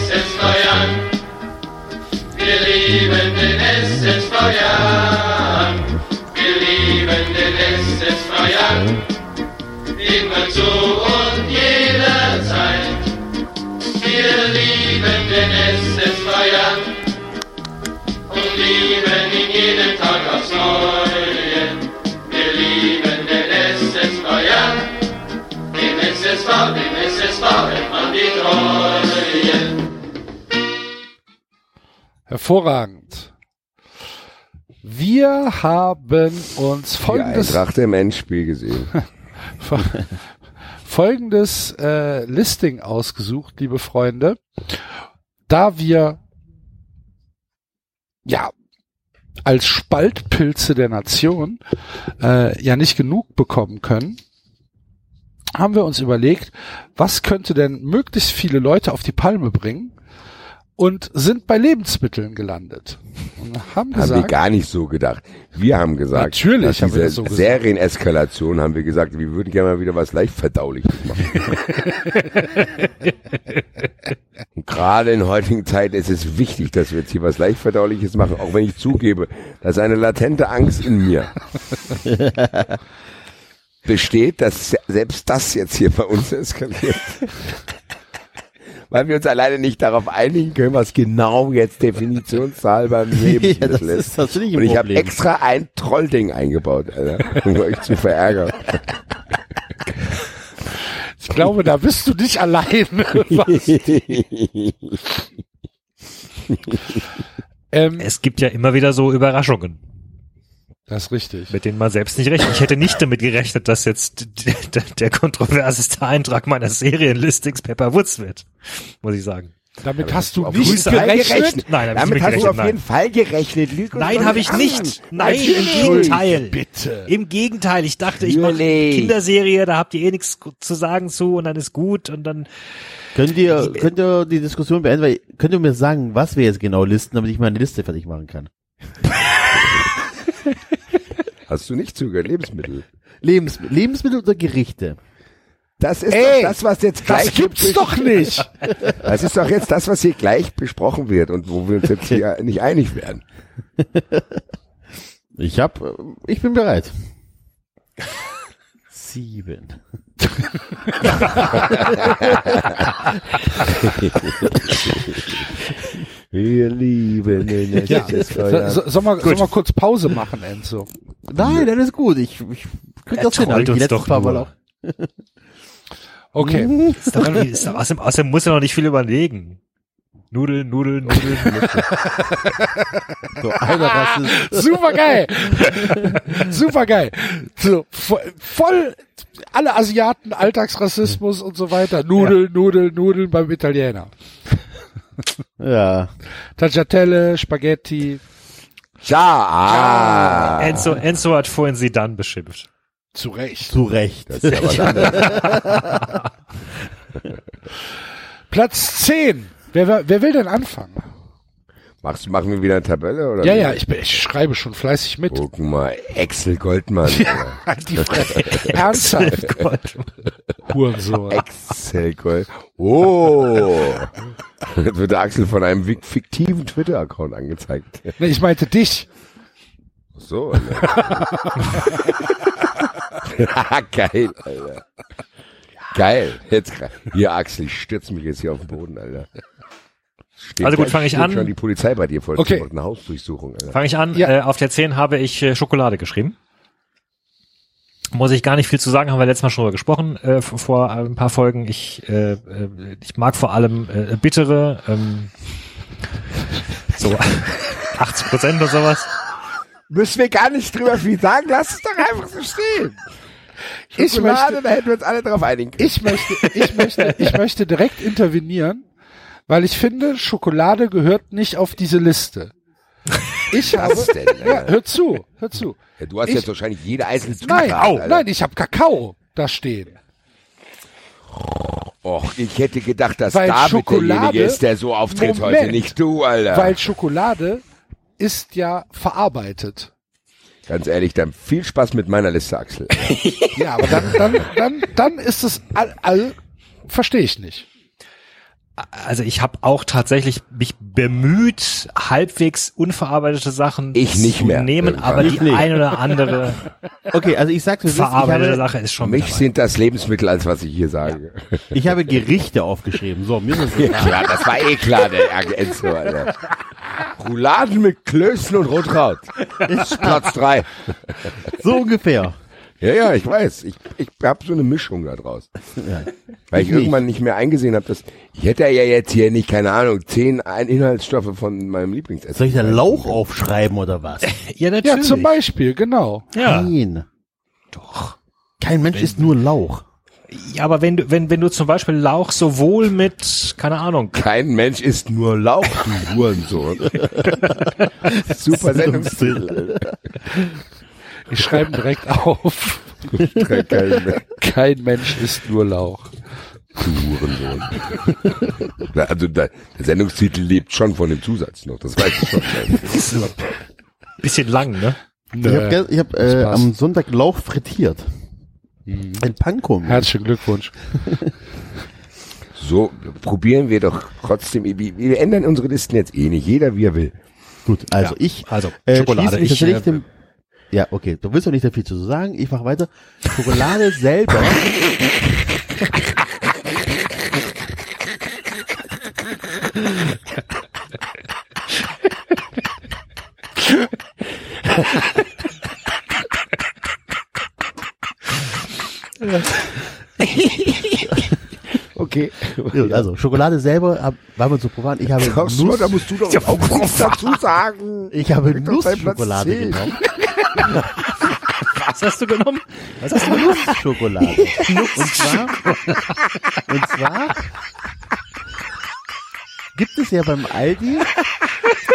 Hervorragend. Wir haben uns Die folgendes, Eintracht im Endspiel gesehen. folgendes äh, Listing ausgesucht, liebe Freunde. Da wir ja als Spaltpilze der Nation äh, ja nicht genug bekommen können, haben wir uns überlegt, was könnte denn möglichst viele Leute auf die Palme bringen und sind bei Lebensmitteln gelandet. Und haben haben wir gesagt, gar nicht so gedacht. Wir haben gesagt, Natürlich nach haben wir das so gesagt. Serieneskalation haben wir gesagt, wir würden gerne mal wieder was leicht verdauliches machen. Und gerade in heutigen Zeiten ist es wichtig, dass wir jetzt hier was leicht verdauliches machen, auch wenn ich zugebe, dass eine latente Angst in mir besteht, dass selbst das jetzt hier bei uns eskaliert. Weil wir uns alleine nicht darauf einigen können, was genau jetzt definitionshalber neben Ja, das ist tatsächlich ein Und ich habe extra ein Trollding eingebaut, Alter, um euch zu verärgern. glaube, da bist du nicht allein. ähm, es gibt ja immer wieder so Überraschungen. Das ist richtig. Mit denen man selbst nicht rechnet. Ich hätte nicht damit gerechnet, dass jetzt der, der kontroverseste Eintrag meiner Serienlistings Pepper Woods wird. Muss ich sagen. Damit hast du auf nicht jeden Fall gerechnet? Nein, Damit nicht hast du gerechnet, auf nein. jeden Fall gerechnet. Lüg Nein, habe ich an. nicht. Nein, im Natürlich. Gegenteil. Bitte. Im Gegenteil. Ich dachte, ich mache. Kinderserie, da habt ihr eh nichts zu sagen zu und dann ist gut und dann Könnt ihr, könnt ihr die Diskussion beenden, weil, könnt ihr mir sagen, was wir jetzt genau listen, damit ich meine Liste fertig machen kann? Hast du nicht zugehört? Lebensmittel. Lebens Lebensmittel oder Gerichte? Das ist Ey, doch das, was jetzt das gleich gibt's doch nicht. Das ist doch jetzt das, was hier gleich besprochen wird und wo wir uns jetzt hier nicht einig werden. Ich hab, äh, ich bin bereit. Sieben. Wir lieben den Ja. So, soll, mal, soll mal kurz Pause machen, Enzo? Nein, das ist gut. Ich, ich krieg Er das hin. trollt Die uns letzten doch paar Mal auch. Okay. ist doch, ist doch, außerdem, außerdem muss er noch nicht viel überlegen. Nudeln, Nudeln, Nudeln. So, einer Rassist. Super geil. Super geil. So, vo- voll alle Asiaten, Alltagsrassismus und so weiter. Nudeln, Nudeln, Nudeln beim Italiener. Ja. Tagliatelle, Spaghetti. Ja, ah. Enzo, Enzo hat vorhin sie dann beschimpft. Zu Recht. Zu Recht. Das ist ja was anderes. Platz 10. Wer, wer, will denn anfangen? Machst, machen wir wieder eine Tabelle? Oder Ja, wie? ja, ich, ich schreibe schon fleißig mit. Guck mal, Axel Goldmann. Halt die Fresse. Ernsthaft. Hurensohn. Axel Gold. Oh. Jetzt wird der Axel von einem fik- fiktiven Twitter-Account angezeigt. Nee, ich meinte dich. Ach So, Alter. Geil, Alter. Geil. Jetzt, hier, Axel, ich stürze mich jetzt hier auf den Boden, Alter. Steht Also gut, fange ich an. schon die Polizei bei dir vor Okay. eine Hausdurchsuchung, Alter. Fange ich an. Ja. Äh, auf der 10 habe ich äh, Schokolade geschrieben. Muss ich gar nicht viel zu sagen, haben wir letztes Mal schon drüber gesprochen, äh, vor- ein paar Folgen. Ich, äh, äh, ich mag vor allem äh, bittere, ähm, so 80 Prozent oder sowas. Müssen wir gar nicht drüber viel sagen, lass es doch einfach so stehen. Ich Schokolade, möchte, da hätten wir uns alle drauf einigen können. ich möchte, ich möchte, ich möchte direkt intervenieren, weil ich finde, Schokolade gehört nicht auf diese Liste. Ich habe, Was denn, ja, hör zu, hör zu. Ja, du hast ich- jetzt wahrscheinlich jede einzelne Zutat. Nein, Alter. nein, ich habe Kakao da stehen. Och, ich hätte gedacht, dass Weil David Schokolade- derjenige ist, der so auftritt Moment. heute, nicht du, Alter. Weil Schokolade ist ja verarbeitet. Ganz ehrlich, dann viel Spaß mit meiner Liste, Axel. Ja, aber dann, dann, dann, dann ist es all, all verstehe ich nicht. Also ich habe auch tatsächlich mich bemüht, halbwegs unverarbeitete Sachen Ich nicht zu mehr. nehmen, Irgendwann. aber Ich die nicht. ein oder andere Okay, also ich sag's verarbeitete habe, Sache ist schon Mich mit dabei. sind das Lebensmittel, als was ich hier sage. ich habe Gerichte aufgeschrieben. So, mir ist es Ja, das war eh klar, der Enzo, Alter. Rouladen mit Klößen und Rotkraut. Ist Platz drei. so ungefähr. Ja, ja, ich weiß. Ich, ich habe so eine Mischung da draus. Weil ich, Ich nicht. irgendwann nicht mehr eingesehen habe, dass ich hätte ja jetzt hier nicht, keine Ahnung, zehn Inhaltsstoffe von meinem Lieblingsessen. Soll ich da Lauch aufschreiben oder was? Ja, Ja, natürlich. zum Beispiel, genau. Ja. Nein. Doch. Kein Mensch ist nur Lauch. ja, aber wenn du, wenn, wenn du zum Beispiel Lauch sowohl mit, keine Ahnung, Kein Mensch isst nur Lauch, du Hurensohn. Super Sendungstitel. Ich schreibe direkt auf. Kein Mensch. Kein Mensch isst nur Lauch. Hurensohn. Na, Also der, der Sendungstitel lebt schon von dem Zusatz noch, das weiß ich schon. bisschen lang, ne? Ich habe ich hab, äh, am Sonntag Lauch frittiert. Ein Panko. Herzlichen Glückwunsch. So, probieren wir doch trotzdem, wir, wir ändern unsere Listen jetzt eh nicht, jeder wie er will. Gut, also Ja, ich also, äh, Schokolade. Ich, äh, dem, ja, okay, du willst doch nicht da viel zu sagen. Ich mache weiter. Schokolade selber. Okay. Also Schokolade selber hab, war mir zu profan. Ich habe so, Nuss, da musst du doch Ja, auch nichts dazu sagen. ich habe Nussschokolade genommen. Was hast du genommen? Was ist Nussschokolade? und zwar, und zwar gibt es ja beim Aldi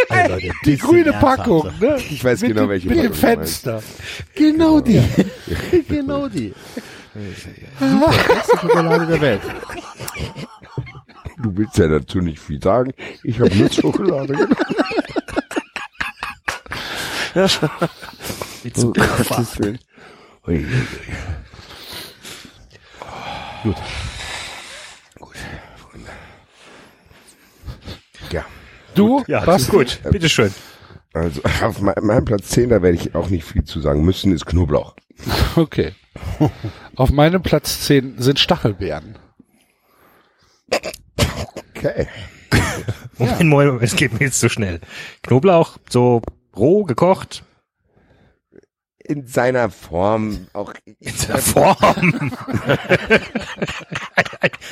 also Leute, Die grüne. Packung, ne? Ich weiß mit genau, welche Mit dem Packung du. Fenster. Genau die. genau die. Super, beste Schokolade der Welt. Du willst ja dazu nicht viel sagen. Ich habe Nussschokolade genommen. Wie zu Um Gottes Willen. Ui, ui, ui. Gut. Gut, Freunde. Ja. Du, Ja, was? gut. Bitteschön. Also auf me- meinem Platz 10, da werde ich auch nicht viel zu sagen müssen, ist Knoblauch. Okay. Auf meinem Platz 10 sind Stachelbeeren. Okay. Moment, Moment, Moment, es geht mir jetzt zu schnell. Knoblauch, so roh, gekocht, In seiner Form auch. in der Form.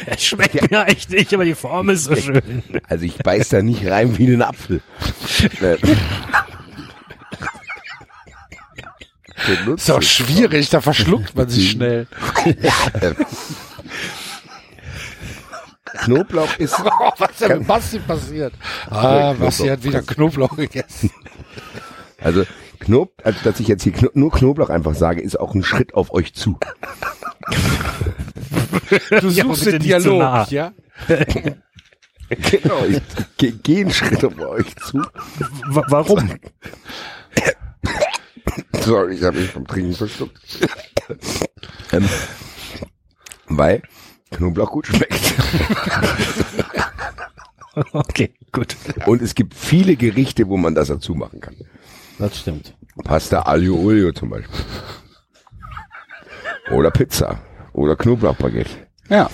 es schmeckt mir echt nicht, aber die Form ist so schön. Also ich beiß da nicht rein wie einen Apfel. Äh, Ist auch schwierig, da verschluckt man sich schnell. Knoblauch ist. Oh, was ist denn mit Basti passiert? Ah, Basti hat wieder Knoblauch gegessen. Also Knob, also dass ich jetzt hier Kno nur Knoblauch einfach sage, ist auch ein Schritt auf euch zu. Du Ja, suchst bitte den Dialog, nah. ja? genau, ich gehe geh einen Schritt auf euch zu. Wa- Warum? Sorry, ich habe mich vom Trinken verschluckt. ähm, weil Knoblauch gut schmeckt. Okay, gut. Und es gibt viele Gerichte, wo man das dazu machen kann. Das stimmt. Pasta Aglio Olio zum Beispiel. Oder Pizza. Oder Knoblauchbaguette. Ja.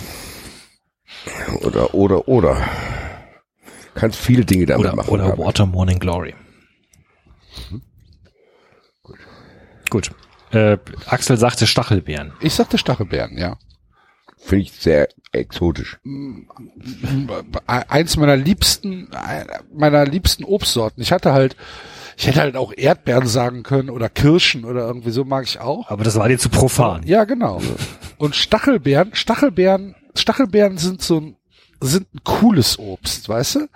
Oder, oder, oder. Kannst viele Dinge damit Oder, machen. oder. Water Morning Glory. Gut. Äh, Axel sagte Stachelbeeren. Ich sagte Stachelbeeren, ja. Finde ich sehr exotisch. Eins meiner liebsten, meiner liebsten Obstsorten. Ich hatte halt, ich hätte halt auch Erdbeeren sagen können oder Kirschen oder irgendwie so mag ich auch. Aber das war dir zu profan. Ja, genau. Und Stachelbeeren, Stachelbeeren, Stachelbeeren sind so ein, sind ein cooles Obst, weißt du?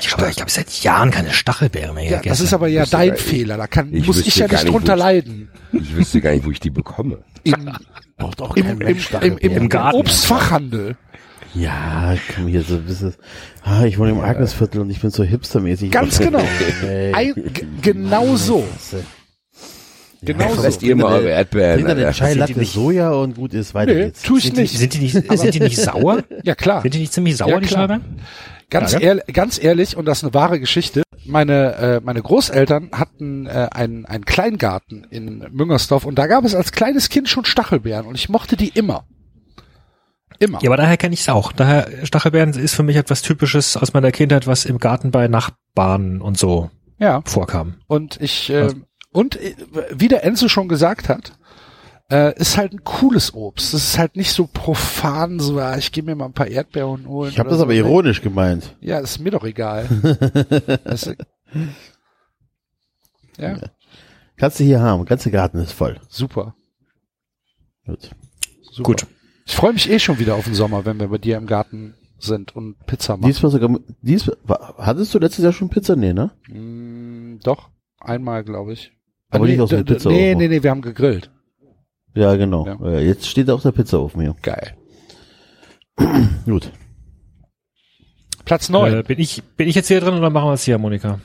Ich habe ich hab seit Jahren keine Stachelbeeren mehr Ja, gegessen. das ist aber ja dein nicht- Fehler. Da kann, ich muss ich ja nicht nicht, drunter ich- leiden. Ich wüsste gar nicht, wo ich die bekomme. Im, Braucht auch im, im, im, im, Garten. Obstfachhandel. Ja, komm hier so ein bisschen. Ah, ich wohne im Agnesviertel und ich bin so hipstermäßig. Ganz genau. G- genau so. Genau so. Lasst ihr mal eure Erdbeeren. Dann den Alter. Chai Sind die Latte nicht- Soja und gut ist, weiter Nee, geht's. tu ich sind, die, nicht. sind die nicht, sind die nicht sauer? Ja, klar. Sind die nicht ziemlich sauer, Ja, die. Stachelbeeren? Ganz, Ja, ehrlich, ganz ehrlich, und das ist eine wahre Geschichte. Meine, äh, meine Großeltern hatten äh, einen, einen Kleingarten in Müngersdorf und da gab es als kleines Kind schon Stachelbeeren und ich mochte die immer. Immer. Ja, aber daher kenne ich es auch. Daher Stachelbeeren ist für mich etwas Typisches aus meiner Kindheit, was im Garten bei Nachbarn und so Ja. vorkam. Und ich, äh, und äh, wie der Enzo schon gesagt hat, äh, ist halt ein cooles Obst. Das ist halt nicht so profan, so, ah, ich gehe mir mal ein paar Erdbeeren holen. Ich habe das so. aber ironisch gemeint. Ja, ist mir doch egal. Das ja, Kannst du hier haben. Der ganze Garten ist voll. super. Gut. super. Gut. Ich freue mich eh schon wieder auf den Sommer, wenn wir bei dir im Garten sind und Pizza machen. Diesmal sogar, diesmal, hattest du letztes Jahr schon Pizza? Nee, ne? Mm, doch, einmal, glaube ich. Aber nicht aus dem d- d- Pizzaofen. Nee, nee, nee, wir haben gegrillt. Ja, genau. Ja. Jetzt steht auch der Pizzaofen hier. Geil. Gut. Platz neun. Äh, bin ich bin ich jetzt hier drin oder machen wir es hier, Monika?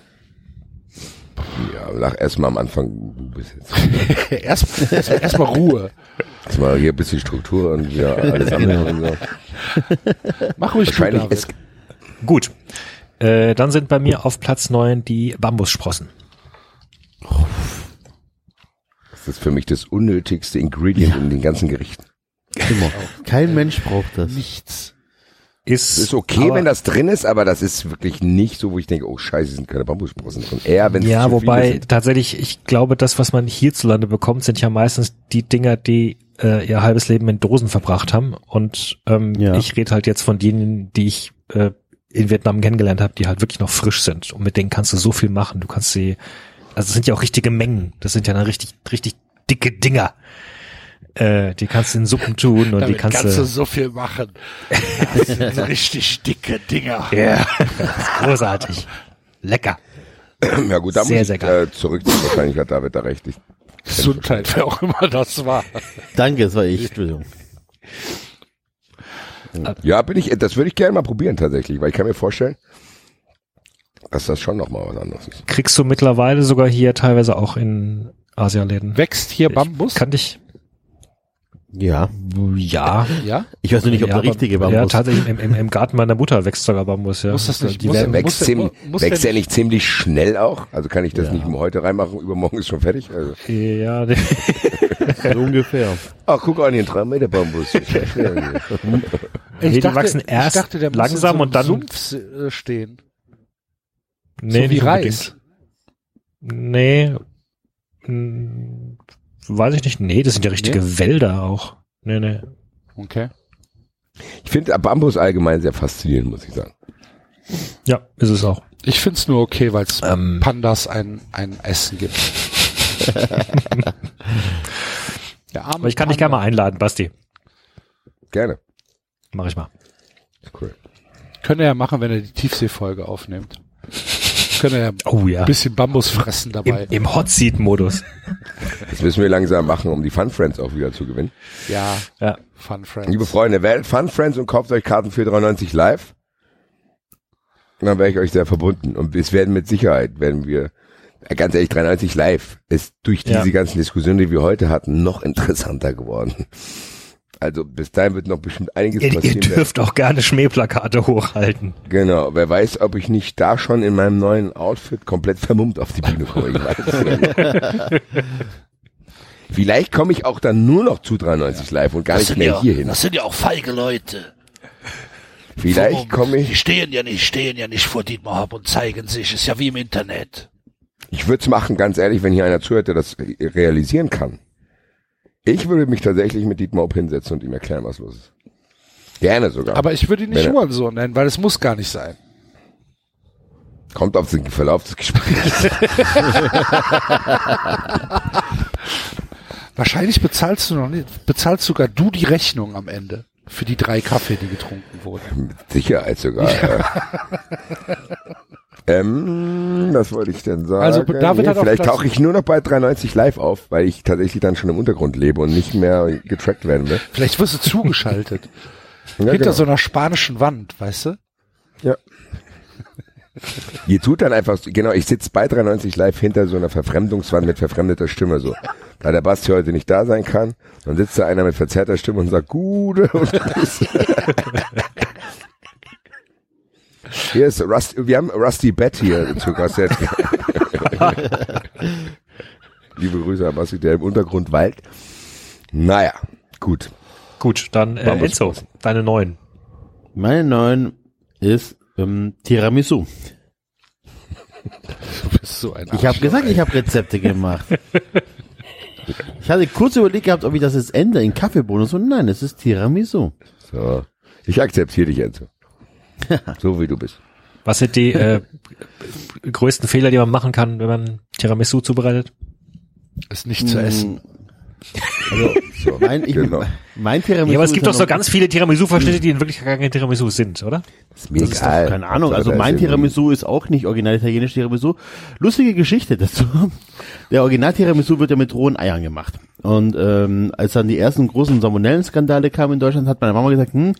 Ja, lach erstmal am Anfang ein bisschen. erst, erst, erst mal Ruhe. Erstmal hier ein bisschen Struktur und wieder alles andere. und so. Mach ruhig du, Wahrscheinlich David. es, Gut. Äh, dann sind bei mir auf Platz neun die Bambussprossen. Das ist für mich das unnötigste Ingredient in den ganzen Gerichten. Immer. Kein Mensch braucht das. Nichts. ist, Es ist okay, aber- wenn das drin ist, aber das ist wirklich nicht so, wo ich denke, oh scheiße, sind keine Bambussprossen drin. Eher, wenn ja, zu wobei tatsächlich, ich glaube, das, was man hierzulande bekommt, sind ja meistens die Dinger, die äh, ihr halbes Leben in Dosen verbracht haben. Und ähm, Ja. ich rede halt jetzt von denen, die ich äh, in Vietnam kennengelernt habe, die halt wirklich noch frisch sind. Und mit denen kannst du so viel machen. Du kannst sie, also es sind ja auch richtige Mengen. Das sind ja dann richtig, richtig dicke Dinger. Äh, die kannst du in Suppen tun und die Damit kannst, kannst du so viel machen. Das sind richtig dicke Dinger. Ja, das ist großartig. Lecker. Ja gut, da Sehr, muss ich äh, zurückziehen. Wahrscheinlich hat David da recht. Ich, Gesundheit, wer auch immer das war. Danke, das war ich. Entschuldigung. ja, bin ich, das würde ich gerne mal probieren tatsächlich, weil ich kann mir vorstellen, dass das schon nochmal was anderes ist. Kriegst du mittlerweile sogar hier teilweise auch in Asialäden. Wächst hier Bambus? Kann dich. Ja. Ja. Ja? Ich weiß nur nicht, ob ja, der richtige Bambus. Ja, tatsächlich im, im, im Garten meiner Mutter wächst sogar Bambus, ja. Muss das nicht- die muss- werden, Wächst, muss der- ziemlich, muss wächst der nicht ziemlich schnell auch? Also kann ich das nicht heute reinmachen, übermorgen ist schon fertig? Also. ja, so ungefähr. Ach, guck an den 3 Meter Bambus. Ja wachsen erst ich dachte, der muss langsam in so und dann- Sumpf äh, stehen. Nee, so wie nicht Reis. Nee. Hm, weiß ich nicht. Nee, das sind ja richtige Wälder auch. Nee, nee. Okay. Ich finde Bambus allgemein sehr faszinierend, muss ich sagen. Ja, ist es auch. Ich find's nur okay, weil es Ähm. Pandas ein, ein Essen gibt. Der arme Aber ich kann dich gerne mal einladen, Basti. Gerne. Mach ich mal. Cool. Könnt ihr ja machen, wenn ihr die Tiefseefolge aufnehmt. Ihr ja Oh ja. ein bisschen Bambus fressen Im, dabei. im Hot Seat Modus. Das müssen wir langsam machen, um die Fun Friends auch wieder zu gewinnen. ja, Ja. Fun Friends. Liebe Freunde, wählt Fun Friends und kauft euch Karten für 93 live. Und dann wäre ich euch sehr verbunden. Und es werden mit Sicherheit, werden wir, äh, ganz ehrlich, 93 live ist durch diese Ja. ganzen Diskussionen, die wir heute hatten, noch interessanter geworden. Also bis dahin wird noch bestimmt einiges Ihr, ihr passieren. dürft auch gerne Schmähplakate hochhalten. Genau, wer weiß, ob ich nicht da schon in meinem neuen Outfit komplett vermummt auf die Bühne komme. Vielleicht komme ich auch dann nur noch zu 93 live und gar nicht mehr hier hin. Das sind ja auch feige Leute. Vielleicht komme Die ich, stehen ja nicht, stehen ja nicht vor Dietmar Hopp und zeigen sich. Ist ja wie im Internet. ich würde es machen, ganz ehrlich, wenn hier einer zuhört, der das realisieren kann. Ich würde mich tatsächlich mit Dietmar Hopp hinsetzen und ihm erklären, was los ist. Gerne sogar. Aber ich würde ihn nicht er- Hurensohn nennen, weil es muss gar nicht sein. Kommt auf den Verlauf des Gesprächs. Wahrscheinlich bezahlst du noch nicht, bezahlst sogar du die Rechnung am Ende für die drei Kaffee, die getrunken wurden. Mit Sicherheit sogar. Ja. ähm, was wollte ich denn sagen? Also, David hat auch vielleicht tauche ich nur noch bei 390 live auf, weil ich tatsächlich dann schon im Untergrund lebe und nicht mehr getrackt werden will. Vielleicht wirst du zugeschaltet. Ja, Hinter genau. so einer spanischen Wand, weißt du? Ja. Ihr tut dann einfach, genau, ich sitze bei 390 live hinter so einer Verfremdungswand mit verfremdeter Stimme so. Da der Basti heute nicht da sein kann, dann sitzt da einer mit verzerrter Stimme und sagt, Gute und Grüße. Hier ist Rusty, wir haben Rusty Bett hier zu Gast. Liebe Grüße an Basti, der im Untergrund weilt. Naja, gut. Gut, dann äh, Enzo, deine neuen. Meine neuen ist ähm, Tiramisu. Du bist so ein Ich habe gesagt, ich habe Rezepte gemacht. Ich hatte kurz überlegt gehabt, ob ich das jetzt ändere in Kaffeebonus und nein, es ist Tiramisu. So. Ich akzeptiere dich jetzt. So wie du bist. Was sind die äh, größten Fehler, die man machen kann, wenn man Tiramisu zubereitet? Ist nicht zu essen. Also, So, mein, ich, genau. mein Tiramisu Ja, aber es gibt doch so ganz viele Tiramisu-Verschnitte, die in Wirklichkeit gar kein Tiramisu sind, oder? Ist mir Das ist doch egal. keine Ahnung. Also da mein Tiramisu ist auch nicht original italienisch Tiramisu. Lustige Geschichte dazu. Der Original Tiramisu wird ja mit rohen Eiern gemacht. Und ähm, als dann die ersten großen Salmonellen-Skandale kamen in Deutschland, hat meine Mama gesagt, hm,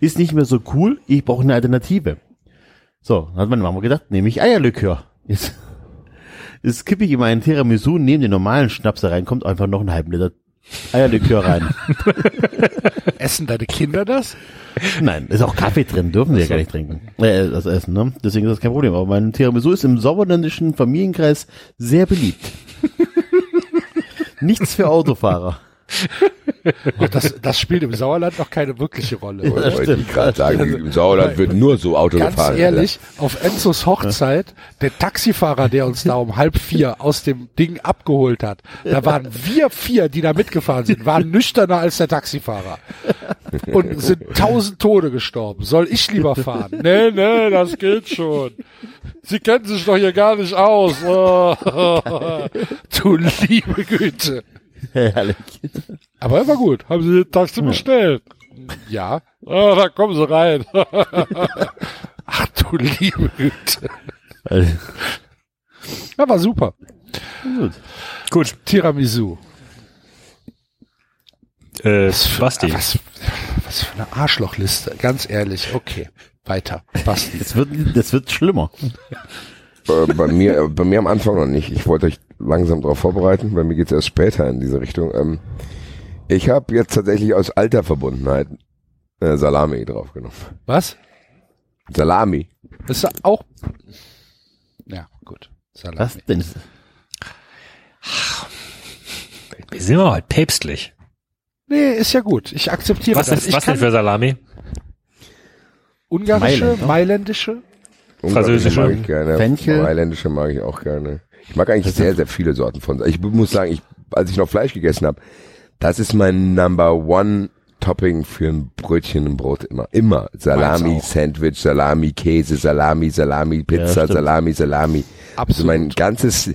ist nicht mehr so cool, ich brauche eine Alternative. So, dann hat meine Mama gedacht, nehme ich Eierlikör. Jetzt, jetzt kippe ich in meinen Tiramisu, neben den normalen Schnaps da rein, kommt einfach noch ein halben Liter Eierlikör rein. Essen deine Kinder das? Nein, ist auch Kaffee drin, dürfen sie ja gar nicht trinken. Äh, das Essen, ne? Deswegen ist das kein Problem. Aber mein Tiramisu ist im sauerländischen Familienkreis sehr beliebt. Nichts für Autofahrer. Und das, das spielt im Sauerland noch keine wirkliche Rolle. Wollte ich gerade sagen, im Sauerland wird nur so Auto Ganz gefahren. ehrlich, auf Enzos Hochzeit, der Taxifahrer, der uns da um halb vier aus dem Ding abgeholt hat, da waren wir vier, die da mitgefahren sind, waren nüchterner als der Taxifahrer. Und sind tausend Tode gestorben. Soll ich lieber fahren? Nee, nee, das geht schon. Sie kennen sich doch hier gar nicht aus. Oh, du liebe Güte. Herrlich. Aber er war gut. Haben Sie den Taxi bestellt? Ja. Ah, da kommen Sie rein. Ach du liebe Güte. Ja, war super. Gut. Gut. Tiramisu. Äh, Basti. Was, was für eine Arschlochliste. Ganz ehrlich. Okay. Weiter. Basti. Das wird, das wird schlimmer. Äh, bei mir, bei mir am Anfang noch nicht. Ich wollte euch langsam darauf vorbereiten. Bei mir geht's erst später in diese Richtung. Ähm, ich habe jetzt tatsächlich aus alter Verbundenheit äh, Salami draufgenommen. Was? Salami. Das ist auch. Ja, gut. Salami. Was denn? Wir sind wir halt päpstlich. Nee, ist ja gut. Ich akzeptiere Was, das. Ich was denn für Salami? ungarische, Mailand, ne? mailändische. Französische. mag ich gerne. Fenchel. Mailändische mag ich auch gerne. Ich mag eigentlich sehr, sehr viele Sorten von. Ich muss sagen, ich, als ich noch Fleisch gegessen habe, das ist mein Number One Topping für ein Brötchen im Brot immer. Immer. Salami. Sandwich, Salami, Käse, Salami, Salami, Pizza, stimmt. Salami, Salami. Also Absolut. mein ganzes,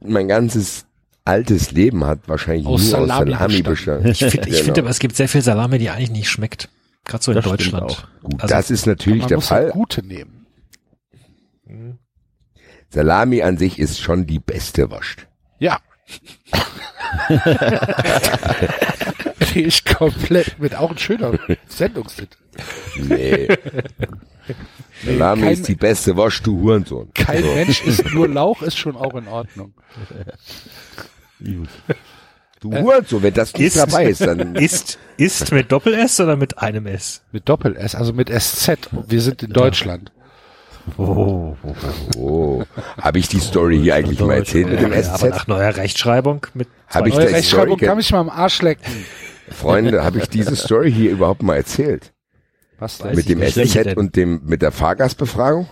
mein ganzes altes Leben hat wahrscheinlich Aus nur aus Salami Salami bestanden. bestanden. Ich finde, ich Genau. finde aber, es gibt sehr viel Salami, die eigentlich nicht schmeckt. Gerade so in Das Deutschland. auch. Gut, Also, das ist natürlich Man der muss halt Fall. gute nehmen. Salami an sich ist schon die beste Wurst. Ja. Gehe ich komplett mit. Auch ein schöner Sendungstitel. Nee. Salami kein- ist die beste Wurst, du Hurensohn. Kein So. Mensch isst nur Lauch, ist schon auch in Ordnung. Du Hurensohn, wenn das nicht Ist- dabei ist, dann Ist, ist mit Doppel-S oder mit einem S? Mit Doppel-S, also mit SZ. Wir sind in Deutschland. Oh, Oh, habe ich die Story hier eigentlich mal erzählt mit dem ja, aber SZ? nach neuer Rechtschreibung mit Habe ich Neue die Rechtschreibung kann mich mal am Arsch lecken. Freunde, habe ich diese Story hier überhaupt mal erzählt? Was denn? Mit dem SZ denn? und dem mit der Fahrgastbefragung?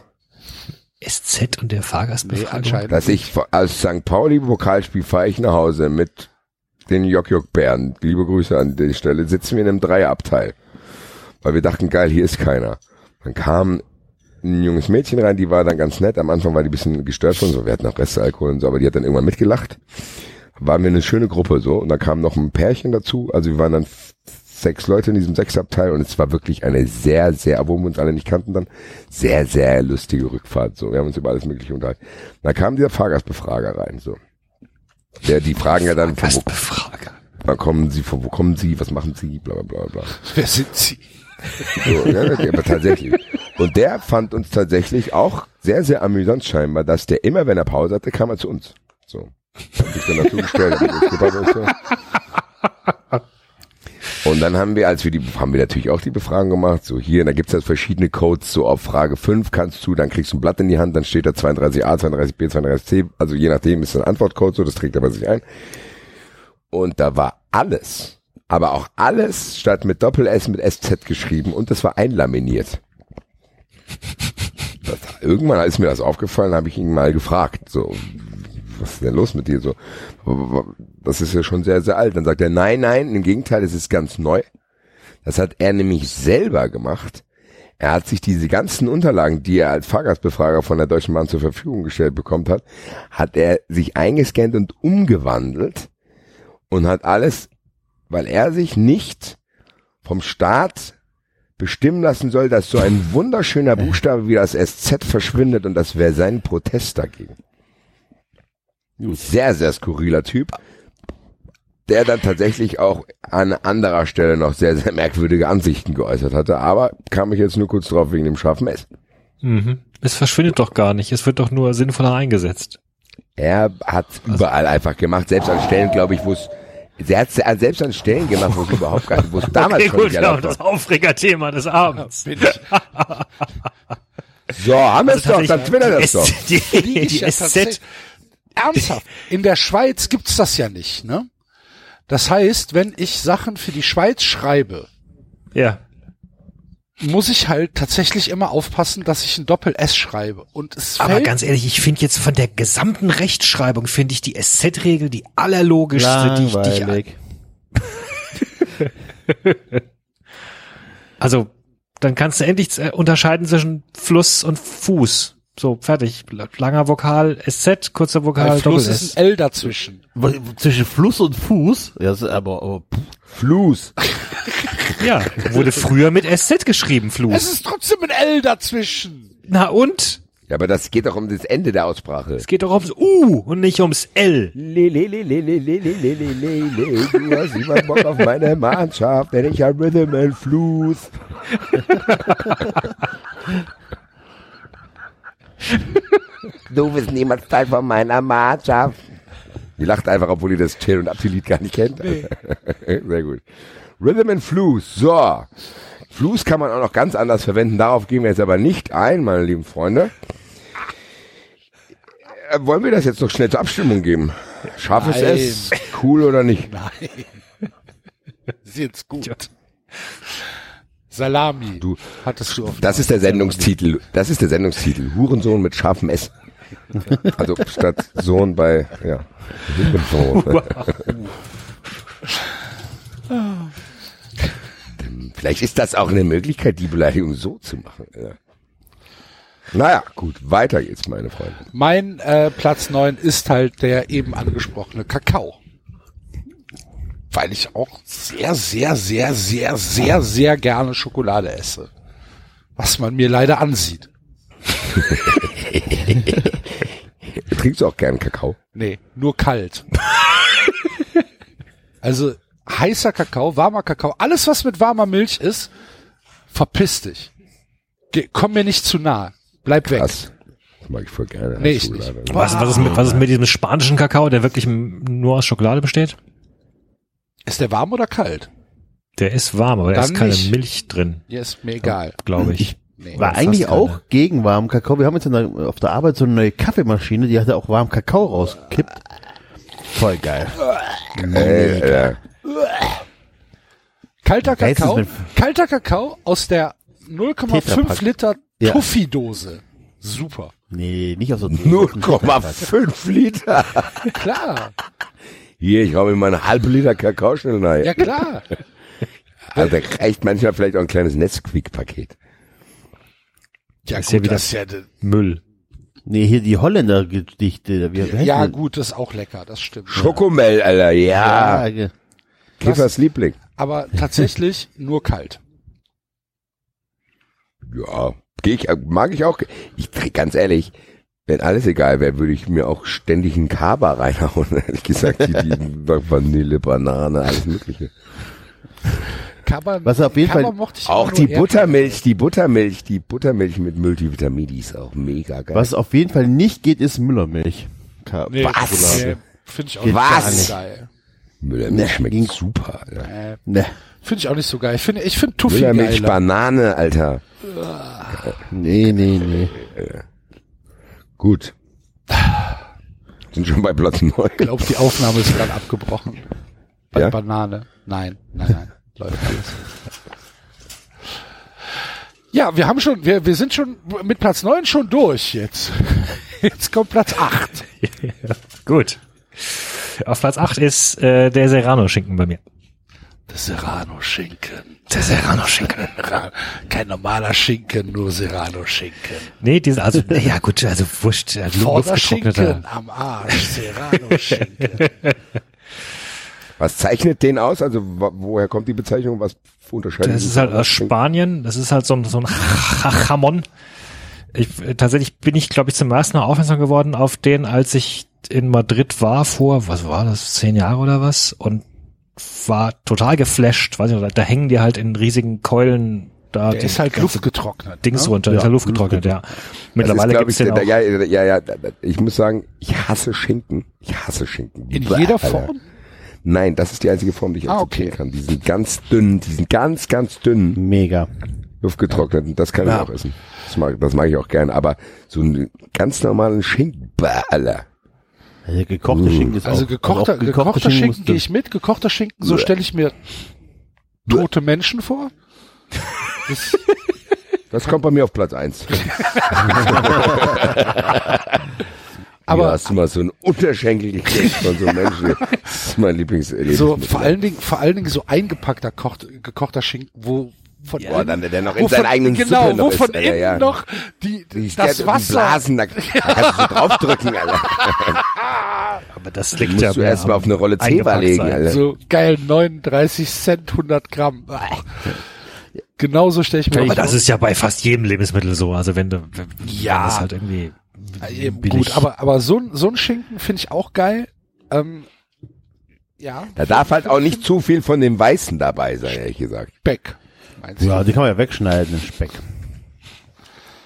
SZ und der Nee, Fahrgastbefragung. anscheinend. Dass ich als St. Pauli Pokalspiel fahre ich nach Hause mit den Jok Jok Bären. Liebe Grüße an die Stelle. Sitzen wir in einem Dreierabteil. Weil wir dachten, geil, hier ist keiner. Dann kam ein junges Mädchen rein, die war dann ganz nett. Am Anfang war die ein bisschen gestört von so. Wir hatten auch Restalkohol und so, aber die hat dann irgendwann mitgelacht. Waren wir eine schöne Gruppe so. Und dann kam noch ein Pärchen dazu. Also wir waren dann sechs Leute in diesem Sechsabteil und es war wirklich eine sehr, sehr, obwohl wir uns alle nicht kannten dann, sehr, sehr lustige Rückfahrt. So, wir haben uns über alles mögliche unterhalten. Da kam dieser Fahrgastbefrager rein, so. Der, die fragen ja dann, wo, kommen Sie, von wo kommen Sie, was machen Sie, bla, bla, bla, bla. Wer sind Sie? So, ja, aber tatsächlich. Und der fand uns tatsächlich auch sehr, sehr amüsant scheinbar, dass der immer, wenn er Pause hatte, kam er zu uns. So. Hab ich dann dazu gestellt, und dann haben wir, als wir die, haben wir natürlich auch die Befragung gemacht, so hier, da gibt's halt verschiedene Codes, so auf Frage 5 kannst du, dann kriegst du ein Blatt in die Hand, dann steht da 32a, 32b, 32c, also je nachdem ist ein Antwortcode so, das trägt aber sich ein. Und da war alles, aber auch alles statt mit Doppel-S mit SZ geschrieben und das war einlaminiert. Das, irgendwann ist mir das aufgefallen, habe ich ihn mal gefragt, so, was ist denn los mit dir so? Das ist ja schon sehr, sehr alt. Dann sagt er, nein, nein, im Gegenteil, es ist ganz neu. Das hat er nämlich selber gemacht. Er hat sich diese ganzen Unterlagen, die er als Fahrgastbefrager von der Deutschen Bahn zur Verfügung gestellt bekommen hat, hat er sich eingescannt und umgewandelt und hat alles, weil er sich nicht vom Staat bestimmen lassen soll, dass so ein wunderschöner Buchstabe wie das SZ verschwindet und das wäre sein Protest dagegen. Sehr, sehr skurriler Typ, der dann tatsächlich auch an anderer Stelle noch sehr, sehr merkwürdige Ansichten geäußert hatte, aber kam ich jetzt nur kurz drauf wegen dem scharfen S. Mhm. Es verschwindet doch gar nicht. Es wird doch nur sinnvoller eingesetzt. Er hat überall einfach gemacht, selbst an Stellen, glaube ich, wo es er hat es selbst an Stellen gemacht, wo es überhaupt gar nicht, wo es damals okay, schon gut, nicht ja, das. Aufregerthema des Abends. Bin ich. So, haben wir es Also doch, dann twittert das doch. Die, Fliege die, die ja SZ. Ernsthaft. In der Schweiz gibt's das ja nicht, ne? Das heißt, wenn ich Sachen für die Schweiz schreibe, Ja. Muss ich halt tatsächlich immer aufpassen, dass ich ein Doppel-S schreibe. Und es Aber ganz ehrlich, ich finde jetzt von der gesamten Rechtschreibung finde ich die SZ-Regel die allerlogischste, die ich, die ich Langweilig. Also, dann kannst du endlich unterscheiden zwischen Fluss und Fuß. So, fertig. Langer Vokal SZ, kurzer Vokal bei Fluss Doppel-S. ist ein L dazwischen. Zwischen Fluss und Fuß? Ja, ist aber, aber Fluss. Ja, wurde früher mit SZ geschrieben, Es Fluss. ist trotzdem ein L dazwischen. Na und? Ja, aber das geht doch um das Ende der Aussprache. Es geht doch ums U und nicht ums L. Le, le, le, le, le, le, le, le, le, le. Du hast immer Bock auf meine Mannschaft, denn ich hab Rhythm and Fluss. du bist niemals Teil von meiner Mannschaft. Die lacht einfach, obwohl ihr das Chill und Abti-Lied gar nicht kennt. Sehr gut. Rhythm and Fluss. So. Fluss kann man auch noch ganz anders verwenden. Darauf gehen wir jetzt aber nicht ein, meine lieben Freunde. Äh, wollen wir das jetzt noch schnell zur Abstimmung geben? Scharfes Nein. S, cool oder nicht? Nein. Ist jetzt gut. Salami. Du, hattest du das ist der Sendungstitel. Das ist der Sendungstitel. Hurensohn mit scharfem S. Also statt Sohn bei, ja. Hurensohn. Vielleicht ist das auch eine Möglichkeit, die Beleidigung so zu machen. Ja. Naja, gut, weiter geht's, meine Freunde. Mein äh, Platz neun ist halt der eben angesprochene Kakao. Weil ich auch sehr, sehr, sehr, sehr, sehr, sehr gerne Schokolade esse. Was man mir leider ansieht. Trinkst du auch gern Kakao? Nee, nur kalt. also heißer Kakao, warmer Kakao, alles was mit warmer Milch ist, verpiss dich. Geh, komm mir nicht zu nah. Bleib weg. Krass. Das mag ich voll gerne. Nee, ich nicht. Was, was, ist mit, was ist mit diesem spanischen Kakao, der wirklich nur aus Schokolade besteht? Ist der warm oder kalt? Der ist warm, aber da Dann ist keine nicht. Milch drin, Ja, ist mir egal. glaube ich. Nee. war eigentlich keine. auch gegen warmen Kakao. Wir haben jetzt der, auf der Arbeit so eine neue Kaffeemaschine, die hatte auch warmen Kakao rausgekippt. Voll geil. Äh, Kalter Kakao, kalter Kakao aus der 0,5 Tetrapack. Liter Ja. Tuffy-Dose. Super. Nee, nicht auf so 0,5 Liter. Klar. Hier, ich hau mir mal eine halbe Liter Kakao schnell rein. Ja, klar. Also da reicht manchmal vielleicht auch ein kleines Nesquik-Paket. Ja, Ist gut, ja wieder das ist ja, Müll. Nee, hier die wie heißt ja die? gut, das ist auch lecker, das stimmt. Schokomel, Alter, ja. Ja, Kiffers Liebling. Aber tatsächlich nur kalt. Ja, geh ich, mag ich auch. Ich trinke ganz ehrlich, wenn alles egal wäre, würde ich mir auch ständig einen Kaba reinhauen. Ehrlich gesagt, die, die Vanille, Banane, alles mögliche. Kaba, Was auf jeden Kaba Fall- mochte ich Auch die Buttermilch, die Buttermilch, die Buttermilch mit Multivitamin, die ist auch mega geil. Was auf jeden Fall nicht geht, ist Müllermilch. Ka Nee, Was? Nee, Finde ich auch Geht nicht geil. Müllermilch Nee, schmeckt ging- super. Alter. Äh, Ne, Finde ich auch nicht so geil. Ich finde, ich finde Tuffy Müllermilch, geiler. Banane, Alter. nee, nee, nee. Gut. Sind schon bei Platz 9. Ich glaube, die Aufnahme ist gerade abgebrochen. Bei Ja? Banane. Nein, nein, nein. Läuft alles. Ja, wir haben schon, wir, wir sind schon mit Platz 9 schon durch jetzt. Jetzt kommt Platz 8. Gut. Auf Platz 8 ist äh, der Serrano-Schinken bei mir. Der Serrano-Schinken. Der Serrano-Schinken. Kein normaler Schinken, nur Serrano-Schinken. Nee, diese, also, ja gut, also wurscht, äh, luftgetrockneter. Vorderschinken am Arsch, Serrano-Schinken. Was zeichnet den aus? Also wo- woher kommt die Bezeichnung? Was unterscheidet Das ist halt aus? Spanien, das ist halt so ein, so ein Jamon. Ich, äh, tatsächlich bin ich, glaube ich, zum ersten Mal aufmerksam geworden auf den, als ich in Madrid war vor, was war das, zehn Jahre oder was? Und war total geflasht, weiß ich nicht, da hängen die halt in riesigen Keulen da. Der ist halt ganze luftgetrocknet. Dings ne? runter, Ja, ist halt luftgetrocknet, ja. Das Mittlerweile gibt's ich, den auch. Ja, ja, ja, ja, ich muss sagen, ich hasse Schinken. Ich hasse Schinken. In Bäh, jeder Alter. Form? Nein, das ist die einzige Form, die ich Ah, akzeptieren okay. kann. Die sind ganz dünn, die sind ganz, ganz dünn, Mega. luftgetrocknet. Und das kann Ja. ich auch essen. Das mag, das mag ich auch gern. Aber so einen ganz normalen Schinken, bäh, Alter. Also gekochte Schinken ist Also auch, gekochter, auch gekochter Schinken musst du- gehe ich mit. Gekochter Schinken, so Bäh. stelle ich mir tote Menschen vor. Das, Das kommt bei mir auf Platz eins. Aber- Aber hast du mal so einen Unterschenkel gekriegt von so einem Menschen? Das ist mein Lieblingserlebnis. so vor allen Dingen, vor allen Dingen so eingepackter kocht, gekochter Schinken, wo von Boah, dann der noch in von- eigenen genau, Suppe noch wo ist, von Alter, innen ja. noch die, Die- das die Wasser. Blasen, da, da kannst du so draufdrücken, Alter. Aber das liegt musst ja du mehr erst mal am auf eine Rolle Zebra eingepackt legen, sein. Alter. So geil, 39 Cent, 100 Gramm. Genauso stelle ich mir Aber das das ist ja bei fast jedem Lebensmittel so. Also wenn du, wenn, Ja. das halt irgendwie Eben billig- gut, aber, aber so, ein- so ein Schinken finde ich auch geil. Ähm, ja, Da darf halt auch nicht zu viel von dem Weißen dabei sein, ehrlich gesagt. Speck. Meinst du? Ja, die kann man ja wegschneiden, den Speck.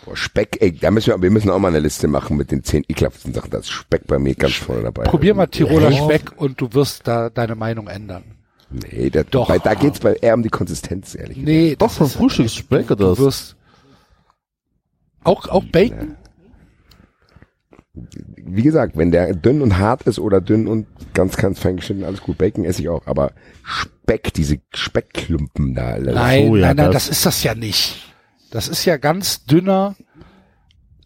Boah, Speck, ey, da müssen wir, wir müssen auch mal eine Liste machen mit den zehn ekelhaften Sachen. Das ist Speck bei mir ganz vorne dabei. Probier mal Tiroler Echt? Speck und du wirst da deine Meinung ändern. Nee, da, Doch. Bei, da geht's bei, eher um die Konsistenz, ehrlich gesagt. Nee, Doch, vom Frühstücksspeck oder du was? wirst auch, auch Bacon? Wie gesagt, wenn der dünn und hart ist oder dünn und ganz, ganz fein geschnitten, alles gut. Bacon esse ich auch, aber Speck, diese Speckklumpen da, Alter. Nein, Soja, nein, nein, das- das ist das ja nicht. Das ist ja ganz dünner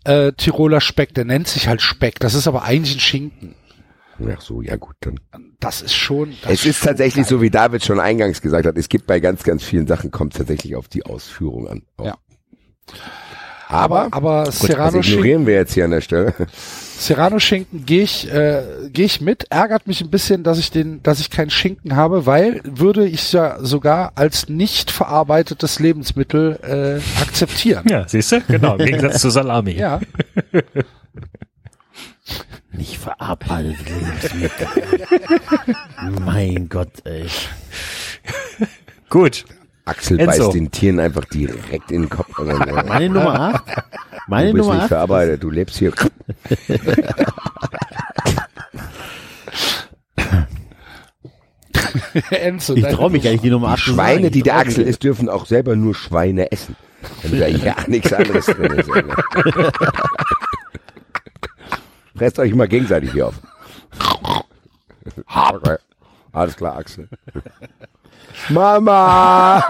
äh, Tiroler Speck. Der nennt sich halt Speck. Das ist aber eigentlich ein Schinken. Ach so, ja gut, dann. Das ist schon. Das Es ist schon tatsächlich geil. so, wie David schon eingangs gesagt hat, es gibt bei ganz, ganz vielen Sachen, kommt tatsächlich auf die Ausführung an. Auch. Ja. Aber, aber gut, Serrano das ignorieren wir jetzt hier an der Stelle. Serrano-Schinken gehe ich, äh, gehe ich mit. Ärgert mich ein bisschen, dass ich den, dass ich keinen Schinken habe, weil würde ich ja sogar als nicht verarbeitetes Lebensmittel äh, akzeptieren. Ja, siehst du? Genau, im Gegensatz zu Salami. Ja. Nicht verarbeitet Lebensmittel. mein Gott, ey. Gut. Axel Enzo. beißt den Tieren einfach direkt in den Kopf. Und dann, äh, Meine Nummer 8? Meine du bist Nummer nicht 8? verarbeitet, du lebst hier. Enzo, Ich traue mich gar nicht, die Nummer 8 zu Schweine, sagen. die Ich der Axel isst, dürfen auch selber nur Schweine essen. Damit da ja nichts anderes drin ist. Presst euch mal gegenseitig hier auf. Okay. Alles klar, Axel. Mama!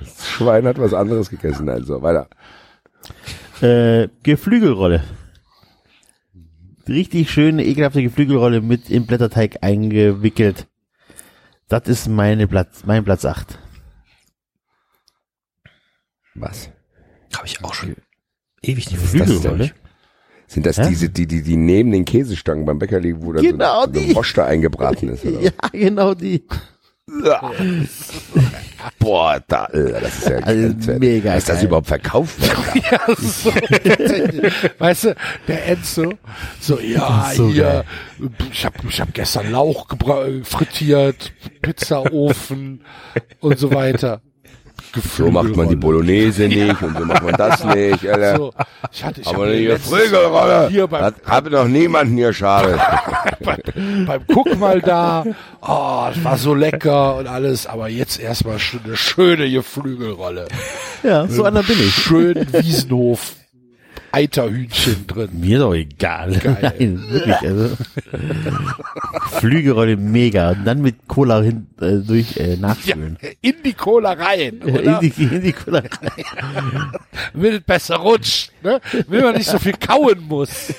Das Schwein hat was anderes gegessen, also weiter. Äh, Geflügelrolle. Richtig schöne, ekelhafte Geflügelrolle mit im Blätterteig eingewickelt. Das ist meine Platz, mein Platz 8. Was? Habe ich auch schon ewig nicht Was Sind das Hä? diese, die, die, die neben den Käsestangen beim Bäcker liegen, wo da Genau so, so die. ein Mosch da eingebraten ist? Oder? Ja, genau die. Boah, da, äh, das ist ja Also mega Dass das geil. überhaupt verkauft. Ja, so, weißt du, der Enzo, so, ja, So hier, ich habe ich hab gestern Lauch frittiert, Pizzaofen und so weiter. So macht man die Bolognese nicht und so macht man das nicht, Alter. So, ich hatte, ich Aber eine Geflügelrolle, Hier beim, hat, hab noch niemanden hier schadet. beim, beim Guck mal da, oh, das war so lecker und alles, aber jetzt erstmal eine schöne Geflügelrolle. Ja, so einer bin ich. Schönen Wiesenhof, Eiterhühnchen drin. Mir doch egal. Geil. Nein, wirklich, also. Flügelrolle mega. Und dann mit Cola hin, äh, durch, äh, Ja, nachspülen. in die Cola rein, Ja, oder? in, die, in die Cola rein. Will besser rutscht, ne? Will man nicht so viel kauen muss.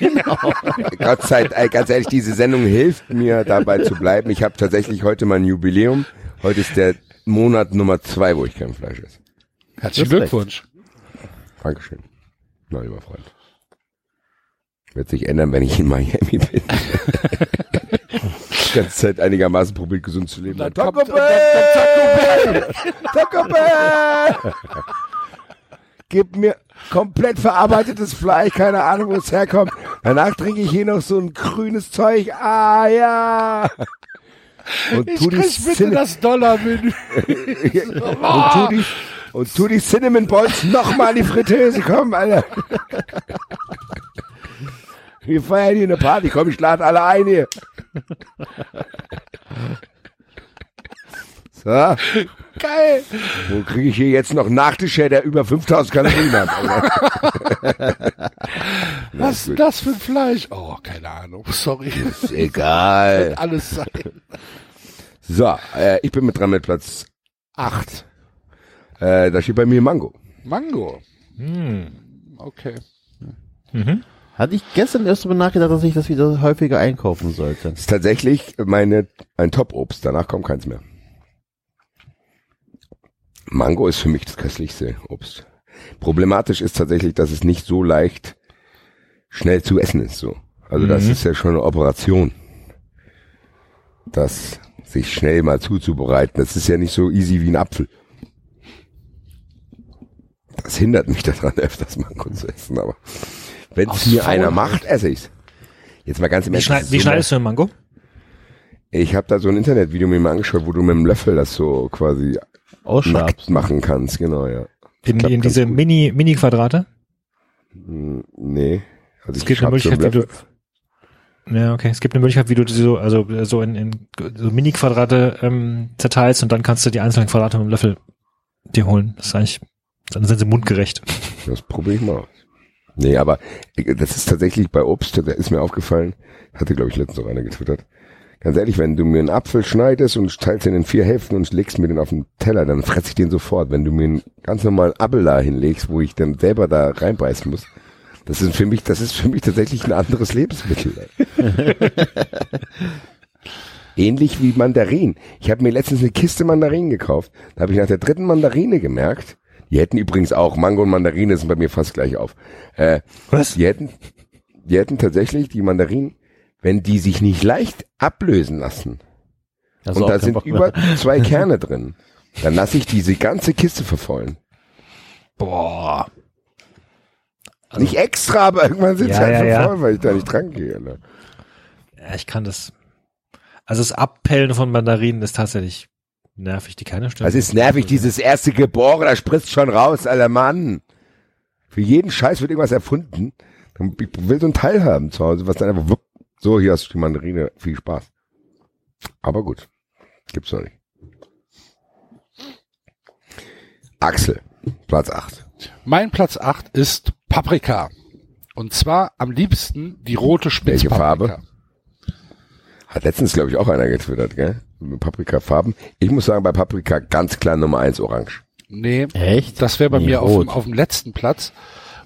Gott sei Dank, ganz ehrlich, diese Sendung hilft mir dabei zu bleiben. Ich habe tatsächlich heute mein Jubiläum. Heute ist der Monat Nummer zwei, wo ich kein Fleisch esse. Herzlichen. Glückwunsch. Dankeschön. Mein lieber Freund. Wird sich ändern, wenn ich in Miami bin. Die ganze Zeit einigermaßen probiert, gesund zu leben. Dann Taco Bell! Taco Bell! Gib mir komplett verarbeitetes Fleisch, keine Ahnung, wo es herkommt. Danach trinke ich hier noch so ein grünes Zeug. Ah, ja! Und Ich krieg bitte das Dollarmenü. und tu die, und tu die Cinnamon Balls nochmal in die Fritteuse, komm, Alter. Wir feiern hier eine Party, komm, ich lade alle ein hier. So, Geil. wo kriege ich hier jetzt noch Nachtisch her, der über 5000 Kalorien hat? Was Was ist das für ein Fleisch? Oh, keine Ahnung. Sorry. Ist egal. Kann alles sein. So, äh, ich bin mit dran mit Platz 8. Äh, da steht bei mir Mango. Mango. Hm. Okay. Mhm. Hatte ich gestern erst darüber nachgedacht, dass ich das wieder häufiger einkaufen sollte. Ist tatsächlich meine, ein Top-Obst. Danach kommt keins mehr. Mango ist für mich das köstlichste Obst. Problematisch ist tatsächlich, dass es nicht so leicht schnell zu essen ist, so. Also das Mhm. ist ja schon eine Operation. Das sich schnell mal zuzubereiten, das ist ja nicht so easy wie ein Apfel. Das hindert mich daran, öfters Mango zu essen, aber wenn es mir einer macht, esse ich's. Jetzt mal ganz im Wie, Ernst, schneid, wie so schneidest du ein Mango? ich habe da so ein Internetvideo mir mal angeschaut, wo du mit dem Löffel das so quasi nackt machen kannst, genau, ja. In, in diese gut. Mini, Mini-Quadrate? Hm, Nee. Also Es gibt eine Möglichkeit, wie du, ja, okay. Es gibt eine Möglichkeit, wie du die so, also, so in, in so Mini-Quadrate, ähm, zerteilst und dann kannst du die einzelnen Quadrate mit dem Löffel dir holen. Das ist eigentlich, dann sind sie mundgerecht. Das probiere ich mal aus. Nee, aber äh, das ist tatsächlich bei Obst, da ist mir aufgefallen, hatte glaube ich letztens noch einer getwittert. Ganz ehrlich, wenn du mir einen Apfel schneidest und teilst ihn in vier Hälften und legst mir den auf den Teller, dann fresse ich den sofort. Wenn du mir einen ganz normalen Apfel da hinlegst, wo ich dann selber da reinbeißen muss, das ist für mich, das ist für mich tatsächlich ein anderes Lebensmittel. Ähnlich wie Mandarinen. Ich habe mir letztens eine Kiste Mandarinen gekauft. Da habe ich nach der dritten Mandarine gemerkt, die hätten übrigens auch, Mango und Mandarine sind bei mir fast gleich auf. Äh, Was? Die hätten, die hätten tatsächlich die Mandarinen, wenn die sich nicht leicht ablösen lassen, du und da sind Bock mehr. über zwei Kerne drin, dann lasse ich diese ganze Kiste verfaulen. Boah. nicht extra, aber irgendwann sind Ja, sie halt ja, ja. verfaulen, weil ich da nicht dran gehe. Ne? Ja, ich kann das. Also das Abpellen von Mandarinen ist tatsächlich nervig, die keine stimmen. Das ist nervig, dieses erste Geborene, da spritzt schon raus, alter Mann. Für jeden Scheiß wird irgendwas erfunden. Ich will so ein Teil haben zu Hause, was dann einfach, wupp, so, hier hast du die Mandarine, viel Spaß. Aber gut, gibt's noch nicht. Axel, Platz 8. Mein Platz 8 ist Paprika. Und zwar am liebsten die rote Welche Spitzpaprika. Farbe? Hat letztens, glaube ich, auch einer getwittert, gell? Paprika-Farben. Ich muss sagen, bei Paprika ganz klar Nummer eins orange. Nee, Echt? das wäre bei Nee, mir auf dem, auf dem letzten Platz.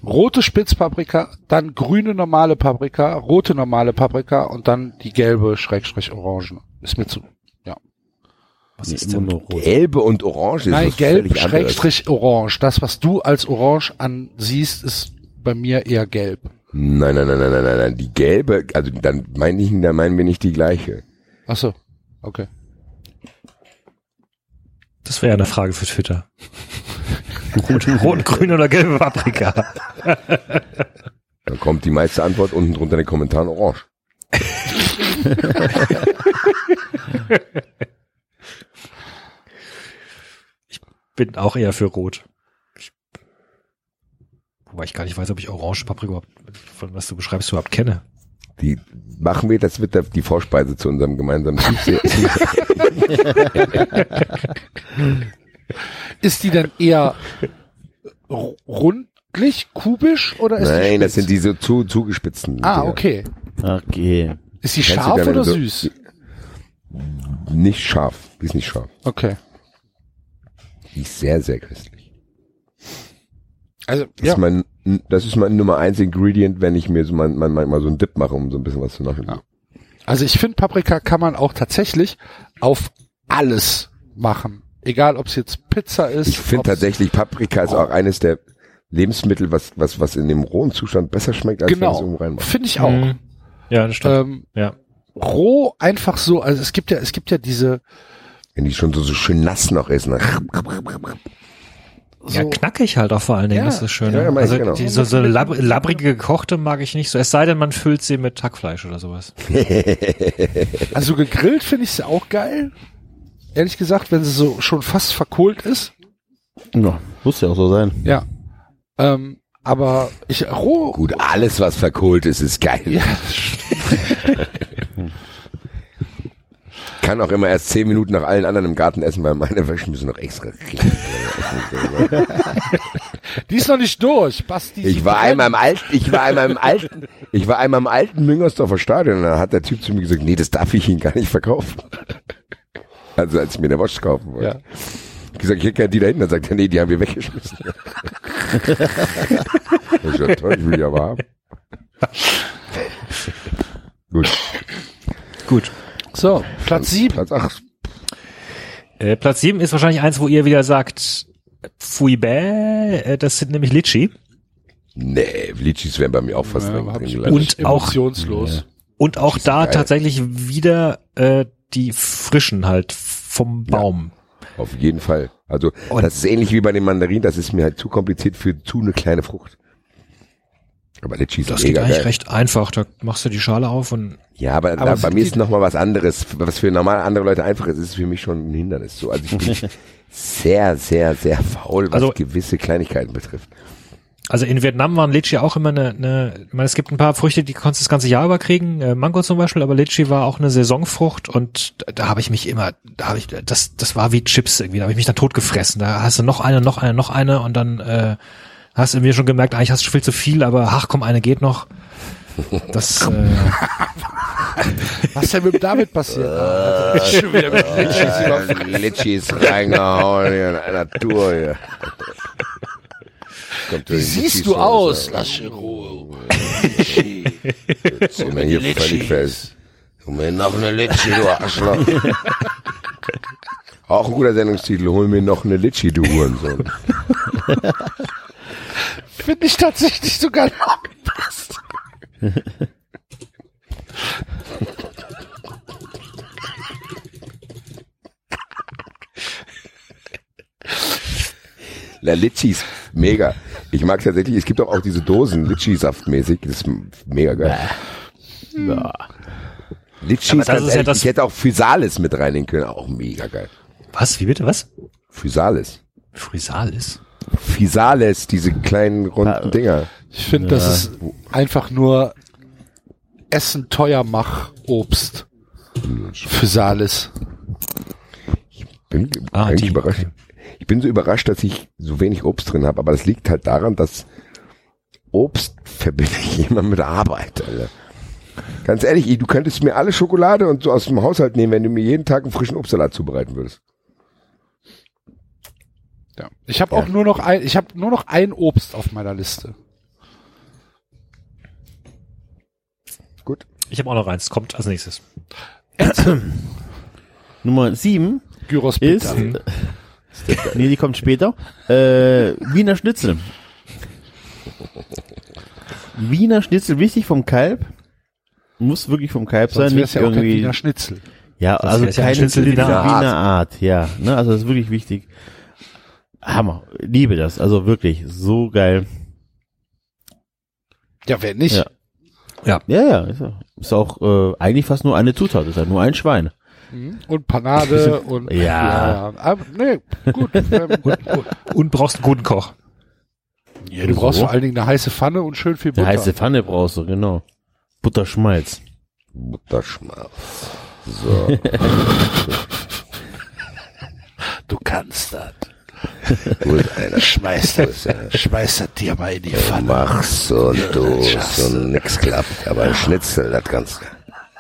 Rote Spitzpaprika, dann grüne normale Paprika, rote normale Paprika und dann die gelbe Schrägstrich orange. Ist mir zu. Ja. Was ist denn? nur rot. Gelbe und orange ist Nein, gelb. Schrägstrich orange. Das, was du als orange ansiehst, ist bei mir eher gelb. Nein, nein, nein, nein, nein, nein, nein. Die gelbe, also dann meine ich, dann meinen wir nicht die gleiche. Ach so. Okay. Das wäre ja eine Frage für Twitter. Rot, rot, grün oder gelbe Paprika? Dann kommt die meiste Antwort unten drunter in den Kommentaren orange. Bin auch eher für rot. Ich, wobei ich gar nicht weiß, ob ich orange Paprika überhaupt, von was du beschreibst, überhaupt kenne. Die machen wir, das wird der- die Vorspeise zu unserem gemeinsamen Tiefsee. Ist die denn eher ru- rundlich, kubisch oder ist die Nein, das sind diese zu, zugespitzten. Ah, Dinger. okay. Okay. Ist die scharf oder so- süß? Nicht scharf. Die ist nicht scharf. Okay. Die ist sehr, sehr köstlich. Also, Das, ja. ist mein, das ist mein Nummer eins Ingredient, wenn ich mir so mein, mein, mein, mal so einen Dip mache, um so ein bisschen was zu machen. Ja. Also ich finde, Paprika kann man auch tatsächlich auf alles machen. Egal, ob es jetzt Pizza ist. Ich finde tatsächlich, Paprika ist auch eines der Lebensmittel, was, was, was in dem rohen Zustand besser schmeckt, als wenn du es irgendwo Genau, reinmachst. finde ich auch. Mhm. Ja, das stimmt. Ähm, ja. roh einfach so, also es gibt ja, es gibt ja diese, Wenn die schon so, so schön nass noch ist. Ne? Ja, so, knackig halt auch vor allen Dingen, Ja, das ist das Schöne. ja, also genau. die, so, so lab, labbrige gekochte mag ich nicht so. Es sei denn, man füllt sie mit Hackfleisch oder sowas. also gegrillt finde ich sie auch geil. Ehrlich gesagt, wenn sie so schon fast verkohlt ist. Ja, muss ja auch so sein. Ja. Ähm, aber ich roh. Gut, alles, was verkohlt ist, ist geil. Ja, Kann auch immer erst zehn Minuten nach allen anderen im Garten essen, weil meine Wäsche müssen noch extra. Die ist noch nicht durch. Basti, Ich war einmal im alten, ich war einmal im alten, ich war einmal im alten Müngersdorfer Stadion und da hat der Typ zu mir gesagt, nee, das darf ich Ihnen gar nicht verkaufen. Also als ich mir eine Watch kaufen wollte. Ja. Ich gesagt, ich hätte gerne die da hinten. Dann sagt er, nee, die haben wir weggeschmissen. das ist ja toll, ich will die aber haben. Gut. Gut. So, Platz sieben. Platz acht. Äh, Platz sieben ist wahrscheinlich eins, wo ihr wieder sagt, Pfui bäh, äh, das sind nämlich Litschi. Nee, Litschis wären bei mir auch fast Ja, drin. Und auch- emotionslos. Und auch da geil. tatsächlich wieder äh, die frischen halt vom Baum. Auf jeden Fall. Also das ist ähnlich wie bei den Mandarinen, das ist mir halt zu kompliziert für zu eine kleine Frucht. Aber Litchis Das sind geht mega eigentlich geil. recht einfach. Da machst du die Schale auf und Ja, aber, Aber da, bei mir ist noch mal was anderes. Was für normal andere Leute einfach ist, ist für mich schon ein Hindernis. So, also ich bin sehr, sehr, sehr faul, was Also- gewisse Kleinigkeiten betrifft. Also in Vietnam waren Litchi auch immer eine, eine ich meine, es gibt ein paar Früchte, die konntest du das ganze Jahr über kriegen, äh, Mango zum Beispiel, aber Litchi war auch eine Saisonfrucht und da, da habe ich mich immer, da habe ich, das, das war wie Chips irgendwie, da habe ich mich dann tot gefressen. Da hast du noch eine, noch eine, noch eine und dann äh, hast du mir schon gemerkt, eigentlich hast du viel zu viel, aber ach komm, eine geht noch. Das, äh, Was ist denn mit dem David passiert? Äh, Schon wieder mit Litschis überfressen. Litchis reingehauen hier in einer Tour hier. Kommt Wie siehst du aus? Lass in Ruhe. Jetzt sind wir hier völlig fest. Hol mir noch eine Litschi, du Arschloch. Auch ein guter Sendungstitel. Hol mir noch eine Litschi, du Hurensohn. Finde ich tatsächlich sogar noch passt. La Litchis, mega. Ich mag tatsächlich, es gibt auch, auch diese Dosen, Litschi-Saft mäßig. Das ist mega geil. Ja. Litchis, Aber das ganz ist ja ehrlich, das- ich hätte auch Physalis mit reinnehmen können. Auch mega geil. was, wie bitte, was? Physalis. Frisalis? Physalis, diese kleinen runden Dinger. Ich finde, das ist einfach nur Essen teuer mach Obst. Für Salis. Bin Ah, eigentlich die- überrascht. Ich bin so überrascht, dass ich so wenig Obst drin habe, aber das liegt halt daran, dass Obst verbinde ich immer mit Arbeit, Alter. Ganz ehrlich, du könntest mir alle Schokolade und so aus dem Haushalt nehmen, wenn du mir jeden Tag einen frischen Obstsalat zubereiten würdest. Ja. Ich habe auch nur noch ein, ich habe nur noch ein Obst auf meiner Liste. Gut. Ich habe auch noch eins, kommt als nächstes. Nummer sieben Gyros ist, nee, die kommt später, äh, Wiener Schnitzel. Wiener Schnitzel, wichtig vom Kalb. Muss wirklich vom Kalb Sonst sein, nicht ja auch kein irgendwie. Wiener Schnitzel. Ja, Sonst also ja keine Schnitzel Wiener, Wiener Wiener, Art. Art. ja. Ne, also das ist wirklich wichtig. Hammer. Liebe das. Also wirklich, so geil. Ja, wer nicht? Ja. Ja, ja, ist, ja- ist auch äh, eigentlich fast nur eine Zutat, ist ja nur ein Schwein. Mhm. Und Panade und Ja. Aber, nee, gut. ähm, Und brauchst einen guten Koch. ja, du brauchst So. vor allen Dingen eine heiße Pfanne und schön viel Butter. Eine heiße Pfanne brauchst du, genau. Butterschmalz. Butterschmalz. So. Du kannst das. Gut, einer. Schmeiß das, schmeiß das dir mal in die Du Pfanne. machst und du so nix klappt. Aber ein Schnitzel, das du.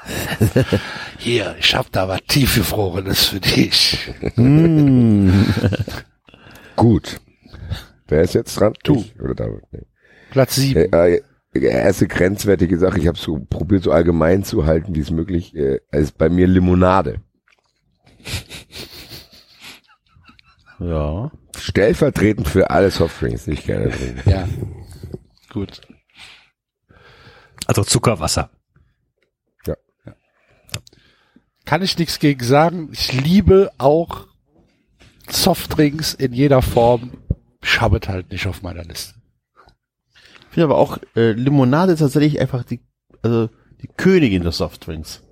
Hier, ich hab da was tiefgefrorenes für dich. Gut. Wer ist jetzt dran? Du. Ich oder David? Nee. Platz sieben. Äh, äh, erste grenzwertige Sache, ich habe so probiert, so allgemein zu halten, wie es möglich äh, ist bei mir Limonade. Ja. Stellvertretend für alle Softdrinks, die ich gerne trinke. Ja. Gut. Also Zuckerwasser. Kann ich nichts gegen sagen. Ich liebe auch Softdrinks in jeder Form. Ich habe es halt nicht auf meiner Liste. Ich finde aber auch, äh, Limonade ist tatsächlich einfach die, also die Königin der Softdrinks.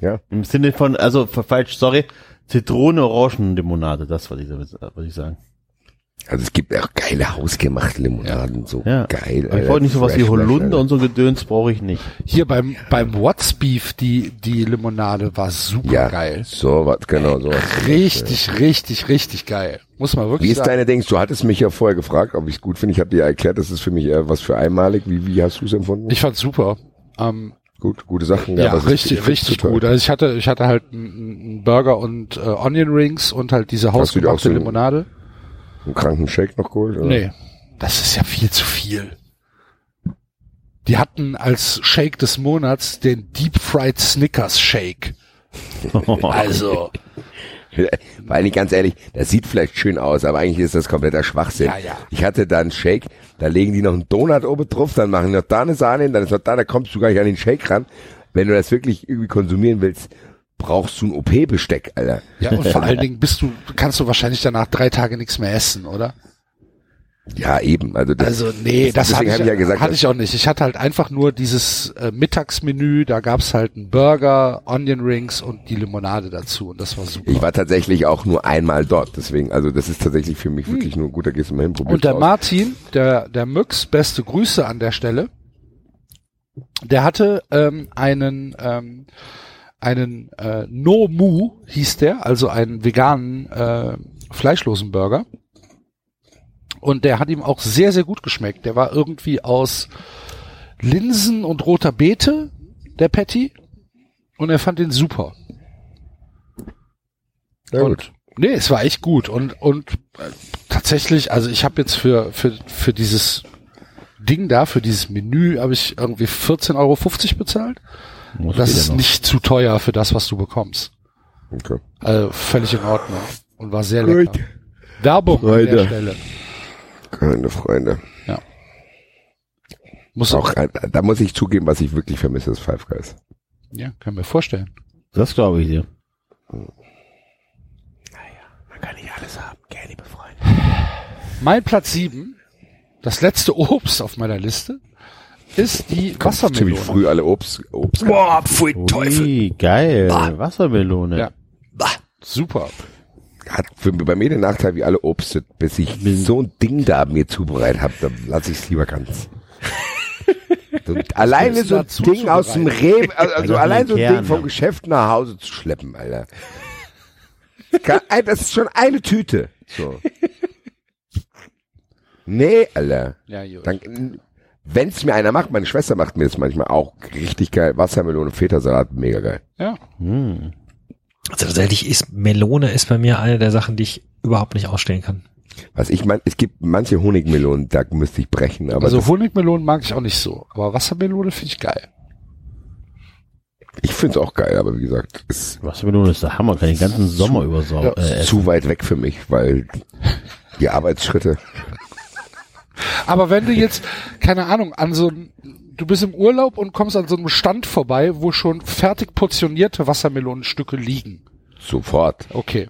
Ja. Im Sinne von, also falsch, sorry, Zitrone-Orangen-Limonade, das wollte ich, wollte ich sagen. Also es gibt auch geile hausgemachte Limonaden, so Ja. geil. Aber ich wollte nicht sowas wie Holunder und so Gedöns brauche ich nicht. Hier beim, beim What's Beef, die, die Limonade war super Ja, geil. so was, genau, so was. Richtig, richtig, richtig geil. Muss man wirklich Wie ist sagen. deine Dings? Du hattest mich ja vorher gefragt, ob ich es gut finde. Ich habe dir ja erklärt, das ist für mich eher was für einmalig. Wie, wie hast du es empfunden? Ich fand's super. Ähm, gut, gute Sachen. ja, ist- ich richtig, richtig gut. Also ich hatte, ich hatte halt einen, Burger und äh, Onion Rings und halt diese hausgemachte so- Limonade. Einen kranken Shake noch geholt? Oder? Nee, das ist ja viel zu viel. Die hatten als Shake des Monats den Deep Fried Snickers Shake. Also, Weil nicht ganz ehrlich, das sieht vielleicht schön aus, aber eigentlich ist das kompletter Schwachsinn. Ja, ja. Ich hatte da einen Shake, da legen die noch einen Donut oben drauf, dann machen die noch da eine Sahne dann ist noch da, da kommst du gar nicht an den Shake ran. Wenn du das wirklich irgendwie konsumieren willst, brauchst du ein OP-Besteck, Alter. ja, und vor allen Dingen bist du, kannst du wahrscheinlich danach drei Tage nichts mehr essen, oder? Ja, eben. Also, das, Also nee, das, deswegen hatte, ich, ich ja gesagt, hatte ich auch nicht. Ich hatte halt einfach nur dieses äh, Mittagsmenü, da gab's halt einen Burger, Onion Rings und die Limonade dazu und das war super. Ich war tatsächlich auch nur einmal dort, deswegen, also das ist tatsächlich für mich wirklich nur gut, da gehst du mal hin, probierst Hm. Und der aus. Martin, der, der Müx, beste Grüße an der Stelle, der hatte ähm, einen, ähm, einen äh, No Mu, hieß der, also einen veganen, äh, fleischlosen Burger. Und der hat ihm auch sehr, sehr gut geschmeckt. Der war irgendwie aus Linsen und roter Beete, der Patty. Und er fand den super. Ja, und, gut. Nee, es war echt gut. Und, und äh, tatsächlich, also ich habe jetzt für, für, für dieses Ding da, für dieses Menü, habe ich irgendwie 14,50 Euro bezahlt. Was das ist noch? nicht zu teuer für das, was du bekommst. Okay. Also völlig in Ordnung. Und war sehr Gut. lecker. Werbung an Freunde. der Stelle. Keine Freunde. Ja. Muss Auch, äh, da muss ich zugeben, was ich wirklich vermisse, ist Five Guys. Ja, können wir vorstellen. Das glaube ich dir. Man kann nicht alles haben, gell, liebe Freunde. Mein Platz 7, das letzte Obst auf meiner Liste, ist die Kommt ziemlich Wassermelone. früh alle Obst, Obst. Boah, pfui Teufel. Ui, geil. Bah. Wassermelone. Ja. Super. Hat für, bei mir den Nachteil wie alle Obst, bis ich so ein Ding da mir zubereitet habe, dann lasse ich es lieber ganz. So, alleine so ein Ding aus dem Rewe, also, also allein so ein Kern, Ding vom. Geschäft nach Hause zu schleppen, Alter. Kann- Das ist schon eine Tüte. So. Nee, Alter. Ja. Dann, wenn's mir einer macht, meine Schwester macht mir das manchmal auch richtig geil. Wassermelone, Feta-Salat, mega geil. Ja. Hm. Also tatsächlich ist Melone ist bei mir eine der Sachen, die ich überhaupt nicht ausstehen kann. Was ich meine, es gibt manche Honigmelonen, da müsste ich brechen, aber also Honigmelonen mag ich auch nicht so. Aber Wassermelone finde ich geil. ich find's auch geil, aber wie gesagt, ist Wassermelone ist der Hammer. Kann den ganzen Sommer über sau ja, äh, essen. zu weit weg für mich, weil die Arbeitsschritte. Aber wenn du jetzt, keine Ahnung, an so ein, du bist im Urlaub und kommst an so einem Stand vorbei, wo schon fertig portionierte Wassermelonenstücke liegen. Sofort. Okay.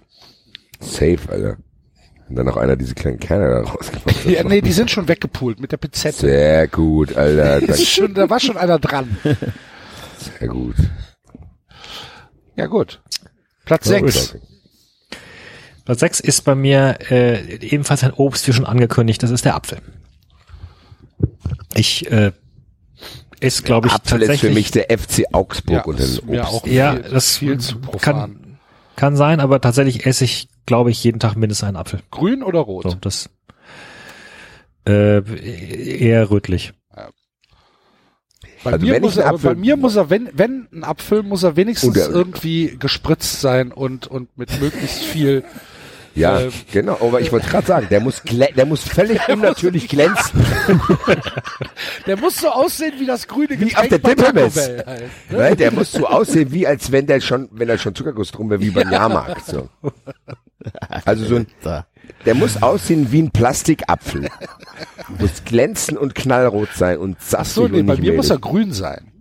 Safe, Alter. Und dann noch einer diese kleinen Kerne da rausgemacht. hat. Ja, nee, die sind schon weggepult mit der Pizette. Sehr gut, Alter. Das ist schon, da war schon einer dran. Sehr gut. Ja, gut. Platz Ja, gut. 6. Platz 6 ist bei mir äh, ebenfalls ein Obst, wie schon angekündigt, das ist der Apfel. Ich äh, ist, glaube ich, Apfel ist tatsächlich für mich der FC Augsburg Ja, ist mir Obst. auch Ja, viel, das viel zu profan. kann, kann sein, aber tatsächlich esse ich, glaube ich, jeden Tag mindestens einen Apfel. Grün oder rot? So, das äh, eher rötlich. Bei, Also mir wenn muss er, aber bei Apfel- mir muss er, wenn, wenn ein Apfel, muss er wenigstens Und der- irgendwie gespritzt sein und, und mit möglichst viel. Ja, Ähm, genau. Aber ich wollte gerade sagen, der muss, der muss völlig unnatürlich glänzen. Der muss so aussehen wie das grüne Wie auf Getränk der. Bell halt, ne? Der muss so aussehen, wie als wenn der schon, wenn er schon Zuckerguss drum wäre, wie beim Jahrmarkt. So. Also so ein, der muss aussehen wie ein Plastikapfel. Muss glänzen und knallrot sein und saftig so, nee, und bei mir muss er grün sein.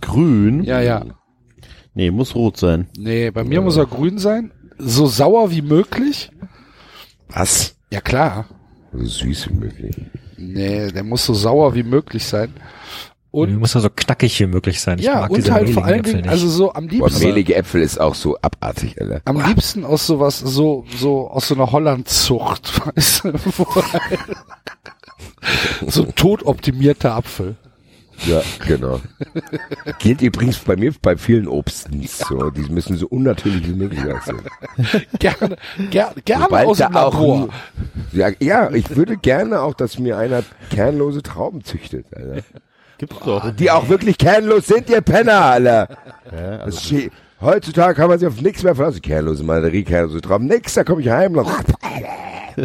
Grün? Ja, ja. Nee, muss rot sein. Nee, bei mir muss er grün sein. So sauer wie möglich. Was? Ja, klar. So süß wie möglich. Nee, der muss so sauer wie möglich sein. Und- muss ja so knackig wie möglich sein. Ich ja, mag und diese halt vor allen Äpfel Dingen, also so am Boah, liebsten, mehlige Äpfel ist auch so abartig, Alter. am liebsten aus sowas, so, so, aus so einer Hollandzucht, weißt du, halt so ein totoptimierter Apfel. Ja, genau. Gilt übrigens bei mir bei vielen Obstens so. Die müssen so unnatürlich wie möglich aussehen. Gerne, ger, gerne Sobald aus dem Labor. ja, ja, ich würde gerne auch, dass mir einer kernlose Trauben züchtet, Alter. Gibt's doch. Die auch wirklich kernlos sind, ihr Penner, Alter. Das steht- Heutzutage kann man sich auf nichts mehr verlassen. Kernlose Mandarin, kernlose Trauben, nix, da komme ich heim. noch.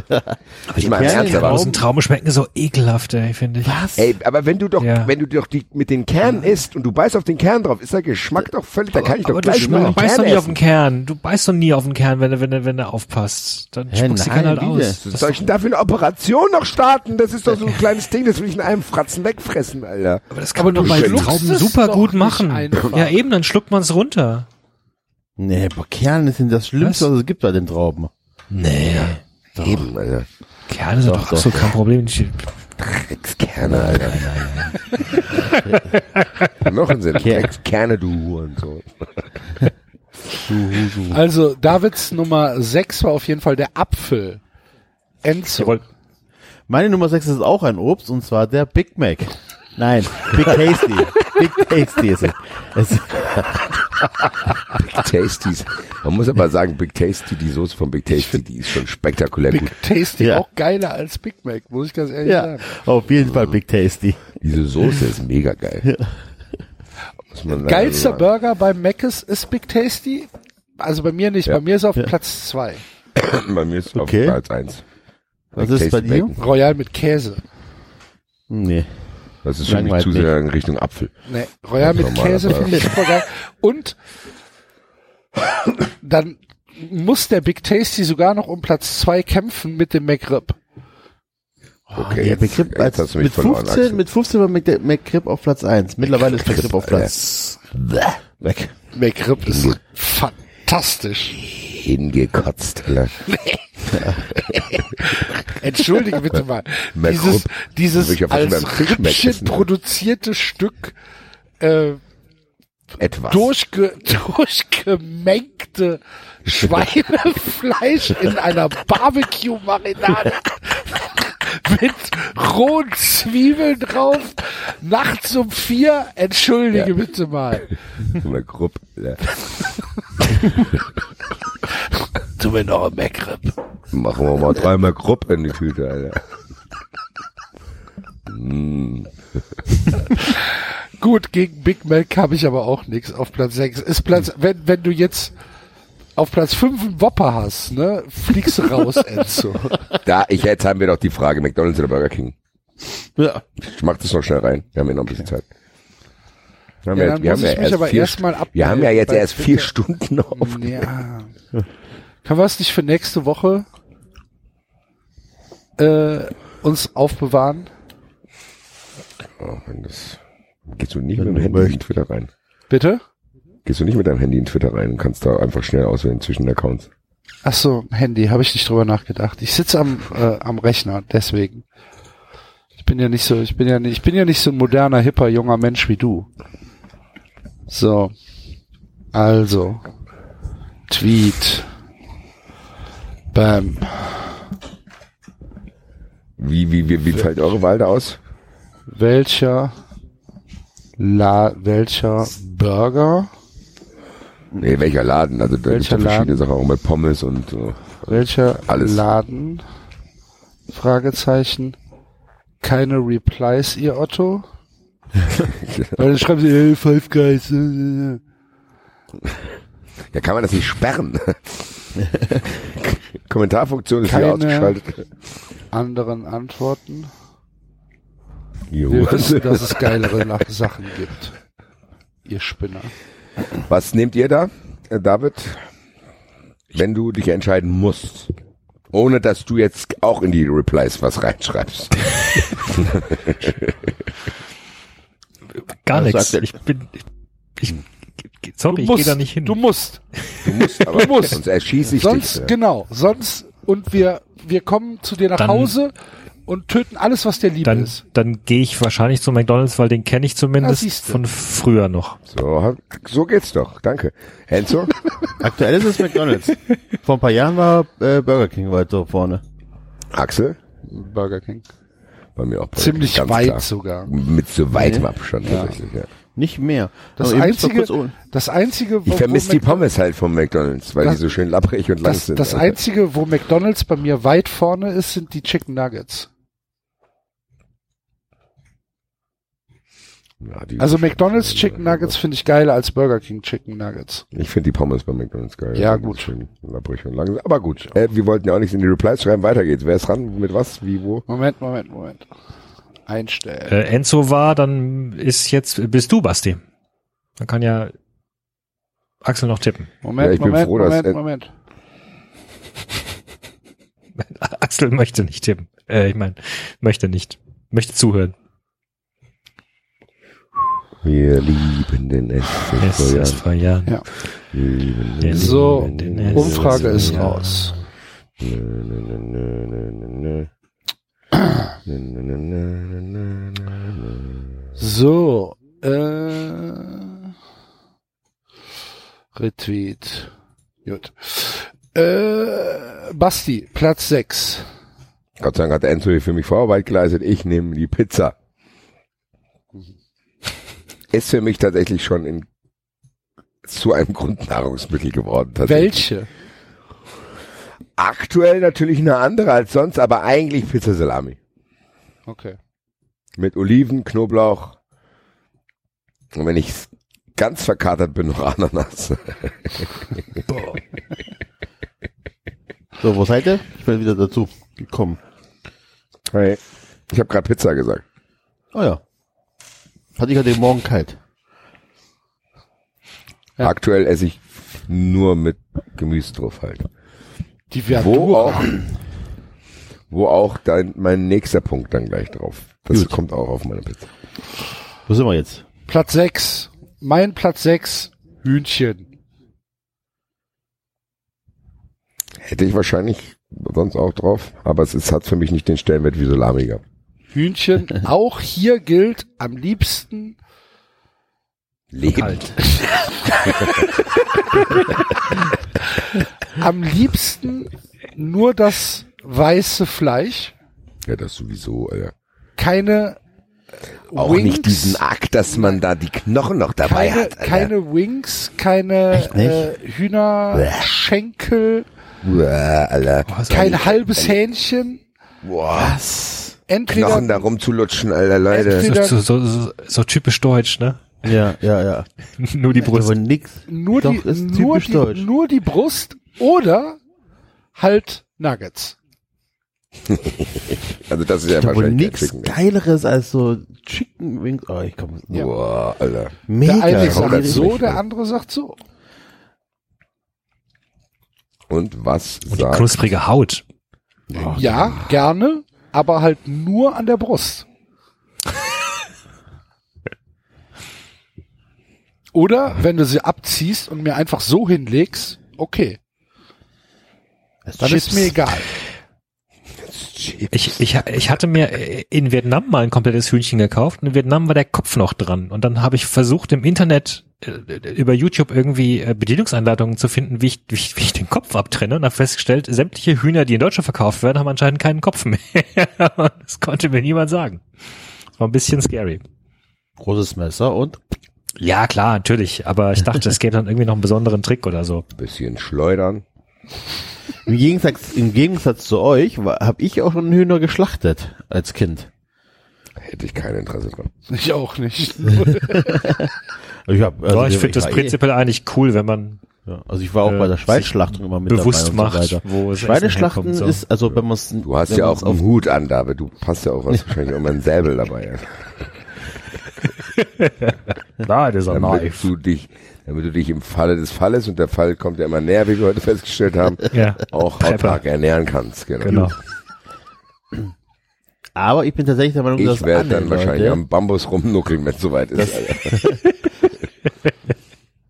Ich meine, Kerne- ernsthaft. Aus den Trauben schmecken so ekelhaft, ey, finde ich. Was? Ey, aber wenn du doch, Ja. wenn du doch die mit den Kernen isst und du beißt auf den Kern drauf, ist der Geschmack doch völlig, da kann ich doch aber gleich du mal den beißt Kern doch nie auf den Kern. Du beißt doch nie auf den Kern, wenn du, wenn du, wenn du aufpasst. Dann Hä, spuckst du Kern halt aus. Was soll ich denn da für eine Operation noch starten? Das ist doch so ein kleines Ding, das will ich in einem Fratzen wegfressen, Alter. Aber das kann man doch bei Trauben super gut machen. Ja, eben, dann schluckt man es runter. Nee, boah, Kerne sind das Schlimmste, Was? was es gibt bei den Trauben. Nee. Eben, Alter. Kerne sind Doch, doch, doch. absolut kein Problem. Dreckskerne, Alter. noch ein Sinn. Dreckskerne, du und so. Also, Davids Nummer 6 war auf jeden Fall der Apfel. Enzo. Meine Nummer 6 ist auch ein Obst und zwar der Big Mac. Nein, Big Tasty. Big Tasty ist es. Big Tasties. Man muss aber sagen, Big Tasty, die Soße von Big Tasty, die ist schon spektakulär gut. Big Tasty, Ja. auch geiler als Big Mac, muss ich ganz ehrlich ja, sagen. auf jeden Fall Big Tasty. Diese Soße ist mega geil. Leider Geilster sagen. Burger bei Mc's ist Big Tasty. Also bei mir nicht, Ja. bei mir ist auf Ja. Platz 2. Bei mir ist Okay. auf Platz 1. Was ist bei dir? Royal mit Käse. Nee. Das ist für mich Langweilt zu sehr in Richtung Apfel. Nee, Royal mit Käse finde ich super geil. Und dann muss der Big Tasty sogar noch um Platz 2 kämpfen mit dem McRib. Okay, Der McRib als, hast du mich mit verloren, 15, Axel. mit 15 war Mc- McRib auf Platz 1. Mittlerweile ist McRib auf Platz weg. McRib ist fantastisch. Hingekotzt, Alter. Entschuldige bitte mal. Dieses, dieses ja als Rippchen ne? produzierte Stück äh, Etwas. durchge, durchgemengte Schweinefleisch in einer Barbecue-Marinade mit rohen Zwiebeln drauf, nachts um vier, entschuldige Ja. bitte mal. McRib, Alter. Tu mir noch ein McRib. Machen wir mal dreimal Grupp in die Tüte, Alter. Mm. Gut, gegen Big Mac habe ich aber auch nichts auf Platz 6. Ist Platz, wenn, wenn du jetzt auf Platz 5 einen Whopper hast, ne, fliegst du raus, Enzo. Da, ich, jetzt haben wir doch die Frage, McDonalds oder Burger King. Ja. Ich mach das noch schnell rein. Wir haben ja noch ein bisschen Zeit. Wir haben Ja, ja, dann wir muss haben ja erst aber vier, wir haben ja jetzt erst vier Twitter. Stunden auf. Ja. Können wir es nicht für nächste Woche äh, uns aufbewahren? Oh, Mann, das, gehst du nicht mit dem Handy in Twitter rein? Bitte? Gehst du nicht mit deinem Handy in Twitter rein und kannst da einfach schnell auswählen zwischen Accounts? Ach so, Handy, habe ich nicht drüber nachgedacht. Ich sitze am äh, am Rechner, deswegen. Ich bin ja nicht so, ich bin ja nicht, ich bin ja nicht so ein moderner, hipper, junger Mensch wie du. So. Also. Tweet. Bam. Wie, wie, wie, wie fällt eure Wahl da aus? Welcher La welcher Burger? Nee, welcher Laden? Also da Welcher ja verschiedene Laden? Sachen, auch mit Pommes und so. Welcher Alles. Laden? Fragezeichen. Keine Replies, ihr Otto? Dann schreiben sie, hey, Five Guys. äh, äh, äh. Ja, kann man das nicht sperren? Kommentarfunktion ist hier Keine ausgeschaltet. anderen Antworten. Jo. Wir wissen, dass es geilere Sachen gibt. Ihr Spinner. Was nehmt ihr da, David? Wenn du dich entscheiden musst. Ohne dass du jetzt auch in die Replies was reinschreibst. Gar Also nichts. Ich bin, ich, ich, sorry, Du ich musst, gehe da nicht hin. Du musst. Du musst, aber Du musst. sonst erschieße ich Sonst, dich. genau. Sonst, und wir, wir kommen zu dir nach Dann- Hause und töten alles, was der lieb Dann, ist. dann gehe ich wahrscheinlich zu McDonalds, weil den kenne ich zumindest von früher noch. So, so geht's doch. Danke. Enzo? Aktuell ist es McDonalds. Vor ein paar Jahren war äh, Burger King weiter vorne. Axel? Burger King. Bei mir auch. Burger Ziemlich weit klar. sogar. Mit so weitem Nee. Abstand Ja. tatsächlich, ja. Nicht mehr. Das Aber einzige, das einzige, Ich wo- vermisse wo die Pommes halt vom McDonalds, weil Das- die so schön lapprig und lang Das, sind. das einzige, wo McDonalds bei mir weit vorne ist, sind die Chicken Nuggets. Ja, die- Also McDonalds Chicken Nuggets finde ich geiler als Burger King Chicken Nuggets. Ich finde die Pommes bei McDonalds geil. Ja, gut. Schön lapprig und langsam. Aber gut. Äh, wir wollten ja auch nichts in die Replies schreiben. Weiter geht's. Wer ist dran? Mit was? Wie? Wo? Moment, Moment, Moment. Einstellen. Äh, Enzo war, dann ist jetzt, bist du, Basti. Dann kann ja Axel noch tippen. Moment, Ja, ich bin Moment, froh, dass- Moment, äh, Moment. Axel möchte nicht tippen. Äh, ich meine, möchte nicht. Möchte zuhören. Wir lieben den SSV. Jan. Ja. Wir lieben den So, den Umfrage ist raus. So, äh, Retweet. Gut. Äh, Basti, Platz 6. Gott sei Dank hat Enzo hier für mich Vorarbeit geleistet. Ich nehme die Pizza. Ist für mich tatsächlich schon in, zu einem Grundnahrungsmittel geworden. tatsächlich. Welche? Aktuell natürlich eine andere als sonst, aber eigentlich Pizza Salami. Okay. Mit Oliven, Knoblauch. Und wenn ich ganz verkatert bin, noch Ananas. So, wo seid ihr? Ich bin wieder dazu gekommen. Hey. Ich habe gerade Pizza gesagt. Oh ja. Hatte ich heute Morgen kalt. Aktuell esse ich nur mit Gemüse drauf halt. Die Wo auch, wo auch dein, mein nächster Punkt dann gleich drauf. Das kommt auch auf meine Pizza. Wo sind wir jetzt? Platz 6. Mein Platz 6, Hühnchen. Hätte ich wahrscheinlich sonst auch drauf, aber es ist, hat für mich nicht den Stellenwert wie Salami gehabt. Hühnchen. Auch hier gilt am liebsten Leben. Kalt. am liebsten nur das weiße Fleisch. Ja, das sowieso, Alter. Keine Auch Wings, nicht diesen Akt, dass man da die Knochen noch dabei keine, hat. Alter. keine Wings, keine äh, Hühnerschenkel, Alter. kein halbes Hähnchen. Was? Entweder Knochen da rumzulutschen, Alter, Leute. Entweder- So, so, so, so typisch deutsch, ne? Ja, ja, ja. Nur die Brust. Aber nix. nur, Doch, die, ist nur, typisch die, deutsch. nur die Brust oder halt Nuggets. Also das ist ja wohl wahrscheinlich Chicken. mehr. geileres als so Chicken Wings. Oh, ich komm. Ja. Boah, Alter. Mega. Der eine sagt das so, der andere sagt so. Und was Und die sagt... knusprige Haut. Ja, gerne, aber halt nur an der Brust. Oder wenn du sie abziehst und mir einfach so hinlegst, okay. Das ist mir egal. Ich, ich, ich hatte mir in Vietnam mal ein komplettes Hühnchen gekauft und in Vietnam war der Kopf noch dran. Und dann habe ich versucht im Internet äh, über YouTube irgendwie äh, Bedienungsanleitungen zu finden, wie ich, wie, ich, wie ich den Kopf abtrenne und habe festgestellt, sämtliche Hühner, die in Deutschland verkauft werden, haben anscheinend keinen Kopf mehr. das konnte mir niemand sagen. Das war ein bisschen scary. Großes Messer und Ja, klar, natürlich. Aber ich dachte, es gäbe dann irgendwie noch einen besonderen Trick oder so. Bisschen schleudern. Im Gegensatz, im Gegensatz zu euch habe ich auch schon Hühner geschlachtet als Kind. Hätte ich kein Interesse dran. Ich auch nicht. Ich, hab, ja, ich finde das eh- prinzipiell eigentlich cool, wenn man Ja, also ich war auch äh, bei der sich Schweineschlachtung immer mit bewusst dabei und macht, so weiter. wo es Schweineschlachten herkommt, so. ist, also wenn man es Du hast ja auch einen Hut an, David. Du passt ja auch was wahrscheinlich immer ein Säbel dabei. Nein, das ist ein damit Knife. du dich, damit du dich im Falle des Falles und der Fall kommt ja immer näher, wie wir heute festgestellt haben, Ja. auch autark ernähren kannst. Genau. Genau. Aber ich bin tatsächlich der Meinung, Ich dass werde alle dann wahrscheinlich Leute, am Bambus rumnuckeln, wenn es soweit ist.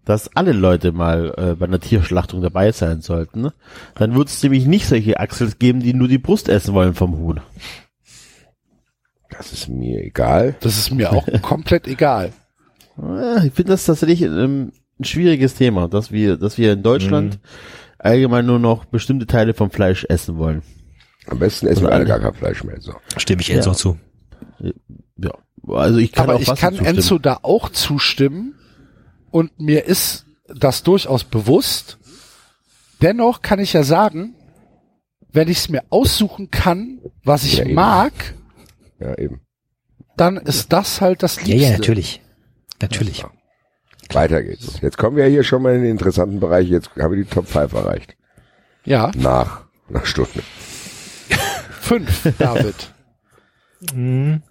Dass alle Leute mal äh, bei einer Tierschlachtung dabei sein sollten. ne? Dann wird es nämlich nicht solche Achsels geben, die nur die Brust essen wollen vom Huhn. Das ist mir egal. Das ist mir auch komplett egal. Ja, Ich finde das tatsächlich ähm, ein schwieriges Thema, dass wir, dass wir in Deutschland allgemein nur noch bestimmte Teile vom Fleisch essen wollen. Am besten essen wir alle gar kein Fleisch mehr. So. Stimme ich Enzo Ja. zu. Ja, also ich kann Aber auch ich kann zustimmen. Enzo da auch zustimmen und mir ist das durchaus bewusst. Dennoch kann ich ja sagen, wenn ich es mir aussuchen kann, was ich Ja, eben. mag, Ja, eben. dann ist das halt das Ja, Liebste. ja, natürlich. Natürlich. Weiter geht's. Jetzt kommen wir hier schon mal in den interessanten Bereich. Jetzt haben wir die Top 5 erreicht. Ja, Nach einer Stunde. fünf, David. Mhm.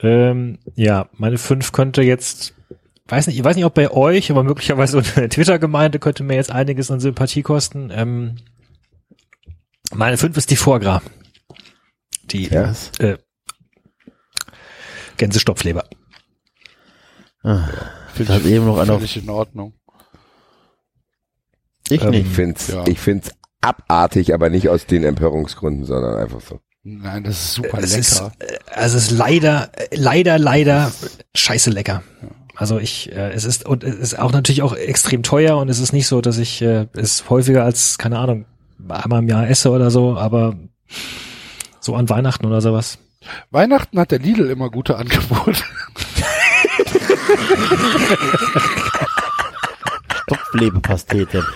Ähm, ja, meine fünf könnte jetzt, weiß nicht, ich weiß nicht, ob bei euch, aber möglicherweise unter der Twitter-Gemeinde könnte mir jetzt einiges an Sympathie kosten. Ähm, meine fünf ist die Foie Die Ja. äh, Gänsestopfleber. Ah, Find da hat eben noch auf, Völlig in Ordnung. ich ähm, nicht. Ich find's, Ja. ich find's abartig, aber nicht aus den Empörungsgründen, sondern einfach so. Nein, das ist super Es ist, lecker. äh, also es ist leider, leider, leider scheiße lecker. Also ich, äh, es ist und es ist auch natürlich auch extrem teuer und es ist nicht so, dass ich äh, es häufiger als keine Ahnung einmal im Jahr esse oder so, aber so an Weihnachten oder sowas. Weihnachten hat der Lidl immer gute Angebote. Stopfleberpastete.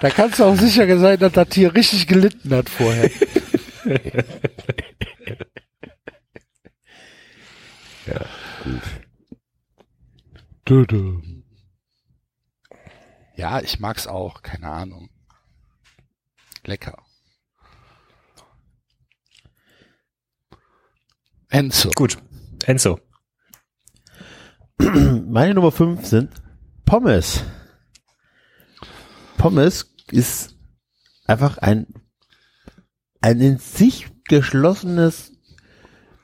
Da kannst du auch sicher sein, dass das Tier richtig gelitten hat vorher. Ja, gut. Ja, ich mag's auch, keine Ahnung. Lecker. Enzo. Gut, Enzo. Meine Nummer 5 sind Pommes. Pommes ist einfach ein, ein in sich geschlossenes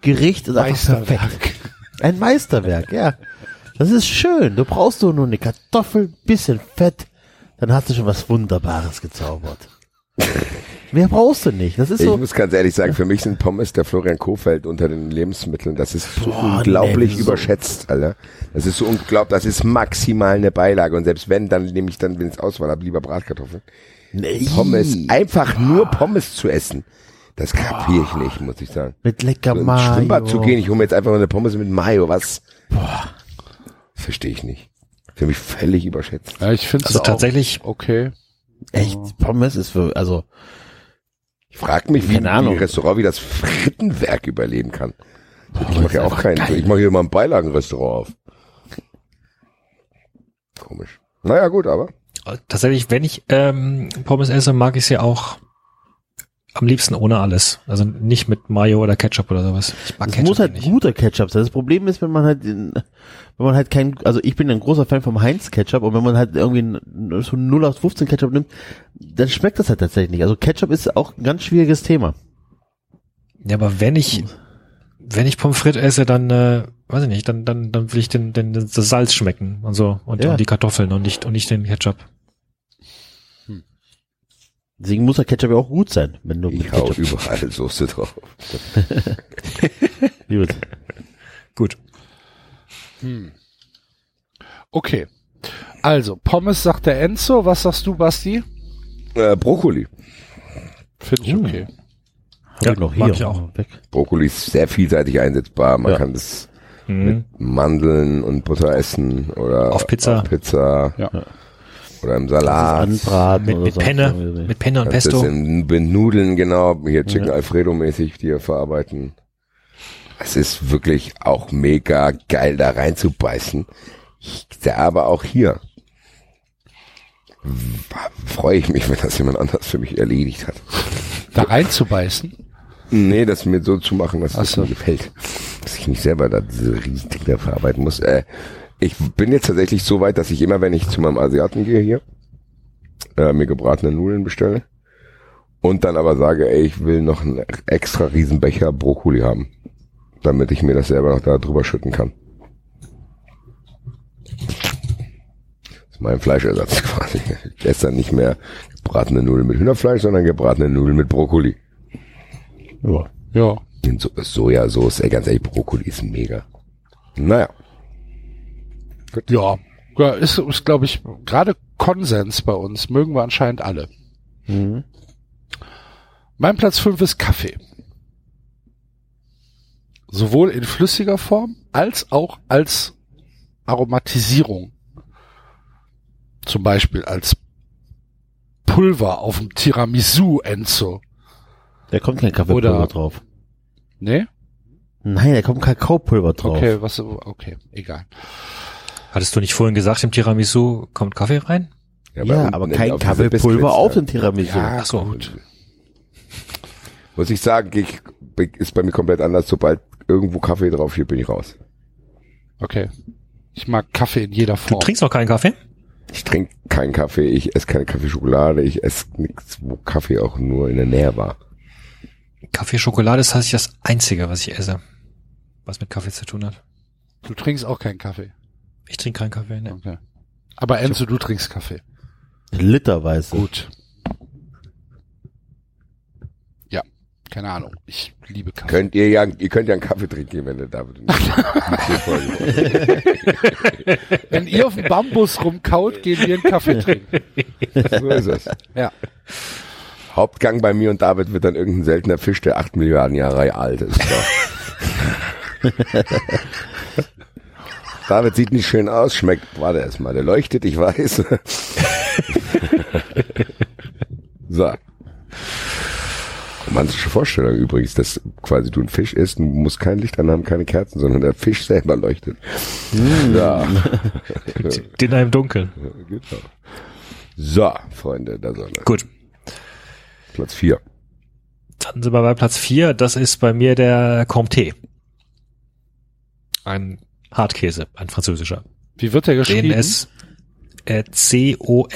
Gericht. Ist einfach perfekt. Meisterwerk. Ein Meisterwerk, ja. Das ist schön. Du brauchst nur eine Kartoffel, bisschen Fett, dann hast du schon was Wunderbares gezaubert. Mehr brauchst du nicht. Das ist Ich so. muss ganz ehrlich sagen, für mich sind Pommes der Florian Kofeld unter den Lebensmitteln. Das ist so Boah, unglaublich nee, so- überschätzt, Alter. Das ist so unglaublich, das ist maximal eine Beilage. Und selbst wenn, dann nehme ich dann, wenn ich Auswahl habe, lieber Bratkartoffeln. Nee. Pommes, einfach nur Pommes zu essen. Das kapiere ich nicht, muss ich sagen. Mit lecker So Mayo. Schwimmbad zu gehen, ich hole mir jetzt einfach nur eine Pommes mit Mayo, was? Verstehe ich nicht. Für mich völlig überschätzt. Ja, ich finde Also tatsächlich- okay. Echt, Pommes ist für, also, Ich frage mich, wie ein Restaurant wie das Frittenwerk überleben kann. ich mache ja auch keinen. geil. Ich mache hier mal ein Beilagenrestaurant auf. Komisch. Naja, gut, aber. Tatsächlich, wenn ich ähm, Pommes esse, mag ich sie auch am liebsten ohne alles. Also nicht mit Mayo oder Ketchup oder sowas. Ich mag es Ketchup muss halt nicht. guter Ketchup sein. Das Problem ist, wenn man halt, wenn man halt kein, also ich bin ein großer Fan vom Heinz Ketchup und wenn man halt irgendwie so 0 aus 15 Ketchup nimmt, dann schmeckt das halt tatsächlich nicht. Also Ketchup ist auch ein ganz schwieriges Thema. Ja, aber wenn ich, wenn ich Pommes frites esse, dann, äh, weiß ich nicht, dann, dann, dann will ich den, den, das Salz schmecken und so und, Ja. und die Kartoffeln und nicht, und nicht den Ketchup. Deswegen muss der Ketchup ja auch gut sein, wenn du mit Ich hau Ketchup überall Soße drauf. Gut. Gut. Okay. Also, Pommes sagt der Enzo. Was sagst du, Basti? Äh, Brokkoli. Finde ich okay. Hab Ja, ich noch hier. ich auch. Weg. Brokkoli ist sehr vielseitig einsetzbar. Man Ja. kann das Mhm. mit Mandeln und Butter essen oder Auf Pizza. auf Pizza Ja. Oder im Salat. Anbraten Mit, oder mit Penne, mit Penne und Das Pesto. in, mit Nudeln, genau, hier Chicken Alfredo mäßig, die wir verarbeiten. Es ist wirklich auch mega geil, da reinzubeißen. Ich, aber auch hier freue ich mich, wenn das jemand anders für mich erledigt hat. Da reinzubeißen? Nee, das mir so zu machen, dass Ach es so. mir gefällt. Dass ich nicht selber da diese riesen Dinger verarbeiten muss. Äh, ich bin jetzt tatsächlich so weit, dass ich immer, wenn ich zu meinem Asiaten gehe hier, äh, mir gebratene Nudeln bestelle und dann aber sage, ey, ich will noch einen extra Riesenbecher Brokkoli haben, damit ich mir das selber noch da drüber schütten kann. Das ist mein Fleischersatz quasi. Ich esse dann nicht mehr gebratene Nudeln mit Hühnerfleisch, sondern gebratene Nudeln mit Brokkoli. Ja. Ja. In so Sojasauce, ey, ganz ehrlich, Brokkoli ist mega. Naja. Ja, ja ist, ist glaube ich, gerade Konsens bei uns. Mögen wir anscheinend alle. Mhm. Mein Platz 5 ist Kaffee. Sowohl in flüssiger Form als auch als Aromatisierung. Zum Beispiel als Pulver auf dem Tiramisu Enzo. Da kommt kein Kaffeepulver Oder- drauf. Nee? Nein, da kommt Kakaopulver drauf. Okay, was, okay, egal. Hattest du nicht vorhin gesagt, im Tiramisu kommt Kaffee rein? Ja, aber kein Kaffeepulver auf den Tiramisu. Ja, Ach so. gut. Muss ich sagen, ich, ist bei mir komplett anders. Sobald irgendwo Kaffee drauf steht, bin ich raus. Okay. Ich mag Kaffee in jeder Du Form. trinkst noch keinen Kaffee? Ich trinke keinen Kaffee, ich esse keine Kaffeeschokolade, ich esse nichts, wo Kaffee auch nur in der Nähe war. Kaffee Schokolade ist tatsächlich das Einzige, was ich esse, was mit Kaffee zu tun hat. Du trinkst auch keinen Kaffee. Ich trinke keinen Kaffee, ne. Okay. Aber Enzo, du trinkst Kaffee. Literweise. Gut. Ja, keine Ahnung. Ich liebe Kaffee. Könnt ihr ja, ihr könnt ja einen Kaffee trinken, wenn ihr David und Wenn ihr auf dem Bambus rumkaut, gehen wir einen Kaffee trinken. So ist es. Ja. Hauptgang bei mir und David wird dann irgendein seltener Fisch, der acht Milliarden Jahre alt ist. David sieht nicht schön aus, schmeckt, warte erst mal, der leuchtet, ich weiß. so. Romantische Vorstellung übrigens, dass quasi du ein Fisch isst und musst kein Licht anhaben, keine Kerzen, sondern der Fisch selber leuchtet. Ja. Den im Dunkeln. Genau. So, Freunde der Sonne. Gut. Platz vier. Dann sind wir bei Platz 4. Das ist bei mir der Comté. Ein Hartkäse, ein französischer. Wie wird der geschrieben? Den es äh,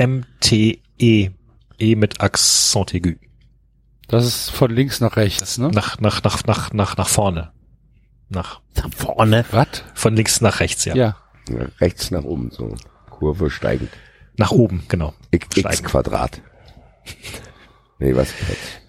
C-O-M-T-E. E mit Accent aigu. Das ist von links nach rechts, ne? Nach, nach, nach, nach, nach, nach vorne. Nach Nach vorne. Was? Von links nach rechts, ja. Ja. Ja, rechts nach oben, so. Kurve steigend. Nach oben, genau. X, X. Quadrat. Nee, was?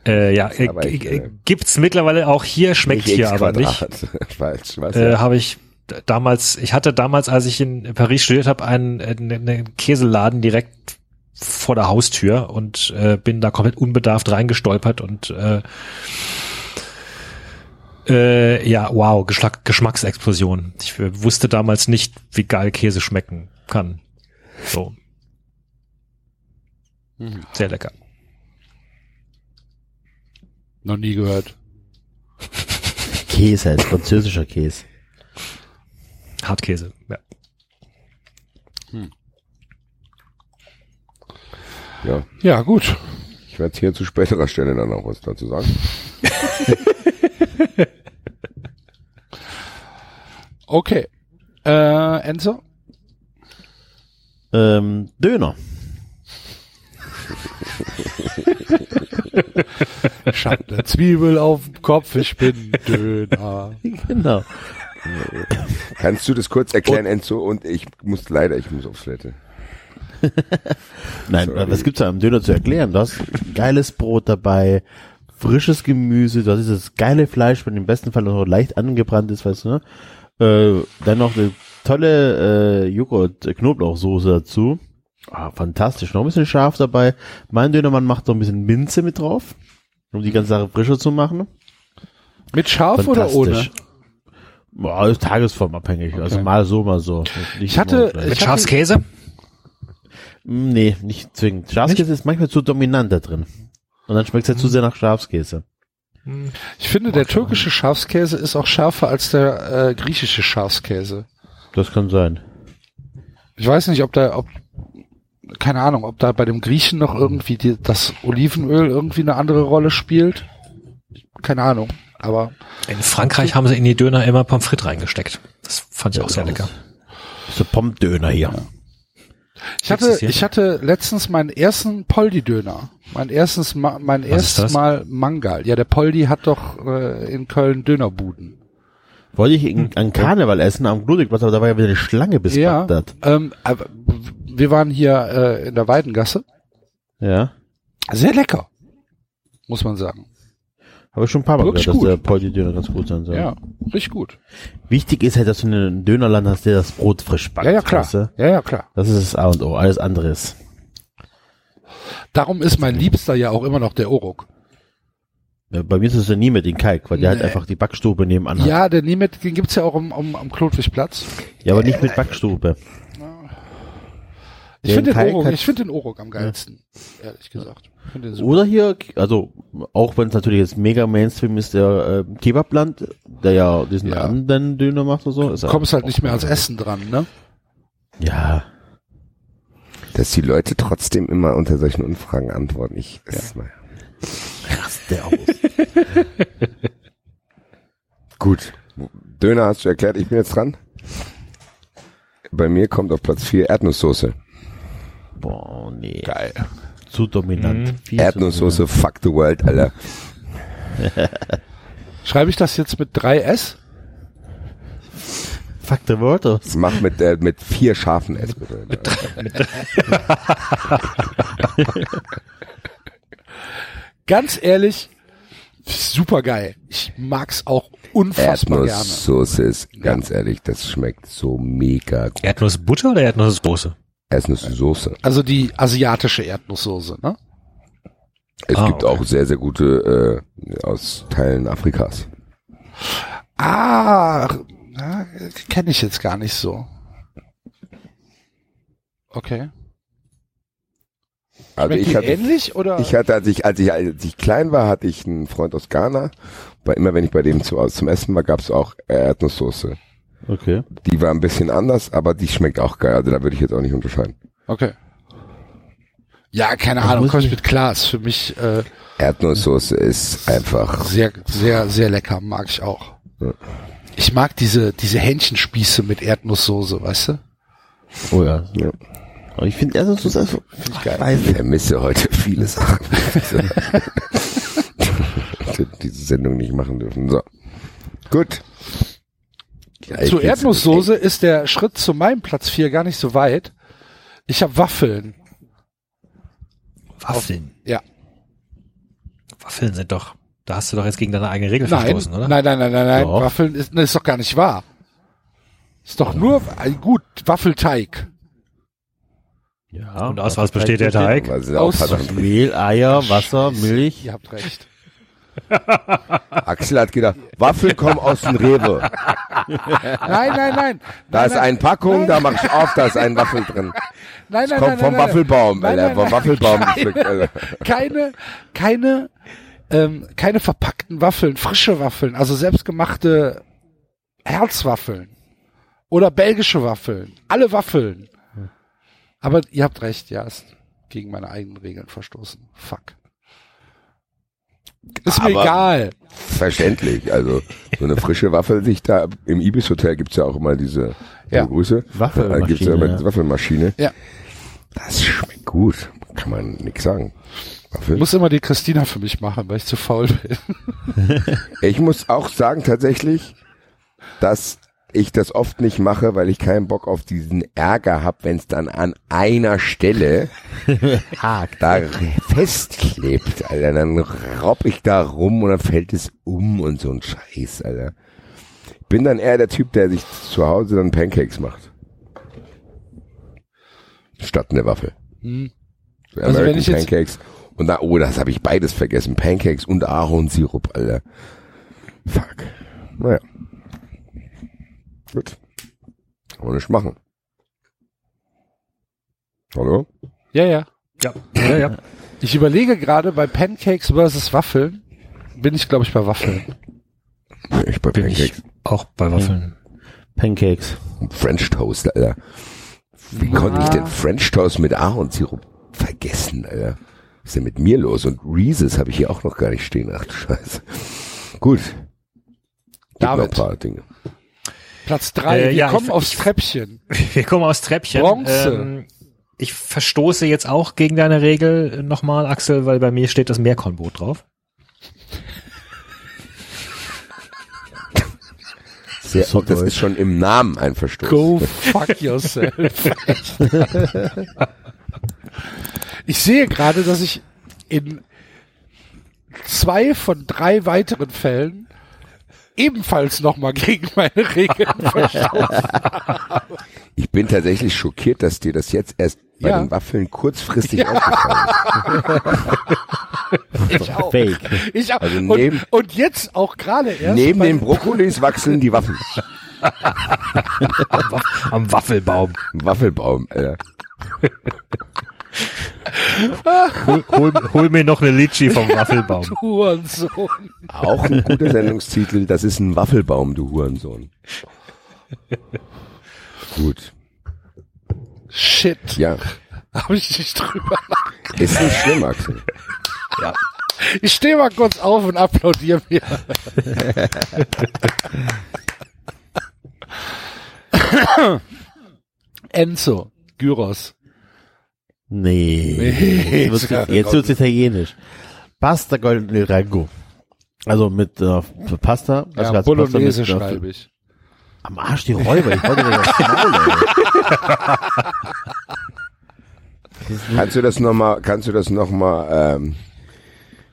Äh, ja, äh, ich, g- äh, gibt's mittlerweile auch hier, schmeckt hier aber nicht. Quadrat. Falsch, was? Äh, habe ich damals, ich hatte damals, als ich in Paris studiert habe, einen, äh, einen, einen Käseladen direkt vor der Haustür und äh, bin da komplett unbedarft reingestolpert und äh, äh, ja, wow, Geschmack, Geschmacksexplosion. Ich äh, wusste damals nicht, wie geil Käse schmecken kann. So. Mhm. Sehr lecker. Noch nie gehört. Käse, als französischer Käse. Hartkäse, ja. Ja. Ja, gut. Ich werde hier zu späterer Stelle dann auch was dazu sagen. Okay. Äh, Enzo? Ähm, Döner. Ne Zwiebel auf dem Kopf, ich bin Döner. Genau. Kannst du das kurz erklären, Enzo? Und ich muss leider, ich muss aufs Toilette. Nein, Sorry. was gibt's da am Döner zu erklären? Du hast geiles Brot dabei, frisches Gemüse, du hast dieses geile Fleisch, wenn im besten Fall noch leicht angebrannt ist, weißt du, ne? Äh, dann noch eine tolle äh, Joghurt-Knoblauchsoße dazu. Ah, fantastisch. Noch ein bisschen scharf dabei. Mein Dönermann macht noch ein bisschen Minze mit drauf, um die ganze Sache frischer zu machen. Mit scharf oder ohne? Boah, ist tagesformabhängig. Also mal so, mal so. Nicht Ich hatte- ich Mit Schafskäse? Mm, Nee, nicht zwingend. Schafskäse ist manchmal zu dominant da drin. Und dann schmeckt es halt zu sehr nach Schafskäse. Ich finde, der türkische Schafskäse ist auch schärfer als der äh, griechische Schafskäse. Das kann sein. Ich weiß nicht, ob da, ob, keine Ahnung, ob da bei dem Griechen noch irgendwie die, das Olivenöl irgendwie eine andere Rolle spielt. Keine Ahnung, aber In Frankreich haben sie in die Döner immer Pommes frites reingesteckt. Das fand ich auch sehr lecker. So Pommdöner hier. ich hatte, ich hatte letztens meinen ersten Poldi-Döner. Mein erstes, Ma mein Was ist erstes das? Mal Mangal. Ja, der Poldi hat doch äh, in Köln Dönerbuden. Wollte ich in, an Karneval essen am Ludwigplatz, aber da war ja wieder eine Schlange bis ja, Bagdad. ähm, wir waren hier äh, in der Weidengasse. Ja. Sehr lecker, muss man sagen. Habe ich schon ein paar Mal Wirklich gehört, dass der Poldi-Döner ganz gut sein soll. Ja, richtig gut. Wichtig ist halt, dass du einen Dönerland hast, der das Brot frisch backt. Ja, ja, klar. weißt du? Ja, ja, klar. Das ist das A und O. Alles andere ist. Darum ist mein Liebster ja auch immer noch der Oruk. Ja, Bei mir ist es ja nie mit den Kalk, weil der halt Nee. einfach die Backstube nebenan hat. Ja, der Niemet, den gibt's ja auch am, am, am Klotwigplatz. Ja, aber nicht mit Backstube. Ich finde den, ich find den Oruk am geilsten, ehrlich gesagt. Oder hier, also auch wenn es natürlich jetzt mega Mainstream ist, der äh, Kebabland, der ja diesen anderen Döner macht oder so. Ist Du auch- kommst halt nicht mehr ans Essen dran, ne? Ja. Dass die Leute trotzdem immer unter solchen Umfragen antworten. Ich, das naja. der aus. Gut. Döner hast du erklärt, ich bin jetzt dran. Bei mir kommt auf Platz 4 Erdnusssoße. Boah, nee. Geil. Zu dominant. Mhm. Erdnusssoße, fuck the world, Alter. Schreibe ich das jetzt mit 3S? Fuck the world aus. Mach mit, äh, mit vier scharfen S bitte. Ganz ehrlich, super geil. Ich mag's auch unfassbar gerne. Erdnusssoße ist, ganz ehrlich, das schmeckt so mega gut. Erdnussbutter oder Erdnusssoße? Erdnusssoße. Also die asiatische Erdnusssoße, ne? Es Ah, gibt auch sehr, sehr gute äh, aus Teilen Afrikas. Ah, kenne ich jetzt gar nicht so. Okay. Also Schmeckt ich hatte, ähnlich, oder? Ich hatte, als ich, als ich, als ich klein war, hatte ich einen Freund aus Ghana. Bei, immer wenn ich bei dem zu, zum Essen war, gab's auch Erdnusssoße. Okay. Die war ein bisschen anders, aber die schmeckt auch geil. Also da würde ich jetzt auch nicht unterscheiden. Okay. Ja, keine Das Ahnung, komme ich mit klar. Ist für mich äh, Erdnusssoße ist einfach. sehr, sehr, sehr lecker, mag ich auch. Ja. Ich mag diese, diese Hähnchenspieße mit Erdnusssoße, weißt du? Oh ja. ja. Aber ich finde Erdnusssoße einfach Find ich geil. Ich vermisse heute viele Sachen. Diese Sendung nicht machen dürfen. So. Gut. Ja, Zu Erdnusssoße ist der Schritt zu meinem Platz 4 gar nicht so weit. Ich habe Waffeln. Waffeln? Ja. Waffeln sind doch, da hast du doch jetzt gegen deine eigene Regel Nein, verstoßen, oder? nein, nein, nein, nein, nein. Doch. Waffeln ist, ist doch gar nicht wahr. Ist doch nur, äh, gut, Waffelteig. Ja. Und aus was besteht der Teig? Aus Mehl, Eier, Wasser, Milch. Ihr habt recht. Axel hat gedacht, Waffeln kommen aus dem Rewe. Nein, nein, nein. Da nein, ist eine Packung, Nein. da mach ich auf, da ist ein Waffel drin. Nein, Das nein, kommt nein, vom nein. Waffelbaum, Nein, Alter, nein, vom. Waffelbaum Keine- gepflückt, Alter. Keine, keine, ähm, keine verpackten Waffeln, frische Waffeln, also selbstgemachte Herzwaffeln oder belgische Waffeln, alle Waffeln. Aber ihr habt recht, ja, ist gegen meine eigenen Regeln verstoßen. Fuck. Ist mir egal. Verständlich, also so eine frische Waffel sich da, im Ibis Hotel gibt's ja auch immer diese Ja. Grüße. Waffelmaschine, Da gibt's ja immer diese Waffelmaschine. Ja. Das schmeckt gut, kann man nix sagen. Waffel. Ich muss immer die Christina für mich machen, weil ich zu faul bin. Ich muss auch sagen tatsächlich, dass ich das oft nicht mache, weil ich keinen Bock auf diesen Ärger hab, wenn es dann an einer Stelle Hakt. da festklebt, Alter. Dann robb ich da rum und dann fällt es um und so ein Scheiß, Alter. Bin dann eher der Typ, der sich zu Hause dann Pancakes macht. Statt eine Waffe. Hm. So Also wenn American ich Pancakes. Und da, oh, das habe ich beides vergessen. Pancakes und Ahornsirup, Alter. Fuck. Naja. Gut. Kann man nicht machen. Hallo? Ja, ja. Ja, ja, ja. Ich überlege gerade bei Pancakes versus Waffeln, bin ich glaube ich bei Waffeln. Ich bei Bin ich Pancakes. auch bei Waffeln. Pancakes. French Toast, Alter. Wie konnte ich denn French Toast mit Ahornsirup vergessen, Alter? Was ist denn mit mir los? Und Reese's habe ich hier auch noch gar nicht stehen. Ach du Scheiße. Gut. Gibt noch ein David. paar Dinge. Platz drei. Äh, Wir ja, kommen ich- aufs Treppchen. Wir kommen aus Treppchen. Bronze. Ähm, ich verstoße jetzt auch gegen deine Regel nochmal, Axel, weil bei mir steht das Meerkornbrot drauf. Sehr, das deutsch. ist schon im Namen ein Verstoß. Go fuck yourself. ich sehe gerade, dass ich in zwei von drei weiteren Fällen ebenfalls nochmal gegen meine Regeln verstoßen habe. Ich bin tatsächlich schockiert, dass dir das jetzt erst bei Ja. den Waffeln kurzfristig Ja. aufgefallen Ich auch. Fake. Ich auch. Also und, neben- und jetzt auch gerade ist. erst. Neben den Brokkolis wachsen die Waffen. Am Waffelbaum. Waffelbaum, Alter. Hol, hol, hol mir noch eine Litschi vom Waffelbaum. Du Hurensohn. Auch ein guter Sendungstitel, das ist ein Waffelbaum, du Hurensohn. Gut. Shit. Ja. Habe ich nicht drüber nachgedacht. Ist nicht schlimm, Axel. Ja. Ich stehe mal kurz auf und applaudiere mir. Enzo, Gyros. Nee. Nee. Jetzt wird's- Jetzt wird's italienisch. Pasta con il ragu. Also mit äh, Pasta. Also Ja, Pasta Bolognese mit, äh, schreibe ich. Am Arsch die Räuber. Ich wollte das Maul. Kannst du das nochmal, kannst du das noch mal ähm,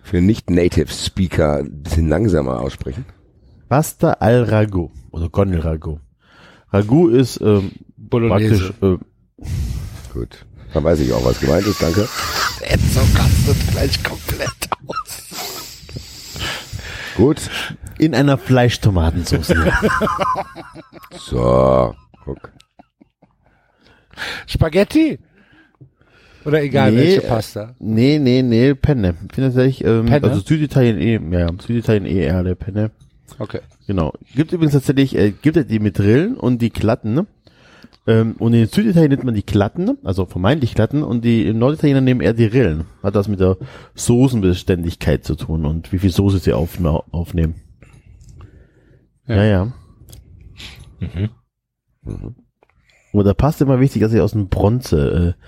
für nicht-Native Speaker ein bisschen langsamer aussprechen? Pasta al ragu. Oder con il ragu. Ragu ist ähm, Bolognese. praktisch äh, Gut. Dann weiß ich auch, was gemeint ist, danke. Enzo rastet gleich komplett aus. Gut. in einer Fleischtomatensauce. So, guck. Spaghetti? Oder egal welche Pasta. Nee, nee, nee, Penne. Ich finde tatsächlich, ähm, Penne? also Süditalien eh, ja, Süditalien eh eher der Penne. Okay. Genau. Gibt übrigens tatsächlich, äh, gibt es die mit Rillen und die Glatten, ne? Ähm, und in Süditalien nennt man die Glatten, also vermeintlich Glatten, und die im Norditaliener nehmen eher die Rillen. Hat das mit der Soßenbeständigkeit zu tun und wie viel Soße sie auf, aufnehmen. Ja, ja. Mhm. Und da passt immer wichtig, dass sie aus dem Bronze äh,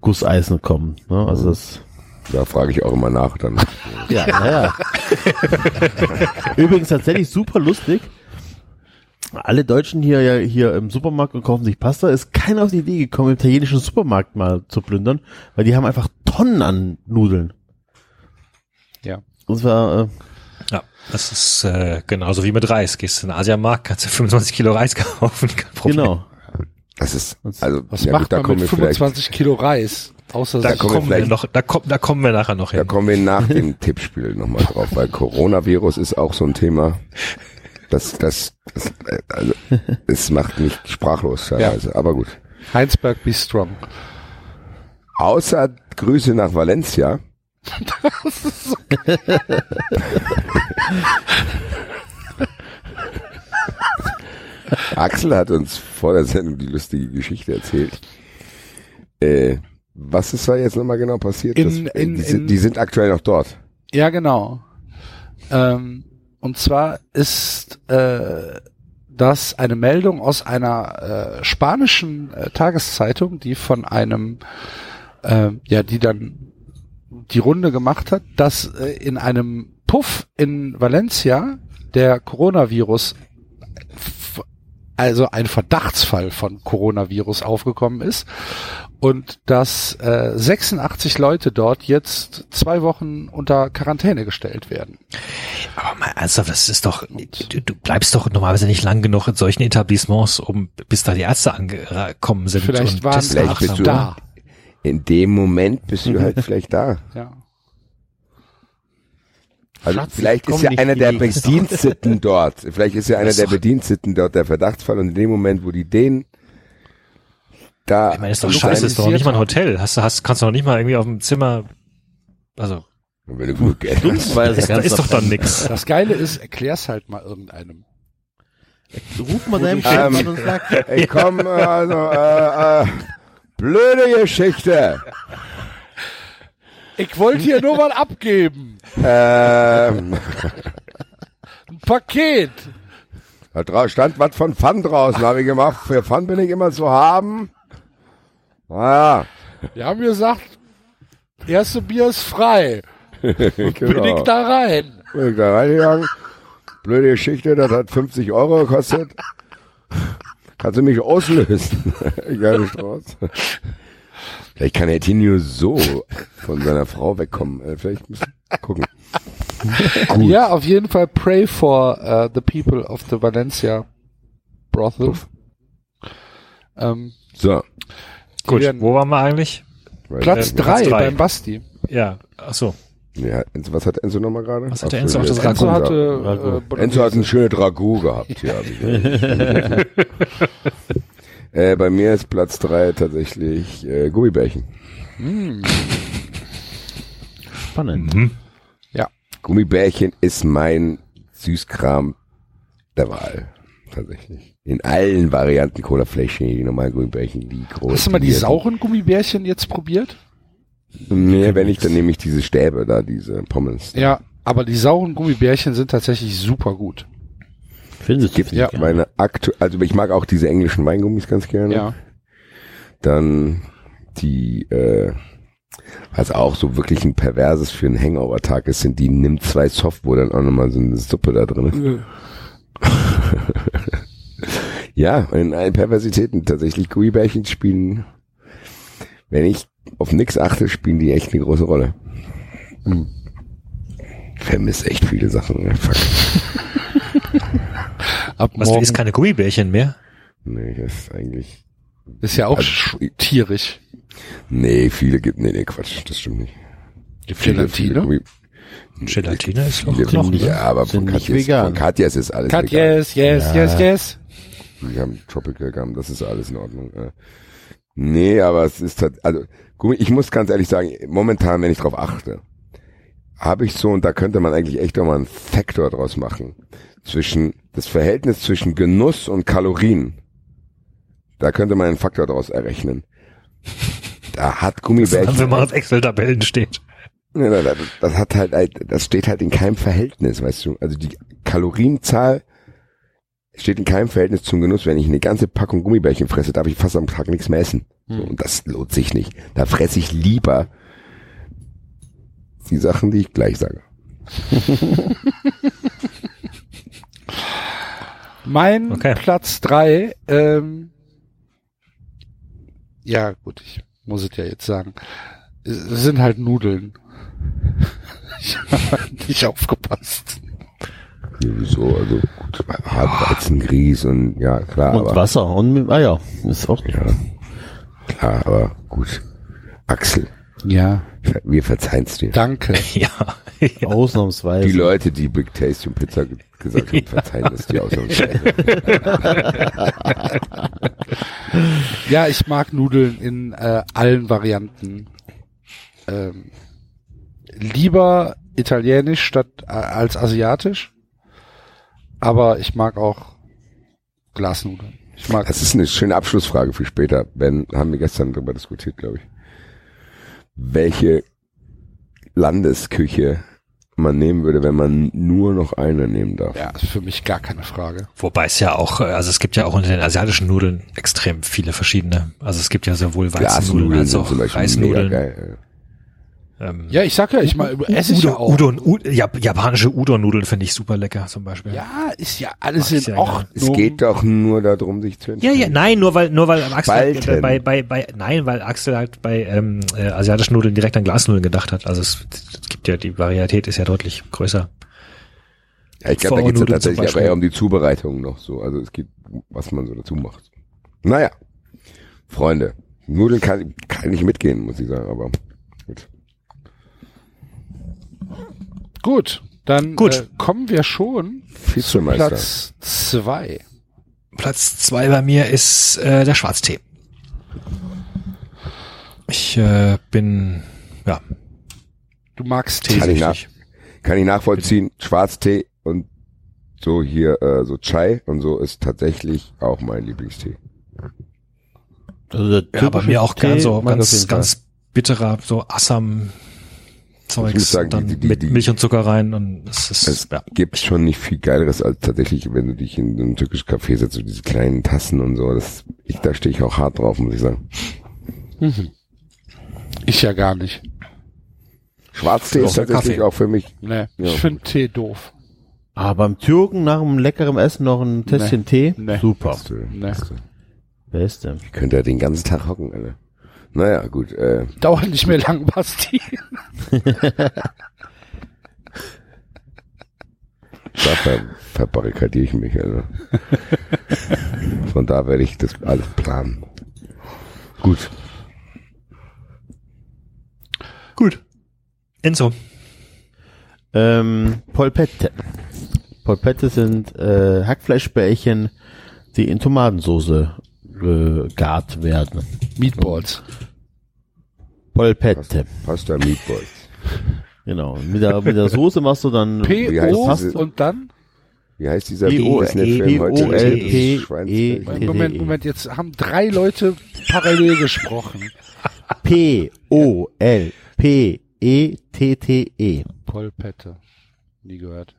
Gusseisen kommen. Ne? Also das Da frage ich auch immer nach dann. ja, naja. Übrigens tatsächlich super lustig. Alle Deutschen hier ja hier im Supermarkt und kaufen sich Pasta, ist keiner auf die Idee gekommen, im italienischen Supermarkt mal zu plündern, weil die haben einfach Tonnen an Nudeln. Ja. Das war äh, Ja, das ist äh, genauso wie mit Reis. Gehst in den Asiamarkt, kannst du 25 Kilo Reis kaufen. Kein Problem. genau. Das ist, also, Was ja, macht gut, da man kommen mit wir vielleicht, 25 Kilo Reis? Außer Da kommen wir noch, da kommen, da kommen wir nachher noch da hin. kommen wir nach dem Tippspiel nochmal drauf, weil Coronavirus ist auch so ein Thema. Das, das, das also, es macht mich sprachlos teilweise, aber gut. Heinsberg be strong. Außer Grüße nach Valencia. Axel hat uns vor der Sendung die lustige Geschichte erzählt. Äh, was ist da jetzt nochmal genau passiert? In- Das- äh, in- die, sind, in- die sind aktuell noch dort. Ja, genau. Ähm, und zwar ist äh, das eine Meldung aus einer äh, spanischen äh, Tageszeitung, die von einem, äh, ja, die dann die Runde gemacht hat, dass äh, in einem Puff in Valencia der Coronavirus also ein Verdachtsfall von Coronavirus aufgekommen ist und dass äh, 86 Leute dort jetzt zwei Wochen unter Quarantäne gestellt werden. Aber mal ernsthaft, das ist doch, du, du bleibst doch normalerweise nicht lang genug in solchen Etablissements, um bis da die Ärzte angekommen sind. Vielleicht und waren Vielleicht bist du da. in dem Moment bist du halt vielleicht da. Ja. Also Schatz, vielleicht ist ja einer der. Bediensteten dort. Vielleicht ist ja einer der Bediensteten dort der Verdachtsfall und in dem Moment, wo die den da Ich meine, ist doch scheiße, ist doch nicht mal ein Hotel. Hast du, hast, kannst du noch nicht mal irgendwie auf dem Zimmer, also, wenn du genug Geld hast. Weil da ist doch dann nix. Das Geile ist, erklär's halt mal irgendeinem. Ruf mal deinem Chef Ähm, an und sag, Ich komm, also, äh, äh, blöde Geschichte. Ich wollte hier nur mal abgeben. Ähm, Ein Paket. da stand was von Fun draußen, habe ich gemacht. Für Fun bin ich immer zu haben. Naja, Wir haben gesagt, erste Bier ist frei. Bin genau. ich da rein. Bin ich da reingegangen. Blöde Geschichte, das hat 50 Euro gekostet. Kannst du mich auslösen? Geile Strauß. Vielleicht kann Herr Tinio so von seiner Frau wegkommen. Äh, Vielleicht müssen wir gucken. Ja, auf jeden Fall pray for uh, the people of the Valencia brothel. Ähm, So. Gut, wo waren wir eigentlich? Platz Äh, drei drei. beim Basti. Ja, ach so. Ja, Enzo, was hat Enzo nochmal gerade? Was hat der Enzo auf das Enzo hatte, sagt- äh, Enzo hat eine schöne Dragou gehabt, ja. ich. äh, bei mir ist Platz drei tatsächlich äh, Gummibärchen. Hm. Spannend. Ja. Gummibärchen ist mein Süßkram der Wahl. Tatsächlich. In allen Varianten Colafläschchen, die normalen Gummibärchen, die großen. Hast du mal die sauren Gummibärchen jetzt probiert? Nee, wenn ich, dann nehme ich diese Stäbe da, diese Pommes. Ja, aber die sauren Gummibärchen sind tatsächlich super gut. Findest Gibt Ja. meine aktu also ich mag auch diese englischen Weingummis ganz gerne. Ja. Dann die, äh, was auch so wirklich ein perverses für einen Hangover-Tag ist, sind die Nimm zwei Soft, wo dann auch nochmal so eine Suppe da drin ist. ja, und in allen Perversitäten tatsächlich Gummibärchen spielen, wenn ich auf nix achte, spielen die echt eine große Rolle. Hm. Vermisst echt viele Sachen. Ja, fuck. Ab Was, du morgen isst keine Gummibärchen mehr? Nee, das ist eigentlich. ist ja auch Also, sch- tierisch. Nee, viele gibt. Nee, nee, Quatsch, das stimmt nicht. Viele, viele Gelatine? Gummi- Gelatine ist noch Knochen, Ja, ne? aber Sind von nicht Katjes, von Katjes ist alles vegan. yes, yes, Ja. yes, yes. Wir haben Tropical Gum, das ist alles in Ordnung. äh. Nee, aber es ist halt, also, ich muss ganz ehrlich sagen, momentan, wenn ich drauf achte, habe ich so, und da könnte man eigentlich echt auch mal einen Faktor draus machen, zwischen, das Verhältnis zwischen Genuss und Kalorien. Da könnte man einen Faktor draus errechnen. Da hat Gummibärchen. Wenn man auf Excel-Tabellen steht. Ja, das, das hat halt- das steht halt in keinem Verhältnis, weißt du. Also die Kalorienzahl steht in keinem Verhältnis zum Genuss. Wenn ich eine ganze Packung Gummibärchen fresse, darf ich fast am Tag nichts mehr essen. Hm. und das lohnt sich nicht. Da fresse ich lieber die Sachen, die ich gleich sage. Mein Okay. Platz drei, ähm, ja gut, ich muss es ja jetzt sagen, es sind halt Nudeln. Ich habe nicht aufgepasst. Ja, wieso? Also gut, Hartweizen, Grieß und ja klar, Und aber Wasser und mit Eier. Ist auch ja, klar, aber gut. Axel, Ja, wir verzeihen's dir. danke. Ja. ausnahmsweise. Die Leute, die Big Tasty und Pizza ge- gesagt haben, verzeihen das die ausnahmsweise. Ja, ich mag Nudeln in äh, allen Varianten. Ähm, lieber italienisch statt äh, als asiatisch. Aber ich mag auch Glasnudeln. Ich mag Das ist eine schöne Abschlussfrage für später. Ben, haben wir gestern darüber diskutiert, glaube ich. Welche Landesküche man nehmen würde, wenn man nur noch eine nehmen darf. ja, ist für mich gar keine Frage. Wobei es ja auch, äh, also es gibt ja auch unter den asiatischen Nudeln extrem viele verschiedene. Also es gibt ja sowohl Weizennudeln Glasnudeln als auch Reisnudeln. Ähm, ja, ich sag ja, ich mal, esse ich ja auch. Udon, Udon, Jap japanische Udon-Nudeln finde ich super lecker zum Beispiel. Ja, ist ja alles in Ordnung. Es geht doch nur darum, sich zu Ja, entscheiden. ja, nein, nur weil, nur weil Axel halt Spalten. bei, bei, bei, nein, weil Axel halt bei ähm, äh, asiatischen Nudeln direkt an Glasnudeln gedacht hat. Also es, es gibt ja, die Varietät ist ja deutlich größer. Ja, ich glaube, da geht es ja tatsächlich aber eher um die Zubereitung noch so. Also es geht, was man so dazu macht. Naja, Freunde, Nudeln kann, kann ich mitgehen, muss ich sagen, aber gut. Gut, dann Gut. Äh, kommen wir schon zu. Platz zwei. Platz zwei bei mir ist äh, der Schwarztee. Ich äh, bin, ja, Du magst Tee. Kann ich, nach, kann ich nachvollziehen, Schwarztee und so hier, äh, so Chai und so ist tatsächlich auch mein Lieblingstee. Also Ja, bei mir auch Tee ganz so, ganz, ganz bitterer, so Assam Zeugs, sagen, und dann die- die- mit die- Milch und Zucker rein und es ist, Es ja. gibt schon nicht viel Geileres als tatsächlich, wenn du dich in so ein türkisches Café setzt, so diese kleinen Tassen und so. Das, ich, da stehe ich auch hart drauf, muss ich sagen. Mhm. Ich ja gar nicht. Schwarztee ist tatsächlich Kaffee. auch für mich. Nee, Ja. ich finde Tee doof. Aber beim Türken nach einem leckeren Essen noch ein Tässchen Tee? Nee. Super. Beste, Nee. Beste. Beste. Ich könnte ja den ganzen Tag hocken, Alter. Naja, gut. Äh, Dauert nicht mehr lang, Basti. da ver verbarrikadiere ich mich. Also. Von da werde ich das alles planen. Gut. Gut. Enzo. Ähm, Polpette. Polpette sind äh, Hackfleischbällchen, die in Tomatensoße äh, gart werden. Meatballs. Polpette. Pasta Meatballs. Genau. Mit der, mit der Soße machst du dann Wie heißt P-O diese- und dann? Wie heißt dieser P-O- Disney-Film heute? P-O-L-P- Schweinsfleisch. Moment, Moment, jetzt haben drei Leute parallel gesprochen. P O L P E T T E. Polpette. Nie gehört.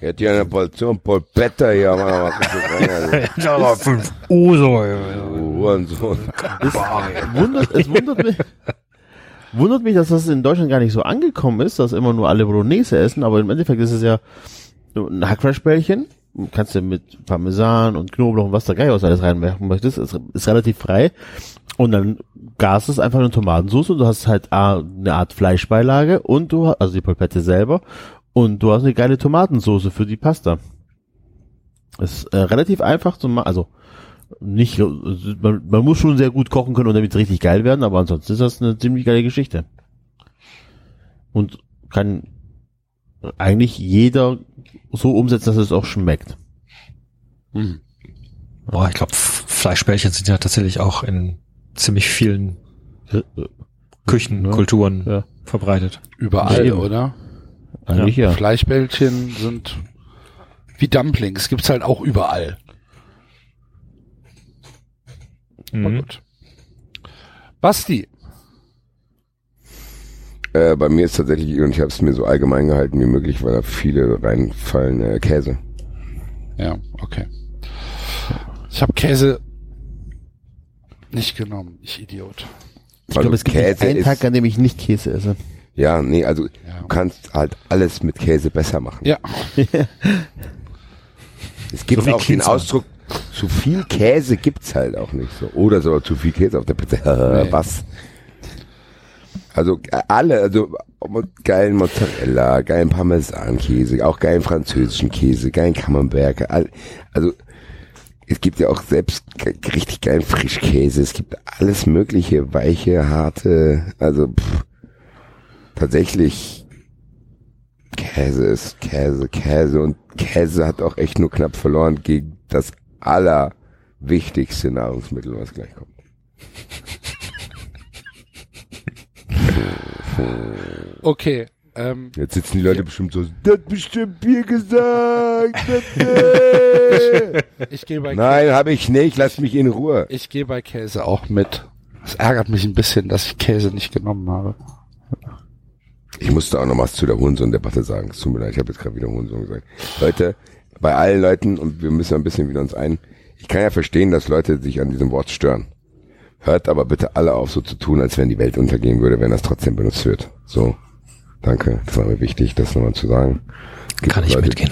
Hätte ja eine Portion Polpetta hier, Mann, was aber fünf Hurensohn. Es wundert, es wundert mich, wundert mich, dass das in Deutschland gar nicht so angekommen ist, dass immer nur alle Bolognese essen, aber im Endeffekt ist es ja ein Hackfleischbällchen. Kannst du mit Parmesan und Knoblauch und was da geil aus alles reinwerfen möchtest, ist, ist relativ frei. Und dann gas es einfach eine Tomatensauce und du hast halt eine Art Fleischbeilage und du hast, also die Polpette selber und du hast eine geile Tomatensauce für die Pasta. Ist äh, relativ einfach zu machen, also nicht, man, man muss schon sehr gut kochen können, um damit es richtig geil werden, aber ansonsten ist das eine ziemlich geile Geschichte. Und kann eigentlich jeder so umsetzen, dass es auch schmeckt. Boah, ich glaube, Fleischbällchen sind ja tatsächlich auch in ziemlich vielen Küchen, Ja. Kulturen Ja. verbreitet. Überall, Eben. oder? Eigentlich ja. Fleischbällchen sind wie Dumplings, gibt's halt auch überall. Mhm. gut. Basti, Äh, bei mir ist tatsächlich, und ich habe es mir so allgemein gehalten wie möglich, weil da viele reinfallen, äh, Käse. Ja, okay. Ich habe Käse nicht genommen, ich Idiot. Ich glaube, es gibt nicht einen Tag, an dem ich nicht Käse esse. Ja, nee, also du kannst halt alles mit Käse besser machen. Ja. Es gibt So auch den. Ausdruck, zu viel Käse gibt's halt auch nicht so. Oder so zu viel Käse auf der Pizza. Was? Also alle, also geilen Mozzarella, geilen Parmesankäse, auch geilen französischen Käse, geilen Camembert, also es gibt ja auch selbst richtig geilen Frischkäse, es gibt alles mögliche, weiche, harte, also pff, tatsächlich Käse ist Käse, Käse und Käse hat auch echt nur knapp verloren gegen das allerwichtigste Nahrungsmittel, was gleich kommt. Okay. Ähm, Jetzt sitzen die Leute bestimmt so, das bestimmt Bier gesagt. das, äh." ich gehe bei Nein, habe ich nicht, lass mich in Ruhe. Ich gehe bei Käse auch mit. Es ärgert mich ein bisschen, dass ich Käse nicht genommen habe. Ich musste auch noch was zu der Hurensohn-Debatte sagen. Es tut mir leid, ich habe jetzt gerade wieder Hurensohn gesagt. Leute, bei allen Leuten, und wir müssen ein bisschen wieder uns ein, ich kann ja verstehen, dass Leute sich an diesem Wort stören. Hört aber bitte alle auf, so zu tun, als wenn die Welt untergehen würde, wenn das trotzdem benutzt wird. So, danke. Das war mir wichtig, das nochmal zu sagen. Gibt Kann ich Leute, mitgehen.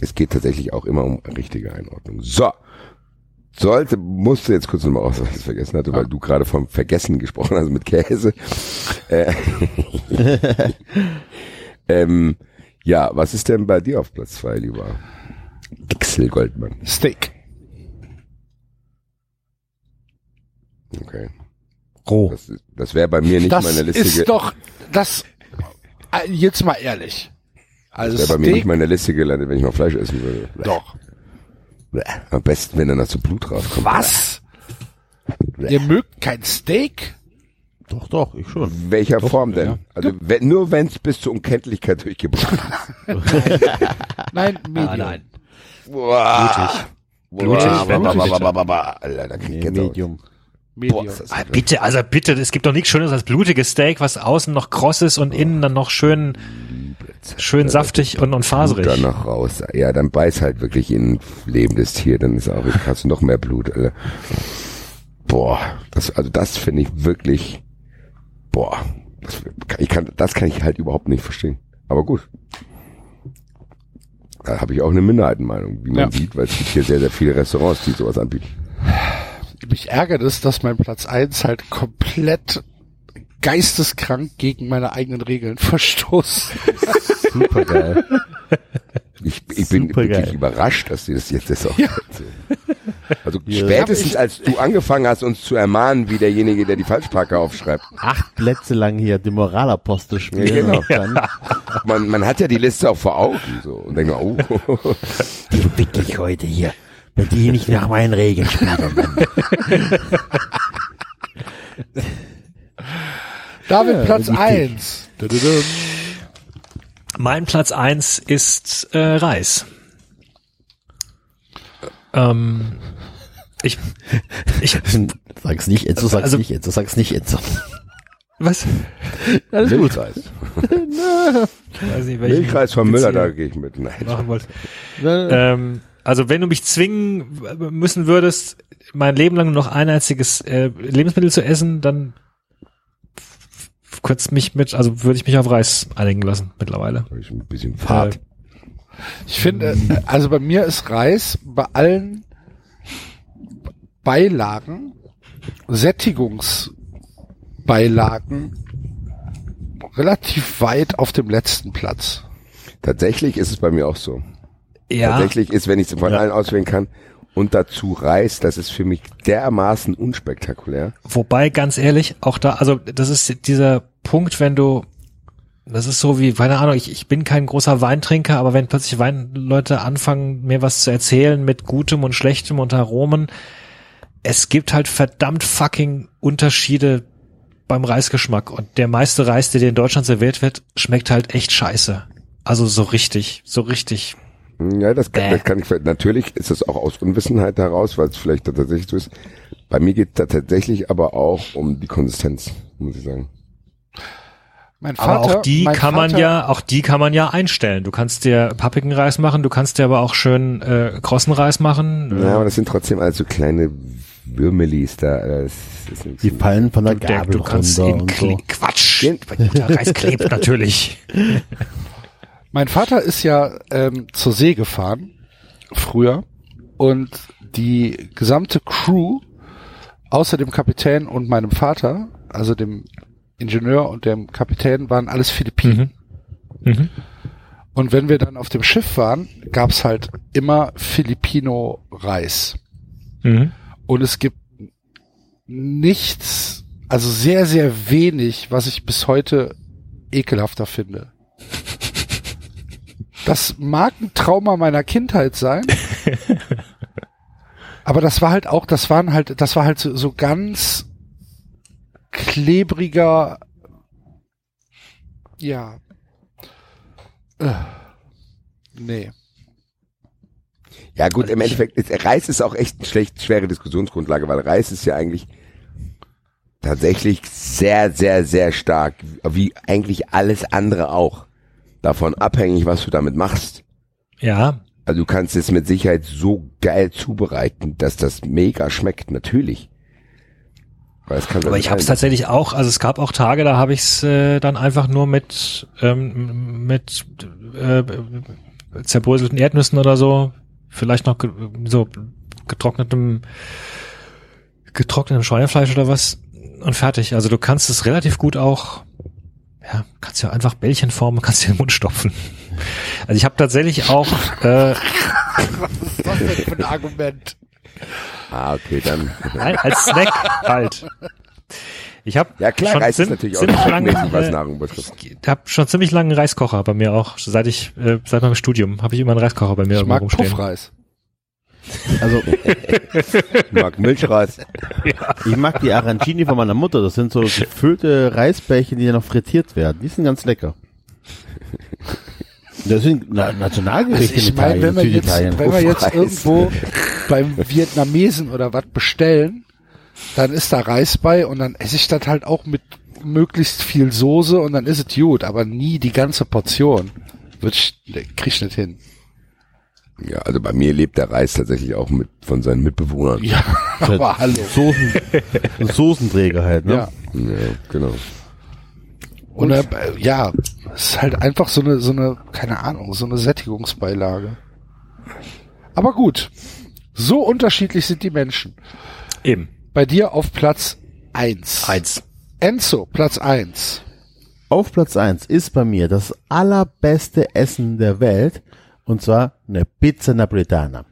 Es geht tatsächlich auch immer um richtige Einordnung. So. Sollte, musste jetzt kurz nochmal aus, was ich vergessen hatte, weil du gerade vom Vergessen gesprochen hast mit Käse. Äh, ähm, ja, was ist denn bei dir auf Platz zwei, lieber Axel Goldmann? Steak. Okay. Roh. Das, das wäre bei mir nicht das meine Liste. ge- ist doch, das, äh, jetzt mal ehrlich. Also das wäre bei mir nicht meine Liste gelandet, wenn ich noch Fleisch essen würde. doch. Am besten, wenn dann dazu Blut rauskommt. Was? Ihr mögt kein Steak? Doch, doch, ich schon. Welcher Form denn? ja. Also wenn, nur wenn es bis zur Unkenntlichkeit durchgebrochen ist. Nein, Medium. Ah, nein. Boah. Blutig, Boah, wenn ba, ba, blutig. ba, ba, ba. Alter, da krieg ich Nee. Medium. Medium. Boah, Ah, bitte, also bitte, es gibt doch nichts Schöneres als blutiges Steak, was außen noch kross ist und innen dann noch schön, schön saftig und, und faserig. Blut dann noch raus. Ja, dann beiß halt wirklich in ein lebendes Tier, dann ist auch, hast du noch mehr Blut, Alter. Boah, das, also das finde ich wirklich, boah, das, ich kann, das kann ich halt überhaupt nicht verstehen. Aber gut. Da habe ich auch eine Minderheitenmeinung, wie man Ja. sieht, weil es gibt hier sehr, sehr viele Restaurants, die sowas anbieten. Mich ärgert es, dass mein Platz eins halt komplett geisteskrank gegen meine eigenen Regeln verstoßt. Super geil. Ich, ich bin wirklich überrascht, dass sie das jetzt das auch Ja. Also Ja. spätestens als du angefangen hast, uns zu ermahnen, wie derjenige, der die Falschparker aufschreibt. Acht Plätze lang hier die Moralapostel Ja, spielen. genau. und dann- Man, man hat ja die Liste auch vor Augen so und denkt, oh, Die fick ich heute hier. Wenn die nicht nach meinen Regeln spielen. David, Ja, Platz die- eins. Mein Platz eins ist äh, Reis. Ähm, ich, ich, Sag's nicht, Enzo, sag's Also- nicht, Enzo, sag's nicht, Enzo. was? Alles gut. Milchreis. Weiß nicht, Milchreis von Müller, da gehe ich mit. Nein. machen. Ähm, also wenn du mich zwingen müssen würdest, mein Leben lang nur noch ein einziges äh, Lebensmittel zu essen, dann könntest mich mit, also würde ich mich auf Reis einigen lassen mittlerweile. Ist ein bisschen fad. Ich finde, äh, also bei mir ist Reis bei allen Beilagen, Sättigungsbeilagen relativ weit auf dem letzten Platz. Tatsächlich ist es bei mir auch so. Ja. Tatsächlich ist, wenn ich es von allen auswählen kann, und dazu Reis, das ist für mich dermaßen unspektakulär. Wobei, ganz ehrlich, auch da, also das ist dieser Punkt, wenn du, das ist so wie, keine Ahnung, ich, ich bin kein großer Weintrinker, aber wenn plötzlich Weinleute anfangen, mir was zu erzählen mit Gutem und Schlechtem und Aromen, es gibt halt verdammt fucking Unterschiede beim Reisgeschmack und der meiste Reis, der dir in Deutschland serviert wird, schmeckt halt echt scheiße. Also so richtig, so richtig. Ja, das kann, das kann ich, natürlich ist es auch aus Unwissenheit heraus, weil es vielleicht tatsächlich so ist. Bei mir geht es da tatsächlich aber auch um die Konsistenz, muss ich sagen. Mein Aber auch die mein kann man Vater- ja, auch die kann man ja einstellen. Du kannst dir pappigen Reis machen, du kannst dir aber auch schön äh, krossen Reis machen. Ja, aber das sind trotzdem alles so kleine Würmelis da. Das, das sind Die fallen von der Du, Gabel du kannst runter ihn und so. Quatsch. Der Reis klebt natürlich. Mein Vater ist ja ähm, zur See gefahren, früher, und die gesamte Crew, außer dem Kapitän und meinem Vater, also dem Ingenieur und dem Kapitän, waren alles Philippinen. Mhm. Und wenn wir dann auf dem Schiff waren, gab's halt immer Filipino-Reis. Mhm. Und es gibt nichts, also sehr, sehr wenig, was ich bis heute ekelhafter finde. Das mag ein Trauma meiner Kindheit sein. aber das war halt auch, das waren halt, das war halt so, so ganz klebriger, ja. Äh, nee. Ja gut, im Endeffekt, ist, Reis ist auch echt eine schlecht, schwere Diskussionsgrundlage, weil Reis ist ja eigentlich tatsächlich sehr, sehr, sehr stark, wie eigentlich alles andere auch, davon abhängig, was du damit machst. Ja, Also du kannst es mit Sicherheit so geil zubereiten, dass das mega schmeckt, natürlich. Aber ich habe es tatsächlich auch, also es gab auch Tage, da habe ich es äh, dann einfach nur mit ähm, mit äh, zerbröselten Erdnüssen oder so, vielleicht noch ge so getrocknetem getrocknetem Schweinefleisch oder was und fertig. Also du kannst es relativ gut auch ja, kannst ja einfach Bällchen formen, kannst dir in den Mund stopfen. Also ich habe tatsächlich auch äh, Was ist das denn für ein Argument? Ah, okay, dann. Nein, als Snack halt. Ich habe Ja klar, schon Reis zim- ist natürlich auch ziemlich lange, was äh, Nahrung betrifft. Ich habe schon ziemlich lange einen Reiskocher bei mir auch. Seit ich äh, seit meinem Studium habe ich immer einen Reiskocher bei mir Ich mag rumstehen. Puffreis. Also, Ich mag Milchreis. ich mag die Arancini von meiner Mutter. Das sind so gefüllte Reisbällchen, die dann noch frittiert werden. Die sind ganz lecker. Das sind Na Nationalgerichte Also in meine, Italien, wenn wir jetzt, Süditalien. wenn wir jetzt irgendwo beim Vietnamesen oder was bestellen, dann ist da Reis bei und dann esse ich das halt auch mit möglichst viel Soße und dann ist es gut, aber nie die ganze Portion. Wird krieg ich nicht hin. Ja, also bei mir lebt der Reis tatsächlich auch mit von seinen Mitbewohnern. Ja, aber hallo. Soßen, ein Soßenträger halt, ne? Ja. Ja, genau. Und äh, ja, es ist halt einfach so eine, so eine, keine Ahnung, so eine Sättigungsbeilage. Aber gut. So unterschiedlich sind die Menschen. Eben. Bei dir auf Platz eins. Eins. Enzo, Platz eins. Auf Platz eins ist bei mir das allerbeste Essen der Welt und zwar eine Pizza Napoletana.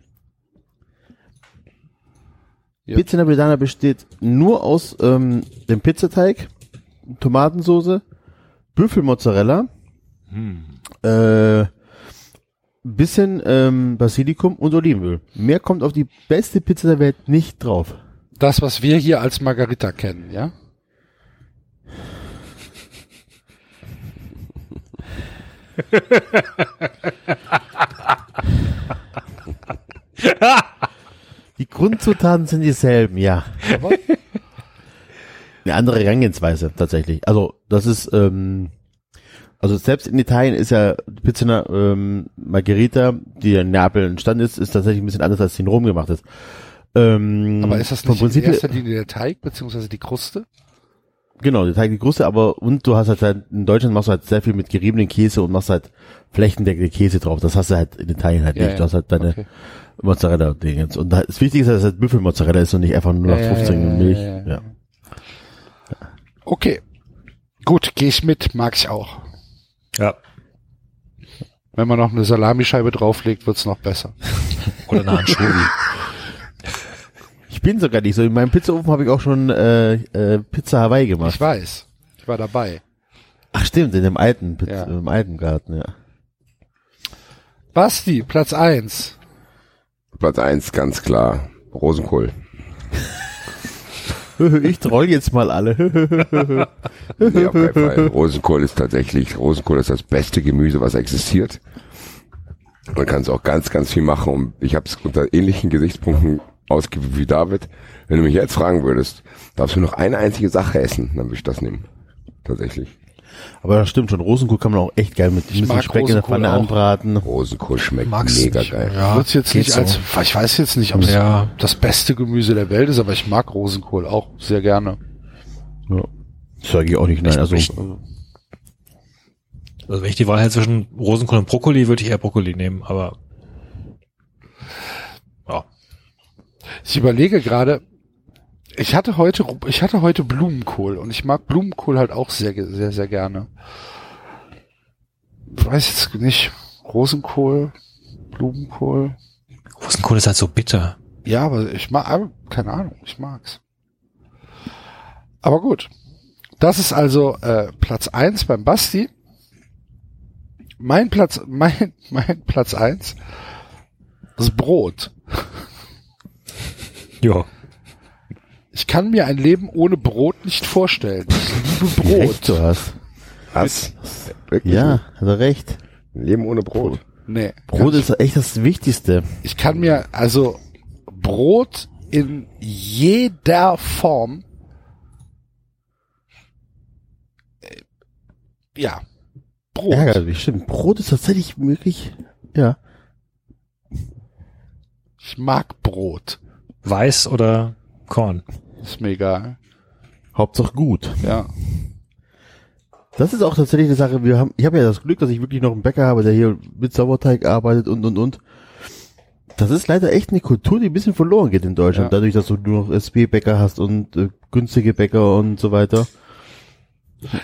Pizza Napoletana besteht nur aus ähm, dem Pizzateig, Tomatensoße, Büffelmozzarella, äh, bisschen ähm, Basilikum und Olivenöl. Mehr kommt auf die beste Pizza der Welt nicht drauf. Das, was wir hier als Margarita kennen, ja? Die Grundzutaten sind dieselben, ja. Eine andere Herangehensweise tatsächlich. Also das ist, ähm, also selbst in Italien ist ja Pizza ähm, Margherita, die in Neapel entstanden ist, ist tatsächlich ein bisschen anders als die in Rom gemacht ist. Ähm, Aber ist das nicht in Prinzip her- erster Linie der Teig, beziehungsweise die Kruste? Genau, der Teig die Kruste, aber und du hast halt, halt in Deutschland machst du halt sehr viel mit geriebenen Käse und machst halt flächendeckende Käse drauf. Das hast du halt in Italien halt Ja, nicht. ja. Du hast halt deine Okay. Mozzarella-Dingens. Und da- das Wichtige ist, dass es halt Büffelmozzarella ist und nicht einfach nur Ja, nach ja, 15 ja, ja, Milch. ja, ja. Ja. Gut, gehe ich mit, mag ich auch. Ja. Wenn man noch eine Salamischeibe drauflegt, wird's noch besser. Oder eine Anchovy. Ich bin sogar nicht so. In meinem Pizzaofen habe ich auch schon äh, äh, Pizza Hawaii gemacht. Ich weiß. Ich war dabei. Ach stimmt, in dem alten, Pizza, Ja. im alten Garten, ja. Basti, Platz eins. Platz eins ganz klar. Rosenkohl. Ich troll jetzt mal alle. Nee, auf keinen Fall. Rosenkohl ist tatsächlich, Rosenkohl ist das beste Gemüse, was existiert. Man kann es auch ganz, ganz viel machen. Und ich habe es unter ähnlichen Gesichtspunkten ausgeübt wie David. Wenn du mich jetzt fragen würdest, darfst du noch eine einzige Sache essen, dann würde ich das nehmen. Tatsächlich. Aber das stimmt schon. Rosenkohl kann man auch echt geil mit ein bisschen Speck in der Rosenkohl Pfanne auch. anbraten. Rosenkohl schmeckt Mag's mega nicht. geil. Ja, Wird's jetzt nicht so. als, ich weiß jetzt nicht, ob es Ja. das beste Gemüse der Welt ist, aber ich mag Rosenkohl auch sehr gerne. Ja. Sag ich auch nicht nein. Also Ich- Also wenn ich die Wahl hätte zwischen Rosenkohl und Brokkoli, würde ich eher Brokkoli nehmen, aber Ich überlege gerade, ich hatte heute, ich hatte heute Blumenkohl und ich mag Blumenkohl halt auch sehr, sehr, sehr gerne. Ich weiß jetzt nicht, Rosenkohl, Blumenkohl. Rosenkohl ist halt so bitter. Ja, aber ich mag, keine Ahnung, ich mag's. Aber gut. Das ist also äh, Platz eins beim Basti. Mein Platz, mein, mein Platz eins das Brot. Ja. Ich kann mir ein Leben ohne Brot nicht vorstellen. Ich liebe Brot. recht du hast. Was? Wirklich? Ja, hat er recht. Ein Leben ohne Brot. Nee. Brot ist echt das Wichtigste. Ich kann mir, also Brot in jeder Form, äh, ja, Brot. Ärgerlich, stimmt. Brot ist tatsächlich wirklich, ja. Ich mag Brot. Weiß oder Korn. Ist mir egal. Hauptsache gut. Ja. Das ist auch tatsächlich eine Sache, wir haben, ich habe ja das Glück, dass ich wirklich noch einen Bäcker habe, der hier mit Sauerteig arbeitet und, und, und. Das ist leider echt eine Kultur, die ein bisschen verloren geht in Deutschland, Ja. dadurch, dass du nur noch SB-Bäcker hast und äh, günstige Bäcker und so weiter.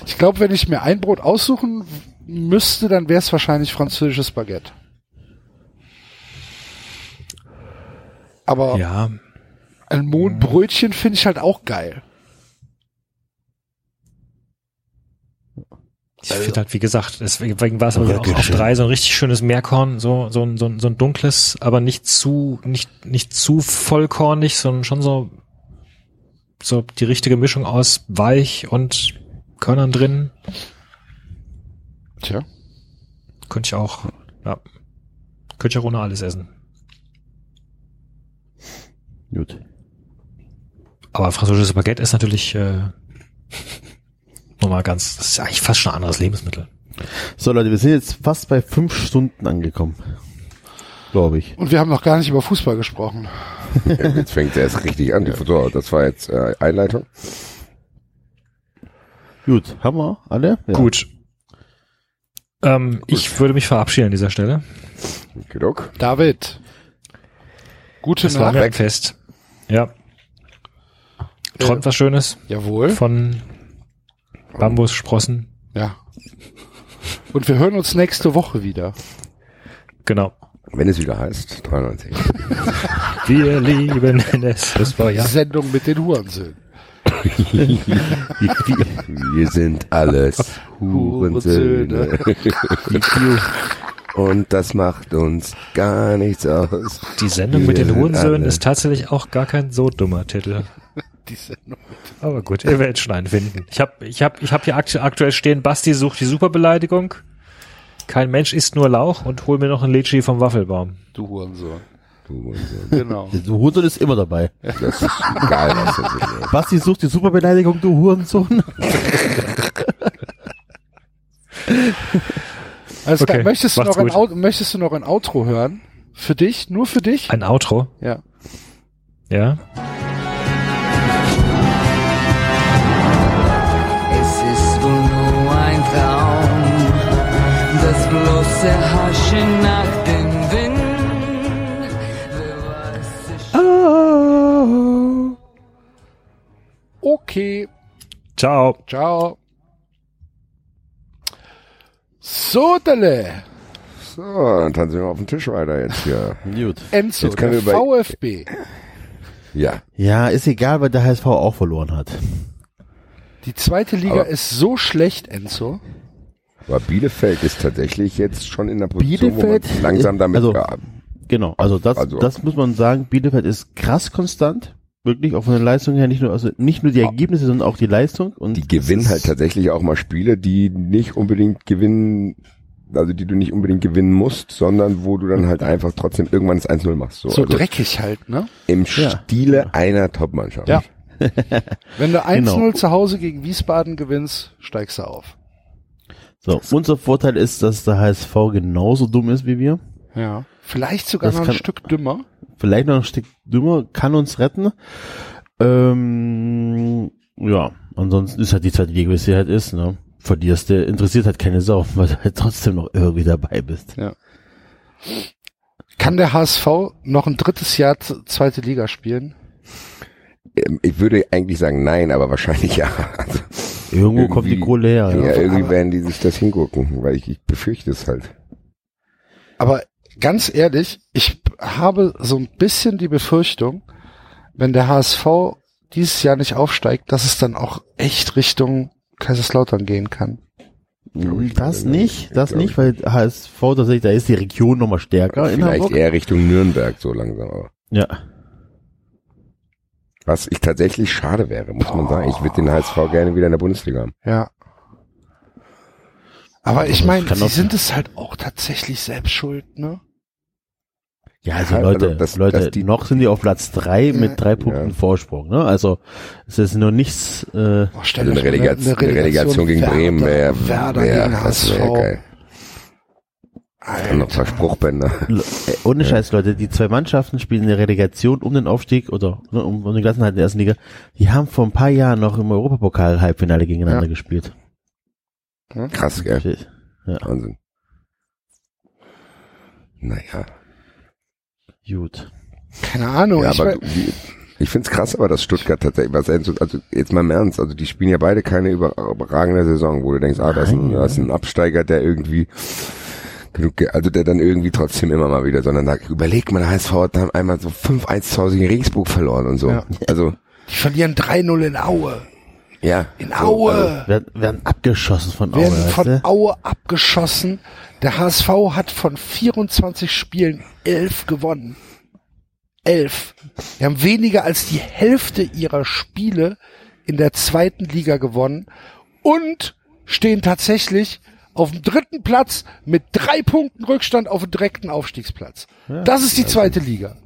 Ich glaube, wenn ich mir ein Brot aussuchen müsste, dann wäre es wahrscheinlich französisches Baguette. Aber Ja. Ein Mohnbrötchen finde ich halt auch geil. Ich finde halt, wie gesagt, deswegen war es aber auch auf drei so ein richtig schönes Meerkorn, so, so, ein- so, ein- so ein dunkles, aber nicht zu, nicht, nicht zu vollkornig, sondern schon so, so die richtige Mischung aus weich und Körnern drin. Tja. Könnte ich auch, ja. Könnte ich auch ohne alles essen. Gut. Aber französisches Baguette ist natürlich, äh, nochmal ganz, das ist eigentlich fast schon ein anderes Lebensmittel. So Leute, wir sind jetzt fast bei fünf Stunden angekommen. Glaube ich. Und wir haben noch gar nicht über Fußball gesprochen. Ja, jetzt fängt er erst richtig an. So, das war jetzt äh, Einleitung. Gut, haben wir alle? Ja. Gut. Ähm, Ich würde mich verabschieden an dieser Stelle. David. Gute Das war Nacht. ein Fest. Ja. Träumt was Schönes Jawohl. von Bambussprossen. Ja. Und wir hören uns nächste Woche wieder. Genau. Wenn es wieder heißt, 93. Wir lieben den SSV, ja. Sendung mit den Hurensöhnen. Wir sind alles Hurensöhne. Und das macht uns gar nichts aus. Die Sendung Wir mit den Hurensöhnen ist tatsächlich auch gar kein so dummer Titel. Die Sendung Aber gut, ihr werdet schon einen finden. Ich habe ich hab, ich hab hier aktu aktuell stehen, Basti sucht die Superbeleidigung. Kein Mensch isst nur Lauch und hol mir noch ein Litschi vom Waffelbaum. Du Hurensohn. Du Hurensohn. Genau. Der Hurensohn ist immer dabei. Das ist egal, was das ist. Basti sucht die Superbeleidigung, du Hurensohn. Alles Okay, klar. Möchtest, du macht's noch ein. Out möchtest du noch ein Outro hören? Für dich? Nur für dich? Ein Outro? Ja. Ja. Oh. Okay. Ciao. Ciao. So, Dele. So, dann tanzen wir auf den Tisch weiter jetzt hier. Gut. Enzo, Jetzt können der wir VfB. Ja. Ja, ist egal, weil der HSV auch verloren hat. Die zweite Liga Aber- ist so schlecht, Enzo. Aber Bielefeld ist tatsächlich jetzt schon in der Position, Bielefeld, wo man langsam damit also, ja, Genau, also das, Also- das muss man sagen. Bielefeld ist krass konstant. Wirklich, auch von der Leistung her, nicht nur, also nicht nur die Ergebnisse, sondern auch die Leistung. Und die gewinnen halt tatsächlich auch mal Spiele, die nicht unbedingt gewinnen, also die du nicht unbedingt gewinnen musst, sondern wo du dann halt einfach trotzdem irgendwann das 1-0 machst. So, So also dreckig halt, ne? Im Stile einer Topmannschaft. Ja. Wenn du 1-0 Genau. zu Hause gegen Wiesbaden gewinnst, steigst du auf. So, unser Vorteil ist, dass der HSV genauso dumm ist wie wir. Ja. Vielleicht sogar Das noch ein kann- Stück dümmer. Vielleicht noch ein Stück dümmer, kann uns retten. Ähm, ja, ansonsten ist halt die zweite Liga, wie sie halt ist, ne? Verlierst du, interessiert halt keine Sau, weil du halt trotzdem noch irgendwie dabei bist. Ja. Kann der HSV noch ein drittes Jahr zweite Liga spielen? Ähm, Ich würde eigentlich sagen nein, aber wahrscheinlich ja. Also Irgendwo kommt die Kohle her, Ja, ja. irgendwie werden die sich das hingucken, weil ich, ich befürchte es halt. Aber ganz ehrlich, ich habe so ein bisschen die Befürchtung, wenn der HSV dieses Jahr nicht aufsteigt, dass es dann auch echt Richtung Kaiserslautern gehen kann. Das nicht, das nicht, weil HSV tatsächlich, da ist die Region nochmal stärker in Vielleicht eher Richtung Nürnberg so langsam. Aber. Ja. Was ich tatsächlich schade wäre, muss man sagen. Ich würde den HSV gerne wieder in der Bundesliga haben. Ja. Aber ich das meine, sie sind es halt auch tatsächlich selbst schuld, ne? Ja, also Ja, Leute, also das- Leute, dass die- noch sind die auf Platz drei Ja. mit drei Punkten Vorsprung, ne? Also, es ist nur nichts, äh, Oh, Also eine, Relegation, eine Relegation gegen Werder- Bremen wäre Werder wär, gegen das wär geil. Noch zwei Spruchbänder. Äh, ohne Scheiß, Leute, die zwei Mannschaften spielen eine Relegation um den Aufstieg oder um, um den Klassenhalt in der ersten Liga. Die haben vor ein paar Jahren noch im Europapokal Halbfinale gegeneinander Ja. gespielt. Krass, gell? Ja. Wahnsinn. Naja. Gut. Keine Ahnung. Ja, ich aber ich find's krass, aber dass Stuttgart tatsächlich, was also, also jetzt mal im Ernst, also die spielen ja beide keine über, überragende Saison, wo du denkst, ah, das ist, ein, das ist ein Absteiger, der irgendwie genug, ge- also der dann irgendwie trotzdem immer mal wieder, sondern da, überleg mal, der HSV hat dann einmal so 5-1 zu Hause gegen Regensburg verloren und so. Ja. Also, die verlieren 3-0 in Aue. ja. In so, Aue. Also, Werden, werden abgeschossen von Aue. werden weißt von du? Aue abgeschossen. Der HSV hat von 24 Spielen 11 gewonnen. 11. Wir haben weniger als die Hälfte ihrer Spiele in der zweiten Liga gewonnen und stehen tatsächlich auf dem dritten Platz mit drei Punkten Rückstand auf dem direkten Aufstiegsplatz. Ja. das ist die zweite Liga.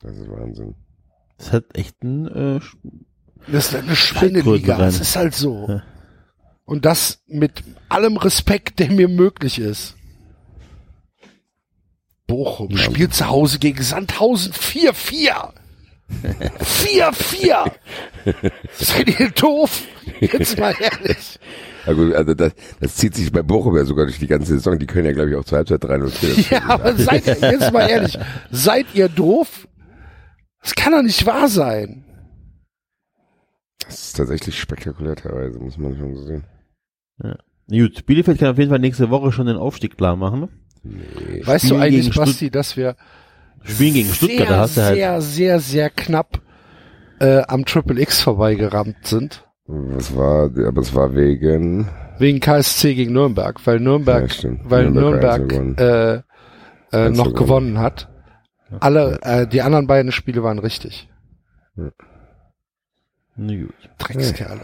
das ist Wahnsinn. Das hat echt ein, äh, Das ist eine Schweineliga. Es ist halt so. Ja. Und das mit allem Respekt, der mir möglich ist. Bochum spielt zu Hause gegen Sandhausen 4-4. 4-4. Seid ihr doof? Jetzt mal ehrlich. Gut, also das, das zieht sich bei Bochum ja sogar durch die ganze Saison. Die können ja, glaube ich, auch zur Halbzeit 3-0 führen. Ja, aber seid ihr, jetzt mal ehrlich. Seid ihr doof? Das kann doch nicht wahr sein. Das ist tatsächlich spektakulär teilweise, muss man schon so sehen. ja. Gut, Bielefeld kann auf jeden Fall nächste Woche schon den Aufstieg klar machen. Weißt du Spielen eigentlich, Basti, dass wir Spielen gegen Stuttgart, sehr, da hast du halt. sehr, sehr, sehr knapp äh, am Triple X vorbeigerammt sind. Was war, aber es war wegen, Wegen KSC gegen Nürnberg, weil Nürnberg, Ja, weil Nürnberg Nürnberg, äh, äh, noch gewonnen. gewonnen hat. Alle, äh, die anderen beiden Spiele waren richtig. Gut. Dreckskerle.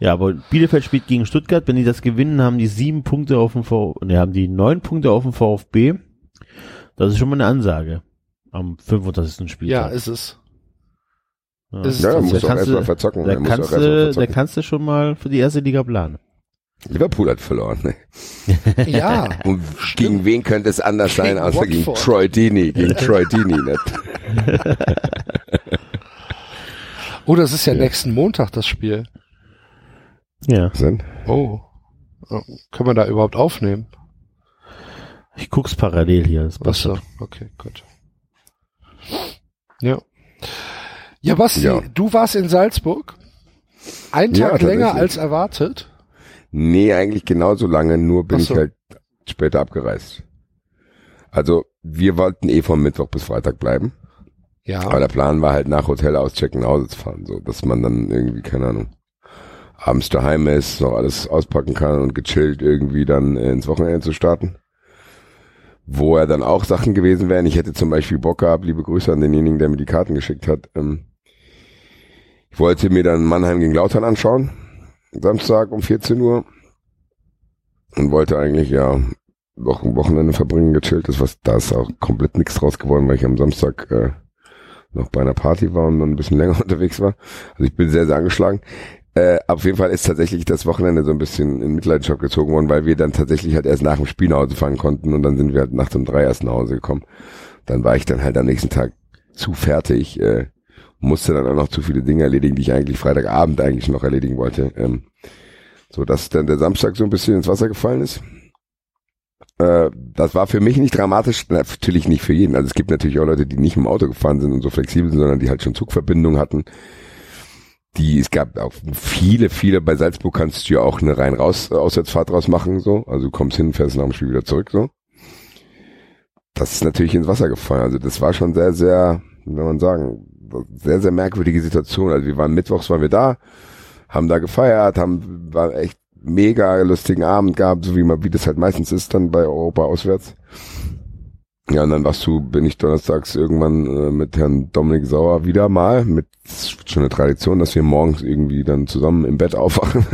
Ja, aber Bielefeld spielt gegen Stuttgart. Wenn die das gewinnen, haben die sieben Punkte auf dem VfB, ne, haben die neun Punkte auf dem VfB. Das ist schon mal eine Ansage. Am 35. Spieltag. Ja, ist es. Ja, Ist Ja, das? muss Da auch kannst erstmal du- verzocken. Da kannst, du, da kannst du schon mal für die erste Liga planen. Liverpool hat verloren. Ne? Ja. Und gegen wen könnte es anders sein, Gegen außer gegen Watford. Troy Deeney, gegen Troy Deeney nicht. Oh, das ist ja, nächsten Montag das Spiel. Ja. Sind? Oh. Oh, Können wir da überhaupt aufnehmen? Ich guck's parallel hier. Das Ach passt so, schon. okay, gut. Ja. Ja, Basti, Ja. du warst in Salzburg. Ein Ja, Tag länger tatsächlich. als erwartet. Nee, eigentlich genauso lange, nur bin Ach ich so. halt später abgereist. Also, wir wollten eh von Mittwoch bis Freitag bleiben. Ja. Aber der Plan war halt nach Hotel auschecken, nach Hause zu fahren, so, dass man dann irgendwie, keine Ahnung, abends daheim ist, noch alles auspacken kann und gechillt irgendwie dann ins Wochenende zu starten. Wo er dann auch Sachen gewesen wären. Ich hätte zum Beispiel Bock gehabt, liebe Grüße an denjenigen, der mir die Karten geschickt hat. Ähm, wollte mir dann Mannheim gegen Lautern anschauen. Samstag um 14 Uhr. Und wollte eigentlich, ja, noch ein Wochenende verbringen, gechillt ist, was, da ist auch komplett nichts draus geworden, weil ich am Samstag, äh, noch bei einer Party war und dann ein bisschen länger unterwegs war. Also ich bin sehr, sehr angeschlagen. Äh, auf jeden Fall ist tatsächlich das Wochenende so ein bisschen in Mitleidenschaft gezogen worden, weil wir dann tatsächlich halt erst nach dem Spiel nach Hause fahren konnten und dann sind wir halt nachts um drei erst nach Hause gekommen. Dann war ich dann halt am nächsten Tag zu fertig, äh, musste dann auch noch zu viele Dinge erledigen, die ich eigentlich Freitagabend eigentlich noch erledigen wollte. Ähm, so dass dann der Samstag so ein bisschen ins Wasser gefallen ist. Äh, das war für mich nicht dramatisch, Na, natürlich nicht für jeden. Also es gibt natürlich auch Leute, die nicht im Auto gefahren sind und so flexibel sind, sondern die halt schon Zugverbindungen hatten. Die, es gab auch viele, viele, bei Salzburg kannst du ja auch eine rein raus Auswärtsfahrt draus machen, so. Also du kommst hin, fährst nach dem Spiel wieder zurück, so. Das ist natürlich ins Wasser gefallen. Also das war schon sehr, sehr, wie soll man sagen, sehr, sehr merkwürdige Situation. Also wir waren mittwochs waren wir da, haben da gefeiert, haben, war echt mega lustigen Abend gehabt, so wie man, wie das halt meistens ist dann bei Europa auswärts. Ja, und dann warst du, bin ich donnerstags irgendwann äh, mit Herrn Dominik Sauer wieder mal, mit schon eine Tradition, dass wir morgens irgendwie dann zusammen im Bett aufwachen.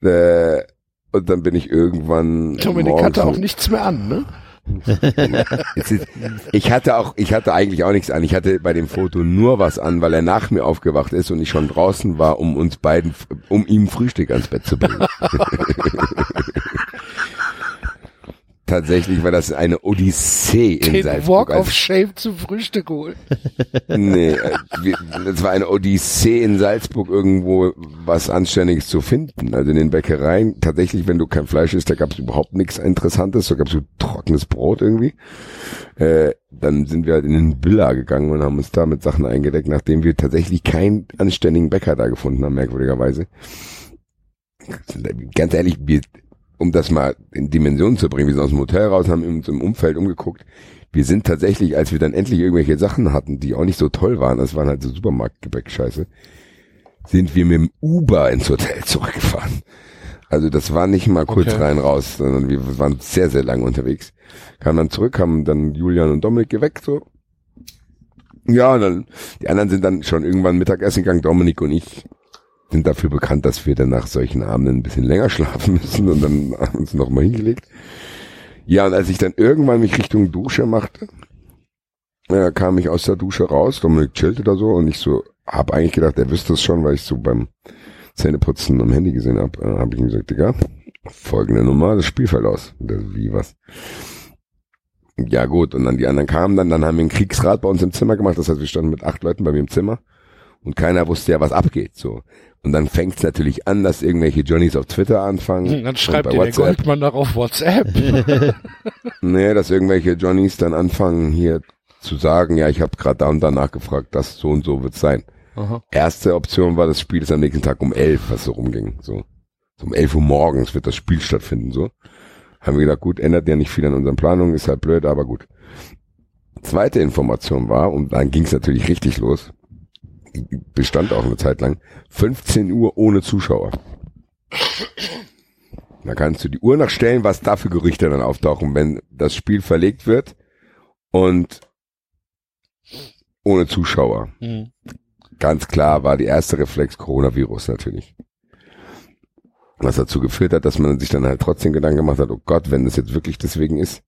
äh, und dann bin ich irgendwann. Dominik hatte auch nichts mehr an, ne? ich hatte auch, ich hatte eigentlich auch nichts an. Ich hatte bei dem Foto nur was an, weil er nach mir aufgewacht ist und ich schon draußen war, um uns beiden, um ihm Frühstück ans Bett zu bringen. Tatsächlich war das eine Odyssee in Den Salzburg. Walk of Also- Shame zum Frühstück holen. nee, äh, wir, das war eine Odyssee in Salzburg irgendwo was Anständiges zu finden. Also in den Bäckereien, tatsächlich, wenn du kein Fleisch isst, da gab es überhaupt nichts Interessantes, da gab es so trockenes Brot irgendwie. Äh, dann sind wir halt in den Billa gegangen und haben uns da mit Sachen eingedeckt, nachdem wir tatsächlich keinen anständigen Bäcker da gefunden haben, merkwürdigerweise. Ganz ehrlich, wir, um das mal in Dimensionen zu bringen, wir sind aus dem Hotel raus, haben uns im Umfeld umgeguckt. Wir sind tatsächlich, als wir dann endlich irgendwelche Sachen hatten, die auch nicht so toll waren, das waren halt so Supermarktgebäck-Scheiße, sind wir mit dem Uber ins Hotel zurückgefahren. Also das war nicht mal kurz Okay. rein raus, sondern wir waren sehr, sehr lange unterwegs. Kamen dann zurück, haben dann Julian und Dominik geweckt, so. Ja, und dann, die anderen sind dann schon irgendwann Mittagessen gegangen, Dominik und ich sind dafür bekannt, dass wir dann nach solchen Abenden ein bisschen länger schlafen müssen und dann haben uns noch mal hingelegt. Ja, und als ich dann irgendwann mich Richtung Dusche machte, äh, kam ich aus der Dusche raus, Dominik chillte da so und ich so, hab eigentlich gedacht, er wüsste es schon, weil ich so beim Zähneputzen am Handy gesehen hab, äh, habe ich ihm gesagt, Digga, folgende Nummer, das Spiel fällt aus. Der wie, was? Ja gut, und dann die anderen kamen dann, dann haben wir einen Kriegsrat bei uns im Zimmer gemacht, das heißt, wir standen mit acht Leuten bei mir im Zimmer und keiner wusste ja, was abgeht, so. Und dann fängt es natürlich an, dass irgendwelche Johnnies auf Twitter anfangen. Dann schreibt dir bei der Goldmann noch auf WhatsApp. nee, dass irgendwelche Johnnies dann anfangen hier zu sagen, ja, ich habe gerade da und da nachgefragt, das so und so wird's sein. Aha. Erste Option war, das Spiel ist am nächsten Tag um elf, was so rumging. So. Um 11 Uhr morgens wird das Spiel stattfinden, so. Haben wir gedacht, gut, ändert ja nicht viel an unseren Planungen, ist halt blöd, aber gut. Zweite Information war, und dann ging es natürlich richtig los, bestand auch eine Zeit lang, 15 Uhr ohne Zuschauer. Da kannst du die Uhr nachstellen, was da für Gerüchte dann auftauchen, wenn das Spiel verlegt wird und ohne Zuschauer. Mhm. Ganz klar war die erste Reflex Coronavirus natürlich. Was dazu geführt hat, dass man sich dann halt trotzdem Gedanken gemacht hat, oh Gott, wenn das jetzt wirklich deswegen ist,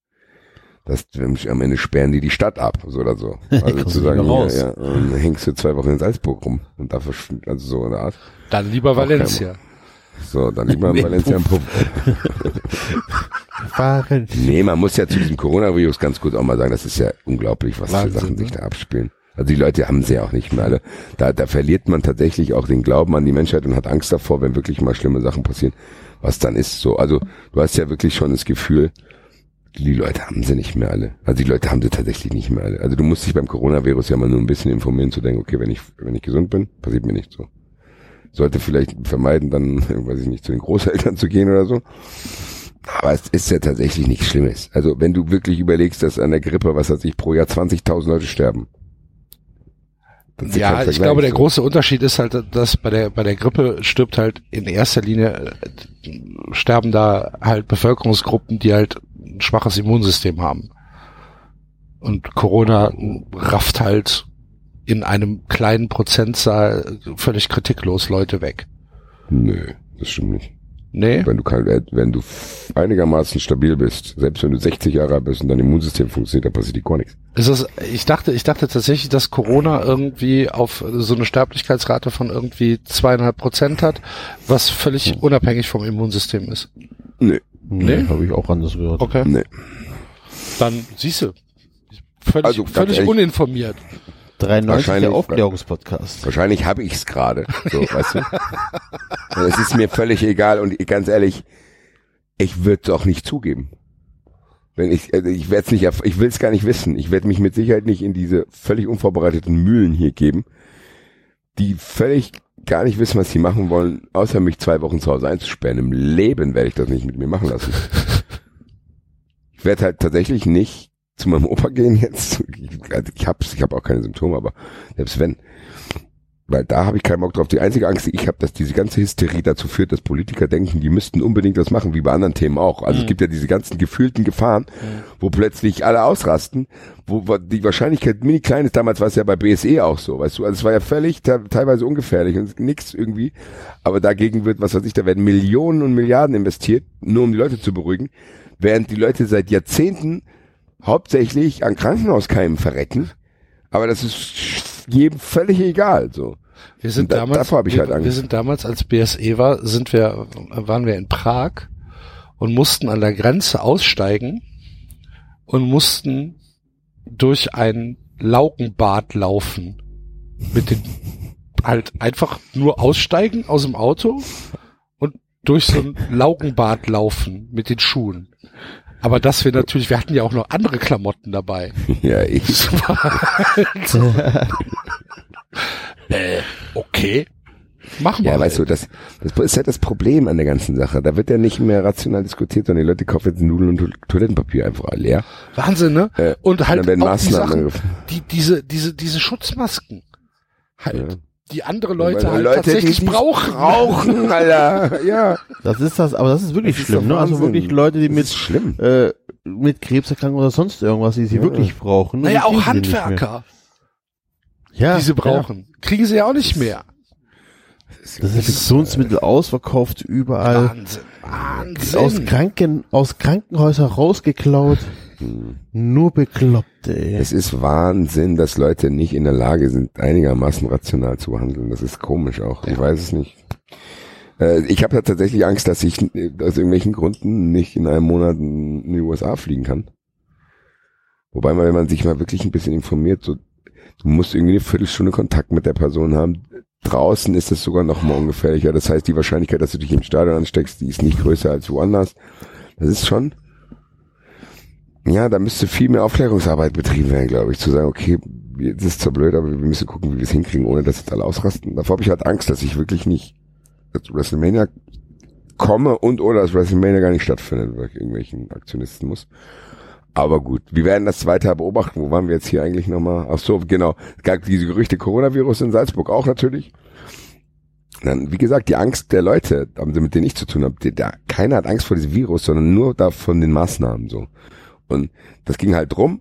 dass am Ende sperren die die Stadt ab, so oder so. Also zu sagen, ja, ja, und dann hängst du zwei Wochen in Salzburg rum und da verschwindet, also so eine Art. Dann lieber Valencia. So, dann lieber in Nee, Valencia im Puff. Fahren. Nee, man muss ja zu diesem Coronavirus ganz kurz auch mal sagen, das ist ja unglaublich, was für Wahnsinn, Sachen sich ne? da abspielen. Also die Leute haben sie ja auch nicht mehr alle. Da, da verliert man tatsächlich auch den Glauben an die Menschheit und hat Angst davor, wenn wirklich mal schlimme Sachen passieren, was dann ist so. Also du hast ja wirklich schon das Gefühl, die Leute haben sie nicht mehr alle. Also die Leute haben sie tatsächlich nicht mehr alle. Also du musst dich beim Coronavirus ja mal nur ein bisschen informieren, zu denken, okay, wenn ich, wenn ich gesund bin, passiert mir nichts so. Sollte vielleicht vermeiden, dann, weiß ich nicht, zu den Großeltern zu gehen oder so. Aber es ist ja tatsächlich nichts Schlimmes. Also wenn du wirklich überlegst, dass an der Grippe, was weiß ich, pro Jahr 20.000 Leute sterben. Ja, ich Vergleich, glaube, der so. große Unterschied ist halt, dass bei der, bei der Grippe stirbt halt in erster Linie, äh, sterben da halt Bevölkerungsgruppen, die halt ein schwaches Immunsystem haben. Und Corona rafft halt in einem kleinen Prozentzahl völlig kritiklos Leute weg. Nö, das stimmt nicht. Nee? Wenn du kein, wenn du einigermaßen stabil bist, selbst wenn du 60 Jahre alt bist und dein Immunsystem funktioniert, dann passiert dir gar nichts. Ist das, ich dachte, ich dachte tatsächlich, dass Corona irgendwie auf so eine Sterblichkeitsrate von irgendwie zweieinhalb Prozent hat, was völlig unabhängig vom Immunsystem ist. Nee. Nee, Nee? habe ich auch anders gehört. Okay. Nee. Dann siehst du. Völlig, Also, völlig ehrlich- uninformiert. 93 Wahrscheinlich- der Aufklärungspodcast. Wahrscheinlich habe ich es gerade. So, weißt du? Und Es ist mir völlig egal und ganz ehrlich, ich würde es auch nicht zugeben. Wenn ich, also ich werde es nicht, ich will es gar nicht wissen. Ich werde mich mit Sicherheit nicht in diese völlig unvorbereiteten Mühlen hier geben, die völlig gar nicht wissen, was sie machen wollen, außer mich zwei Wochen zu Hause einzusperren. Im Leben werde ich das nicht mit mir machen lassen. Ich werde halt tatsächlich nicht zu meinem Opa gehen jetzt. Ich, also ich habe auch keine Symptome, aber selbst wenn, weil da habe ich keinen Bock drauf. Die einzige Angst, die ich habe, dass diese ganze Hysterie dazu führt, dass Politiker denken, die müssten unbedingt das machen, wie bei anderen Themen auch. Also es Mhm. gibt ja diese ganzen gefühlten Gefahren, wo plötzlich alle ausrasten, wo die Wahrscheinlichkeit mini klein ist. Damals war es ja bei BSE auch so, weißt du. Also es war ja völlig te teilweise ungefährlich und nix irgendwie. Aber dagegen wird, was weiß ich, da werden Millionen und Milliarden investiert, nur um die Leute zu beruhigen, während die Leute seit Jahrzehnten hauptsächlich an Krankenhauskeimen verrecken. Aber das ist jedem völlig egal. So. Wir sind da, damals, davor ich halt Angst. wir sind damals, als BSE war, sind wir, waren wir in Prag und mussten an der Grenze aussteigen und mussten durch ein Laugenbad laufen. Mit den, halt einfach nur aussteigen aus dem Auto und durch so ein Laugenbad laufen mit den Schuhen. Aber dass wir natürlich, wir hatten ja auch noch andere Klamotten dabei. Ja, ich. Halt, äh, okay. Machen wir. Ja, weißt du, das, das ist halt das Problem an der ganzen Sache. Da wird ja nicht mehr rational diskutiert, sondern die Leute kaufen jetzt Nudeln und To- Toilettenpapier einfach leer. Wahnsinn, ne? Äh, Und halt werden auch die Sachen, die, diese, diese, diese Schutzmasken. Halt. Die andere Leute halt Leute, tatsächlich die brauchen. brauchen, Alter. Ja. Das ist das, aber das ist wirklich Das ist schlimm, doch ne? Also wirklich Leute, die Das mit, ist schlimm. äh, mit Krebserkrankungen oder sonst irgendwas, die sie Ja. wirklich brauchen. Naja, auch. Handwerker, Ja, die sie brauchen. Kriegen sie ja auch nicht mehr. Desinfektionsmittel ausverkauft überall. Wahnsinn. Wahnsinn. Aus Kranken, aus Krankenhäusern rausgeklaut. Nur Bekloppte, ey. Es ist Wahnsinn, dass Leute nicht in der Lage sind, einigermaßen rational zu handeln. Das ist komisch auch. Ich weiß es nicht. Äh, ich habe ja tatsächlich Angst, dass ich aus irgendwelchen Gründen nicht in einem Monat in die USA fliegen kann. Wobei man, wenn man sich mal wirklich ein bisschen informiert, so, du musst irgendwie eine Viertelstunde Kontakt mit der Person haben. Draußen ist es sogar noch mal ungefährlicher. Das heißt, die Wahrscheinlichkeit, dass du dich im Stadion ansteckst, die ist nicht größer als woanders. Das ist schon, ja, da müsste viel mehr Aufklärungsarbeit betrieben werden, glaube ich, zu sagen, okay, jetzt ist zwar blöd, aber wir müssen gucken, wie wir es hinkriegen, ohne dass jetzt alle ausrasten. Davor habe ich halt Angst, dass ich wirklich nicht, dass WrestleMania komme und oder das WrestleMania gar nicht stattfindet, weil ich irgendwelchen Aktionisten muss. Aber gut, wir werden das weiter beobachten. Wo waren wir jetzt hier eigentlich nochmal? Ach so, genau. Es gab diese Gerüchte Coronavirus in Salzburg auch natürlich. Dann, wie gesagt, die Angst der Leute, mit denen ich zu tun habe, da, keiner hat Angst vor diesem Virus, sondern nur da von den Maßnahmen so. Und das ging halt drum.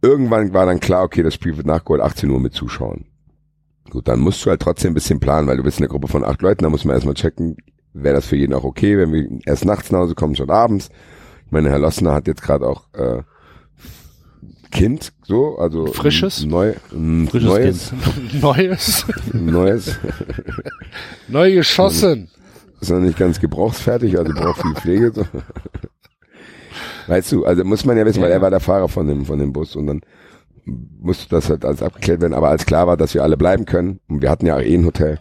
Irgendwann war dann klar, okay, das Spiel wird nachgeholt, 18 Uhr mit Zuschauern. Gut, dann musst du halt trotzdem ein bisschen planen, weil du bist in einer Gruppe von acht Leuten, da muss man erstmal checken, wäre das für jeden auch okay, wenn wir erst nachts nach Hause kommen, schon abends. Ich meine, Herr Lossner hat jetzt gerade auch äh, Kind, so, also Frisches? Neu, Frisches neues, Kind. Neues. neues, Neu geschossen. ist noch nicht ganz gebrauchsfertig, also braucht viel Pflege. So. Weißt du, also muss man ja wissen, weil er war der Fahrer von dem von dem Bus und dann musste das halt alles abgeklärt werden. Aber als klar war, dass wir alle bleiben können und wir hatten ja auch eh ein Hotel,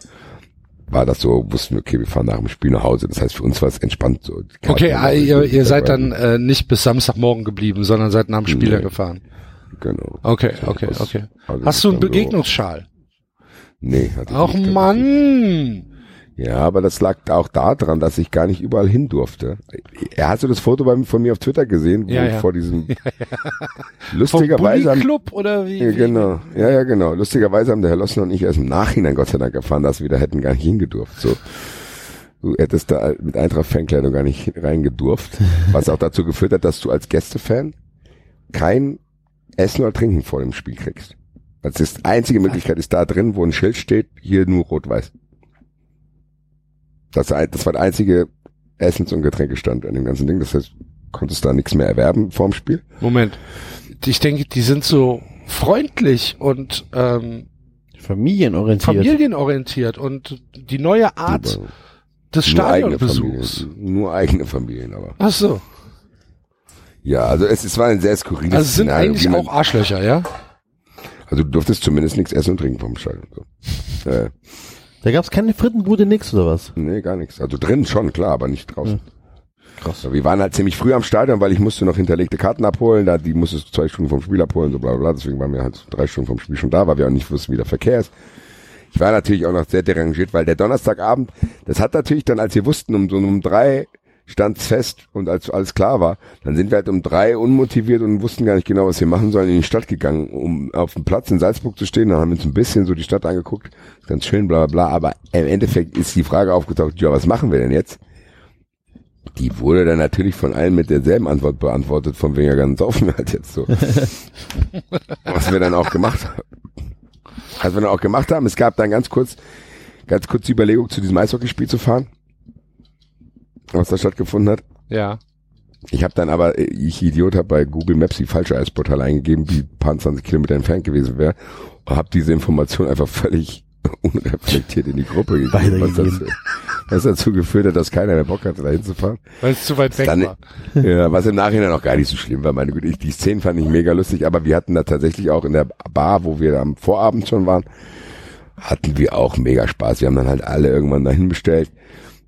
war das so, wussten wir, okay, wir fahren nach dem Spiel nach Hause. Das heißt, für uns war es entspannt so. Okay, ah, ihr, ihr seid dann äh, nicht bis Samstagmorgen geblieben, sondern seid nach dem Spiel Nee. gefahren. Genau. Okay, okay, okay. also Hast du einen Begegnungsschal? Nee, hatte ich Ach nicht. Mann! Ja, aber das lag auch daran, dass ich gar nicht überall hin durfte. Er hast du das Foto bei, von mir auf Twitter gesehen, wo Ja, ich ja. vor diesem lustigerweise haben- Bulli-Club oder wie? Ja, genau. Ja, ja, genau. Lustigerweise haben der Herr Lossner und ich erst im Nachhinein Gott sei Dank erfahren, dass wir da hätten gar nicht hingedurft. So. Du hättest da mit Eintracht-Fankleidung gar nicht reingedurft. Was auch dazu geführt hat, dass du als Gästefan kein Essen oder Trinken vor dem Spiel kriegst. Das ist die einzige Möglichkeit ist da drin, wo ein Schild steht, hier nur rot-weiß. Das, war- das war der einzige Essens- und Getränkestand an dem ganzen Ding. Das heißt, konntest da nichts mehr erwerben vorm Spiel. Moment. Ich denke, die sind so freundlich und ähm, Familienorientiert. familienorientiert und die neue Art des Nur eigene Stadionbesuchs. Nur eigene Familien, aber. Ach so. Ja, also es, es war ein sehr skurriles Also es sind Szenario, eigentlich man- auch Arschlöcher, ja? Also du durftest zumindest nichts essen und trinken vom Stadion. So. Äh, Da gab's keine Frittenbude, nix oder was? nee, gar nichts. Also drin schon, klar, aber nicht draußen. Krass. wir waren halt ziemlich früh am Stadion, weil ich musste noch hinterlegte Karten abholen, da die musstest du zwei Stunden vom Spiel abholen, so bla bla bla. Deswegen waren wir halt drei Stunden vom Spiel schon da, weil wir auch nicht wussten, wie der Verkehr ist. Ich war natürlich auch noch sehr derangiert, weil der Donnerstagabend, das hat natürlich dann, als wir wussten, um so um drei stand's fest und als alles klar war, dann sind wir halt um drei unmotiviert und wussten gar nicht genau, was wir machen sollen, in die Stadt gegangen, um auf dem Platz in Salzburg zu stehen. Dann haben wir uns ein bisschen so die Stadt angeguckt, ganz schön, bla bla bla. Aber im Endeffekt ist die Frage aufgetaucht, ja, was machen wir denn jetzt? Die wurde dann natürlich von allen mit derselben Antwort beantwortet, von wegen ja ganz saufen wir halt jetzt so. was wir dann auch gemacht haben. Was wir dann auch gemacht haben, es gab dann ganz kurz, ganz kurz die Überlegung, zu diesem Eishockeyspiel zu fahren, was da stattgefunden hat. Ja. Ich habe dann aber, ich Idiot, habe bei Google Maps die falsche Eisportal eingegeben, die ein paar 20 Kilometer entfernt gewesen wäre, und habe diese Information einfach völlig unreflektiert in die Gruppe gegeben, was dazu, was dazu geführt hat, dass keiner mehr Bock hatte, da hinzufahren. Weil es zu weit weg Dann, war. ja, was im Nachhinein auch gar nicht so schlimm war. Meine Güte, ich, die Szenen fand ich mega lustig, aber wir hatten da tatsächlich auch in der Bar, wo wir am Vorabend schon waren, hatten wir auch mega Spaß. Wir haben dann halt alle irgendwann dahin bestellt.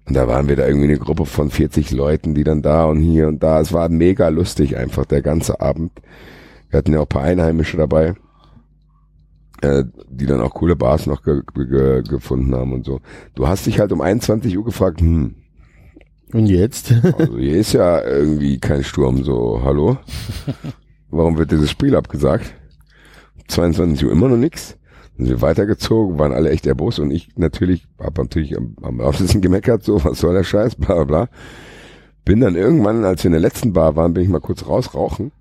Und da waren wir da irgendwie eine Gruppe von 40 Leuten, die dann da und hier und da. Es war mega lustig einfach, der ganze Abend. Wir hatten ja auch ein paar Einheimische dabei, äh, die dann auch coole Bars noch ge ge gefunden haben und so. Du hast dich halt um 21 Uhr gefragt, hm, Und jetzt? also hier ist ja irgendwie kein Sturm, so, hallo? Warum wird dieses Spiel abgesagt? 22 Uhr immer noch nix. Dann sind wir weitergezogen, waren alle echt erbost und ich natürlich, hab natürlich am, am lautesten gemeckert, so, was soll der Scheiß, bla bla bla. Bin dann irgendwann, als wir in der letzten Bar waren, bin ich mal kurz rausrauchen.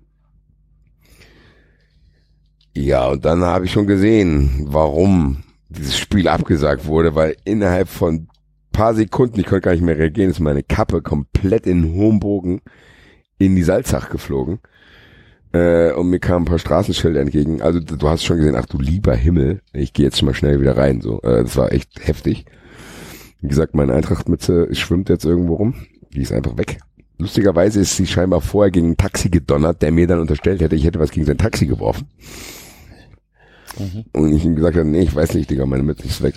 Ja, und dann habe ich schon gesehen, warum dieses Spiel abgesagt wurde, weil innerhalb von paar Sekunden, ich konnte gar nicht mehr reagieren, ist meine Kappe komplett in hohem Bogen in die Salzach geflogen. Äh, und mir kamen ein paar Straßenschilder entgegen. Also du hast schon gesehen, ach du lieber Himmel, ich gehe jetzt mal schnell wieder rein. So, äh, das war echt heftig. Wie gesagt, meine Eintrachtmütze schwimmt jetzt irgendwo rum. Die ist einfach weg. Lustigerweise ist sie scheinbar vorher gegen ein Taxi gedonnert, der mir dann unterstellt hätte, ich hätte was gegen sein Taxi geworfen. Und ich ihm gesagt habe, nee, ich weiß nicht, Digga, meine Mütze ist weg.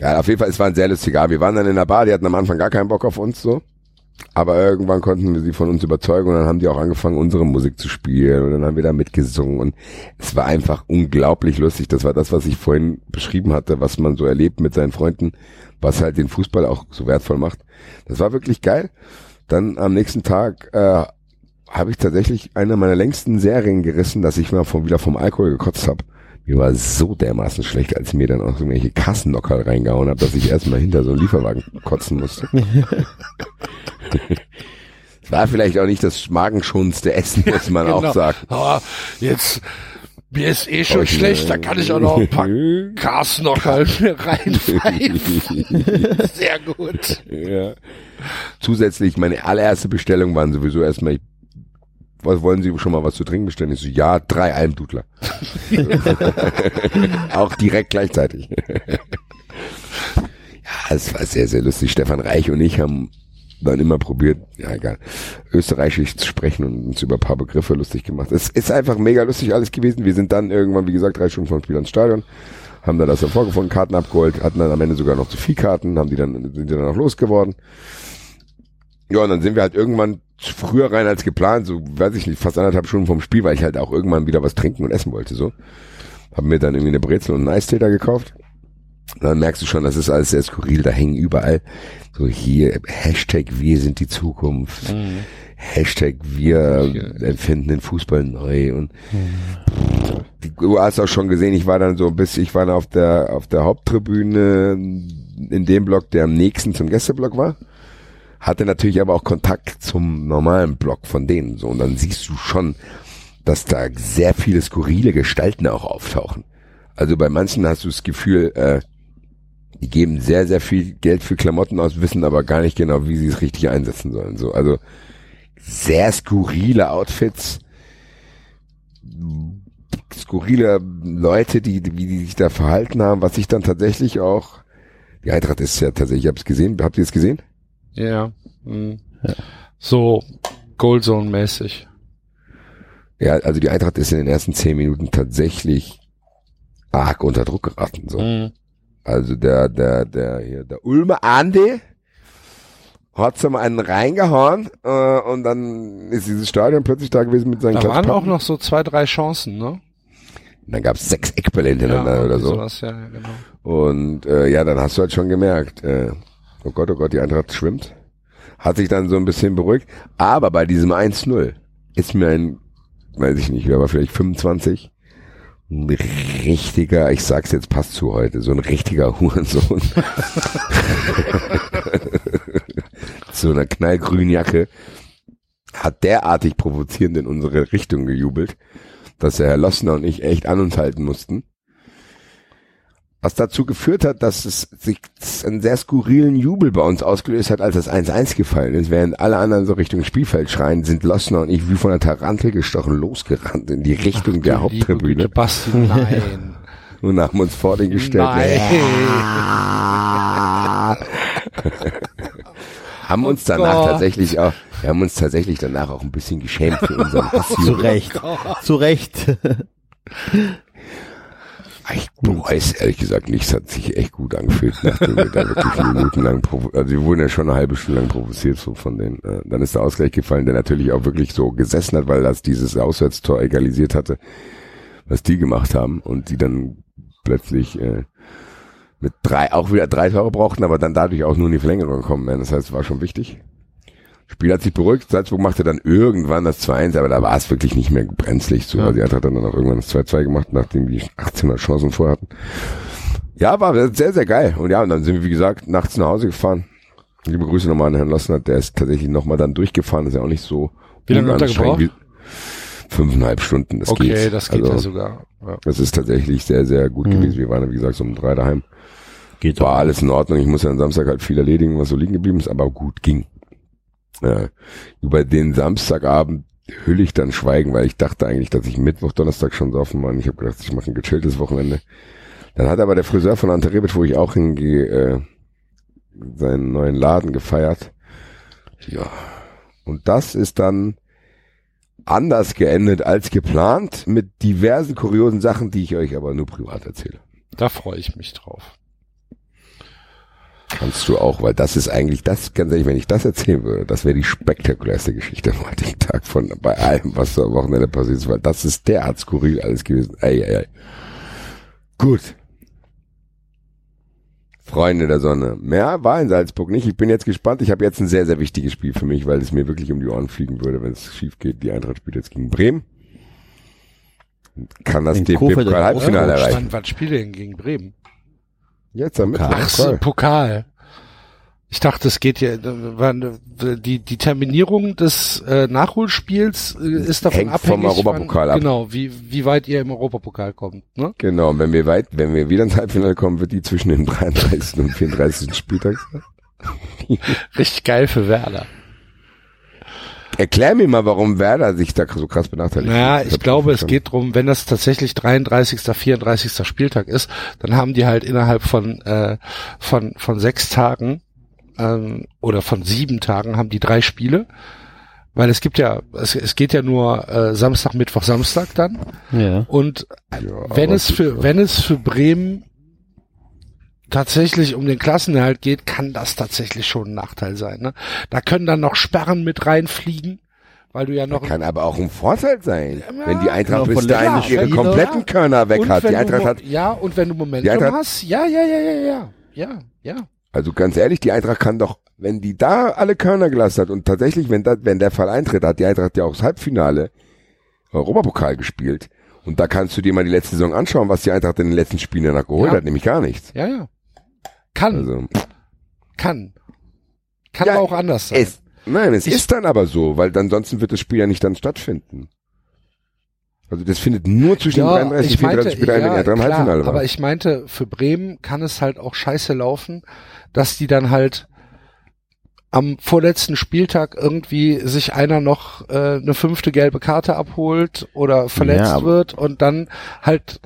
Ja, auf jeden Fall, es war ein sehr lustiger Abend. Wir waren dann in der Bar, die hatten am Anfang gar keinen Bock auf uns, so. Aber irgendwann konnten wir sie von uns überzeugen und dann haben die auch angefangen, unsere Musik zu spielen und dann haben wir da mitgesungen und es war einfach unglaublich lustig. Das war das, was ich vorhin beschrieben hatte, was man so erlebt mit seinen Freunden, was halt den Fußball auch so wertvoll macht. Das war wirklich geil. Dann am nächsten Tag äh, habe ich tatsächlich eine meiner längsten Serien gerissen, dass ich mal vom, wieder vom Alkohol gekotzt habe. Mir war so dermaßen schlecht, als ich mir dann auch so irgendwelche Kassennocker reingehauen habe, dass ich erstmal hinter so einen Lieferwagen kotzen musste. Es war vielleicht auch nicht das magenschonendste Essen, muss man auch Genau. sagen. Aber jetzt, mir ist eh schon Oh, schlecht, da kann ich auch noch ein paar mir reinpfeifen. Sehr gut. Ja. Zusätzlich, meine allererste Bestellung waren sowieso erstmal, ich, was wollen Sie schon mal was zu trinken bestellen? Ich so, ja, drei Almdudler. Auch direkt gleichzeitig. ja, es war sehr, sehr lustig. Stefan Reich und ich haben dann immer probiert, ja egal, österreichisch zu sprechen und uns über ein paar Begriffe lustig gemacht. Es ist einfach mega lustig alles gewesen. Wir sind dann irgendwann, wie gesagt, drei Stunden vom Spiel ans Stadion, haben dann das dann vorgefunden, Karten abgeholt, hatten dann am Ende sogar noch zu viel Karten, haben die dann, sind die dann auch losgeworden. Ja, und dann sind wir halt irgendwann früher rein als geplant, so, weiß ich nicht, fast anderthalb Stunden vom Spiel, weil ich halt auch irgendwann wieder was trinken und essen wollte, so. Hab mir dann irgendwie eine Brezel und einen Eistee da gekauft. Und dann merkst du schon, das ist alles sehr skurril, da hängen überall so hier Hashtag wir sind die Zukunft. Hashtag wir empfinden den Fußball neu und die, du hast auch schon gesehen, ich war dann so bis ich war dann auf der auf der Haupttribüne in dem Block, der am nächsten zum Gästeblock war hatte natürlich aber auch Kontakt zum normalen Block von denen so und dann siehst du schon, dass da sehr viele skurrile Gestalten auch auftauchen. Also bei manchen hast du das Gefühl, äh, die geben sehr sehr viel Geld für Klamotten aus, wissen aber gar nicht genau, wie sie es richtig einsetzen sollen. So also sehr skurrile Outfits, skurrile Leute, die wie die sich da verhalten haben, was ich dann tatsächlich auch die Eintracht ist ja tatsächlich, ich habe es gesehen, habt ihr es gesehen? Ja. mhm. So Goalzone-mäßig. Ja, also die Eintracht ist in den ersten zehn Minuten tatsächlich arg unter Druck geraten. So. Mhm. Also der, der, der, hier, der Ulmer Andi hat so mal einen reingehauen äh, und dann ist dieses Stadion plötzlich da gewesen mit seinen Da waren auch noch so zwei, drei Chancen, ne? Und Dann gab es sechs Eckbälle hintereinander Ja, oder so. sowas, ja, ja, genau. Und äh, ja, dann hast du halt schon gemerkt, äh, oh Gott, oh Gott, die Eintracht schwimmt. Hat sich dann so ein bisschen beruhigt. Aber bei diesem 1-0 ist mir ein, weiß ich nicht, wer war vielleicht 25, ein richtiger, ich sag's jetzt, passt zu heute, so ein richtiger Hurensohn. so einer knallgrünen Jacke hat derartig provozierend in unsere Richtung gejubelt, dass der Herr Lossner und ich echt an uns halten mussten. Was dazu geführt hat, dass es sich einen sehr skurrilen Jubel bei uns ausgelöst hat, als das 1-1 gefallen ist. Während alle anderen so Richtung Spielfeld schreien, sind Lossner und ich wie von einer Tarantel gestochen losgerannt in die Richtung der Haupttribüne. Basti, nein. und haben uns vor den gestellt. Nein. haben uns Oh danach Gott. tatsächlich auch, wir haben uns tatsächlich danach auch ein bisschen geschämt für unseren Hass. Zu Recht. Zu Recht. Ich bereue ehrlich gesagt nicht. Es hat sich echt gut angefühlt, nachdem wir da wirklich Minuten lang, provo- also wir wurden ja schon eine halbe Stunde lang provoziert so von denen. Äh, dann ist der Ausgleich gefallen, der natürlich auch wirklich so gesessen hat, weil das dieses Auswärtstor egalisiert hatte, was die gemacht haben und die dann plötzlich äh, mit drei, auch wieder drei Tore brauchten, aber dann dadurch auch nur in die Verlängerung gekommen wären. Das heißt, es war schon wichtig. Spiel hat sich beruhigt. Salzburg machte dann irgendwann das 2-1, aber da war es wirklich nicht mehr brenzlig. So, weil die Eintracht hat dann auch irgendwann das 2-2 gemacht, nachdem die 18 Chancen vorher hatten. Ja, war sehr, sehr geil. Und ja, und dann sind wir, wie gesagt, nachts nach Hause gefahren. Liebe Grüße nochmal an Herrn Lossner, der ist tatsächlich nochmal dann durchgefahren, ist ja auch nicht so Wie lange hat er gebraucht? Fünfeinhalb Stunden, das Okay, geht. das geht also, ja sogar. Ja. Das ist tatsächlich sehr, sehr gut Mhm. gewesen. Wir waren, ja, wie gesagt, so um drei daheim. Geht War alles in Ordnung. Ich muss ja am Samstag halt viel erledigen, was so liegen geblieben ist, aber gut ging. Ja. Über den Samstagabend hülle ich dann Schweigen, weil ich dachte eigentlich, dass ich Mittwoch, Donnerstag schon saufen war. Und ich habe gedacht, ich mache ein gechilltes Wochenende. Dann hat aber der Friseur von Ante Rebic, wo ich auch hingehe, äh, seinen neuen Laden gefeiert. Ja. Und das ist dann anders geendet als geplant, mit diversen kuriosen Sachen, die ich euch aber nur privat erzähle. Da freue ich mich drauf. Kannst du auch, weil das ist eigentlich das, ganz ehrlich, wenn ich das erzählen würde, das wäre die spektakulärste Geschichte am heutigen Tag von bei allem, was da am Wochenende passiert ist, weil das ist derart skurril alles gewesen. Ey, ey, ey. Gut. Freunde der Sonne. Mehr war in Salzburg nicht. Ich bin jetzt gespannt. Ich habe jetzt ein sehr, sehr wichtiges Spiel für mich, weil es mir wirklich um die Ohren fliegen würde, wenn es schief geht. Die Eintracht spielt jetzt gegen Bremen. Kann das In DFB Kofeld Pokal im Halbfinale Wann, erreichen? spielt ihr denn gegen Bremen? Jetzt am Mittwoch. Ach Pokal. Ich dachte, es geht ja, die, die Terminierung des äh, Nachholspiels äh, ist davon Hängt abhängig. vom Europapokal wann, ab. Genau, wie, wie weit ihr im Europapokal kommt. Ne? Genau, und wenn wir weit, wenn wir wieder ins Halbfinale kommen, wird die zwischen dem 33. und 34. Spieltag sein. Richtig geil für Werder. Erklär mir mal, warum Werder sich da so krass benachteiligt. Naja, ich glaube, es geht drum, wenn das tatsächlich 33., 34. Spieltag ist, dann haben die halt innerhalb von, äh, von, von sechs Tagen ähm, oder von sieben Tagen haben die drei Spiele. Weil es gibt ja, es, es geht ja nur äh, Samstag, Mittwoch, Samstag dann. Ja. Und wenn aber es für, wenn es für Bremen tatsächlich um den Klassenerhalt geht, kann das tatsächlich schon ein Nachteil sein. Ne? Da können dann noch Sperren mit reinfliegen, weil du ja noch Kann aber auch ein Vorteil sein, wenn die Eintracht Genau, bis von dahin letzten ihre kompletten Körner weg Und hat. Die Eintracht hat, ja, und wenn du Momentum Eintracht- hast, ja, ja, ja, ja, ja, ja, ja, also ganz ehrlich, die Eintracht kann doch, wenn die da alle Körner gelassen hat und tatsächlich, wenn da, wenn der Fall eintritt, hat die Eintracht ja auch das Halbfinale Europapokal gespielt. Und da kannst du dir mal die letzte Saison anschauen, was die Eintracht in den letzten Spielen danach geholt Ja. hat, nämlich gar nichts. ja, ja. Kann, Also, kann. Kann Ja, aber auch anders sein. es, nein, es ist dann aber so, weil ansonsten wird das Spiel ja nicht dann stattfinden. Also das findet nur zwischen den 33 und 34 Spielern ja, in der klar, Halbfinale war. aber ich meinte, für Bremen kann es halt auch scheiße laufen, dass die dann halt am vorletzten Spieltag irgendwie sich einer noch äh, eine fünfte gelbe Karte abholt oder verletzt Ja, wird und dann halt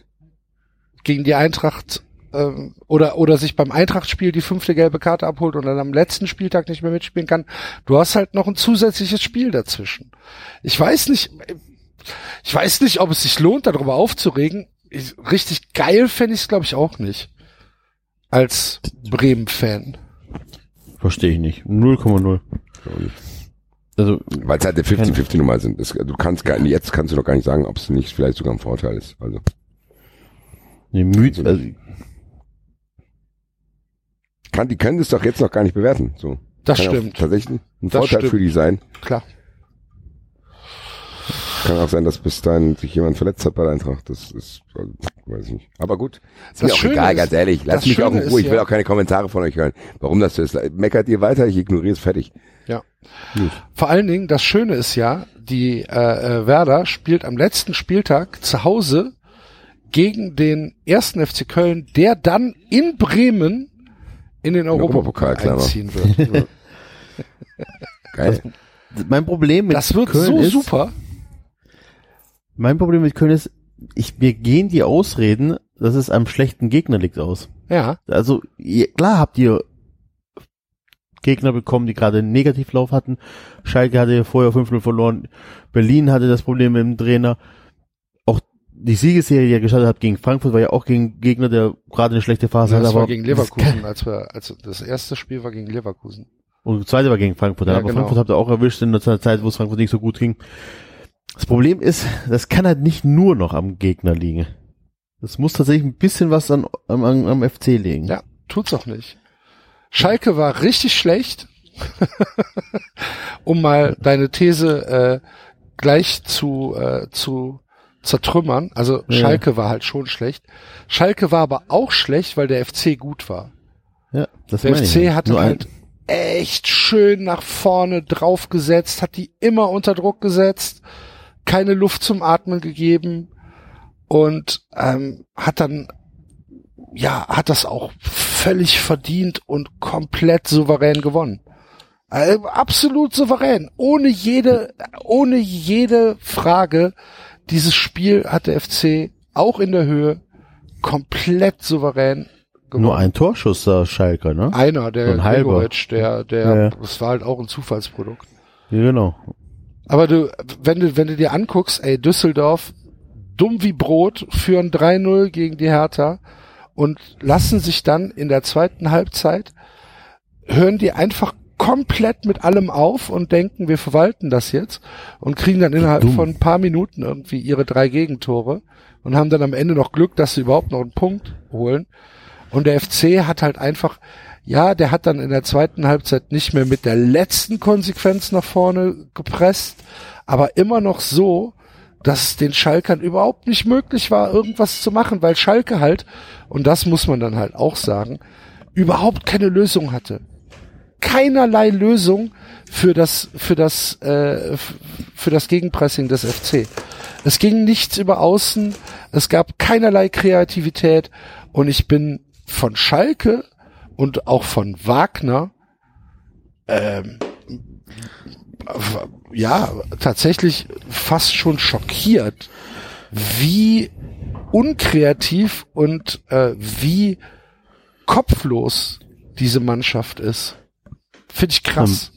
gegen die Eintracht ähm, oder oder sich beim Eintrachtspiel die fünfte gelbe Karte abholt und dann am letzten Spieltag nicht mehr mitspielen kann. Du hast halt noch ein zusätzliches Spiel dazwischen. Ich weiß nicht, ich weiß nicht, ob es sich lohnt, darüber aufzuregen. Ich, richtig geil fände ich es, glaube ich, auch nicht. Als Bremen-Fan. Verstehe ich nicht. 0,0. Also, Weil es halt eine 50-50 Nummer sind. Das, du kannst gar nicht, jetzt kannst du noch gar nicht sagen, ob es nicht vielleicht sogar ein Vorteil ist. Also. ne, Müd, also, Kann, die können das doch jetzt noch gar nicht bewerten. So. Das kann stimmt. Tatsächlich ein Das Vorteil stimmt. für die sein. Klar. Kann auch sein, dass bis dahin sich jemand verletzt hat bei der Eintracht. Das ist, also, weiß ich nicht. Aber gut. Ist Das mir auch Schöne egal, ist- ganz ehrlich. Lass das mich auch in Ruhe. ist Ich will ja- auch keine Kommentare von euch hören. Warum das so ist. Meckert ihr weiter, ich ignoriere es fertig. Ja. Vor allen Dingen, das Schöne ist ja, die äh, äh, Werder spielt am letzten Spieltag zu Hause gegen den ersten FC Köln, der dann in Bremen in den Europapokal klar. einziehen wird. Geil. mein Problem mit Das wird Köln so ist, super. Mein Problem mit Köln ist, ich, mir gehen die Ausreden, dass es am schlechten Gegner liegt aus. Ja. Also, ihr, klar habt ihr Gegner bekommen, die gerade einen Negativlauf hatten. Schalke hatte vorher 5-0 verloren. Berlin hatte das Problem mit dem Trainer. Die Siegesserie, die er gestartet hat gegen Frankfurt, war ja auch gegen Gegner, der gerade eine schlechte Phase Das hat. war gegen das Leverkusen, als wir, als das erste Spiel war gegen Leverkusen. Und das zweite war gegen Frankfurt. Ja, aber genau. Frankfurt habt ihr auch erwischt in der Zeit, wo es Frankfurt nicht so gut ging. Das Problem ist, das kann halt nicht nur noch am Gegner liegen. Das muss tatsächlich ein bisschen was an, am, am, am FC liegen. Ja, tut's auch nicht. Schalke war richtig schlecht, um mal deine These äh, gleich zu, äh, zu zertrümmern. Also Ja. Schalke war halt schon schlecht. Schalke war aber auch schlecht, weil der FC gut war. Ja, das Der ich FC ja. hatte Nur halt echt schön nach vorne draufgesetzt, hat die immer unter Druck gesetzt, keine Luft zum Atmen gegeben und ähm, hat dann ja hat das auch völlig verdient und komplett souverän gewonnen. Äh, absolut souverän, ohne jede ohne jede Frage. Dieses Spiel hat der FC auch in der Höhe komplett souverän Nur ein Torschuss da Schalke, ne? einer, So der ein halber. Gregoritsch, der, der, Ja, das war halt auch ein Zufallsprodukt. Ja, genau. Aber du, wenn du, wenn du dir anguckst, ey, Düsseldorf, dumm wie Brot, führen 3-0 gegen die Hertha und lassen sich dann in der zweiten Halbzeit hören die einfach komplett mit allem auf und denken, wir verwalten das jetzt und kriegen dann innerhalb von ein paar Minuten irgendwie ihre drei Gegentore und haben dann am Ende noch Glück, dass sie überhaupt noch einen Punkt holen. Und der FC hat halt einfach, ja, der hat dann in der zweiten Halbzeit nicht mehr mit der letzten Konsequenz nach vorne gepresst, aber immer noch so, dass es den Schalkern überhaupt nicht möglich war, irgendwas zu machen, weil Schalke halt, und das muss man dann halt auch sagen, überhaupt keine Lösung hatte. Keinerlei Lösung für das, für das, äh, für das Gegenpressing des FC. Es ging nichts über Außen, es gab keinerlei Kreativität und ich bin von Schalke und auch von Wagner ähm, ja, tatsächlich fast schon schockiert, wie unkreativ und äh, wie kopflos diese Mannschaft ist. Finde ich krass.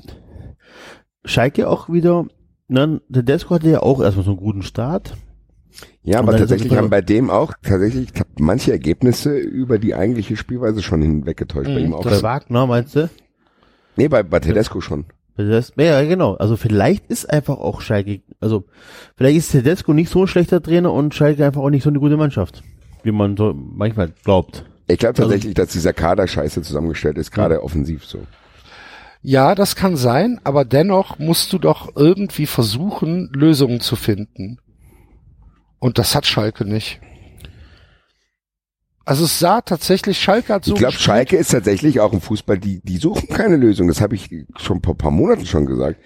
Schalke auch wieder, ne, der Desko hatte ja auch erstmal so einen guten Start. Ja, Und aber tatsächlich haben bei dem auch tatsächlich manche Ergebnisse über die eigentliche Spielweise schon hinweggetäuscht. bei ihm auch. Bei Wagner meinst du? Nee, bei, bei Tedesco schon. Das, ja, genau. Also vielleicht ist einfach auch Schalke, also vielleicht ist Tedesco nicht so ein schlechter Trainer und Schalke einfach auch nicht so eine gute Mannschaft, wie man so manchmal glaubt. Ich glaube Also- tatsächlich, dass dieser Kader scheiße zusammengestellt ist, gerade offensiv so. Ja, das kann sein, aber dennoch musst du doch irgendwie versuchen, Lösungen zu finden. Und das hat Schalke nicht. Also es sah tatsächlich, Schalke hat so Ich glaube, Schalke ist tatsächlich auch im Fußball, die, die suchen keine Lösung. Das habe ich schon vor ein paar Monaten schon gesagt.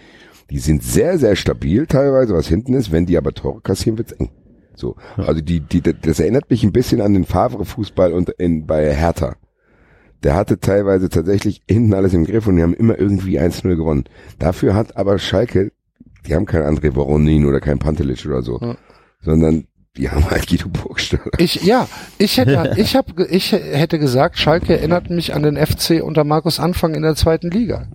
Die sind sehr, sehr stabil teilweise, was hinten ist. Wenn die aber Tore kassieren, wird's eng. So. Also die, die, das erinnert mich ein bisschen an den Favre-Fußball und in, bei Hertha. Der hatte teilweise tatsächlich hinten alles im Griff und die haben immer irgendwie 1-0 gewonnen. Dafür hat aber Schalke, die haben kein André Voronin oder kein Pantelic oder so, sondern die haben halt Guido Burgstaller. Ich, ja, ich hätte, ich hab, ich hätte gesagt, Schalke erinnert mich an den FC unter Markus Anfang in der zweiten Liga.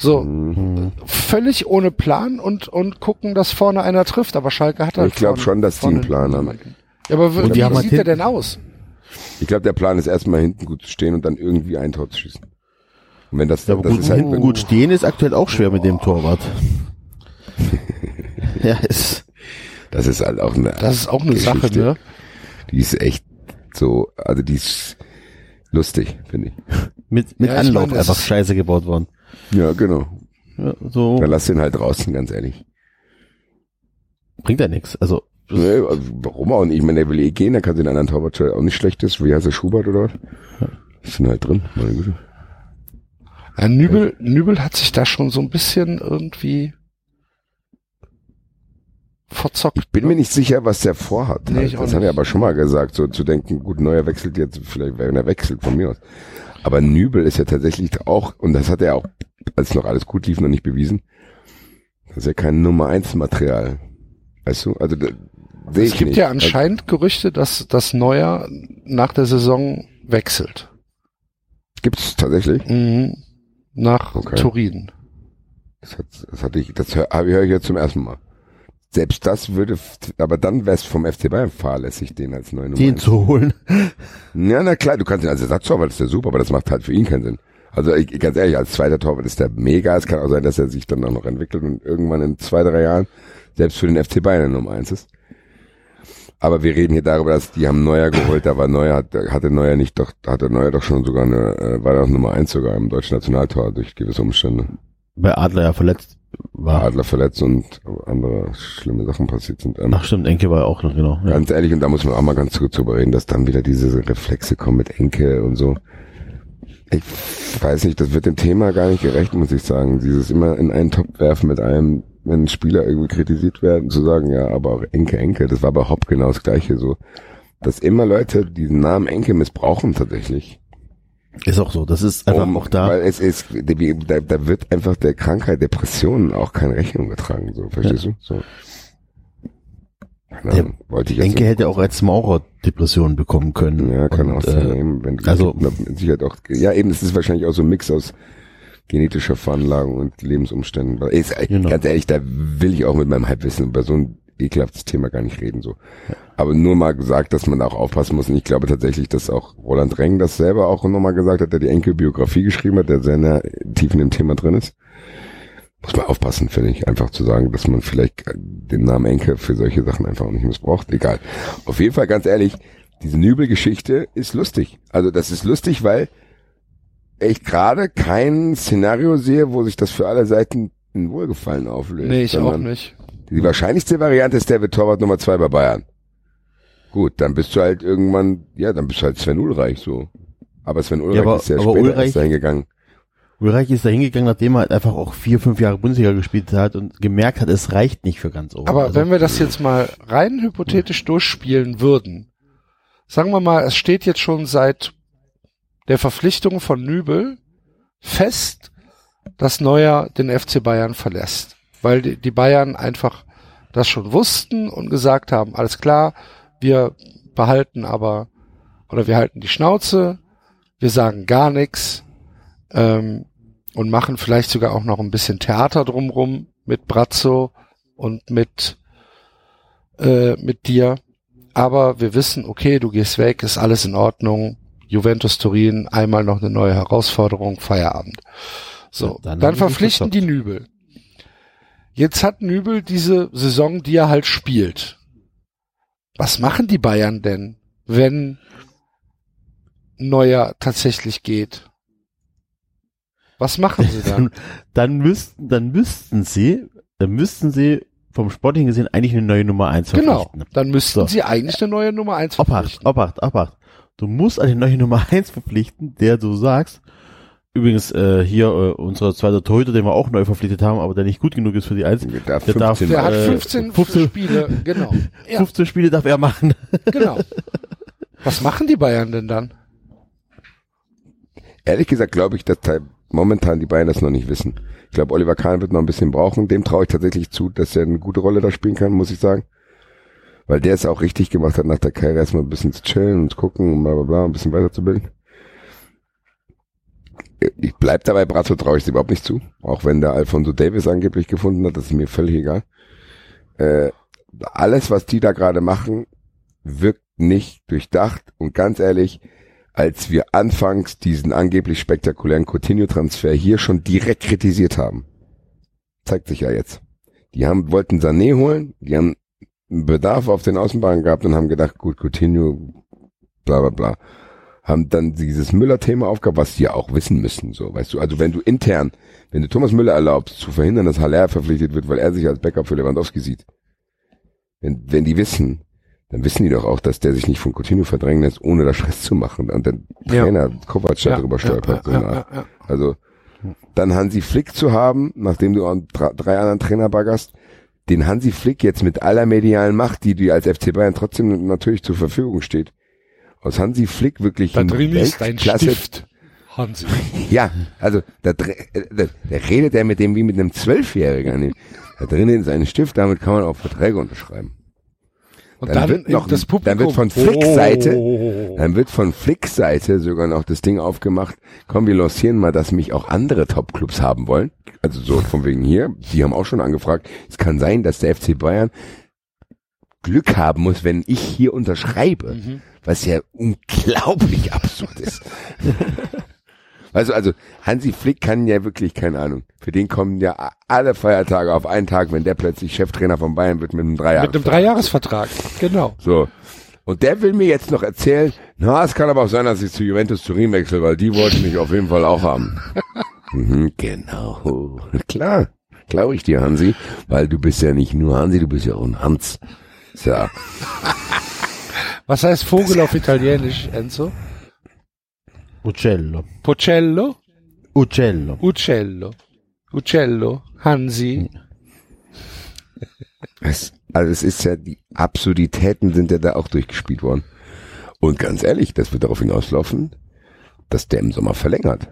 So, Mhm. völlig ohne Plan und, und gucken, dass vorne einer trifft, aber Schalke hat halt Ich glaube schon, dass die einen Plan haben. Ja, aber wie, Und wie haben halt sieht der denn aus? Ich glaube, der Plan ist erstmal hinten gut zu stehen und dann irgendwie ein Tor zu schießen. Und wenn das, Ja, das gut, ist halt, hinten gut stehen ist aktuell auch schwer mit dem Torwart. ja, ist. das ist halt auch eine, Das ist auch eine Geschichte. Sache, ne? Die ist echt so, also die ist lustig, finde ich. Mit, mit Ja, Anlauf meine, einfach scheiße gebaut worden. Ja, genau. Ja, so Dann lass den halt draußen, ganz ehrlich. bringt ja nichts. Also Nee, also warum auch nicht? Ich meine, der will eh gehen, dann kann den anderen Torwart auch nicht schlecht ist. Wie heißt der Schubert oder was? Sind halt drin, meine Güte. Ja, Nübel, Nübel hat sich da schon so ein bisschen irgendwie verzockt. Ich bin mir nicht sicher, was der vorhat. Nee, halt. das hat nicht. er aber schon mal gesagt, so zu denken, gut, Neuer wechselt jetzt, vielleicht wenn er wechselt von mir aus. Aber Nübel ist ja tatsächlich auch, und das hat er auch, als noch alles gut lief, noch nicht bewiesen, das ist ja kein Nummer eins Material. Weißt du? Also da, sehe Es gibt nicht. ja anscheinend Gerüchte, dass, dass Neuer nach der Saison wechselt. Gibt es tatsächlich? Mhm. Nach Okay. Turin. Das, hat, das hatte ich, das höre hör ich jetzt zum ersten Mal. Selbst das würde, aber dann wär's vom FC Bayern fahrlässig, den als neuen Nummer den zu holen. Ja, na klar, du kannst ihn als Ersatztorwart, ist der super, aber das macht halt für ihn keinen Sinn. Also ich, ganz ehrlich, als zweiter Torwart ist der mega. Es kann auch sein, dass er sich dann auch noch entwickelt und irgendwann in zwei, drei Jahren selbst für den FC Bayern Nummer eins ist. Aber wir reden hier darüber, dass die haben Neuer geholt, da war Neuer, hat- hatte Neuer nicht doch, hatte Neuer doch schon sogar eine, äh, war doch Nummer eins sogar im deutschen Nationaltor durch gewisse Umstände. Bei Adler ja verletzt war. Adler verletzt und andere schlimme Sachen passiert sind. Ähm, Ach stimmt, Enke war ja auch noch, genau. Ja. Ganz ehrlich, und da muss man auch mal ganz kurz drüber reden, dass dann wieder diese Reflexe kommen mit Enke und so. Ich weiß nicht, das wird dem Thema gar nicht gerecht, muss ich sagen. Dieses immer in einen Topf werfen mit einem, wenn Spieler irgendwie kritisiert werden, zu sagen, ja, aber auch Enke, Enke, das war bei Hopp genau das gleiche so. Dass immer Leute diesen Namen Enke missbrauchen tatsächlich. Ist auch so. Das ist einfach Um, auch da. Weil es ist, da, da wird einfach der Krankheit Depressionen auch keine Rechnung getragen, so, verstehst du? So. Der Ahnung, wollte ich Enke hätte auch als Maurer Depressionen bekommen können. Ja, kann Und, auch sein. äh, wenn also- mit Sicherheit auch, ja, eben, es ist wahrscheinlich auch so ein Mix aus genetischer Veranlagung und Lebensumständen. Ist, Genau. Ganz ehrlich, da will ich auch mit meinem Halbwissen über so einen ekelhaftes Thema gar nicht reden so. Aber nur mal gesagt, dass man auch aufpassen muss. Und ich glaube tatsächlich, dass auch Roland Reng das selber auch nochmal gesagt hat, der die Enkelbiografie geschrieben hat, der sehr tief in dem Thema drin ist. Muss man aufpassen, finde ich, einfach zu sagen, dass man vielleicht den Namen Enke für solche Sachen einfach auch nicht missbraucht. Egal. Auf jeden Fall, ganz ehrlich, diese Nübel-Geschichte ist lustig. Also das ist lustig, weil ich gerade kein Szenario sehe, wo sich das für alle Seiten in Wohlgefallen auflöst. Nee, ich auch nicht. Die wahrscheinlichste Variante ist, der wird Torwart Nummer zwei bei Bayern. Gut, dann bist du halt irgendwann, ja, dann bist du halt Sven Ulreich so. Aber Sven Ulreich Ja, aber- ist ja aber später Ulreich- erst dahin gegangen. Ulreich ist da hingegangen, nachdem er halt einfach auch vier, fünf Jahre Bundesliga gespielt hat und gemerkt hat, es reicht nicht für ganz oben. Aber Also, wenn wir das jetzt mal rein hypothetisch durchspielen würden, sagen wir mal, es steht jetzt schon seit der Verpflichtung von Nübel fest, dass Neuer den FC Bayern verlässt. Weil die, Bayern einfach das schon wussten und gesagt haben, alles klar, wir behalten aber, oder wir halten die Schnauze, wir sagen gar nichts ähm, und machen vielleicht sogar auch noch ein bisschen Theater drumrum mit Brazzo und mit äh, mit dir. Aber wir wissen, okay, du gehst weg, ist alles in Ordnung. Juventus Turin, einmal noch eine neue Herausforderung, Feierabend. So, Dann dann, sie verpflichten die Nübel. Jetzt hat Nübel diese Saison, die er halt spielt. Was machen die Bayern denn, wenn Neuer tatsächlich geht? Was machen sie dann? dann müssten, dann müssten sie, dann müssten sie vom Sporting gesehen eigentlich eine neue Nummer eins Genau, verpflichten. dann müssten So. sie eigentlich eine neue Nummer eins Obacht, Obacht, Obacht. Du musst eine neue Nummer eins verpflichten, der du sagst, übrigens äh, hier äh, unser zweiter Torhüter, den wir auch neu verpflichtet haben, aber der nicht gut genug ist für die Eins, der darf, 15 Der hat äh, 15, 15 Spiele, genau. Ja, 15 Spiele darf er machen. genau. Was machen die Bayern denn dann? Ehrlich gesagt glaube ich, dass da momentan die Bayern das noch nicht wissen. Ich glaube, Oliver Kahn wird noch ein bisschen brauchen. Dem traue ich tatsächlich zu, dass er eine gute Rolle da spielen kann, muss ich sagen. Weil der es auch richtig gemacht hat, nach der Karriere erstmal ein bisschen zu chillen und zu gucken und bla bla bla, ein bisschen weiterzubilden. Ich bleib dabei, Brazzo traue ich es überhaupt nicht zu. Auch wenn der Alfonso Davis angeblich gefunden hat, das ist mir völlig egal. Äh, alles, was die da gerade machen, wirkt nicht durchdacht und ganz ehrlich, als wir anfangs diesen angeblich spektakulären Coutinho-Transfer hier schon direkt kritisiert haben. Zeigt sich ja jetzt. Die haben, wollten Sané holen, die haben Bedarf auf den Außenbahnen gehabt und haben gedacht, gut, Coutinho, bla bla bla. Haben dann dieses Müller-Thema aufgehabt, was die ja auch wissen müssen, so, weißt du. Also wenn du intern, wenn du Thomas Müller erlaubst, zu verhindern, dass Haller verpflichtet wird, weil er sich als Backup für Lewandowski sieht. Wenn, wenn die wissen, dann wissen die doch auch, dass der sich nicht von Coutinho verdrängen lässt, ohne da Stress zu machen. Und der Ja. Trainer Kovac Ja, darüber stolpert. ja, so ja, eine ja, ja. Also dann Hansi Flick zu haben, nachdem du an dr- drei anderen Trainer baggerst, den Hansi Flick jetzt mit aller medialen Macht, die dir als FC Bayern trotzdem natürlich zur Verfügung steht, aus Hansi Flick wirklich Da drin ist ein Stift. Hansi. Ja, also da, da, da redet er mit dem wie mit einem Zwölfjährigen. Da drinnen ist ein Stift, damit kann man auch Verträge unterschreiben. Und dann wird noch, das dann wird von Publikum. Flicks Seite, Oh. dann wird von Flicks Seite sogar noch das Ding aufgemacht. Komm, wir lancieren mal, dass mich auch andere Topclubs haben wollen. Also so von wegen hier. Die haben auch schon angefragt. Es kann sein, dass der FC Bayern Glück haben muss, wenn ich hier unterschreibe. Mhm. Was ja unglaublich absurd ist. Also, also Hansi Flick kann ja wirklich, keine Ahnung, für den kommen ja alle Feiertage auf einen Tag, wenn der plötzlich Cheftrainer von Bayern wird mit einem Dreijahr. Mit einem Dreijahresvertrag, genau. So. Und der will mir jetzt noch erzählen, na, es kann aber auch sein, dass ich zu Juventus Turin wechsle, weil die wollten mich auf jeden Fall auch haben. mhm, genau. Klar. Glaube ich dir, Hansi. Weil du bist ja nicht nur Hansi, du bist ja auch ein Hans. So. Was heißt Vogel auf Italienisch, Enzo? Uccello. Pocello? Uccello. Uccello. Uccello. Hansi. Es, also es ist ja, die Absurditäten sind ja da auch durchgespielt worden. Und ganz ehrlich, das wird darauf hinauslaufen, dass der im Sommer verlängert.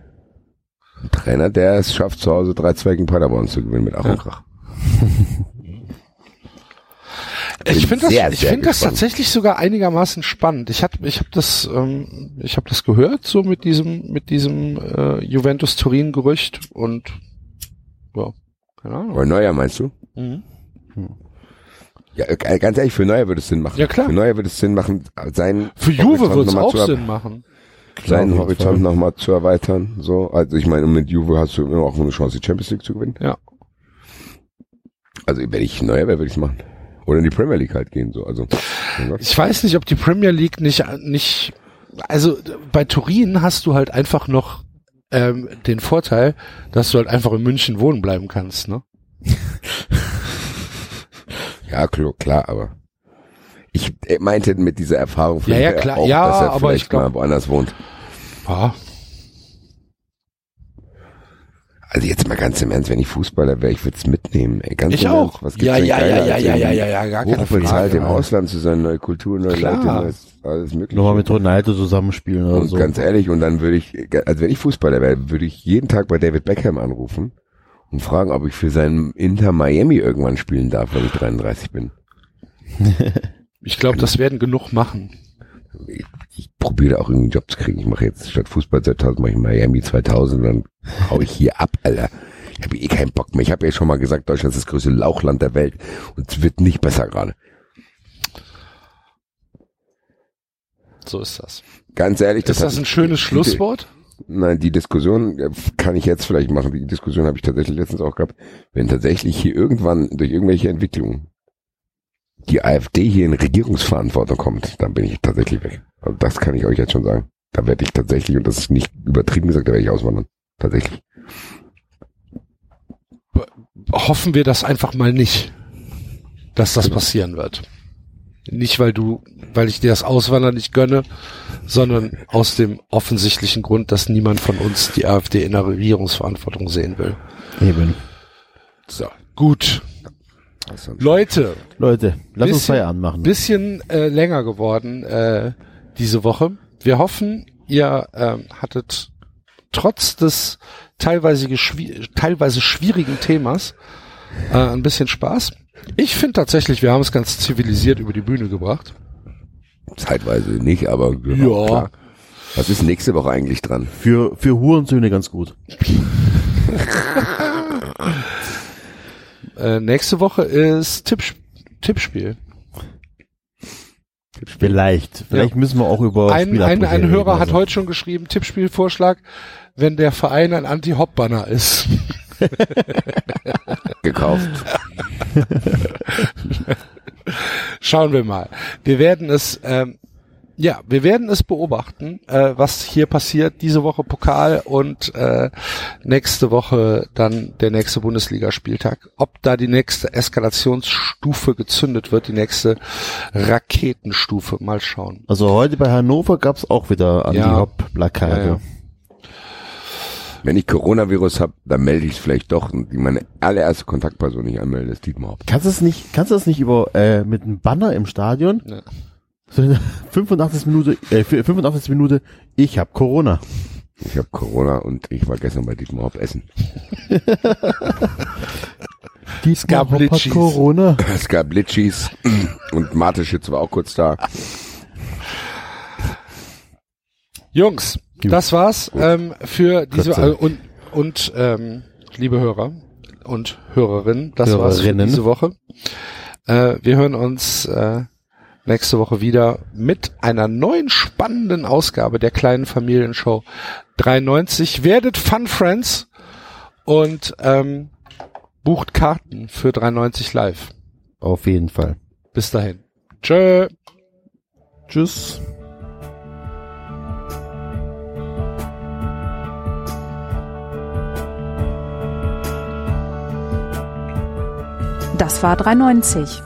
Ein Trainer, der es schafft, zu Hause 3-2 gegen Paderborn zu gewinnen mit Ach und Krach. Ich finde das, sehr, ich sehr finde das gespannt. tatsächlich sogar einigermaßen spannend. Ich habe, ich habe das, ähm, ich habe das gehört so mit diesem, mit diesem äh, Juventus Turin Gerücht und ja, keine Ahnung. Oder Neuer meinst du? Mhm. Ja, äh, ganz ehrlich, für Neuer würde es Sinn machen. Ja, klar. Für Neuer würde es Sinn machen, seinen Für Juve Horizont würde es auch Sinn machen. Seinen Horizont nochmal zu erweitern. So, also ich meine, mit Juve hast du immer auch eine Chance, die Champions League zu gewinnen. Ja. Also wenn ich Neuer wäre, würde ich es machen. Oder in die Premier League halt gehen. So, also Gott. Ich weiß nicht, ob die Premier League nicht, nicht, also bei Turin hast du halt einfach noch ähm, den Vorteil, dass du halt einfach in München wohnen bleiben kannst, ne? Ja, klar, klar, aber ich meinte mit dieser Erfahrung Ja, ja, vielleicht klar. auch, Ja, dass er aber vielleicht ich glaub- mal woanders wohnt. Ja. Also jetzt mal ganz im Ernst, wenn ich Fußballer wäre, ich würde es mitnehmen. Ey, ganz Ich im auch. Ernst, was gibt's Ja, denn ja, geiler, ja, ja, ja, ja, ja, gar keine Frage, im Alter. Ausland zu sein, neue Kultur, neue Klar. Leute, neues, alles mögliche. Nochmal mit Ronaldo zusammenspielen oder Und so. ganz ehrlich, und dann würde ich, also wenn ich Fußballer wäre, würde ich jeden Tag bei David Beckham anrufen und fragen, ob ich für seinen Inter Miami irgendwann spielen darf, wenn ich 33 bin. Ich glaube, das werden genug machen. Ich, probiere auch irgendwie einen Job zu kriegen. Ich mache jetzt statt Fußball 2000 mache ich Miami 2000 dann hau ich hier ab, Alter. Ich habe eh keinen Bock mehr. Ich habe ja schon mal gesagt, Deutschland ist das größte Lauchland der Welt und es wird nicht besser gerade. So ist das. Ganz ehrlich, Ist hat- das ein schönes die- Schlusswort? Nein, die Diskussion äh, kann ich jetzt vielleicht machen. Die Diskussion habe ich tatsächlich letztens auch gehabt. Wenn tatsächlich hier irgendwann durch irgendwelche Entwicklungen die AfD hier in Regierungsverantwortung kommt, dann bin ich tatsächlich weg. Also das kann ich euch jetzt schon sagen. Da werde ich tatsächlich, und das ist nicht übertrieben gesagt, da werde ich auswandern. Tatsächlich. Hoffen wir das einfach mal nicht, dass das passieren wird. Nicht, weil du, weil ich dir das Auswandern nicht gönne, sondern aus dem offensichtlichen Grund, dass niemand von uns die AfD in der Regierungsverantwortung sehen will. Eben. So, gut. Leute, Leute, lass uns bisschen- Feierabend machen. Bisschen äh, länger geworden äh, diese Woche. Wir hoffen, ihr ähm, hattet trotz des teilweise, geschwi- teilweise schwierigen Themas äh, ein bisschen Spaß. Ich finde tatsächlich, wir haben es ganz zivilisiert über die Bühne gebracht. Zeitweise nicht, aber Ja. klar. Was ist nächste Woche eigentlich dran? Für, für Hurensöhne ganz gut. Äh, nächste Woche ist Tipps Tippspiel. Vielleicht. Vielleicht Ja. müssen wir auch über Ein, ein, ein reden Hörer oder hat so. heute schon geschrieben, Tippspielvorschlag, wenn der Verein ein Anti-Hop-Banner ist. Gekauft. Schauen wir mal. Wir werden es, ähm, ja, wir werden es beobachten, äh, was hier passiert. Diese Woche Pokal und äh, nächste Woche dann der nächste Bundesligaspieltag. Ob da die nächste Eskalationsstufe gezündet wird, die nächste Raketenstufe. Mal schauen. Also heute bei Hannover gab's auch wieder Anti-Hop-Plakate. Ja, ja. Wenn ich Coronavirus habe, dann melde ich es vielleicht doch. Und meine allererste Kontaktperson, die ich anmelde, ist Dietmar Hopp. Kannst du es nicht, kannst du das nicht über äh, mit einem Banner im Stadion? Ja. So in der 85. Minute, äh, 85. Minute, ich hab Corona. Ich habe Corona und ich war gestern bei Dietmar Hopp essen. Dietmar Hopp hat. Corona. Es gab Litschis und Mateschitz war auch kurz da. Jungs, das war's ähm, für diese äh, und und ähm, liebe Hörer und Hörerinnen, das war's für Hörerinnen. diese Woche. Äh, wir hören uns äh, nächste Woche wieder mit einer neuen spannenden Ausgabe der kleinen Familienshow 93. Werdet Fun Friends und ähm, bucht Karten für 93 live. Auf jeden Fall. Bis dahin. Tschö. Tschüss. Das war 390.